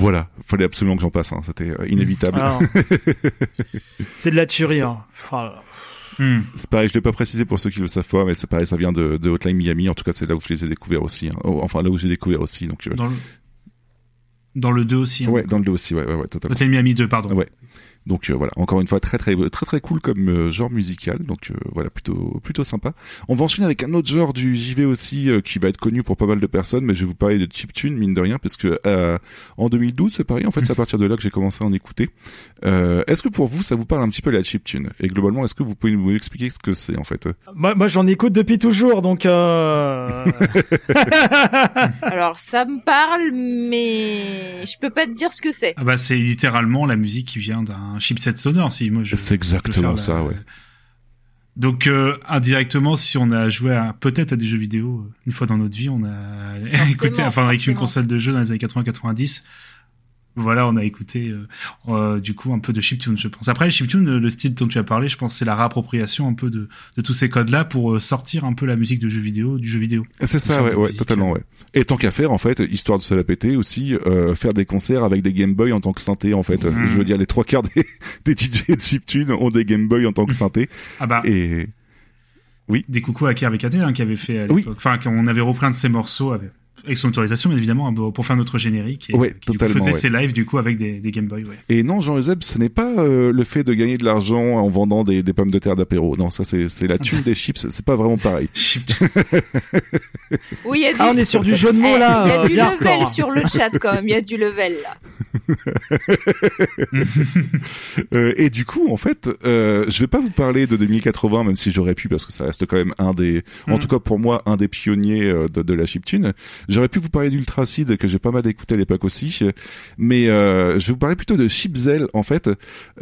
Voilà, fallait absolument que j'en passe, hein. c'était euh, inévitable. Ah. C'est de la tuerie. Hein. Enfin, Hmm. C'est pareil, je l'ai pas précisé pour ceux qui le savent pas, mais c'est pareil, ça vient de, de Hotline Miami. En tout cas, c'est là où je les ai découverts aussi. hein. Oh, Enfin, là où j'ai découvert aussi. Donc, euh, Dans le, dans le 2 aussi. hein. ouais, dans le dos aussi, ouais, ouais, ouais, totalement. Hôtel Miami 2, pardon. Ouais. Donc euh, voilà, encore une fois très très très très très cool comme euh, genre musical. Donc euh, voilà, plutôt plutôt sympa. On va enchaîner avec un autre genre du JV aussi euh, qui va être connu pour pas mal de personnes, mais je vais vous parler de chiptune mine de rien parce que euh, en 2012 c'est pareil. En fait, c'est à partir de là que j'ai commencé à en écouter. Euh, est-ce que pour vous ça vous parle un petit peu la chiptune? Et globalement, est-ce que vous pouvez nous expliquer ce que c'est en fait? Moi, moi j'en écoute depuis toujours, donc. Euh... Alors ça me parle, mais je peux pas te dire ce que c'est. Ah bah c'est littéralement la musique qui vient d'un chipset sonore. Si moi je. C'est exactement je ça, la- ouais. Donc euh, indirectement, si on a joué à- peut-être à des jeux vidéo euh, une fois dans notre vie, on a écouté, enfin avec une console de jeu dans les années 80-90. Voilà, on a écouté euh, euh, du coup un peu de chiptune, je pense. Après, le chiptune, le le style dont tu as parlé, je pense, c'est la réappropriation un peu de, de tous ces codes-là pour euh, sortir un peu la musique de jeux vidéo du jeu vidéo. C'est ça, ouais, totalement, ouais. Et tant qu'à faire, en fait, histoire de se la péter aussi, euh, faire des concerts avec des Game Boy en tant que synthé, en fait. Mhm. Je veux dire, les trois quarts des, des DJ de chiptune ont des Game Boy en tant que synthé. Ah bah. Et oui. Des coucou à Kerry KT hein, qui avait fait à l'époque. Enfin, quand on avait repris un de ses morceaux avec, avec son autorisation, bien évidemment, pour faire notre générique. Et, Ouais, qui du coup, totalement, faisait ouais. ses lives du coup avec des, des Game Boy. Ouais. Et non, Jean Euseb, ce n'est pas euh, le fait de gagner de l'argent en vendant des, des pommes de terre d'apéro. Non, ça c'est la thune des chips. C'est pas vraiment pareil. Oui, il y a du... Ah, on est sur du jeu de mots, Eh, là, Il y a euh, du bien level hardcore. sur le chat quand même. Il y a du level là. Euh, et du coup, en fait, euh, je vais pas vous parler de 2080, même si j'aurais pu, parce que ça reste quand même un des, en Mm. tout cas pour moi, un des pionniers euh, de, de la chiptune. J'aurais pu vous parler d'Ultracid, que j'ai pas mal écouté à l'époque aussi, mais euh, je vais vous parler plutôt de Chipzel, en fait,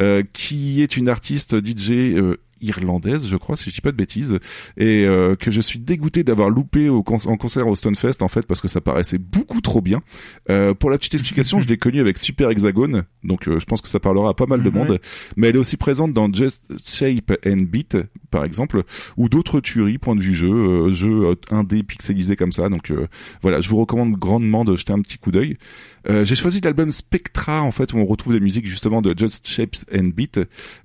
euh, qui est une artiste DJ euh, irlandaise, je crois, si je dis pas de bêtises, et euh, que je suis dégoûté d'avoir loupé au en concert au Stonefest, en fait, parce que ça paraissait beaucoup trop bien. Euh, pour la petite explication, je l'ai connue avec Super Hexagone, donc euh, je pense que ça parlera à pas mal de Mhm. monde, mais elle est aussi présente dans Just Shape and Beat, par exemple, ou d'autres tueries, point de vue jeu, euh, jeux euh, indé pixelisés comme ça, donc euh, voilà, je vous recommande grandement de jeter un petit coup d'œil. Euh, j'ai choisi l'album Spectra, en fait, où on retrouve des musiques justement de Just Shapes and Beat.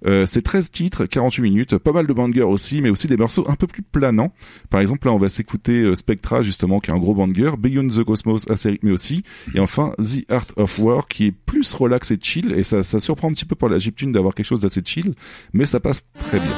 Euh, c'est 13 titres, 48 minutes, pas mal de bangers aussi, mais aussi des morceaux un peu plus planants. Par exemple, là, on va s'écouter euh, Spectra, justement, qui est un gros banger, Beyond the Cosmos, assez rythmé aussi, et enfin The Art of War, qui est plus relax et chill, et ça, ça surprend un petit peu pour la Gyptune d'avoir quelque chose d'assez chill, mais ça passe très bien.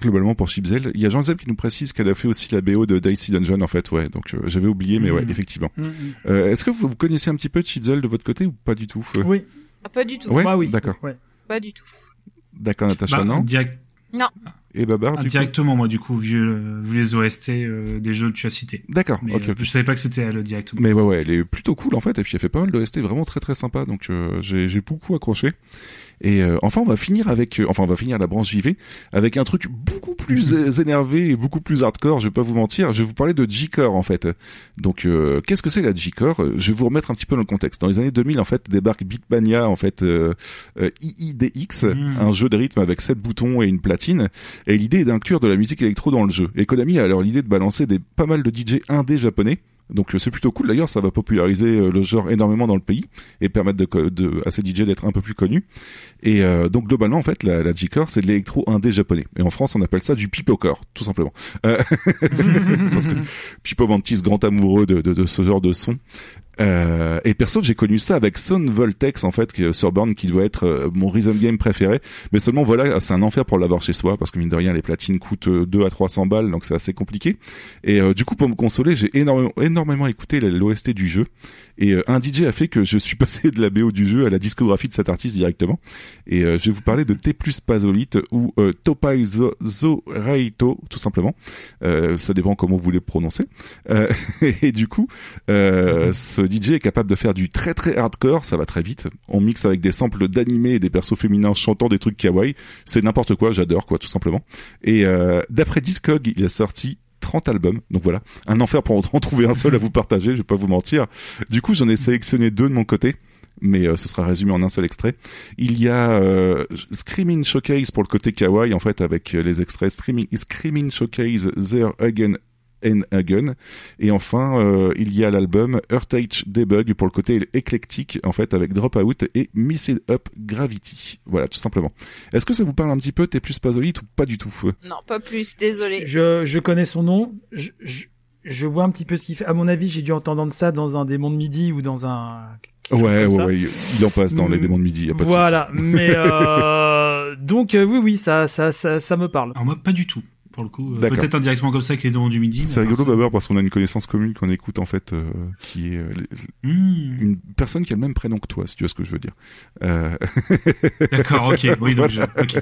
Voilà globalement pour Chipzel. Il y a Jean Zeb qui nous précise qu'elle a fait aussi la BO de Dicey Dungeon en fait, ouais. Donc euh, j'avais oublié, mais ouais, Mhm. effectivement. Mhm. Euh, Est-ce que vous, vous connaissez un petit peu Chipzel de votre côté ou pas du tout euh Oui. Ah, pas du tout. Ouais, Ah oui. d'accord. Ouais. Pas du tout. D'accord, Natacha, Bah, non direct- Non. Et Babar, Ah, directement, moi, du coup, vu, euh, vu les OST euh, des jeux que tu as cités. D'accord, Mais ok, euh, je savais pas que c'était elle directement. Mais ouais, ouais, elle est plutôt cool en fait, et puis elle fait pas mal d'OST vraiment très très sympa, donc euh, j'ai beaucoup accroché. Et euh, enfin, on va finir avec, euh, enfin, on va finir la branche JV avec un truc beaucoup plus euh, énervé et beaucoup plus hardcore, je vais pas vous mentir. Je vais vous parler de G-Core en fait. Donc euh, qu'est-ce que c'est la G-Core? Euh, Je vais vous remettre un petit peu dans le contexte. Dans les années 2000 en fait débarque Beatmania en fait IIDX, un jeu de rythme avec sept boutons et une platine. Et l'idée est d'inclure de la musique électro dans le jeu. Et Konami a alors l'idée de balancer des pas mal de DJ indés japonais. Donc euh, c'est plutôt cool d'ailleurs, ça va populariser euh, le genre énormément dans le pays et permettre de, de, à ces DJ d'être un peu plus connus. Et euh, donc globalement en fait la, la G-Core c'est de l'électro indé japonais. Et en France on appelle ça du pipocore tout simplement. Euh, parce que Pipo Mantis grand amoureux de, de, de ce genre de son. Euh, et perso, j'ai connu ça avec Son Voltex en fait, euh, sur Burn, qui doit être mon rhythm game préféré. Mais seulement voilà, c'est un enfer pour l'avoir chez soi parce que mine de rien, les platines coûtent euh, 2 à 300 balles, donc c'est assez compliqué. Et euh, du coup, pour me consoler, j'ai énormément, énormément écouté l'OST du jeu. Et euh, un DJ a fait que je suis passé de la BO du jeu à la discographie de cet artiste directement. Et euh, je vais vous parler de T plus Pazolite ou euh, Topai Zo- Zoreito, tout simplement. Euh, ça dépend comment vous voulez le prononcer. Et du coup, ce DJ est capable de faire du très très hardcore, ça va très vite. On mixe avec des samples d'animés et des persos féminins chantant des trucs kawaii. C'est n'importe quoi, j'adore quoi, tout simplement. Et d'après Discog, il a sorti 30 albums, donc voilà, un enfer pour en trouver un seul à vous partager, je vais pas vous mentir. Du coup, j'en ai sélectionné deux de mon côté, mais euh, ce sera résumé en un seul extrait. Il y a euh, Screaming Showcase pour le côté kawaii, en fait, avec euh, les extraits Screaming, Screaming Showcase There Again and Again. Et enfin, euh, il y a l'album Earthage Debug pour le côté éclectique, en fait, avec Dropout et Missed Up Gravity. Voilà, tout simplement. Est-ce que ça vous parle un petit peu, t'es plus Pazolite ou pas du tout? Non, pas plus, désolé. Je, je connais son nom. Je, je, je vois un petit peu ce qu'il fait. À mon avis, j'ai dû entendre ça dans un démon de midi ou dans un. Ouais, ouais, ouais, il en passe dans les Mm, démons de midi, y a pas de Voilà, mais euh, donc euh, oui, oui, ça, ça, ça, ça me parle. Alors moi, pas du tout, pour le coup. Euh, D'accord. Peut-être indirectement comme ça avec les démons du midi. mais C'est à part rigolo ça- d'abord parce qu'on a une connaissance commune qu'on écoute en fait, euh, qui est euh, les- Hmm. une personne qui a le même prénom que toi, si tu vois ce que je veux dire. Euh... D'accord, ok. Oui, donc je- ok.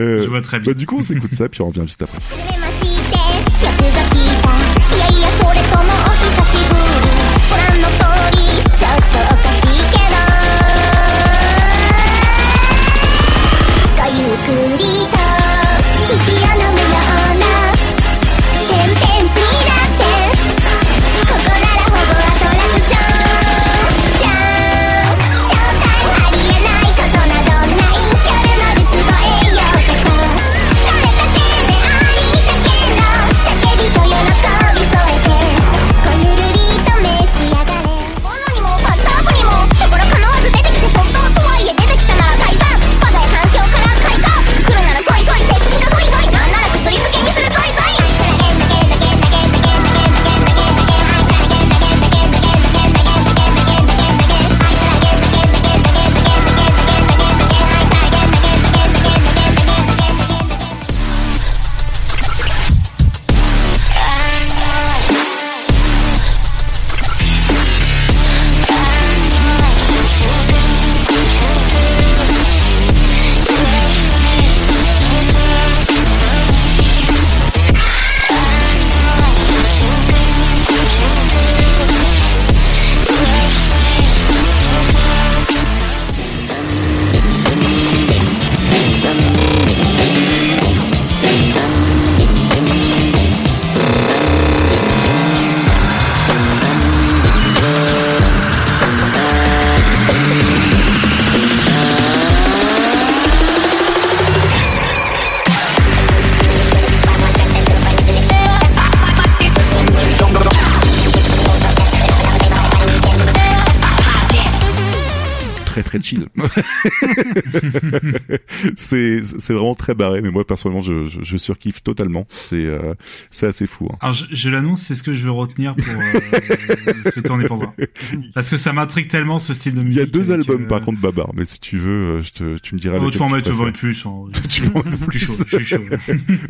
Euh, Je vois très bien. Bah, du coup, on s'écoute ça, puis on revient juste après. よくぞ聞いたいやいやそれともお久しぶりご 息を飲むよ。Chill. c'est vraiment très barré, mais moi personnellement, je, je, je surkiffe totalement. C'est euh, c'est assez fou. hein. Alors je, je l'annonce, c'est ce que je veux retenir pour euh, tourner pour voir. Parce que ça m'intrigue tellement ce style de Il musique. y a deux avec, albums euh, par contre Babar, mais si tu veux, euh, je te, tu me diras. Oh, tu peux en mettre préfères. plus. hein. tu peux en mettre plus. chaud, je suis chaud.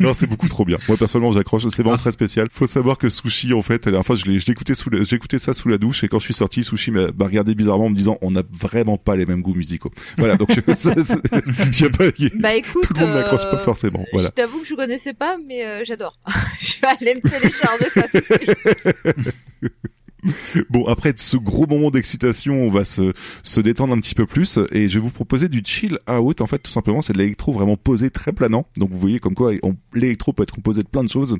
non, c'est beaucoup trop bien. Moi personnellement, j'accroche. C'est Ah. vraiment très spécial. Faut savoir que Sushi, en fait, la dernière fois, je l'ai, écouté sous, j'ai écouté ça sous la douche et quand je suis sorti, Sushi m'a m'a regardé bizarrement en me disant, on n'a vraiment pas les mêmes goûts musicaux. Voilà, donc ça, c'est- y a pas, Bah écoute, tout le monde n'accroche euh, pas forcément. Voilà. Je t'avoue que je connaissais pas, mais euh, j'adore. je vais aller me télécharger ça tout de suite. Bon, après ce gros moment d'excitation, on va se, se détendre un petit peu plus et je vais vous proposer du chill out. En fait, tout simplement, c'est de l'électro vraiment posé, très planant. Donc, vous voyez comme quoi l'électro peut être composé de plein de choses.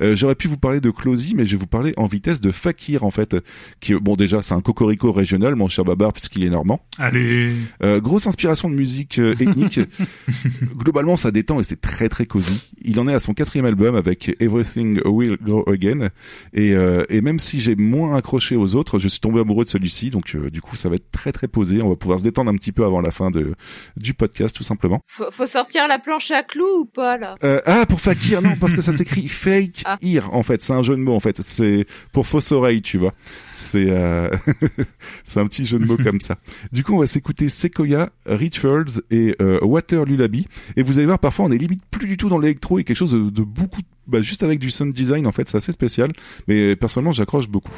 Euh, J'aurais pu vous parler de Closy, mais je vais vous parler en vitesse de Fakir, en fait. Qui, bon, déjà, c'est un cocorico régional, mon cher Babar, puisqu'il est normand. Allez. Euh, grosse inspiration de musique euh, ethnique. Globalement, ça détend et c'est très très cosy. Il en est à son quatrième album avec Everything Will Go Again. Et, et même si j'ai moins accroché aux autres, je suis tombé amoureux de celui-ci. Donc euh, du coup, ça va être très très posé. On va pouvoir se détendre un petit peu avant la fin de, du podcast, tout simplement. Faut, faut sortir la planche à clous ou pas là? Euh, ah, pour Fakir, non, parce que ça s'écrit fake ear, en fait. C'est un jeu de mots, en fait. C'est pour fausse oreille, tu vois. C'est euh... c'est un petit jeu de mots comme ça. Du coup, on va s'écouter Sequoia, Rituals et Water Lullaby. Et vous allez voir, parfois, on est limite plus du tout dans l'électro et quelque chose de, de beaucoup, bah, juste avec du sound design, en fait, c'est assez spécial. Mais personnellement, j'accroche beaucoup.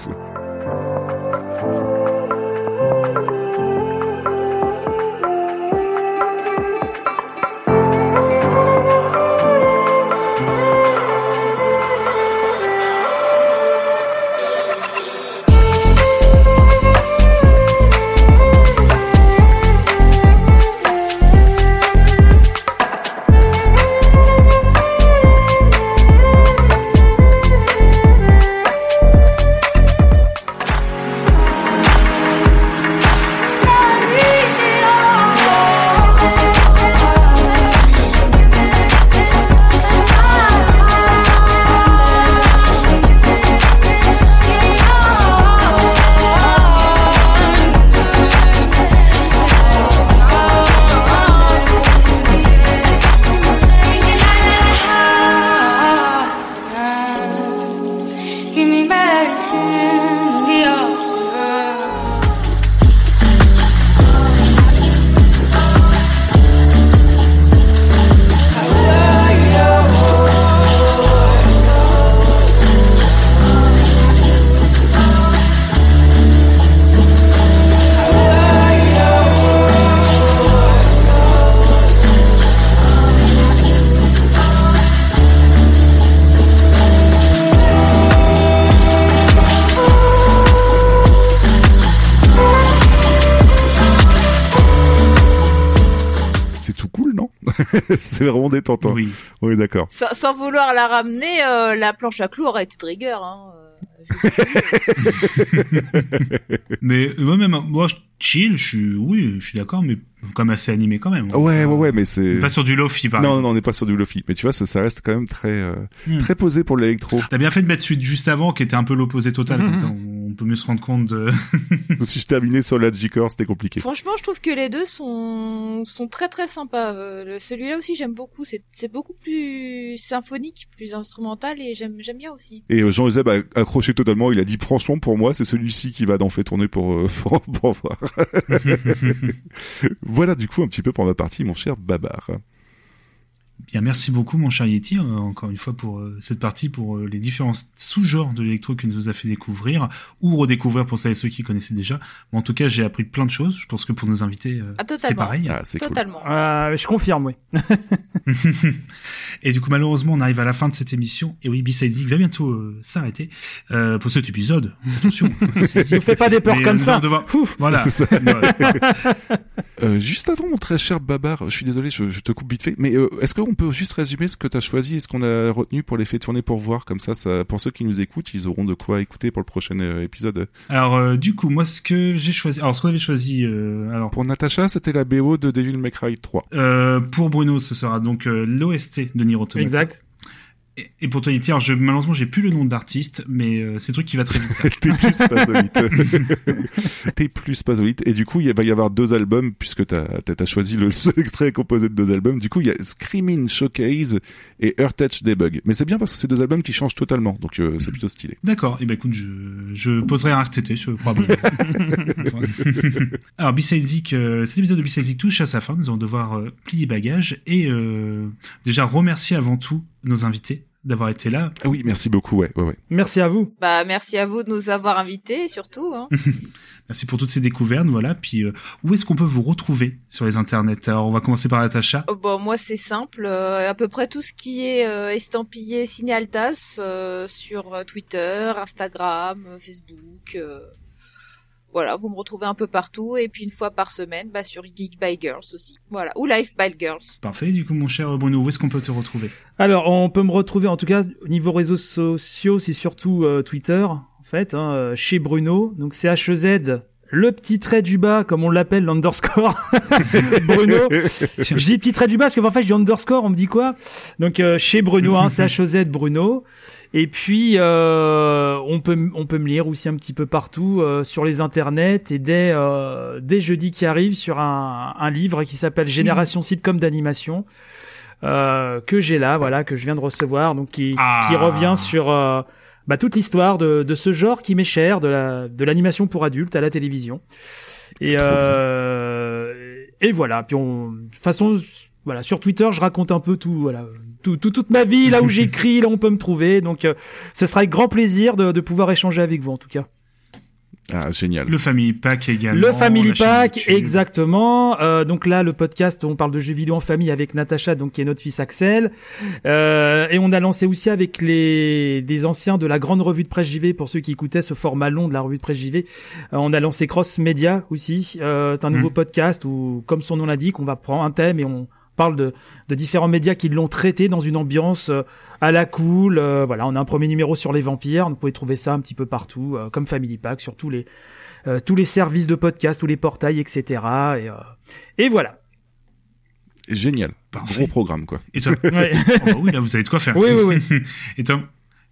C'est vraiment détentant. Oui. Oui, d'accord. sans, sans vouloir la ramener, euh, la planche à clous aurait été de rigueur. Hein. Mais euh, moi-même, moi, je chill, je suis, oui, je suis d'accord, mais comme assez animé quand même. Ouais, ouais, ouais, mais c'est. Pas sur du lofi, par Non, exemple. non, on n'est pas sur du lofi. Mais tu vois, ça, ça reste quand même très, euh, Hmm. très posé pour l'électro. T'as bien fait de mettre celui de juste avant, qui était un peu l'opposé total, Mhm. comme ça, on, on peut mieux se rendre compte de. si je terminais sur la G-Core, c'était compliqué. Franchement, je trouve que les deux sont sont très très sympas. Euh, le- Celui-là aussi, j'aime beaucoup. C'est c'est beaucoup plus symphonique, plus instrumental et j'aime j'aime bien aussi. Et euh, Jean Euseb a accroché totalement. Il a dit franchement pour moi c'est celui-ci qui va d'en fait tourner pour euh, pour, pour voir. voilà du coup un petit peu pour ma partie mon cher Babar. Bien, merci beaucoup, mon cher Yeti, euh, encore une fois pour euh, cette partie, pour euh, les différents sous-genres de l'électro que nous a fait découvrir, ou redécouvrir pour celles et ceux qui connaissaient déjà. Mais en tout cas, j'ai appris plein de choses. Je pense que pour nos invités, euh, Ah, c'est pareil. Totalement. Euh, je confirme, oui. Et du coup, malheureusement, on arrive à la fin de cette émission. Et oui, B-Side Zig va bientôt euh, s'arrêter euh, pour cet épisode. Attention. Ne fais pas des peurs Mais, comme euh, ça. Voilà. C'est ça. Euh, juste avant mon très cher Babar, je suis désolé, je, je te coupe vite fait, mais euh, est-ce qu'on peut juste résumer ce que tu as choisi et ce qu'on a retenu pour les faire tourner pour voir comme ça, ça, pour ceux qui nous écoutent, ils auront de quoi écouter pour le prochain euh, épisode. Alors, euh, du coup, moi, ce que j'ai choisi, alors ce qu'on avait choisi, euh, alors Pour Natacha, c'était la BO de Devil May Cry 3. Euh, pour Bruno, ce sera donc euh, l'OST de Nier Automata. Exact. Et, et pour toi, Yeti, alors je, malheureusement, j'ai plus le nom de l'artiste, mais euh, c'est un truc qui va très vite. T'es plus spazolite. T'es plus spazolite. Et du coup, il va y avoir deux albums, puisque t'as as, choisi le seul extrait composé de deux albums. Du coup, il y a Screaming Showcase et Earth Touch Debug. Mais c'est bien parce que c'est deux albums qui changent totalement. Donc, euh, c'est plutôt stylé. D'accord. Et ben écoute, je, je poserai un RTT sur probablement. Alors Zik, euh, cet épisode de Zik touche à sa fin. Nous allons devoir euh, plier bagages et déjà remercier avant tout nos invités d'avoir été là. Ah oui, merci beaucoup. Ouais, ouais, ouais. Merci à vous. Bah merci à vous de nous avoir invités surtout. Hein. Merci pour toutes ces découvertes, voilà. Puis euh, où est-ce qu'on peut vous retrouver sur les internets? Alors on va commencer par Natacha. Oh, Bon, moi c'est simple, euh, à peu près tout ce qui est euh, estampillé Ciné Altas euh, sur Twitter, Instagram, euh, Facebook. Voilà, vous me retrouvez un peu partout et puis une fois par semaine, bah, sur Geek by Girls aussi. Voilà, ou Life by Girls. Parfait. Du coup, mon cher Bruno, où est-ce qu'on peut te retrouver? Alors, on peut me retrouver, en tout cas, au niveau réseaux sociaux, c'est surtout euh, Twitter, en fait, hein, euh, chez Bruno. Donc, c'est H-E-Z, le petit trait du bas, comme on l'appelle, l'underscore. Bruno. je dis petit trait du bas parce que parfois je dis underscore, on me dit quoi? Donc, euh, chez Bruno, hein, c'est H-E-Z Bruno. Et puis, euh, on peut on peut me lire aussi un petit peu partout euh, sur les internets et dès euh, dès jeudi qui arrive sur un, un livre qui s'appelle Génération sitcom d'animation euh, que j'ai là, voilà, que je viens de recevoir, donc qui Ah. qui revient sur bah, toute l'histoire de de ce genre qui m'est cher, de la de l'animation pour adultes à la télévision. Et euh, et voilà. Puis on, de toute façon, voilà, sur Twitter, je raconte un peu tout, voilà, tout, tout- toute ma vie, là où j'écris, là où on peut me trouver. Donc, euh, ce sera avec grand plaisir de, de pouvoir échanger avec vous, en tout cas. Ah, génial. Le Family Pack également. Le Family Pack, exactement. Euh, donc là, le podcast, on parle de jeux vidéo en famille avec Natacha, donc qui est notre fils Axel. Euh, et on a lancé aussi avec les des anciens de la grande revue de presse JV, pour ceux qui écoutaient ce format long de la revue de presse JV. Euh, on a lancé Cross Media aussi. Euh, c'est un nouveau Mm. podcast où, comme son nom l'indique, on va prendre un thème et on parle de, de différents médias qui l'ont traité dans une ambiance euh, à la cool. Euh, voilà, on a un premier numéro sur les vampires. Vous pouvez trouver ça un petit peu partout, euh, comme Family Pack, sur tous les euh, tous les services de podcast, tous les portails, etc. Et, euh, et voilà. Génial. Parfait. Gros programme, quoi. Et toi Ouais. Oh, bah Oui, là, vous avez de quoi faire. Oui, oui, oui. Et toi,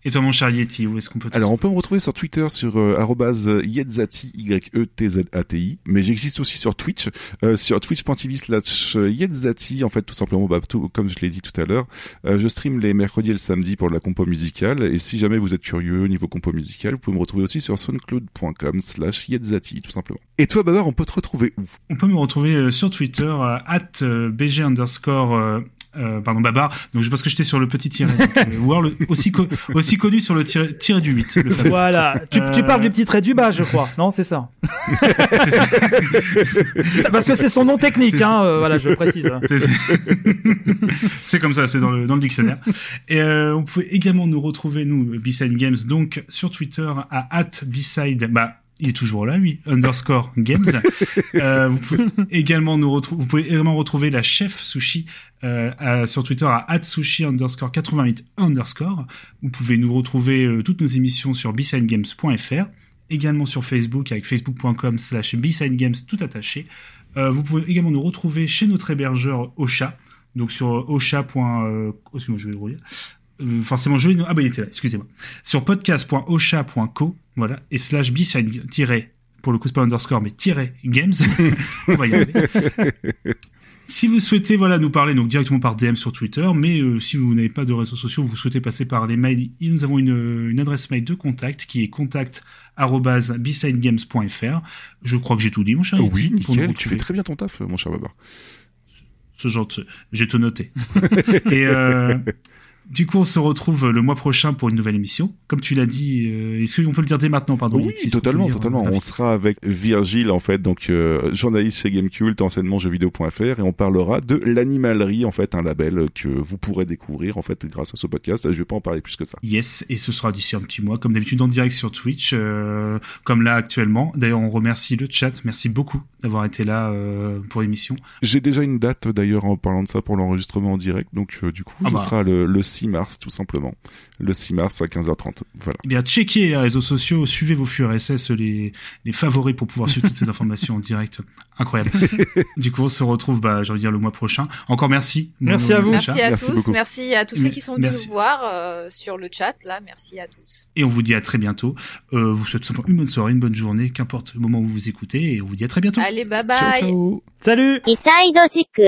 et toi, mon cher Yeti, où est-ce qu'on peut te Alors, on peut me retrouver sur Twitter sur euh, arrobase yetzati, Y-E-T-Z-A-T-I. Mais j'existe aussi sur Twitch, euh, sur twitch.tv slash yetzati. En fait, tout simplement, bah, tout, comme je l'ai dit tout à l'heure, euh, je stream les mercredis et le samedi pour la compo musicale. Et si jamais vous êtes curieux au niveau compo musical, vous pouvez me retrouver aussi sur soundcloud.com slash yetzati, tout simplement. Et toi, Babar, on peut te retrouver où? On peut me retrouver euh, sur Twitter, euh, at euh, BG underscore, euh, pardon, Babar. Donc, je pense que j'étais sur le petit tiret. donc, euh, aussi, co- aussi connu sur le tiret du 8. Le fameux. Voilà. Tu, tu Euh, parles du petit trait du bas, je crois. Non, c'est ça. Ça, Parce que c'est son nom technique, hein. euh, voilà, je précise. C'est- comme ça, c'est dans le, dans le dictionnaire. Et euh, vous pouvez également nous retrouver, nous, B-Side Games, donc sur Twitter à at B-Side, bah, il est toujours là, lui, underscore games. Euh, vous pouvez également nous retrouver, vous pouvez également retrouver la chef sushi euh, à- sur Twitter à at sushi underscore 88 underscore. Vous pouvez nous retrouver euh, toutes nos émissions sur bsidegames.fr, également sur Facebook avec facebook.com slash bsidegames tout attaché. Vous pouvez également nous retrouver chez notre hébergeur Ocha, donc sur ocha. Euh, oh, je vais le. Euh, forcément, je l'ai- Ah, bah, il était là, excusez-moi. Sur podcast.ocha.co, voilà, et slash tiré, pour le coup, c'est pas underscore, mais games. On va y arriver. Si vous souhaitez voilà nous parler donc directement par DM sur Twitter, mais euh, si vous n'avez pas de réseaux sociaux, vous souhaitez passer par les mails, nous avons une, une adresse mail de contact qui est contact@bsidegames.fr. Je crois que j'ai tout dit, mon cher. Oui, pour nickel, tu fais très bien ton taf, mon cher Babar. Ce genre de... J'ai tout noté. Et euh, du coup, on se retrouve le mois prochain pour une nouvelle émission. Comme tu l'as dit, euh, est-ce qu'on peut le dire dès maintenant, pardon Oui, totalement, dire, totalement. euh, On sera avec Virgile, en fait, donc euh, journaliste chez Gamecult, anciennement jeuxvideo.fr, et on parlera de l'animalerie, en fait, un label que vous pourrez découvrir, en fait, grâce à ce podcast. Je vais pas en parler plus que ça. Yes, et ce sera d'ici un petit mois, comme d'habitude en direct sur Twitch, euh, comme là actuellement. D'ailleurs, on remercie le chat. Merci beaucoup d'avoir été là euh, pour l'émission. J'ai déjà une date, d'ailleurs, en parlant de ça, pour l'enregistrement en direct, donc euh, du coup, Ah ce bah. sera le, le 6 mars, tout simplement. Le 6 mars à 15h30. Voilà. Eh bien, checkez les réseaux sociaux, suivez vos flux RSS, les, les favoris pour pouvoir suivre toutes ces informations en direct. Incroyable. du coup, on se retrouve, bah, j'ai envie de dire, le mois prochain. Encore merci. Merci à vous. Merci à Merci tous, beaucoup. merci à tous ceux qui sont venus nous voir euh, sur le chat, là, merci à tous. Et on vous dit à très bientôt. Euh, vous souhaite simplement une bonne soirée, une bonne journée, qu'importe le moment où vous écoutez, et on vous dit à très bientôt. Allez, bye Ciao, bye ciao Salut Besides Chick